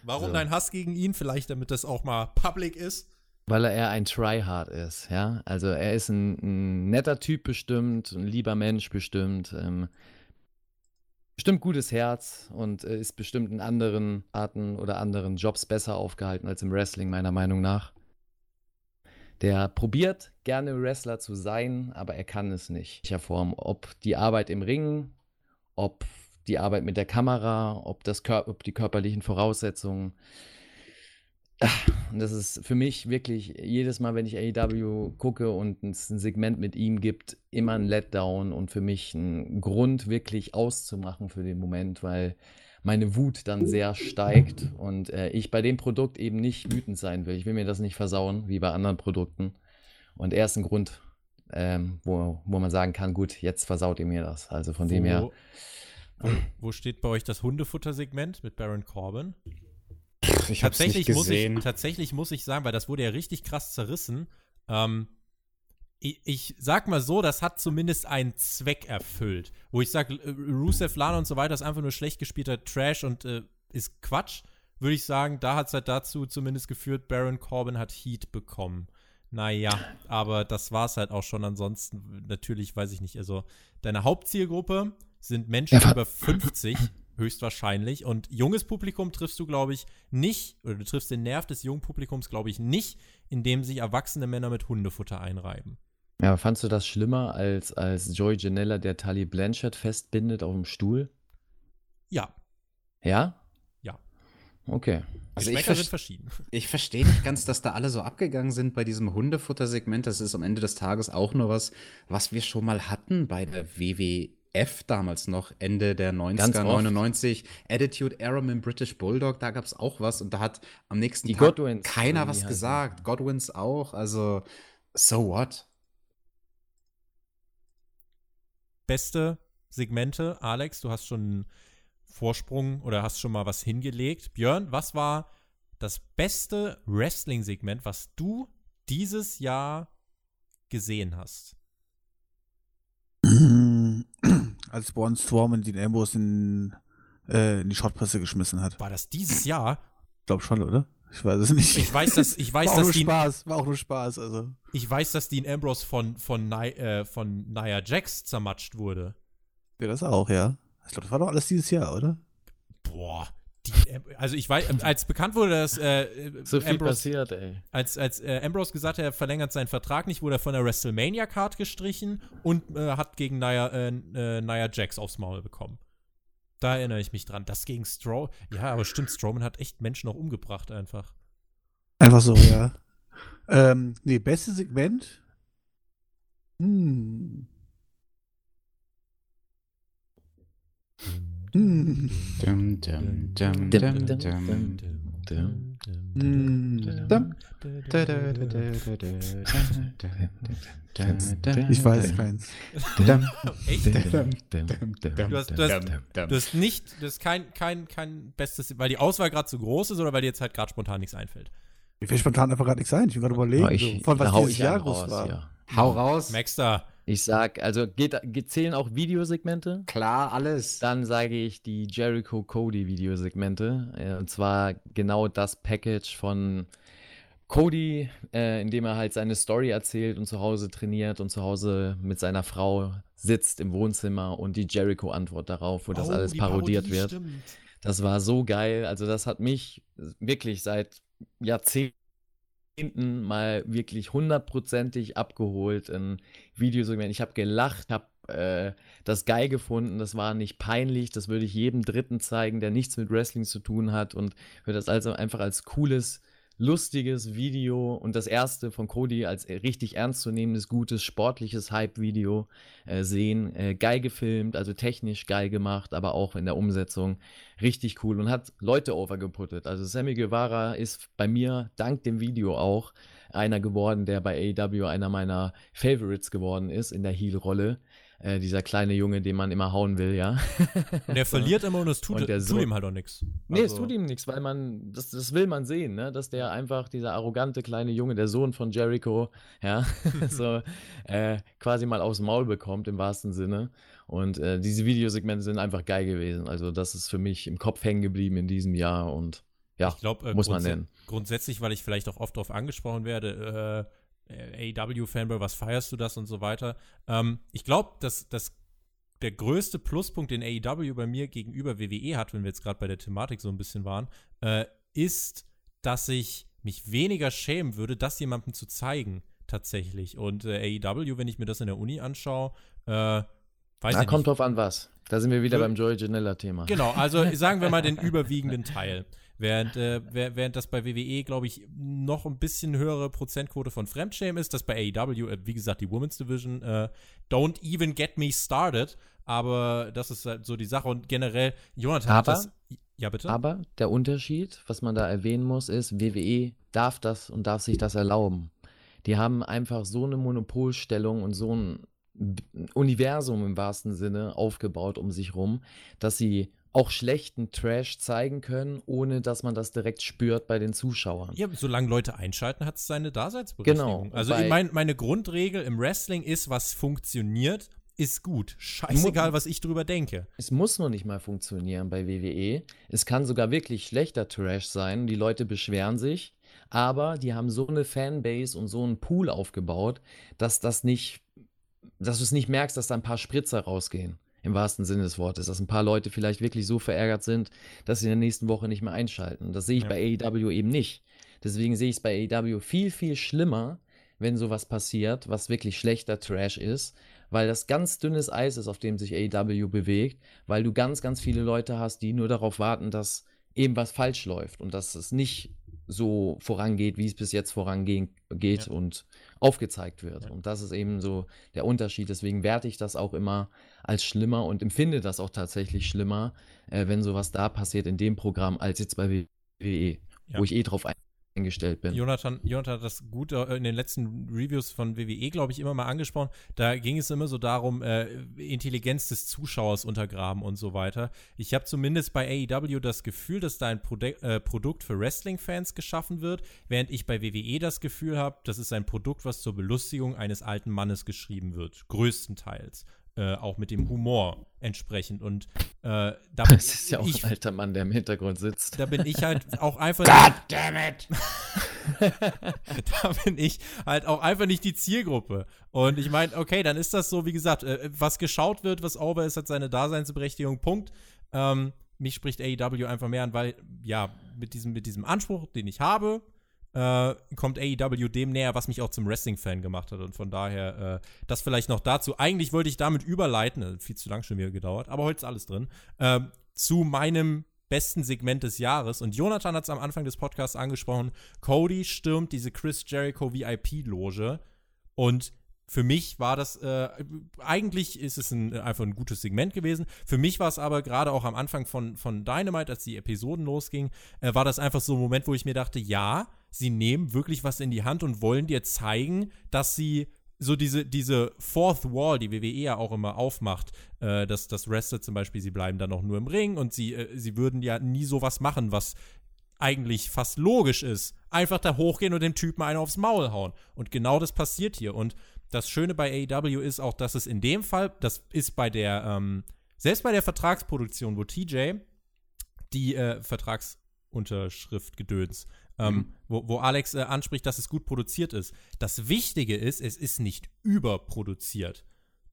Warum
So.
dein Hass gegen ihn? Vielleicht, damit das auch mal public ist.
Weil er eher ein Tryhard ist, ja. Also er ist ein, ein netter Typ bestimmt, ein lieber Mensch bestimmt, ähm, bestimmt gutes Herz und äh, ist bestimmt in anderen Arten oder anderen Jobs besser aufgehalten als im Wrestling, meiner Meinung nach. Der probiert gerne Wrestler zu sein, aber er kann es nicht. In welcher Form, ob die Arbeit im Ring, ob die Arbeit mit der Kamera, ob, das Kör ob die körperlichen Voraussetzungen. Und das ist für mich wirklich jedes Mal, wenn ich AEW gucke und es ein Segment mit ihm gibt, immer ein Letdown und für mich ein Grund, wirklich auszumachen für den Moment, weil meine Wut dann sehr steigt und äh, ich bei dem Produkt eben nicht wütend sein will. Ich will mir das nicht versauen, wie bei anderen Produkten. Und er ist ein Grund, ähm, wo, wo man sagen kann, gut, jetzt versaut ihr mir das. Also von dem her.
Wo, wo steht bei euch das Hundefutter-Segment mit Baron Corbin?
Ich hab's nicht
Tatsächlich muss, ich,
gesehen.
tatsächlich muss ich sagen, weil das wurde ja richtig krass zerrissen. Ähm, ich, ich sag mal so, das hat zumindest einen Zweck erfüllt. Wo ich sage, Rusev, Lana und so weiter ist einfach nur schlecht gespielter Trash und äh, ist Quatsch. Würde ich sagen, da hat es halt dazu zumindest geführt, Baron Corbin hat Heat bekommen. Naja, aber das war es halt auch schon. Ansonsten, natürlich, weiß ich nicht. Also, deine Hauptzielgruppe sind Menschen
Ja,
über 50, höchstwahrscheinlich. Und junges Publikum triffst du, glaube ich, nicht, oder du triffst den Nerv des jungen Publikums, glaube ich, nicht, indem sich erwachsene Männer mit Hundefutter einreiben.
Ja, fandst du das schlimmer als, als Joey Janela, der Tully Blanchard festbindet auf dem Stuhl?
Ja,
Ja?
Ja.
Okay.
Also ich,
sind
vers
verschieden.
ich verstehe nicht ganz, dass da alle so abgegangen sind bei diesem Hundefutter-Segment. Das ist am Ende des Tages auch nur was, was wir schon mal hatten bei der WWF damals noch, Ende der 90er,
Ganz oft.
99. Attitude Era mit dem British Bulldog, da gab es auch was und da hat am nächsten
Die
Tag
Godwins,
keiner was gesagt. Godwins auch, also so what?
Beste Segmente, Alex, du hast schon einen Vorsprung oder hast schon mal was hingelegt. Björn, was war das beste Wrestling-Segment, was du dieses Jahr gesehen hast?
Als Braun Strowman den Ambrose in, äh, in die Schrottpresse geschmissen hat.
War das dieses Jahr?
Glaub schon, oder? Ich weiß es nicht.
Ich weiß, dass ich weiß,
war auch
dass
nur
Dean,
Spaß, war auch nur Spaß, also.
ich weiß, dass Dean Ambrose von von, Ni, äh, von Nia Jax zermatscht wurde.
Ja, das auch, ja. Ich glaube, das war doch alles dieses Jahr, oder?
Boah. Also ich weiß, als bekannt wurde, dass äh,
So viel
Ambrose,
passiert, ey.
als, als äh, Ambrose gesagt hat, er verlängert seinen Vertrag nicht, wurde er von der WrestleMania-Card gestrichen und äh, hat gegen Nia, äh, äh, Nia Jax aufs Maul bekommen. Da erinnere ich mich dran. Das gegen Strowman. Ja, aber stimmt, Strowman hat echt Menschen auch umgebracht einfach.
Einfach so, ja. Ähm, nee, beste Segment? Hm. Hm.
Dum, dum, dum,
Dum,
dum,
dum,
dum.
dum.
Dum.
Ich weiß keins.
Echt? Du hast, du hast, du hast nicht, du hast kein, kein, kein bestes, weil die Auswahl gerade zu groß ist oder weil dir jetzt halt gerade spontan nichts einfällt.
Mir fällt spontan einfach gerade nichts ein. Ich will gerade überlegen,
ich,
so, von was dieses
ich
Jahr groß
raus,
war.
Hau raus.
Maxter.
Ich sag, also geht, zählen auch Videosegmente?
Klar, alles.
Dann sage ich die Jericho Cody Videosegmente. Äh, und zwar genau das Package von Cody, äh, in dem er halt seine Story erzählt und zu Hause trainiert und zu Hause mit seiner Frau sitzt im Wohnzimmer und die Jericho-Antwort darauf, wo das
Oh,
alles
die
parodiert
Parodie,
wird.
stimmt.
Das war so geil. Also das hat mich wirklich seit Jahrzehnten mal wirklich hundertprozentig abgeholt in Videosegment. Ich habe gelacht, habe äh, das geil gefunden. Das war nicht peinlich. Das würde ich jedem Dritten zeigen, der nichts mit Wrestling zu tun hat und würde das also einfach als cooles lustiges Video und das erste von Cody als richtig ernstzunehmendes, gutes, sportliches Hype-Video äh, sehen. Äh, geil gefilmt, also technisch geil gemacht, aber auch in der Umsetzung richtig cool und hat Leute overgeputtet. Also Sammy Guevara ist bei mir dank dem Video auch einer geworden, der bei AEW einer meiner Favorites geworden ist in der Heel-Rolle. Äh, dieser kleine Junge, den man immer hauen will, ja.
Und der verliert immer und es tut,
Und der
tut
so-
ihm halt auch nichts.
Nee, es
Also-
tut ihm nichts, weil man, das, das will man sehen, ne? Dass der einfach, dieser arrogante kleine Junge, der Sohn von Jericho, ja, so äh, quasi mal aufs Maul bekommt im wahrsten Sinne. Und äh, diese Videosegmente sind einfach geil gewesen. Also, das ist für mich im Kopf hängen geblieben in diesem Jahr und ja,
Ich glaube, äh,
muss man nennen.
Grundsätzlich, weil ich vielleicht auch oft darauf angesprochen werde, äh, AEW-Fanboy, was feierst du das und so weiter. Ähm, ich glaube, dass, dass der größte Pluspunkt, den AEW bei mir gegenüber WWE hat, wenn wir jetzt gerade bei der Thematik so ein bisschen waren, äh, ist, dass ich mich weniger schämen würde, das jemandem zu zeigen, tatsächlich. Und äh, AEW, wenn ich mir das in der Uni anschaue, äh, weiß
Da
ich
kommt
nicht.
drauf an was. Da sind wir wieder
Für-
beim Joey Janella-Thema.
Genau, also sagen wir mal den überwiegenden Teil. Während, äh, während das bei WWE, glaube ich, noch ein bisschen höhere Prozentquote von Fremdschämen ist, das bei AEW, äh, wie gesagt, die Women's Division, äh, don't even get me started. Aber das ist halt so die Sache und generell, Jonathan hat
Aber-
das. Ja, bitte?
Aber der Unterschied, was man da erwähnen muss, ist, WWE darf das und darf sich das erlauben. Die haben einfach so eine Monopolstellung und so ein Universum im wahrsten Sinne aufgebaut um sich rum, dass sie auch schlechten Trash zeigen können, ohne dass man das direkt spürt bei den Zuschauern.
Ja, solange Leute einschalten, hat es seine Daseinsberechtigung.
Genau,
Also
bei-
mein, meine Grundregel im Wrestling ist, was funktioniert, ist gut. Scheißegal, was ich drüber denke.
Es muss noch nicht mal funktionieren bei WWE. Es kann sogar wirklich schlechter Trash sein. Die Leute beschweren sich, aber die haben so eine Fanbase und so einen Pool aufgebaut, dass das nicht, dass du es nicht merkst, dass da ein paar Spritzer rausgehen. Im wahrsten Sinne des Wortes, dass ein paar Leute vielleicht wirklich so verärgert sind, dass sie in der nächsten Woche nicht mehr einschalten. Das sehe ich
Ja.
bei AEW eben nicht. Deswegen sehe ich es bei AEW viel, viel schlimmer, wenn sowas passiert, was wirklich schlechter Trash ist, weil das ganz dünnes Eis ist, auf dem sich AEW bewegt, weil du ganz, ganz viele Leute hast, die nur darauf warten, dass eben was falsch läuft und dass es nicht so vorangeht, wie es bis jetzt vorangehen geht
Ja.
und aufgezeigt wird.
Ja.
Und das ist eben so der Unterschied. Deswegen werte ich das auch immer als schlimmer und empfinde das auch tatsächlich schlimmer, äh, wenn sowas da passiert in dem Programm, als jetzt bei WWE,
Ja.
wo ich eh drauf eingestellt bin.
Jonathan, Jonathan hat das gut äh, in den letzten Reviews von WWE, glaube ich, immer mal angesprochen. Da ging es immer so darum, äh, Intelligenz des Zuschauers untergraben und so weiter. Ich habe zumindest bei AEW das Gefühl, dass da ein Prode äh, Produkt für Wrestling-Fans geschaffen wird, während ich bei WWE das Gefühl habe, das ist ein Produkt, was zur Belustigung eines alten Mannes geschrieben wird. Größtenteils. Äh, auch mit dem Humor entsprechend. Und äh, da bin
Das ist ja auch
ich,
ein alter Mann, der im Hintergrund sitzt.
da bin ich halt auch einfach.
God damn it!
da bin ich halt auch einfach nicht die Zielgruppe. Und ich meine, okay, dann ist das so, wie gesagt, äh, was geschaut wird, was over ist, hat seine Daseinsberechtigung. Punkt. Ähm, mich spricht AEW einfach mehr an, weil, ja, mit diesem, mit diesem Anspruch, den ich habe, äh, kommt AEW dem näher, was mich auch zum Wrestling-Fan gemacht hat. Und von daher, äh, das vielleicht noch dazu. Eigentlich wollte ich damit überleiten, äh, viel zu lang schon wieder gedauert, aber heute ist alles drin, äh, zu meinem besten Segment des Jahres. Und Jonathan hat es am Anfang des Podcasts angesprochen. Cody stürmt diese Chris Jericho VIP-Loge. Und für mich war das, äh, eigentlich ist es ein, einfach ein gutes Segment gewesen. Für mich war es aber gerade auch am Anfang von, von Dynamite, als die Episoden losgingen, äh, war das einfach so ein Moment, wo ich mir dachte, ja, sie nehmen wirklich was in die Hand und wollen dir zeigen, dass sie so diese, diese Fourth Wall, die WWE ja auch immer aufmacht, äh, dass das Wrestler zum Beispiel, sie bleiben dann auch nur im Ring und sie, äh, sie würden ja nie sowas machen, was eigentlich fast logisch ist. Einfach da hochgehen und dem Typen einen aufs Maul hauen. Und genau das passiert hier. Und das Schöne bei AEW ist auch, dass es in dem Fall, das ist bei der, ähm, selbst bei der Vertragsproduktion, wo TJ die äh, Vertragsunterschrift gedöns, ähm, mhm. wo, wo Alex äh, anspricht, dass es gut produziert ist. Das Wichtige ist, es ist nicht überproduziert.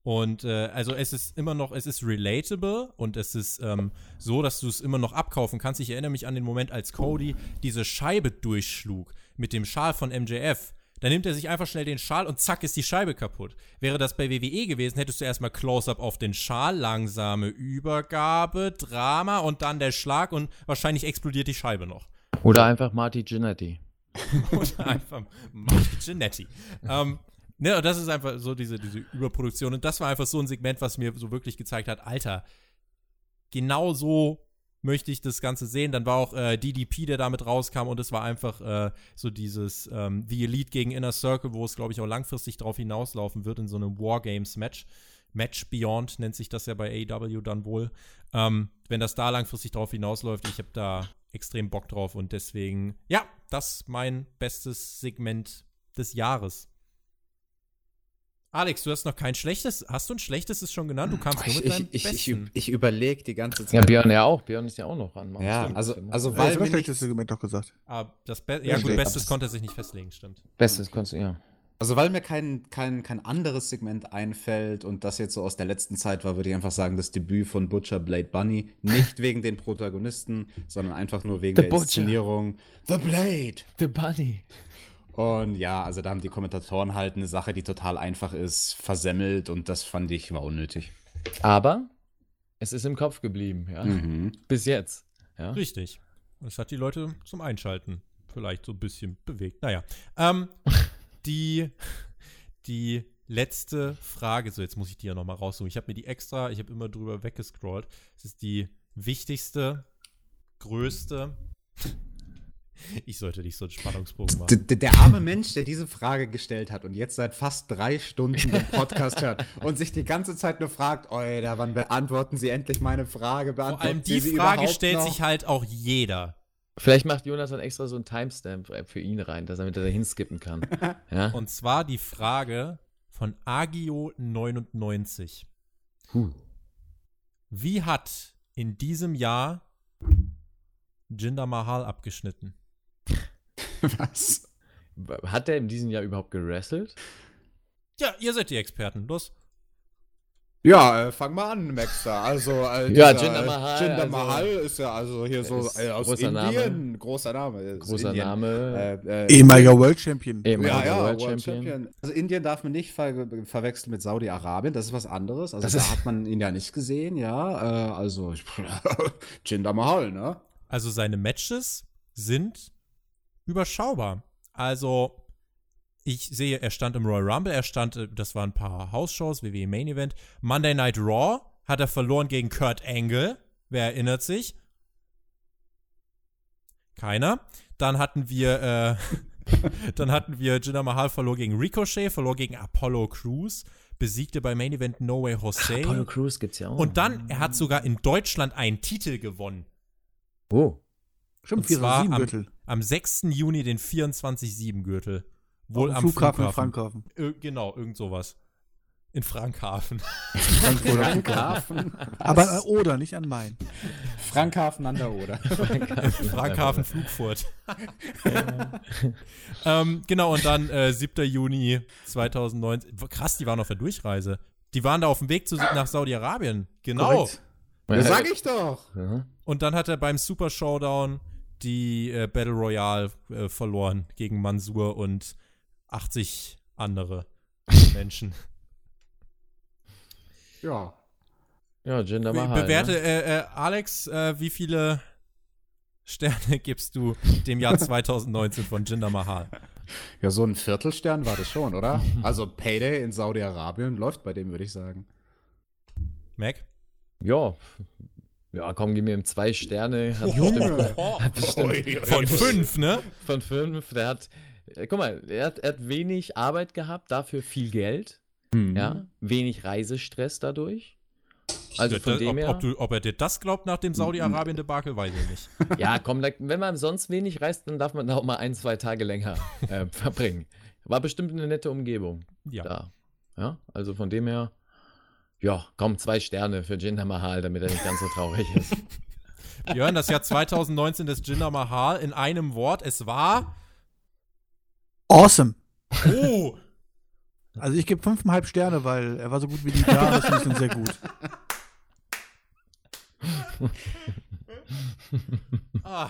Und äh, also es ist immer noch, es ist relatable und es ist ähm, so, dass du es immer noch abkaufen kannst. Ich erinnere mich an den Moment, als Cody diese Scheibe durchschlug mit dem Schal von MJF. Da nimmt er sich einfach schnell den Schal und zack ist die Scheibe kaputt. Wäre das bei WWE gewesen, hättest du erstmal Close-up auf den Schal, langsame Übergabe, Drama und dann der Schlag und wahrscheinlich explodiert die Scheibe noch.
Oder einfach Marty Ginetti.
Oder einfach Marty Ginetti. ähm, ne, das ist einfach so diese, diese Überproduktion. Und das war einfach so ein Segment, was mir so wirklich gezeigt hat, Alter, genau so möchte ich das Ganze sehen. Dann war auch äh, DDP, der damit rauskam und es war einfach äh, so dieses ähm, The Elite gegen Inner Circle, wo es, glaube ich, auch langfristig drauf hinauslaufen wird in so einem Wargames-Match. Match Beyond nennt sich das ja bei AEW dann wohl. Ähm, wenn das da langfristig drauf hinausläuft, ich habe da extrem Bock drauf und deswegen, ja, das mein bestes Segment des Jahres. Alex, du hast noch kein schlechtes. Hast du ein schlechtes ist schon genannt? Du kamst nur mit
ich,
deinem
ich,
besten.
ich, ich überlege die ganze Zeit.
Ja, Björn ja auch. Björn ist ja auch noch an.
Ja, also, also
Ja,
weil
ich habe
mir
schlechtes Segment doch gesagt.
Ah, das Be ja,
Ja,
gut. Bestes konnte er sich nicht festlegen, stimmt.
Bestes konntest du, ja.
Also weil mir kein, kein, kein anderes Segment einfällt und das jetzt so aus der letzten Zeit war, würde ich einfach sagen, das Debüt von Butcher Blade Bunny. Nicht wegen den Protagonisten, sondern einfach nur wegen
The
der
Butcher.
Inszenierung. The Blade!
The Bunny.
Und ja, also da haben die Kommentatoren halt eine Sache, die total einfach ist, versemmelt und das fand ich war unnötig.
Aber es ist im Kopf geblieben, ja.
Mhm.
Bis jetzt. Ja.
Richtig. Das hat die Leute zum Einschalten vielleicht so ein bisschen bewegt. Naja. Ähm, die, die letzte Frage, so jetzt muss ich die ja nochmal raussuchen. Ich habe mir die extra, ich habe immer drüber weggescrollt. Es ist die wichtigste, größte. Ich sollte nicht so einen Spannungsbogen machen.
d- der arme Mensch, der diese Frage gestellt hat und jetzt seit fast drei Stunden den Podcast hört und sich die ganze Zeit nur fragt, Alter, wann beantworten Sie endlich meine Frage?
Vor
Beantworten
allem
Sie
die Frage stellt
noch?
sich halt auch jeder.
Vielleicht macht Jonas dann extra so einen Timestamp für ihn rein, dass er damit da hinskippen kann. ja.
Und zwar die Frage von Agio99.
Huh.
Wie hat in diesem Jahr Jinder Mahal abgeschnitten?
Was?
Hat der in diesem Jahr überhaupt gewrestelt?
Ja, ihr seid die Experten. Los.
Ja, äh, fang mal an, Maxter. Also, äh,
Ja, Jinder
äh,
Mahal,
Jinder
also-
Mahal ist ja also hier so
Ist
äh, aus
großer
Indien.
Name.
Großer Name.
Großer
Indien.
Name.
Äh, äh,
Ehemaliger World Champion.
Ehemaliger
ja, ja,
World,
World
Champion.
Champion. Also Indien darf man nicht ver verwechseln mit Saudi-Arabien, das ist was anderes. Also
Das
da
ist-
hat man ihn ja nicht gesehen, ja. Äh, also Jinder Mahal, ne?
Also seine Matches sind überschaubar. Also ich sehe, er stand im Royal Rumble, er stand, äh, das waren ein paar Hausshows, WWE Main Event. Monday Night Raw hat er verloren gegen Kurt Angle. Wer erinnert sich? Keiner. Dann hatten wir, äh, dann hatten wir Jinder Mahal verlor gegen Ricochet, verlor gegen Apollo Crews, besiegte bei Main Event No Way Jose.
Apollo Crews gibt's ja auch.
Und dann, er hat sogar in Deutschland einen Titel gewonnen.
Oh.
Stimmt,
Und zwar
4
am, am 6. Juni den 24-7-Gürtel. Wohl am
Flughafen in
Flughafen.
Frankhafen.
Ir genau, irgend sowas. In Frankhafen.
Frankfurt auf dem Flughafen.
Hafen.
Aber äh, oder, nicht an Main.
Frankhafen an der Oder.
Frankhafen Flugfurt. ähm, genau, und dann äh, 7. Juni 2019. Krass, die waren auf der Durchreise. Die waren da auf dem Weg zu, nach Saudi-Arabien. Genau.
Korrekt.
Das sag ich doch.
Ja.
Und dann hat er beim Super Showdown die äh, Battle Royale äh, verloren gegen Mansur und 80 andere Menschen.
Ja.
Ja, Jinder Mahal.
bewerte,
Ne?
äh, äh, Alex, äh, wie viele Sterne gibst du dem Jahr 2019 von Jinder Mahal?
Ja, so ein Viertelstern war das schon, oder? Also Payday in Saudi-Arabien läuft bei dem, würde ich sagen.
Mac?
Ja. Ja, komm, gib mir ihm zwei Sterne. Hat bestimmt, hat bestimmt
Von fünf, ne?
von fünf. Der hat, guck mal, er hat, er hat wenig Arbeit gehabt, dafür viel Geld.
Hm.
Ja, wenig Reisestress dadurch. Also von dem
ob,
her.
ob, du, ob er dir das glaubt nach dem Saudi-Arabien-Debakel, weiß ich nicht.
Ja, komm, wenn man sonst wenig reist, dann darf man da auch mal ein, zwei Tage länger äh, verbringen. War bestimmt eine nette Umgebung
Ja.
da. Ja, also von dem her, ja, komm, zwei Sterne für Jinder Mahal, damit er nicht ganz so traurig ist.
Björn, das Jahr 2019 des Jinder Mahal in einem Wort. Es war.
Awesome.
Oh!
Also ich gebe fünfeinhalb Sterne, weil er war so gut wie die da, das ich schon sehr gut.
Ah,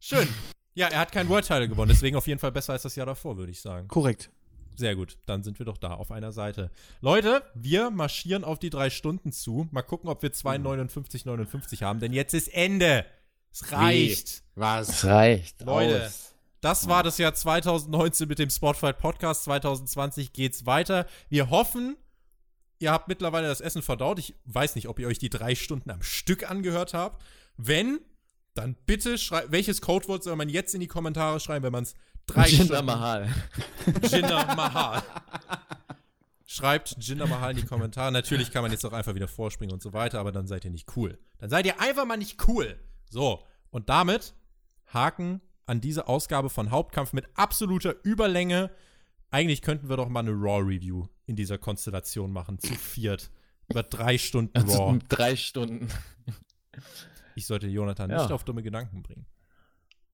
schön. Ja, er hat kein World Title gewonnen, deswegen auf jeden Fall besser als das Jahr davor, würde ich sagen.
Korrekt.
Sehr gut, dann sind wir doch da auf einer Seite. Leute, wir marschieren auf die drei Stunden zu. Mal gucken, ob wir 2,59,59 haben, denn jetzt ist Ende. Es reicht.
Was?
Das reicht.
Leute,
Aus.
Das war das Jahr 2019 mit dem Spotfight Podcast. 2020 geht's weiter. Wir hoffen, ihr habt mittlerweile das Essen verdaut. Ich weiß nicht, ob ihr euch die drei Stunden am Stück angehört habt. Wenn, dann bitte schreibt, welches Codewort soll man jetzt in die Kommentare schreiben, wenn man es drei
Jinder
Stunden
Mahal.
Jinder Mahal. Schreibt Jinder Mahal in die Kommentare. Natürlich kann man jetzt auch einfach wieder vorspringen und so weiter, aber dann seid ihr nicht cool. Dann seid ihr einfach mal nicht cool. So, und damit Haken an diese Ausgabe von Hauptkampf mit absoluter Überlänge. Eigentlich könnten wir doch mal eine Raw-Review in dieser Konstellation machen, zu viert. Über drei Stunden
Also
Raw.
drei Stunden.
Ich sollte Jonathan
Ja.
nicht auf dumme Gedanken bringen.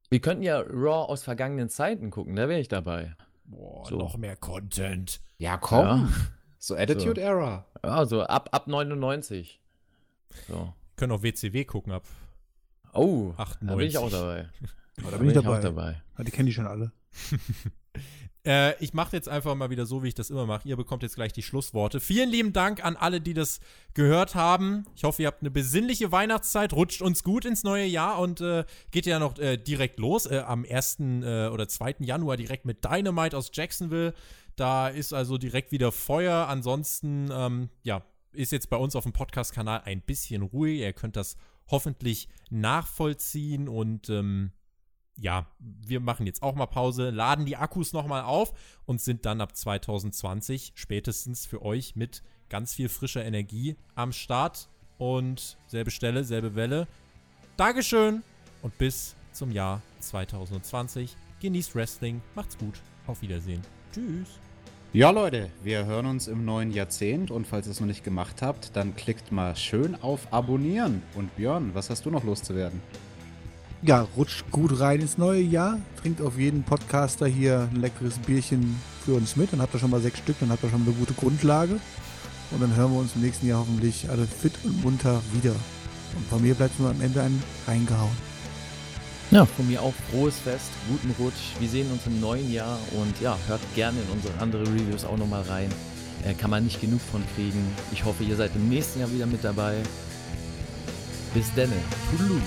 Wir könnten ja Raw aus vergangenen Zeiten gucken, da wäre ich dabei.
Boah,
So.
noch mehr Content.
Ja, komm.
Ja.
So Attitude Era.
Ja, so ab, ab 99. So.
Können auch WCW gucken ab
Oh,
98.
da bin ich auch dabei.
Da
Da
bin ich dabei.
auch dabei.
Ja, die kennen die schon alle.
Äh, ich mache jetzt einfach mal wieder so, wie ich das immer mache. Ihr bekommt jetzt gleich die Schlussworte. Vielen lieben Dank an alle, die das gehört haben. Ich hoffe, ihr habt eine besinnliche Weihnachtszeit. Rutscht uns gut ins neue Jahr und äh, geht ja noch äh, direkt los. Äh, am 1. Äh, oder 2. Januar direkt mit Dynamite aus Jacksonville. Da ist also direkt wieder Feuer. Ansonsten, ähm, ja, ist jetzt bei uns auf dem Podcast-Kanal ein bisschen ruhig. Ihr könnt das hoffentlich nachvollziehen und ähm, ja, wir machen jetzt auch mal Pause, laden die Akkus nochmal auf und sind dann ab 2020 spätestens für euch mit ganz viel frischer Energie am Start. Und selbe Stelle, selbe Welle. Dankeschön und bis zum Jahr 2020. Genießt Wrestling, macht's gut, auf Wiedersehen. Tschüss.
Ja, Leute, wir hören uns im neuen Jahrzehnt und falls ihr es noch nicht gemacht habt, dann klickt mal schön auf Abonnieren. Und Björn, was hast du noch loszuwerden?
Ja, rutscht gut rein ins neue Jahr. Trinkt auf jeden Podcaster hier ein leckeres Bierchen für uns mit. Dann habt ihr schon mal sechs Stück, dann habt ihr schon eine gute Grundlage. Und dann hören wir uns im nächsten Jahr hoffentlich alle fit und munter wieder. Und von mir bleibt nur am Ende ein reingehauen.
Ja, von mir auch frohes Fest, guten Rutsch. Wir sehen uns im neuen Jahr und ja, hört gerne in unsere andere Reviews auch nochmal rein. Äh, kann man nicht genug von kriegen. Ich hoffe, ihr seid im nächsten Jahr wieder mit dabei. Bis denne. Toodaloo.